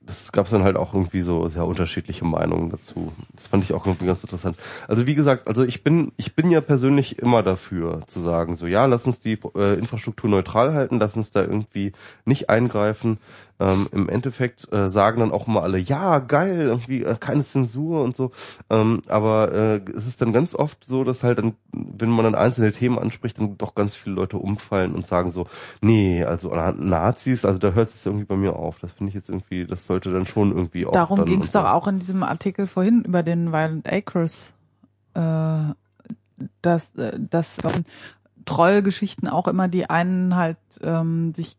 das gab es dann halt auch irgendwie so sehr unterschiedliche Meinungen dazu. Das fand ich auch irgendwie ganz interessant. Also wie gesagt, also ich bin ich bin ja persönlich immer dafür zu sagen, so ja, lass uns die äh, Infrastruktur neutral halten, lass uns da irgendwie nicht eingreifen. Ähm, Im Endeffekt äh, sagen dann auch immer alle, ja, geil, irgendwie äh, keine Zensur und so. Ähm, aber äh, es ist dann ganz oft so, dass halt dann, wenn man dann einzelne Themen anspricht, dann doch ganz viele Leute umfallen und sagen so, nee, also Na- Nazis, also da hört es irgendwie bei mir auf. Das finde ich jetzt irgendwie, das sollte dann schon irgendwie auch.
Darum ging es doch auch in diesem Artikel vorhin über den Violent Acres, äh, dass, äh, dass ähm, Trollgeschichten auch immer die einen halt ähm, sich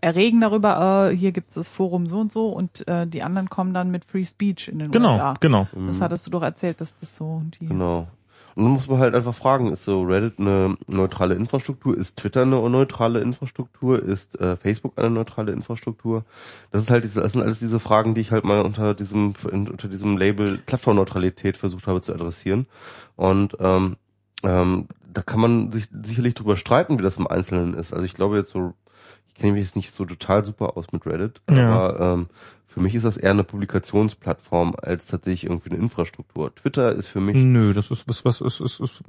erregen darüber, äh, hier gibt es das Forum so und so und äh, die anderen kommen dann mit Free Speech in den
Genau,
USA.
genau.
Das hattest du doch erzählt, dass das so die
Genau. Und dann muss man halt einfach fragen, ist so Reddit eine neutrale Infrastruktur? Ist Twitter eine neutrale Infrastruktur? Ist äh, Facebook eine neutrale Infrastruktur? Das ist halt diese, das sind alles diese Fragen, die ich halt mal unter diesem unter diesem Label Plattformneutralität versucht habe zu adressieren. Und ähm, ähm, da kann man sich sicherlich drüber streiten, wie das im Einzelnen ist. Also ich glaube jetzt so, ich kenne mich jetzt nicht so total super aus mit Reddit,
Ja.
aber ähm, für mich ist das eher eine Publikationsplattform als tatsächlich irgendwie eine Infrastruktur. Twitter ist für mich
Nö, das ist was was ist ist, ist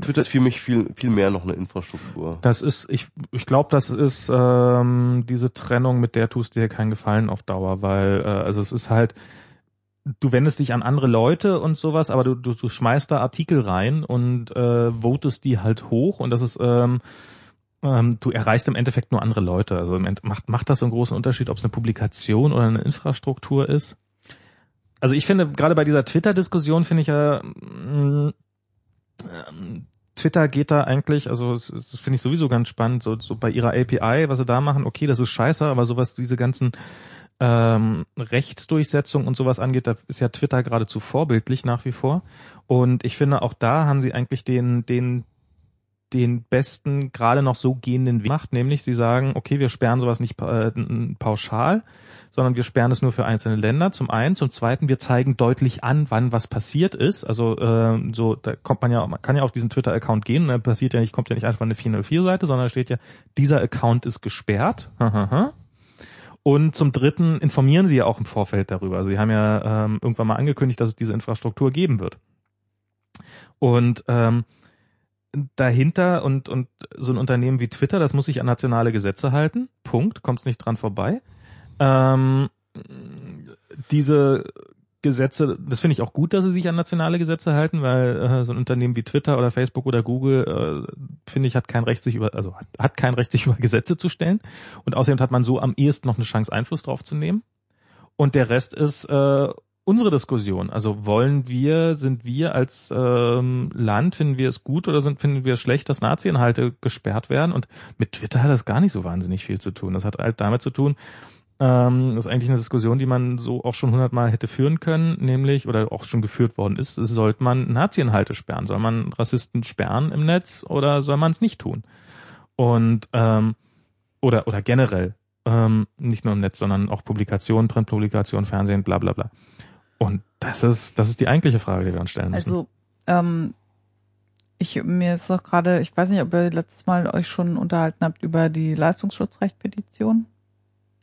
Twitter ist für mich viel, viel mehr noch eine Infrastruktur.
Das ist, ich, ich glaube, das ist ähm, diese Trennung, mit der tust du dir keinen Gefallen auf Dauer, weil äh, also es ist halt, du wendest dich an andere Leute und sowas, aber du, du, du schmeißt da Artikel rein und äh, votest die halt hoch und das ist ähm, ähm, du erreichst im Endeffekt nur andere Leute. Also im macht, macht das so einen großen Unterschied, ob es eine Publikation oder eine Infrastruktur ist? Also ich finde, gerade bei dieser Twitter-Diskussion finde ich ja, mh, ähm, Twitter geht da eigentlich, also das, das finde ich sowieso ganz spannend, so, so bei ihrer API, was sie da machen, okay, das ist scheiße, aber sowas, diese ganzen ähm, Rechtsdurchsetzung und sowas angeht, da ist ja Twitter geradezu vorbildlich nach wie vor. Und ich finde, auch da haben sie eigentlich den, den, den besten, gerade noch so gehenden Weg gemacht, nämlich sie sagen, okay, wir sperren sowas nicht äh, pauschal, sondern wir sperren es nur für einzelne Länder, zum einen. Zum zweiten, wir zeigen deutlich an, wann was passiert ist. Also äh, so, da kommt man ja, man kann ja auf diesen Twitter-Account gehen, da passiert ja nicht, kommt ja nicht einfach eine 404-Seite, sondern da steht ja, dieser Account ist gesperrt. Und zum Dritten informieren sie ja auch im Vorfeld darüber. Also sie haben ja ähm, irgendwann mal angekündigt, dass es diese Infrastruktur geben wird. Und ähm, dahinter und, und so ein Unternehmen wie Twitter, das muss sich an nationale Gesetze halten. Punkt, kommt es nicht dran vorbei. Ähm, diese Gesetze, das finde ich auch gut, dass sie sich an nationale Gesetze halten, weil äh, so ein Unternehmen wie Twitter oder Facebook oder Google, äh, finde ich, hat kein Recht, sich über, also hat, hat kein Recht, sich über Gesetze zu stellen. Und außerdem hat man so am ehesten noch eine Chance, Einfluss drauf zu nehmen. Und der Rest ist äh, unsere Diskussion. Also wollen wir, sind wir als ähm, Land, finden wir es gut oder sind, finden wir es schlecht, dass Nazi-Inhalte gesperrt werden? Und mit Twitter hat das gar nicht so wahnsinnig viel zu tun. Das hat halt damit zu tun, ähm, das ist eigentlich eine Diskussion, die man so auch schon hundertmal hätte führen können, nämlich, oder auch schon geführt worden ist, sollte man Nazi-Inhalte sperren? Soll man Rassisten sperren im Netz oder soll man es nicht tun? Und ähm, oder oder generell, ähm, nicht nur im Netz, sondern auch Publikationen, Printpublikationen, Fernsehen, bla bla bla. Und das ist, das ist die eigentliche Frage, die wir uns stellen müssen.
Also ähm, Ich, mir ist doch gerade, ich weiß nicht, ob ihr letztes Mal euch schon unterhalten habt über die Leistungsschutzrecht-Petition.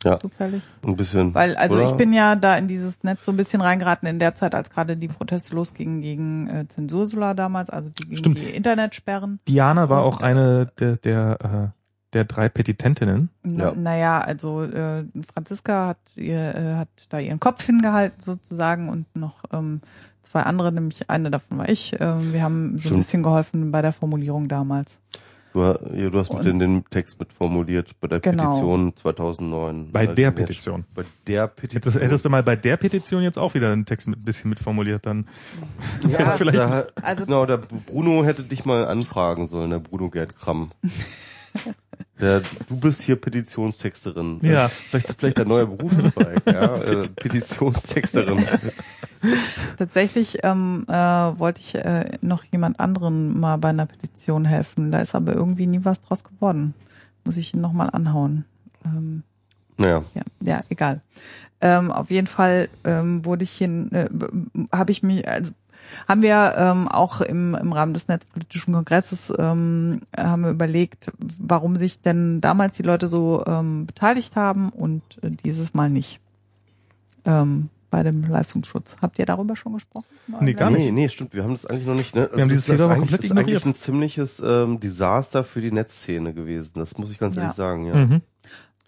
Ja.
Zufällig.
Ein bisschen.
Weil, also
oder?
ich bin ja da in dieses Netz so ein bisschen reingeraten in der Zeit, als gerade die Proteste losgingen gegen äh, Zensursula damals, also die, gegen
Stimmt.
die Internetsperren.
Diana war
Und-
auch eine der, der, äh, der drei Petitentinnen.
Na,
Ja.
Naja, also äh, Franziska hat ihr äh, hat da ihren Kopf hingehalten sozusagen und noch ähm, zwei andere, nämlich eine davon war ich. Ähm, wir haben so ein bisschen geholfen bei der Formulierung damals.
Du, ja, du hast mit in den Text mit formuliert bei der
Genau.
Petition 2009.
Bei
Äh,
der Petition.
Bei der Petition.
Hättest, hättest du mal bei der Petition jetzt auch wieder einen Text mit ein bisschen mitformuliert, dann
Ja,
vielleicht
da,
also-
genau, der Bruno hätte dich mal anfragen sollen, der Bruno Gerd Kramm. Der, du bist hier Petitionstexterin.
Ja.
Vielleicht, vielleicht der neue Berufszweig, ja. Äh, Petitionstexterin.
Tatsächlich ähm, äh, wollte ich äh, noch jemand anderen mal bei einer Petition helfen. Da ist aber irgendwie nie was draus geworden. Muss ich ihn nochmal anhauen. Ähm,
Naja.
ja, ja, egal. Ähm, auf jeden Fall ähm, wurde ich hin, äh, habe ich mich, also haben wir ähm, auch im, im Rahmen des Netzpolitischen Kongresses ähm, haben wir überlegt, warum sich denn damals die Leute so ähm, beteiligt haben und äh, dieses Mal nicht ähm, bei dem Leistungsschutz. Habt ihr darüber schon gesprochen?
Nee, gar
nee,
nicht.
nee, stimmt. Wir haben das eigentlich noch nicht. Ne? Also
haben dieses
das ist
Thema
eigentlich,
komplett
das ist eigentlich ein ziemliches ähm, Desaster für die Netzszene gewesen. Das muss ich ganz
Ja.
ehrlich sagen. Ja.
Mhm.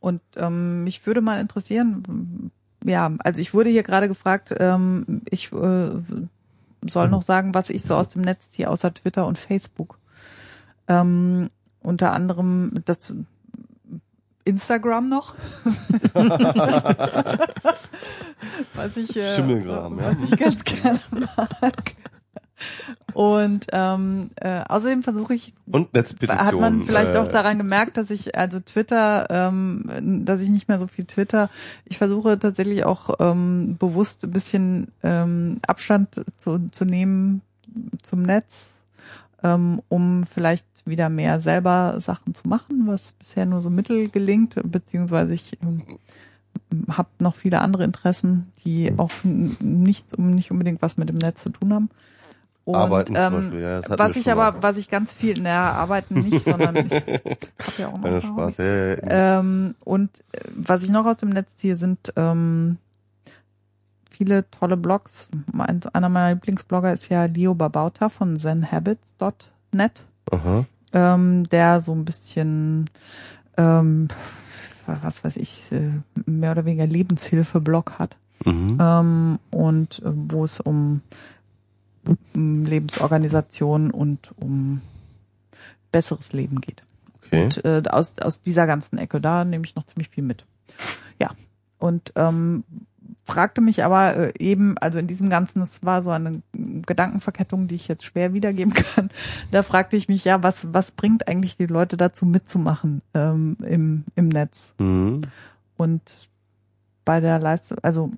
Und ähm, mich würde mal interessieren, ja, also ich wurde hier gerade gefragt, ähm, ich äh, soll noch sagen, was ich so aus dem Netz ziehe, außer Twitter und Facebook. Ähm, unter anderem das Instagram noch. was ich, äh,
Schimmelgram, ja.
was ich ganz gerne mag. Und ähm, äh, außerdem versuche ich
Und Netzpetition.
hat man vielleicht
äh,
auch daran gemerkt, dass ich also Twitter, ähm, dass ich nicht mehr so viel Twitter. Ich versuche tatsächlich auch ähm, bewusst ein bisschen ähm, Abstand zu, zu nehmen zum Netz, ähm, um vielleicht wieder mehr selber Sachen zu machen, was bisher nur so mittel gelingt, beziehungsweise ich ähm, habe noch viele andere Interessen, die auch nicht, um nicht unbedingt was mit dem Netz zu tun haben. Und,
Arbeiten zum
ähm,
Beispiel, ja, das
was ich aber,
mal.
was ich ganz viel, naja, arbeiten nicht, sondern ich habe ja auch noch ein paar
Spaß. Ja, ja, ja.
Ähm, und äh, was ich noch aus dem Netz ziehe, sind ähm, viele tolle Blogs. Mein, einer meiner Lieblingsblogger ist ja Leo Babauta von zenhabits.net, ähm, der so ein bisschen, ähm, was weiß ich, äh, mehr oder weniger Lebenshilfe-Blog hat
Mhm.
ähm, und äh, wo es um Lebensorganisation und um besseres Leben geht.
Okay.
Und äh, aus, aus dieser ganzen Ecke, da nehme ich noch ziemlich viel mit. Ja. Und ähm, fragte mich aber äh, eben, also in diesem Ganzen, es war so eine Gedankenverkettung, die ich jetzt schwer wiedergeben kann. Da fragte ich mich, ja, was, was bringt eigentlich die Leute dazu mitzumachen ähm, im, im Netz?
Mhm.
Und bei der Leistung, also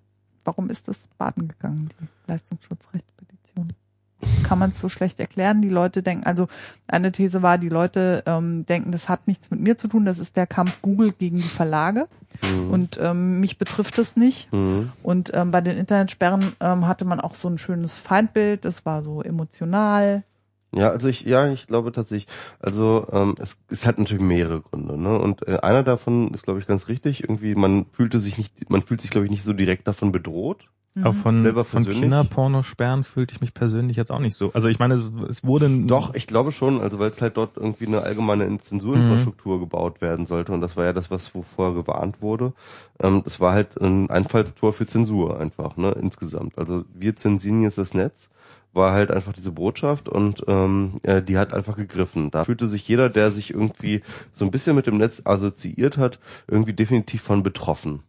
warum ist das baden gegangen, die Leistungsschutzrechtspetition? Kann man es so schlecht erklären? Die Leute denken, also eine These war, die Leute ähm, denken, das hat nichts mit mir zu tun, das ist der Kampf Google gegen die Verlage
Mhm.
und ähm, mich betrifft es nicht.
Mhm.
Und ähm, bei den Internetsperren ähm, hatte man auch so ein schönes Feindbild, das war so emotional.
Ja, also ich, ja, ich glaube tatsächlich, also ähm, es, es hat natürlich mehrere Gründe, ne? Und äh, einer davon ist, glaube ich, ganz richtig. Irgendwie, man fühlte sich nicht, man fühlt sich, glaube ich, nicht so direkt davon bedroht.
Aber von,
Selber
von
persönlich?
Kinderpornosperren fühlte ich mich persönlich jetzt auch nicht so. Also ich meine, es wurde
Doch, ich glaube schon, also weil es halt dort irgendwie eine allgemeine Zensurinfrastruktur gebaut werden sollte und das war ja das, was wovor gewarnt wurde. Ähm, das war halt ein Einfallstor für Zensur einfach, ne, insgesamt. Also wir zensieren jetzt das Netz war halt einfach diese Botschaft und ähm, äh, die hat einfach gegriffen. Da fühlte sich jeder, der sich irgendwie so ein bisschen mit dem Netz assoziiert hat, irgendwie definitiv von betroffen.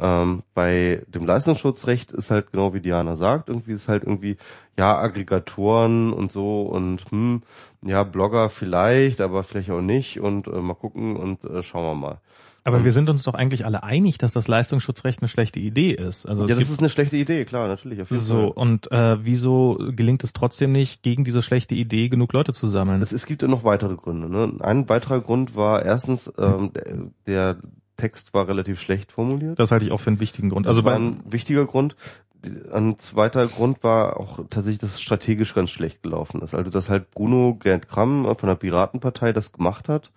Ähm, bei dem Leistungsschutzrecht ist halt genau wie Diana sagt, irgendwie ist halt irgendwie, ja, Aggregatoren und so und hm, ja, Blogger vielleicht, aber vielleicht auch nicht und äh, mal gucken und äh, schauen wir mal.
aber wir sind uns doch eigentlich alle einig, dass das Leistungsschutzrecht eine schlechte Idee ist. Also
ja, das ist eine schlechte Idee, klar, natürlich.
So
Fall.
und äh, wieso gelingt es trotzdem nicht, gegen diese schlechte Idee genug Leute zu sammeln?
Es, es gibt ja noch weitere Gründe. Ne? Ein weiterer Grund war erstens, ähm, der, der Text war relativ schlecht formuliert.
Das halte ich auch für einen wichtigen Grund.
Also
Also
war ein wichtiger Grund. ein zweiter Grund war auch tatsächlich, dass es strategisch ganz schlecht gelaufen ist. Also dass halt Bruno Gerd Kramm von der Piratenpartei das gemacht hat,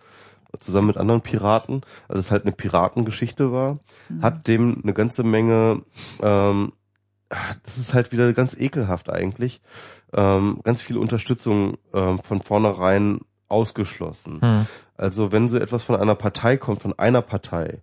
zusammen mit anderen Piraten, also es halt eine Piratengeschichte war, hat dem eine ganze Menge, ähm, das ist halt wieder ganz ekelhaft eigentlich, ähm, ganz viel Unterstützung ähm, von vornherein ausgeschlossen.
Hm.
Also wenn so etwas von einer Partei kommt, von einer Partei,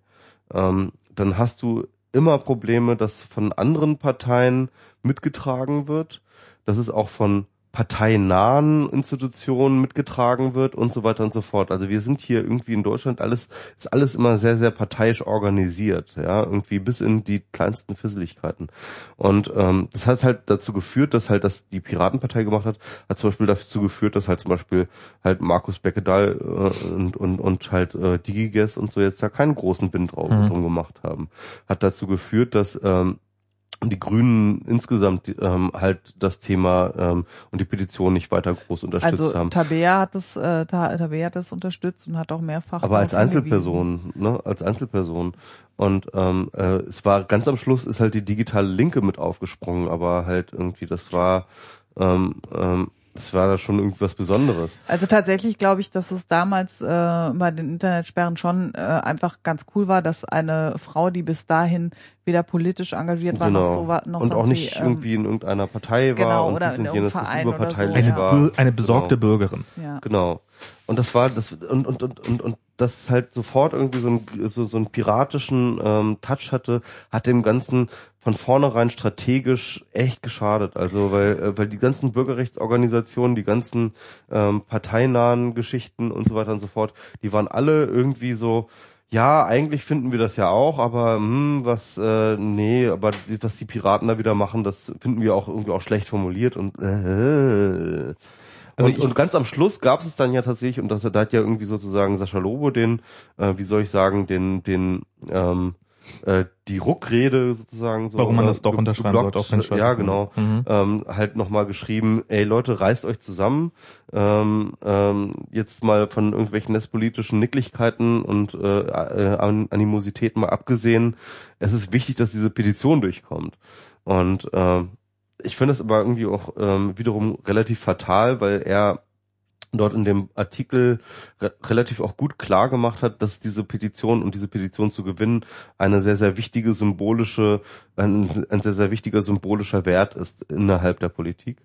ähm, dann hast du immer Probleme, dass von anderen Parteien mitgetragen wird, dass es auch von parteinahen Institutionen mitgetragen wird und so weiter und so fort. Also wir sind hier irgendwie in Deutschland alles, ist alles immer sehr, sehr parteiisch organisiert, ja, irgendwie bis in die kleinsten Fisseligkeiten. Und ähm, das hat halt dazu geführt, dass halt das die Piratenpartei gemacht hat, hat zum Beispiel dazu geführt, dass halt zum Beispiel halt Markus Beckedahl äh, und, und, und halt äh, Digiges und so jetzt da keinen großen Wind drauf
Mhm.
drum gemacht haben. Hat dazu geführt, dass ähm, die Grünen insgesamt ähm, halt das Thema ähm, und die Petition nicht weiter groß unterstützt
Also
haben.
Tabea hat das, äh, Ta- Tabea hat das unterstützt und hat auch mehrfach.
Aber als. Einzelperson, ne, als Einzelperson. Und ähm, äh, es war ganz am Schluss ist halt die digitale Linke mit aufgesprungen, aber halt irgendwie das war, ähm, ähm, das war da schon irgendwas Besonderes.
Also tatsächlich glaube ich, dass es damals äh, bei den Internetsperren schon äh, einfach ganz cool war, dass eine Frau, die bis dahin weder politisch engagiert war, noch so war, noch
Genau. und auch nicht
wie, ähm,
irgendwie in irgendeiner Partei war
genau,
und
oder
dies
in
und jenes, das
Verein oder so,
überparteilich
Eine,
war.
Bir- eine besorgte
Genau.
Bürgerin.
Ja.
Genau. Und das war das und und und und, und das halt sofort irgendwie so, ein, so so einen piratischen ähm, Touch hatte, hat dem Ganzen von vornherein strategisch echt geschadet. Also weil äh, weil die ganzen Bürgerrechtsorganisationen, die ganzen ähm, parteinahen Geschichten und so weiter und so fort, die waren alle irgendwie so ja, eigentlich finden wir das ja auch, aber hm, was, äh, nee, aber was die Piraten da wieder machen, das finden wir auch irgendwie auch schlecht formuliert und äh,
Also
und, und ganz am Schluss gab es dann ja tatsächlich, und das, da hat ja irgendwie sozusagen Sascha Lobo den, äh, wie soll ich sagen, den, den, ähm, äh, die Ruckrede sozusagen so.
Warum man
äh,
das doch unterschreiben sollte, auch wenn
Ja, genau.
Mhm.
Ähm, halt nochmal geschrieben, ey Leute, reißt euch zusammen, ähm, ähm, jetzt mal von irgendwelchen netzpolitischen Nicklichkeiten und äh, äh, An- Animositäten mal abgesehen, es ist wichtig, dass diese Petition durchkommt. Und ähm, ich finde es aber irgendwie auch ähm, wiederum relativ fatal, weil er dort in dem Artikel re relativ auch gut klar gemacht hat, dass diese Petition und diese Petition zu gewinnen eine sehr, sehr wichtige symbolische, ein, ein sehr, sehr wichtiger symbolischer Wert ist innerhalb der Politik.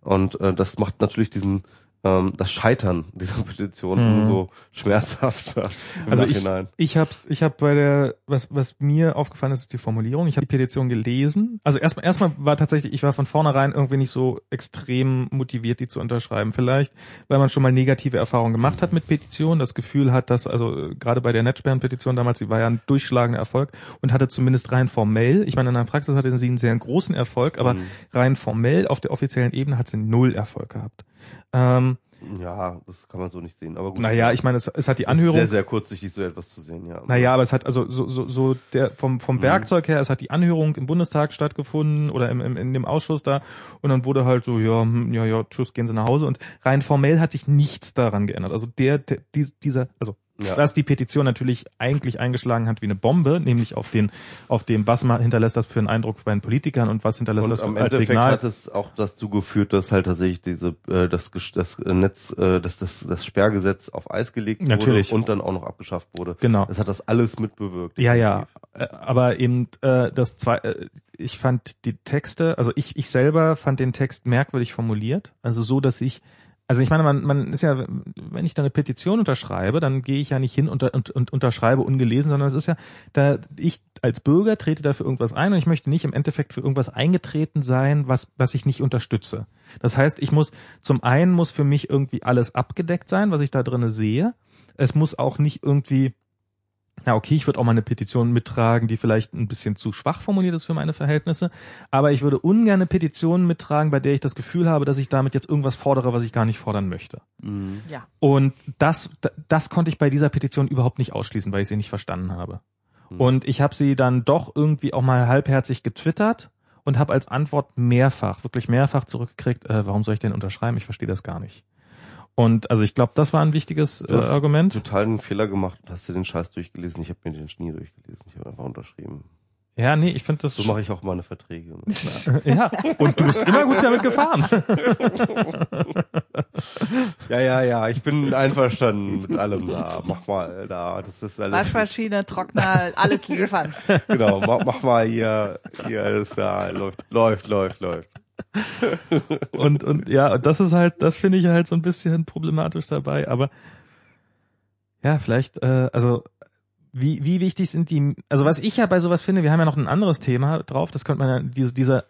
Und äh, das macht natürlich diesen ähm, das Scheitern dieser Petition
Mhm.
umso schmerzhafter
Also ich,
Nachhinein.
ich habe ich hab bei der, was, was mir aufgefallen ist, ist die Formulierung. Ich habe die Petition gelesen. Also erstmal erstmal war tatsächlich, ich war von vornherein irgendwie nicht so extrem motiviert, die zu unterschreiben. Vielleicht, weil man schon mal negative Erfahrungen gemacht hat mit Petitionen, das Gefühl hat, dass, also äh, gerade bei der Netzsperren-Petition damals, die war ja ein durchschlagender Erfolg und hatte zumindest rein formell, ich meine, in der Praxis hatte sie einen sehr großen Erfolg, aber
Mhm.
rein formell auf der offiziellen Ebene hat sie null Erfolg gehabt. Ähm,
Ja, das kann man so nicht sehen. Aber gut.
naja, ich meine, es, es hat die Anhörung.
sehr, sehr kurzsichtig, so etwas zu sehen, ja.
Naja, aber es hat also so, so, so der vom, vom
Mhm.
Werkzeug her, es hat die Anhörung im Bundestag stattgefunden oder im, im, in dem Ausschuss da und dann wurde halt so, ja, hm, ja, ja, tschüss, gehen Sie nach Hause und rein formell hat sich nichts daran geändert. Also der, der dies- dieser, also
Ja.
dass die Petition natürlich eigentlich eingeschlagen hat wie eine Bombe, nämlich auf den, auf dem, was man hinterlässt das für einen Eindruck bei den Politikern und was hinterlässt
Und
das für, als
Endeffekt
Signal.
hat es auch dazu geführt, dass halt tatsächlich diese äh, das das Netz, äh, das das das Sperrgesetz auf Eis gelegt wurde
Natürlich.
und dann auch noch abgeschafft wurde.
Genau.
Das hat das alles mitbewirkt.
Ja, ja.
definitiv.
Äh, Aber eben äh, das zwei, äh, ich fand die Texte, also ich ich selber fand den Text merkwürdig formuliert, also so, dass ich also ich meine, man, man ist ja, wenn ich da eine Petition unterschreibe, dann gehe ich ja nicht hin und, und, und unterschreibe ungelesen, sondern es ist ja, da ich als Bürger trete dafür irgendwas ein und ich möchte nicht im Endeffekt für irgendwas eingetreten sein, was, was ich nicht unterstütze. Das heißt, ich muss, zum einen muss für mich irgendwie alles abgedeckt sein, was ich da drinnen sehe. Es muss auch nicht irgendwie, ja, okay, ich würde auch mal eine Petition mittragen, die vielleicht ein bisschen zu schwach formuliert ist für meine Verhältnisse, aber ich würde ungern eine Petition mittragen, bei der ich das Gefühl habe, dass ich damit jetzt irgendwas fordere, was ich gar nicht fordern möchte.
Mhm.
Ja.
Und das, das konnte ich bei dieser Petition überhaupt nicht ausschließen, weil ich sie nicht verstanden habe.
Hm.
Und ich habe sie dann doch irgendwie auch mal halbherzig getwittert und habe als Antwort mehrfach, wirklich mehrfach zurückgekriegt, äh, warum soll ich denn unterschreiben? Ich verstehe das gar nicht. Und also ich glaube, das war ein wichtiges äh,
Du hast
Argument.
Total einen Fehler gemacht und hast dir den Scheiß durchgelesen. Ich habe mir den nie durchgelesen. Ich habe einfach unterschrieben.
Ja, nee, ich finde das
So mache ich auch meine Verträge.
Ja, und du bist immer gut damit gefahren.
Ja, ja, ja, ich bin einverstanden mit allem da. Mach mal da, das ist alles.
Waschmaschine, Trockner, alles liefern.
Genau, mach, mach mal hier, hier ist ja läuft, läuft, läuft, läuft.
Und, und ja, das ist halt, das finde ich halt so ein bisschen problematisch dabei, aber ja, vielleicht, äh, also wie, wie wichtig sind die, also was ich ja bei sowas finde, wir haben ja noch ein anderes Thema drauf, das könnte man ja, diese, dieser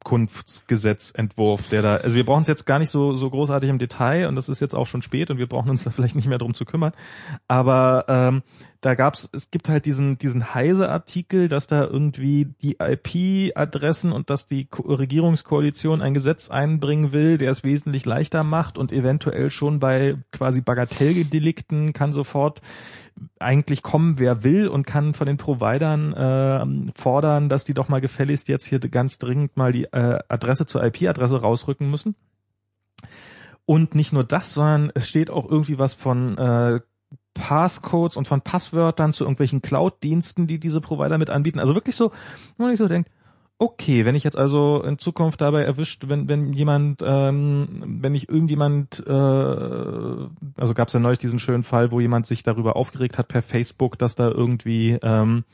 IP-Auskunftsgesetzentwurf, der da, also wir brauchen es jetzt gar nicht so, so großartig im Detail und das ist jetzt auch schon spät und wir brauchen uns da vielleicht nicht mehr drum zu kümmern, aber ähm, da gab's, es gibt halt diesen, diesen Heise-Artikel, dass da irgendwie die IP-Adressen und dass die Ko Regierungskoalition ein Gesetz einbringen will, der es wesentlich leichter macht und eventuell schon bei quasi Bagatelldelikten kann sofort eigentlich kommen, wer will und kann von den Providern äh, fordern, dass die doch mal gefälligst jetzt hier ganz dringend mal die äh, Adresse zur IP-Adresse rausrücken müssen. Und nicht nur das, sondern es steht auch irgendwie was von äh, Passcodes und von Passwörtern zu irgendwelchen Cloud-Diensten, die diese Provider mit anbieten. Also wirklich so, wo man nicht so denkt, okay, wenn ich jetzt also in Zukunft dabei erwischt, wenn wenn jemand, ähm, wenn ich irgendjemand, äh, also gab es ja neulich diesen schönen Fall, wo jemand sich darüber aufgeregt hat per Facebook, dass da irgendwie ähm,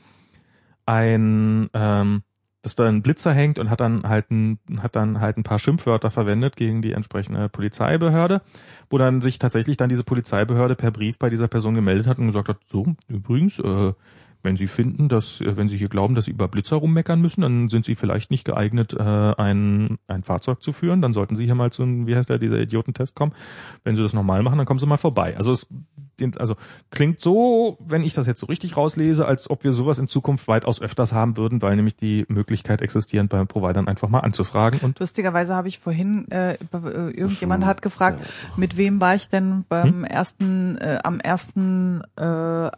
ein ähm, dass da ein Blitzer hängt und hat dann halt ein, hat dann halt ein paar Schimpfwörter verwendet gegen die entsprechende Polizeibehörde, wo dann sich tatsächlich dann diese Polizeibehörde per Brief bei dieser Person gemeldet hat und gesagt hat, so, übrigens, äh, wenn Sie finden, dass, äh, wenn Sie hier glauben, dass Sie über Blitzer rummeckern müssen, dann sind Sie vielleicht nicht geeignet, äh, ein, ein Fahrzeug zu führen. Dann sollten Sie hier mal zu einem, wie heißt der, dieser Idiotentest kommen. Wenn Sie das normal machen, dann kommen Sie mal vorbei. Also es also klingt so, wenn ich das jetzt so richtig rauslese, als ob wir sowas in Zukunft weitaus öfters haben würden, weil nämlich die Möglichkeit existiert, bei Providern einfach mal anzufragen. Und
Lustigerweise habe ich vorhin, äh, äh irgendjemand hat gefragt, mit wem war ich denn beim hm? ersten, äh, am ersten äh,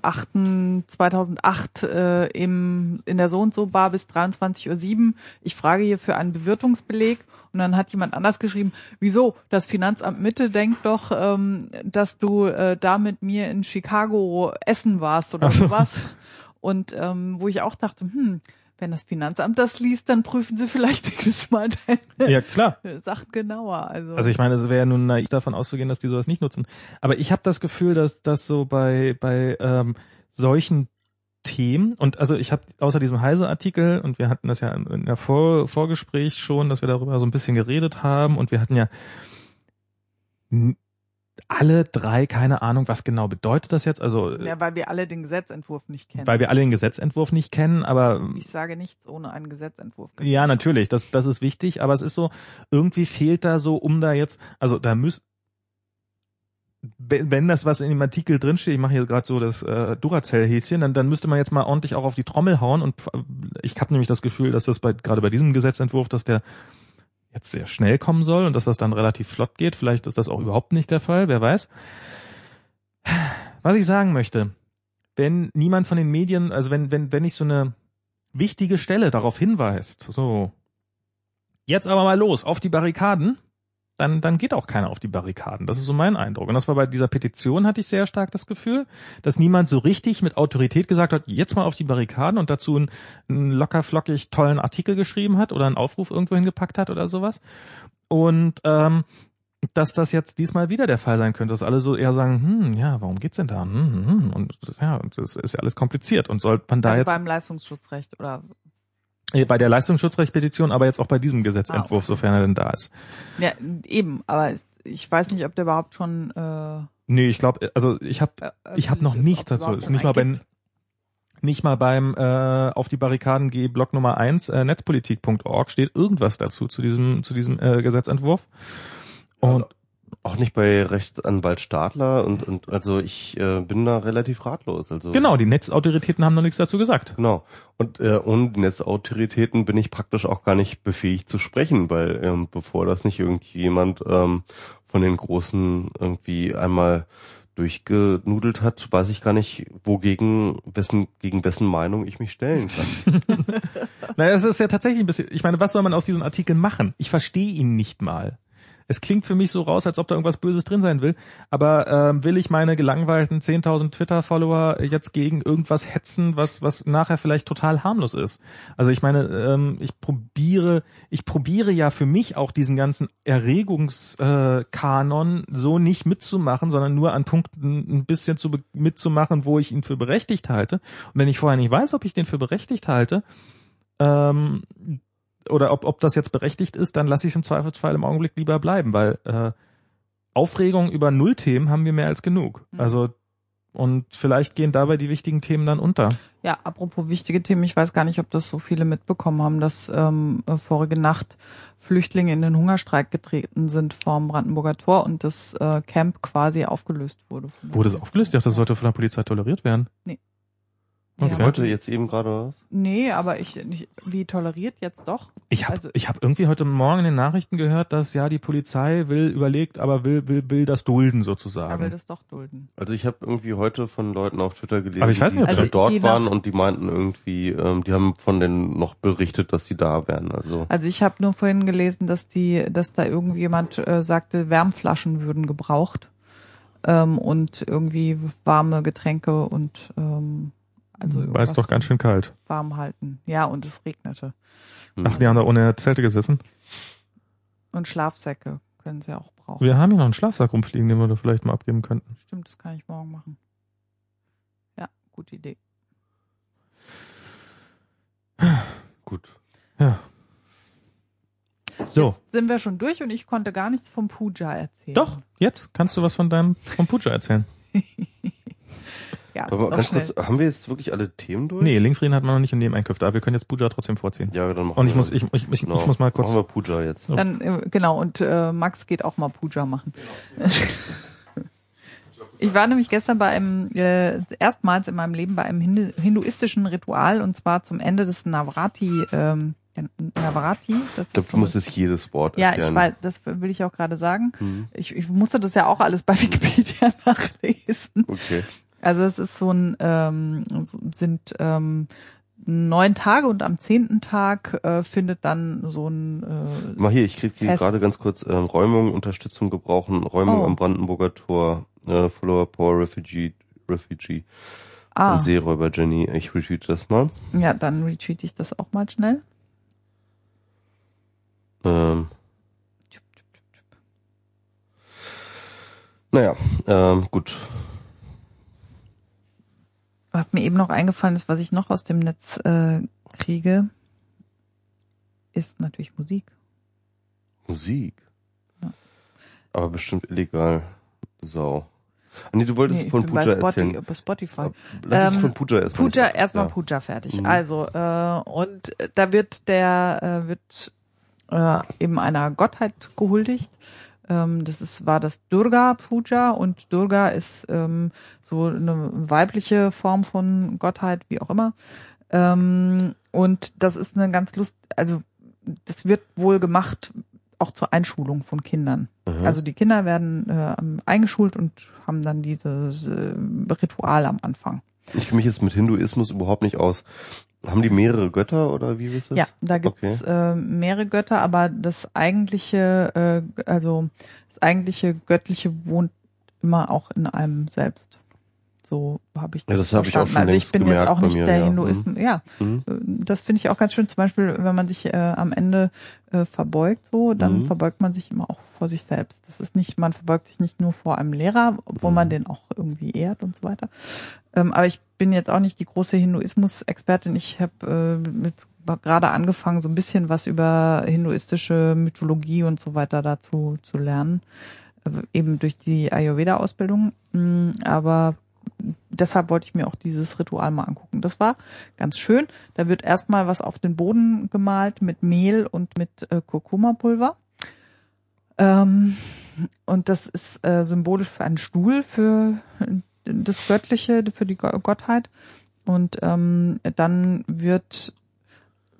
8.2008 äh, im, in der so und so Bar bis 23.07 Uhr. Ich frage hier für einen Bewirtungsbeleg und dann hat jemand anders geschrieben, wieso? Das Finanzamt Mitte denkt doch, ähm, dass du äh, da mit mir in Chicago essen warst oder so. sowas. Und ähm, wo ich auch dachte, hm, wenn das Finanzamt das liest, dann prüfen sie vielleicht nächstes Mal deine
ja, klar.
Sachen genauer. Also,
also ich meine, es wäre ja nun naiv davon auszugehen, dass die sowas nicht nutzen. Aber ich habe das Gefühl, dass das so bei, bei ähm, solchen Themen und also ich habe außer diesem Heise-Artikel und wir hatten das ja in der Vor Vorgespräch schon, dass wir darüber so ein bisschen geredet haben und wir hatten ja alle drei keine Ahnung, was genau bedeutet das jetzt. Also
ja, weil wir alle den Gesetzentwurf nicht kennen.
Weil wir alle den Gesetzentwurf nicht kennen, aber
ich sage nichts ohne einen Gesetzentwurf.
Ja, natürlich, das das ist wichtig, aber es ist so irgendwie fehlt da so, um da jetzt, also da müssen wenn das was in dem Artikel drinsteht, ich mache hier gerade so das äh, Duracell-Häschen, dann, dann müsste man jetzt mal ordentlich auch auf die Trommel hauen. Und ich habe nämlich das Gefühl, dass das bei gerade bei diesem Gesetzentwurf, dass der jetzt sehr schnell kommen soll und dass das dann relativ flott geht. Vielleicht ist das auch überhaupt nicht der Fall, wer weiß. Was ich sagen möchte, wenn niemand von den Medien, also wenn, wenn, wenn nicht so eine wichtige Stelle darauf hinweist, so, jetzt aber mal los, auf die Barrikaden, dann, dann geht auch keiner auf die Barrikaden. Das ist so mein Eindruck. Und das war bei dieser Petition, hatte ich sehr stark das Gefühl, dass niemand so richtig mit Autorität gesagt hat, jetzt mal auf die Barrikaden und dazu einen, einen locker flockig tollen Artikel geschrieben hat oder einen Aufruf irgendwo hingepackt hat oder sowas. Und ähm, dass das jetzt diesmal wieder der Fall sein könnte, dass alle so eher sagen, hm, ja, warum geht's denn da? Hm, hm, hm. Und ja, das ist ja alles kompliziert. Und sollte man da
also
jetzt
beim Leistungsschutzrecht oder
bei der Leistungsschutzrechtpetition, aber jetzt auch bei diesem Gesetzentwurf, ah, okay. sofern er denn da ist.
Ja, eben, aber ich weiß nicht, ob der überhaupt schon äh
Nee, ich glaube, also ich habe äh, ich habe noch nichts dazu. Ist nicht mal bei nicht mal beim äh, auf die Barrikaden geh Block Nummer eins äh, netzpolitik.org steht irgendwas dazu zu diesem zu diesem äh, Gesetzentwurf. Und
auch nicht bei Rechtsanwalt Stadler und, und also ich äh, bin da relativ ratlos. Also
genau, die Netzautoritäten haben noch nichts dazu gesagt.
Genau und äh, und die Netzautoritäten bin ich praktisch auch gar nicht befähigt zu sprechen, weil ähm, bevor das nicht irgendjemand ähm, von den Großen irgendwie einmal durchgenudelt hat, weiß ich gar nicht, wogegen wessen gegen wessen Meinung ich mich stellen kann.
naja, es ist ja tatsächlich ein bisschen. Ich meine, was soll man aus diesen Artikeln machen? Ich verstehe ihn nicht mal. Es klingt für mich so raus, als ob da irgendwas Böses drin sein will. Aber ähm, will ich meine gelangweilten 10.000 Twitter-Follower jetzt gegen irgendwas hetzen, was was nachher vielleicht total harmlos ist? Also ich meine, ähm, ich probiere, ich probiere ja für mich auch diesen ganzen Erregungskanon so nicht mitzumachen, sondern nur an Punkten ein bisschen zu mitzumachen, wo ich ihn für berechtigt halte. Und wenn ich vorher nicht weiß, ob ich den für berechtigt halte, ähm, oder ob, ob das jetzt berechtigt ist, dann lasse ich es im Zweifelsfall im Augenblick lieber bleiben, weil äh, Aufregung über Nullthemen haben wir mehr als genug.
Mhm.
Also und vielleicht gehen dabei die wichtigen Themen dann unter.
Ja, apropos wichtige Themen, ich weiß gar nicht, ob das so viele mitbekommen haben, dass ähm, vorige Nacht Flüchtlinge in den Hungerstreik getreten sind vorm Brandenburger Tor und das äh, Camp quasi aufgelöst wurde.
Wurde es aufgelöst? Ich dachte, das sollte von der Polizei toleriert werden.
Die
Okay.
haben-
Heute jetzt eben gerade was?
Nee, aber ich, ich wie toleriert jetzt doch?
Ich habe
Also-
ich hab irgendwie heute Morgen in den Nachrichten gehört, dass ja die Polizei will überlegt, aber will will will das dulden
Er
sozusagen.
will das doch dulden.
Also ich habe irgendwie heute von Leuten auf Twitter gelesen,
Aber ich weiß nicht, ob
die
das-
schon dort
die
waren und die meinten irgendwie, ähm, die haben von denen noch berichtet, dass sie da wären. Also
Also ich habe nur vorhin gelesen, dass die, dass da irgendjemand äh, sagte, Wärmflaschen würden gebraucht ähm, und irgendwie warme Getränke und ähm, also
War es doch ganz schön kalt.
warm halten. Ja, und es regnete.
hm.
Ach, die haben da ohne Zelte gesessen.
Und Schlafsäcke können sie auch brauchen.
Wir haben hier noch einen Schlafsack rumfliegen, den wir da vielleicht mal abgeben könnten.
Stimmt, das kann ich morgen machen. Ja, gute Idee.
gut.
Ja. So.
Jetzt sind wir schon durch und ich konnte gar nichts vom Puja erzählen.
Doch, jetzt kannst du was von deinem vom Puja erzählen.
Ja,
Aber ganz
schnell.
kurz, haben wir jetzt wirklich alle Themen durch?
Nee, Linkfrieden hat man noch nicht in Nebeneinkünfte, aber wir können jetzt Puja trotzdem vorziehen.
Ja, dann machen
Und ich
wir
muss, ich, ich, ich,
Genau.
ich muss mal kurz.
Machen wir Puja jetzt.
Dann, äh, genau, und äh, Max geht auch mal Puja machen. Ich war nämlich gestern bei einem, äh, erstmals in meinem Leben bei einem Hindu hinduistischen Ritual und zwar zum Ende des Navrati, ähm, Navrati. Das
Ich glaube,
ist
du musst es jedes Wort
ja,
erklären.
ich weiß, das will ich auch gerade sagen.
Hm,
Ich, ich musste das ja auch alles bei Wikipedia nachlesen.
okay.
Also es ist so ein, ähm, sind ähm, neun Tage und am zehnten Tag äh, findet dann so ein äh,
Mal hier, ich krieg hier
Fest.
gerade ganz kurz ähm, Räumung, Unterstützung gebrauchen, Räumung
Oh.
am Brandenburger Tor, äh, Follower Power Refugee, Refugee
ah,
und Seeräuber Jenny. Ich retweet das mal.
ja, dann retweet ich das auch mal schnell.
Ähm, naja, ähm, gut.
Was mir eben noch eingefallen ist, was ich noch aus dem Netz äh, kriege, ist natürlich Musik.
Musik.
Ja.
Aber bestimmt illegal. Sau. Ah, nee, du wolltest
Nee,
von Puja erzählen.
bei Spotify.
Lass uns
Ähm,
von Puja erstmal.
Puja, erstmal
ja.
Puja fertig.
Mhm.
Also, äh, und äh, da wird der, äh, wird äh, eben einer Gottheit gehuldigt. Ähm, das ist, war das Durga Puja und Durga ist ähm, so eine weibliche Form von Gottheit, wie auch immer. Ähm, und das ist eine ganz Lust, also das wird wohl gemacht auch zur Einschulung von Kindern.
Aha.
Also die Kinder werden äh, eingeschult und haben dann dieses äh, Ritual am Anfang.
ich kenne mich jetzt mit Hinduismus überhaupt nicht aus. Haben die mehrere Götter oder wie ist das?
Ja, da gibt's äh, mehrere Götter, aber das eigentliche, äh, also das eigentliche Göttliche wohnt immer auch in einem selbst. So habe ich das
Ja, das habe ich auch
verstanden.
schon
Also ich bin jetzt auch nicht
mir,
der
ja.
Hinduisten. Ja,
Mhm.
äh, das finde ich auch ganz schön. Zum Beispiel, wenn man sich äh, am Ende äh, verbeugt, so, dann
Mhm.
verbeugt man sich immer auch vor sich selbst. Das ist nicht, man verbeugt sich nicht nur vor einem Lehrer, obwohl
Mhm.
man den auch irgendwie ehrt und so weiter. Ähm, aber ich bin jetzt auch nicht die große Hinduismus-Expertin. Ich habe äh, mit gerade angefangen, so ein bisschen was über hinduistische Mythologie und so weiter dazu zu lernen, äh, eben durch die Ayurveda-Ausbildung. Mm, Aber deshalb wollte ich mir auch dieses Ritual mal angucken. Das war ganz schön. Da wird erstmal was auf den Boden gemalt mit Mehl und mit äh, Kurkuma-Pulver. Ähm, und das ist äh, symbolisch für einen Stuhl, für das Göttliche, für die Go- Gottheit. Und ähm, dann wird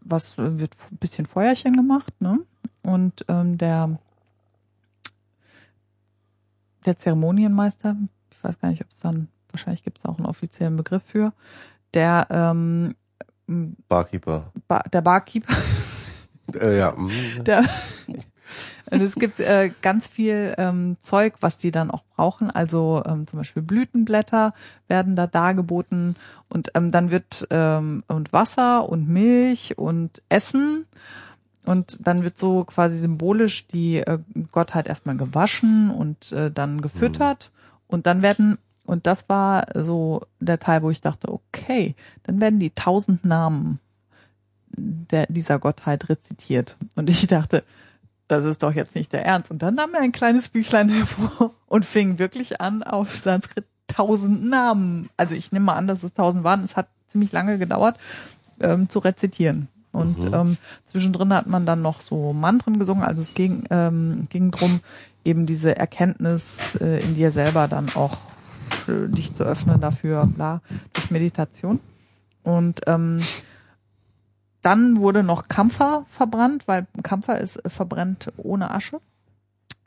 was wird ein bisschen Feuerchen gemacht, ne? Und ähm, der der Zeremonienmeister, ich weiß gar nicht, ob es dann wahrscheinlich gibt es auch einen offiziellen Begriff für, der ähm,
Barkeeper.
ba der Barkeeper,
Äh, ja. mhm.
der Und es gibt äh, ganz viel ähm, Zeug, was die dann auch brauchen. Also ähm, zum Beispiel Blütenblätter werden da dargeboten und ähm, dann wird ähm, und Wasser und Milch und Essen und dann wird so quasi symbolisch die äh, Gottheit erstmal gewaschen und äh, dann gefüttert und dann werden und das war so der Teil, wo ich dachte, okay, dann werden die tausend Namen der, dieser Gottheit rezitiert. Und ich dachte, das ist doch jetzt nicht der Ernst. Und dann nahm er ein kleines Büchlein hervor und fing wirklich an, auf Sanskrit tausend Namen, also ich nehme mal an, dass es tausend waren, es hat ziemlich lange gedauert, ähm, zu rezitieren. Und
Mhm.
ähm, zwischendrin hat man dann noch so Mantren gesungen, also es ging, ähm, ging drum, eben diese Erkenntnis äh, in dir selber dann auch dich zu öffnen dafür, bla, durch Meditation. Und ähm, dann wurde noch Kampfer verbrannt, weil Kampfer ist äh, verbrennt ohne Asche.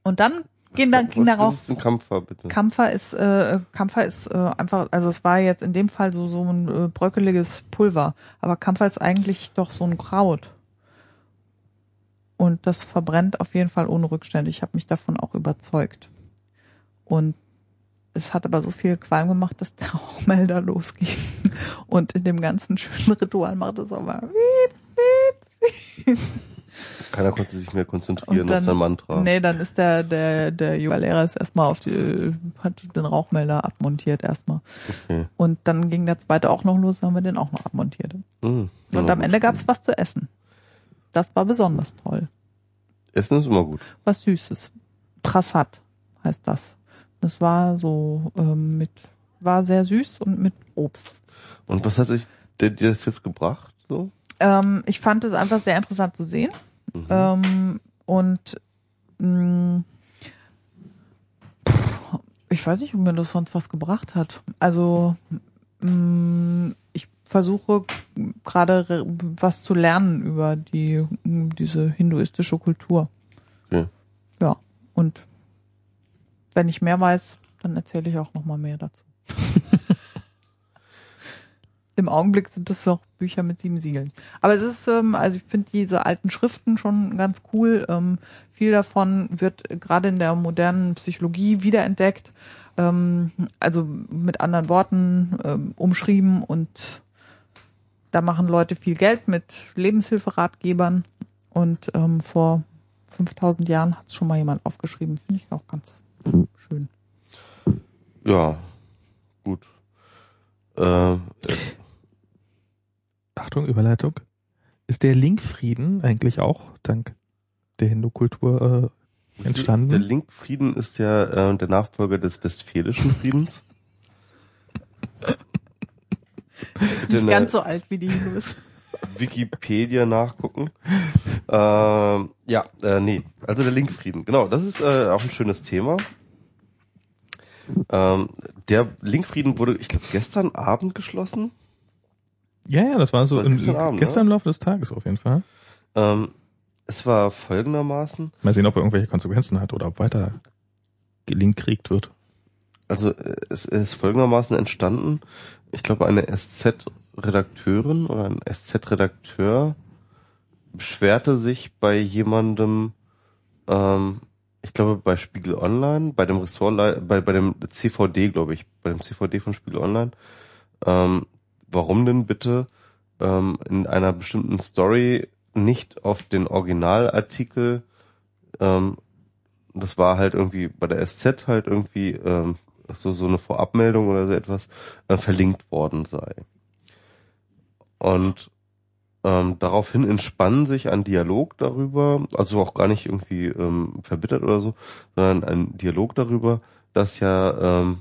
Und dann ging, dann, ging
Was
daraus
ist ein Kampfer, bitte?
Kampfer ist äh, Kampfer ist äh, einfach, also es war jetzt in dem Fall so so ein äh, bröckeliges Pulver, aber Kampfer ist eigentlich doch so ein Kraut. Und das verbrennt auf jeden Fall ohne Rückstände. Ich habe mich davon auch überzeugt. Und es hat aber so viel Qualm gemacht, dass der Rauchmelder losging. Und in dem ganzen schönen Ritual macht es auch mal.
Keiner konnte sich mehr konzentrieren
dann-
auf sein Mantra.
Nee, dann ist der, der, der Yoga-Lehrer ist erstmal auf die, hat den Rauchmelder abmontiert erstmal.
Okay.
Und dann ging der zweite auch noch los, haben wir den auch noch abmontiert.
Hm.
Und am Ende gab's was zu essen. Das war besonders toll.
Essen ist immer gut.
Was Süßes. Prasad heißt das. Das war so ähm, mit, war sehr süß und mit Obst.
Und was hat dich, der, dir das jetzt gebracht? So?
Ähm, ich fand es einfach sehr interessant zu sehen.
Mhm.
Ähm, und mh, pff, ich weiß nicht, ob mir das sonst was gebracht hat. Also mh, ich versuche gerade was zu lernen über die diese hinduistische Kultur.
Okay.
Ja, und wenn ich mehr weiß, dann erzähle ich auch noch mal mehr dazu. Im Augenblick sind das noch Bücher mit sieben Siegeln. Aber es ist, ähm, also ich finde diese alten Schriften schon ganz cool. Ähm, viel davon wird gerade in der modernen Psychologie wiederentdeckt. Ähm, also mit anderen Worten ähm, umschrieben und da machen Leute viel Geld mit Lebenshilferatgebern. Und ähm, vor 5000 Jahren hat es schon mal jemand aufgeschrieben. Finde ich auch ganz schön.
Ja, gut. Äh,
Achtung, Überleitung. Ist der Linkfrieden eigentlich auch dank der Hindu-Kultur äh, entstanden?
Der Linkfrieden ist ja äh, der Nachfolger des Westfälischen Friedens. Bitte
Nicht ganz so alt wie die Hindus.
Wikipedia nachgucken. Ähm, ja, äh, nee, also der Linkfrieden. Genau, das ist äh, auch ein schönes Thema. Ähm, der Linkfrieden wurde, ich glaube, gestern Abend geschlossen.
ja, ja, das war so
War
im,
gestern Abend,
gestern im Laufe des Tages auf jeden Fall.
Ähm, es war folgendermaßen,
Mal sehen, ob er irgendwelche Konsequenzen hat oder ob weiter gelinkriegt wird.
also äh, es ist folgendermaßen entstanden. Ich glaube, eine SZ-Redakteurin oder ein SZ-Redakteur beschwerte sich bei jemandem, ähm, ich glaube bei Spiegel Online, bei dem Ressort, bei, bei dem CVD, glaube ich, bei dem CVD von Spiegel Online, ähm, warum denn bitte ähm, in einer bestimmten Story nicht auf den Originalartikel, ähm, das war halt irgendwie bei der SZ halt irgendwie ähm, so so eine Vorabmeldung oder so etwas äh, verlinkt worden sei. Und ähm, daraufhin entspann sich ein Dialog darüber, also auch gar nicht irgendwie ähm, verbittert oder so, sondern ein Dialog darüber, dass ja ähm,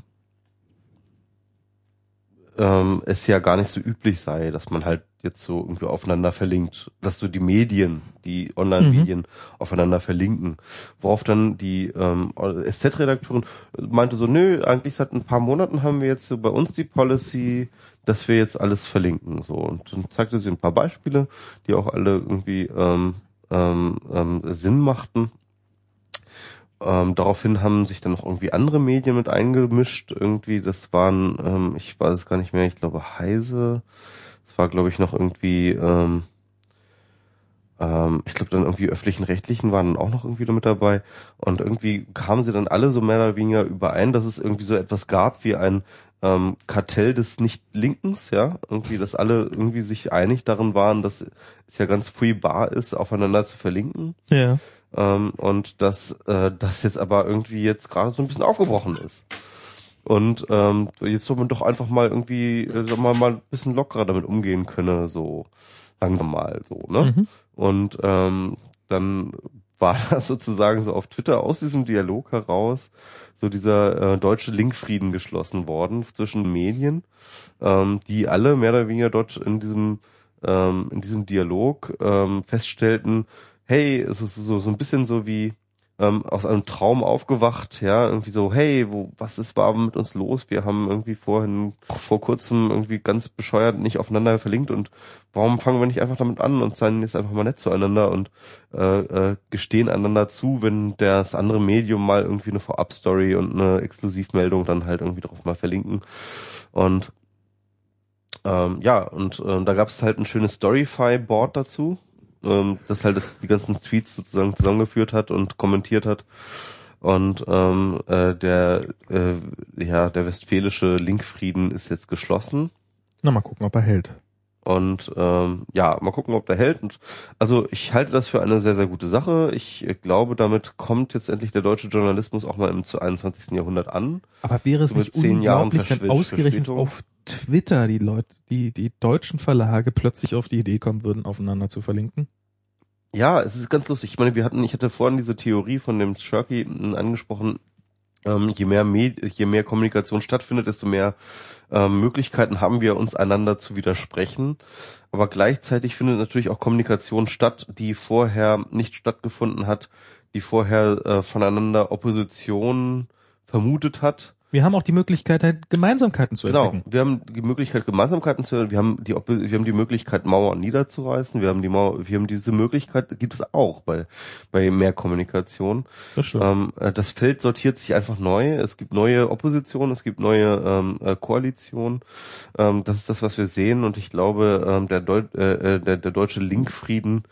ähm, es ja gar nicht so üblich sei, dass man halt jetzt so irgendwie aufeinander verlinkt, dass so die Medien, die Online-Medien aufeinander verlinken. Worauf dann die ähm, SZ-Redakteurin meinte so, nö, eigentlich seit ein paar Monaten haben wir jetzt so bei uns die Policy, dass wir jetzt alles verlinken. So und dann zeigte sie ein paar Beispiele, die auch alle irgendwie ähm, ähm, ähm, Sinn machten. Ähm, daraufhin haben sich dann noch irgendwie andere Medien mit eingemischt. Irgendwie, das waren, ähm, ich weiß es gar nicht mehr, ich glaube Heise. Es war, glaube ich, noch irgendwie, ähm, ähm, ich glaube dann irgendwie öffentlichen Rechtlichen waren auch noch irgendwie mit dabei und irgendwie kamen sie dann alle so mehr oder weniger überein, dass es irgendwie so etwas gab wie ein ähm, Kartell des Nicht-Linkens, ja, irgendwie, dass alle irgendwie sich einig darin waren, dass es ja ganz free bar ist, aufeinander zu verlinken.
Ja.
Ähm, und dass äh, das jetzt aber irgendwie jetzt gerade so ein bisschen aufgebrochen ist. Und ähm, jetzt soll man doch einfach mal irgendwie, äh, sag mal, mal ein bisschen lockerer damit umgehen könne, so langsam mal so, ne?
Mhm.
Und ähm, dann war das sozusagen so auf Twitter aus diesem Dialog heraus so dieser äh, deutsche Linkfrieden geschlossen worden zwischen Medien, ähm, die alle mehr oder weniger dort in diesem ähm, in diesem Dialog ähm, feststellten, hey, so, so, so ein bisschen so wie ähm, aus einem Traum aufgewacht, ja, irgendwie so, hey, wo, was ist war mit uns los? Wir haben irgendwie vorhin, vor kurzem irgendwie ganz bescheuert nicht aufeinander verlinkt und warum fangen wir nicht einfach damit an und seien jetzt einfach mal nett zueinander und äh, äh, gestehen einander zu, wenn das andere Medium mal irgendwie eine Vorab-Story und eine Exklusivmeldung dann halt irgendwie drauf mal verlinken und ähm, ja, und ähm, da gab es halt ein schönes Storyfy-Board dazu, ähm, das halt das, die ganzen Tweets sozusagen zusammengeführt hat und kommentiert hat. Und ähm, äh, der äh, ja der westfälische Linkfrieden ist jetzt geschlossen.
Na, mal gucken, ob er hält.
Und ähm, ja, mal gucken, ob der hält. Und, also ich halte das für eine sehr, sehr gute Sache. Ich äh, glaube, damit kommt jetzt endlich der deutsche Journalismus auch mal im 21. Jahrhundert an.
Aber wäre es
So mit
nicht unglaublich, wenn ausgerechnet
Verspätung?
auf Twitter die Leute, die, die deutschen Verlage plötzlich auf die Idee kommen würden, aufeinander zu verlinken?
Ja, es ist ganz lustig. Ich meine, wir hatten, ich hatte vorhin diese Theorie von dem Shirky mh, angesprochen. Ähm, je mehr Med je mehr Kommunikation stattfindet, desto mehr ähm, Möglichkeiten haben wir, uns einander zu widersprechen. Aber gleichzeitig findet natürlich auch Kommunikation statt, die vorher nicht stattgefunden hat, die vorher äh, voneinander Opposition vermutet hat.
Wir haben auch die Möglichkeit, halt Gemeinsamkeiten zu
Genau,
entdecken.
wir haben die Möglichkeit, Gemeinsamkeiten zu, wir haben die, wir haben die Möglichkeit, Mauern niederzureißen. Wir haben die Mauer, wir haben diese Möglichkeit, gibt es auch bei, bei mehr Kommunikation.
Das stimmt.
Ähm, äh, das Feld sortiert sich einfach neu. Es gibt neue Opposition, es gibt neue ähm, äh, Koalitionen. Ähm, das ist das, was wir sehen. Und ich glaube, ähm, der, Deu äh, äh, der, der deutsche Linkfrieden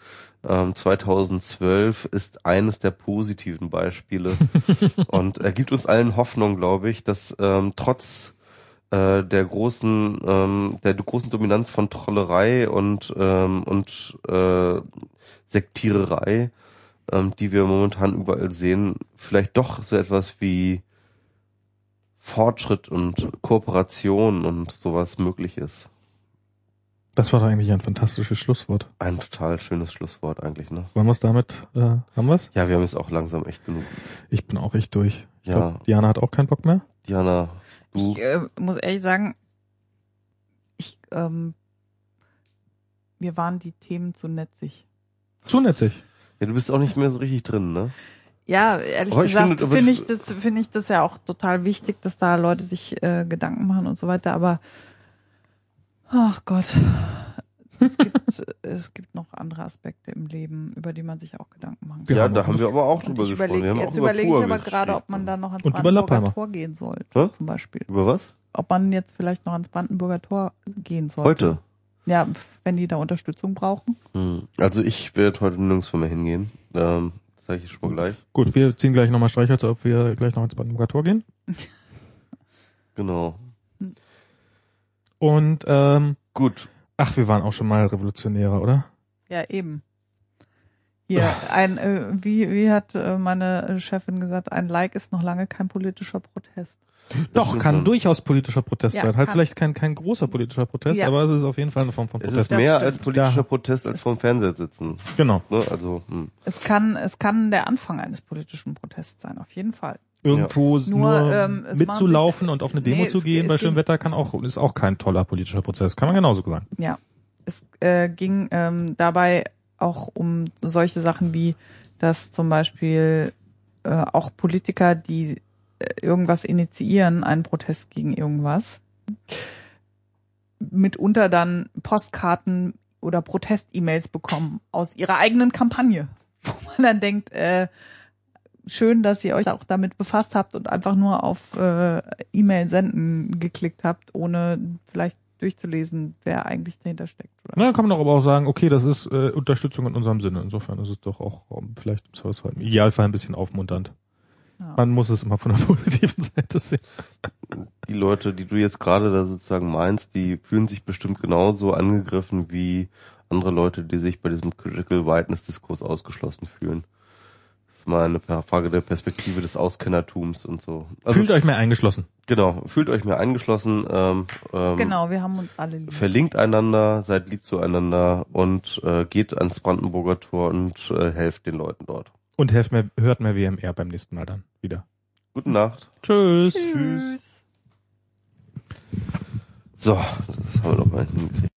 ähm, 2012 ist eines der positiven Beispiele und er gibt uns allen Hoffnung, glaube ich, dass ähm, trotz äh, der großen ähm, der großen Dominanz von Trollerei und ähm, und äh, Sektiererei, ähm, die wir momentan überall sehen, vielleicht doch so etwas wie Fortschritt und Kooperation und sowas möglich ist.
Das war doch eigentlich ein fantastisches Schlusswort.
Ein total schönes Schlusswort eigentlich, ne?
Wollen wir es damit, äh, haben wir's?
Ja, wir haben jetzt auch langsam echt genug.
Ich bin auch echt durch. Ich
Ja.
glaub, Diana hat auch keinen Bock mehr.
Diana, du.
Ich äh, muss ehrlich sagen, ich, ähm, mir waren die Themen zu netzig.
Zu netzig.
Ja, du bist auch nicht mehr so richtig drin, ne?
Ja, ehrlich
Aber ich
gesagt
finde- ich-
ich das finde ich das ja auch total wichtig, dass da Leute sich äh, Gedanken machen und so weiter. Aber ach Gott, es gibt es gibt noch andere Aspekte im Leben, über die man sich auch Gedanken machen kann.
Ja, da haben wir aber auch drüber
ich
gesprochen.
überlege,
wir haben
jetzt
auch über
überlege ich aber gerade, ob man da noch ans
Und
Brandenburger. Tor gehen sollte,
Hä?
zum Beispiel.
Über was?
Ob man jetzt vielleicht noch ans Brandenburger Tor gehen sollte.
Heute.
Ja, wenn die da Unterstützung brauchen.
Hm. Also ich werde heute nirgends mehr hingehen. Ähm, das sage ich schon mal gleich.
Gut, wir ziehen gleich nochmal Streichhölzer, ob wir gleich noch ins Brandenburger Tor gehen.
Genau.
Und, ähm,
Gut.
ach, wir waren auch schon mal Revolutionäre, oder?
Ja, eben. Hier, ein, äh, wie, wie hat äh, meine Chefin gesagt, ein Like ist noch lange kein politischer Protest.
Doch, kann
schon.
durchaus politischer Protest
Ja,
sein. Halt
kann.
vielleicht kein, kein großer politischer Protest,
Ja.
aber es ist auf jeden Fall eine Form von
Es
Protest.
ist mehr als politischer
Da-
Protest als vorm Fernseher sitzen.
Genau.
Ne? Also, hm.
Es kann, es kann der Anfang eines politischen Protests sein, auf jeden Fall.
Irgendwo nur,
Nur, ähm,
mitzulaufen
sich-
und auf eine Demo
Nee,
zu gehen
es
bei schönem Wetter kann auch, ist auch kein toller politischer Prozess. Kann man genauso sagen.
Ja. Es äh, ging ähm, dabei auch um solche Sachen wie, dass zum Beispiel äh, auch Politiker, die äh, irgendwas initiieren, einen Protest gegen irgendwas, mitunter dann Postkarten oder Protest-E-Mails bekommen aus ihrer eigenen Kampagne, wo man dann denkt, äh, schön, dass ihr euch auch damit befasst habt und einfach nur auf äh, E-Mail senden geklickt habt, ohne vielleicht durchzulesen, wer eigentlich dahinter steckt. Oder?
Na, dann kann man doch aber auch sagen, okay, das ist äh, Unterstützung in unserem Sinne. Insofern ist es doch auch ähm, vielleicht im Zweifelsfall, im Idealfall ein bisschen aufmunternd.
Ja.
Man muss es immer von der positiven Seite sehen.
Die Leute, die du jetzt gerade da sozusagen meinst, die fühlen sich bestimmt genauso angegriffen wie andere Leute, die sich bei diesem Critical Whiteness Diskurs ausgeschlossen fühlen. Mal eine Frage der Perspektive des Auskennertums und so. Also,
Fühlt euch mehr eingeschlossen.
genau, fühlt euch mehr eingeschlossen. Ähm, ähm,
Genau, wir haben uns alle lieb.
Verlinkt einander, seid lieb zueinander und äh, geht ans Brandenburger Tor und äh, helft den Leuten dort.
Und helft mehr, hört mehr WMR beim nächsten Mal dann wieder.
Gute Nacht.
Tschüss.
Tschüss.
So, das haben wir doch mal hingekriegt.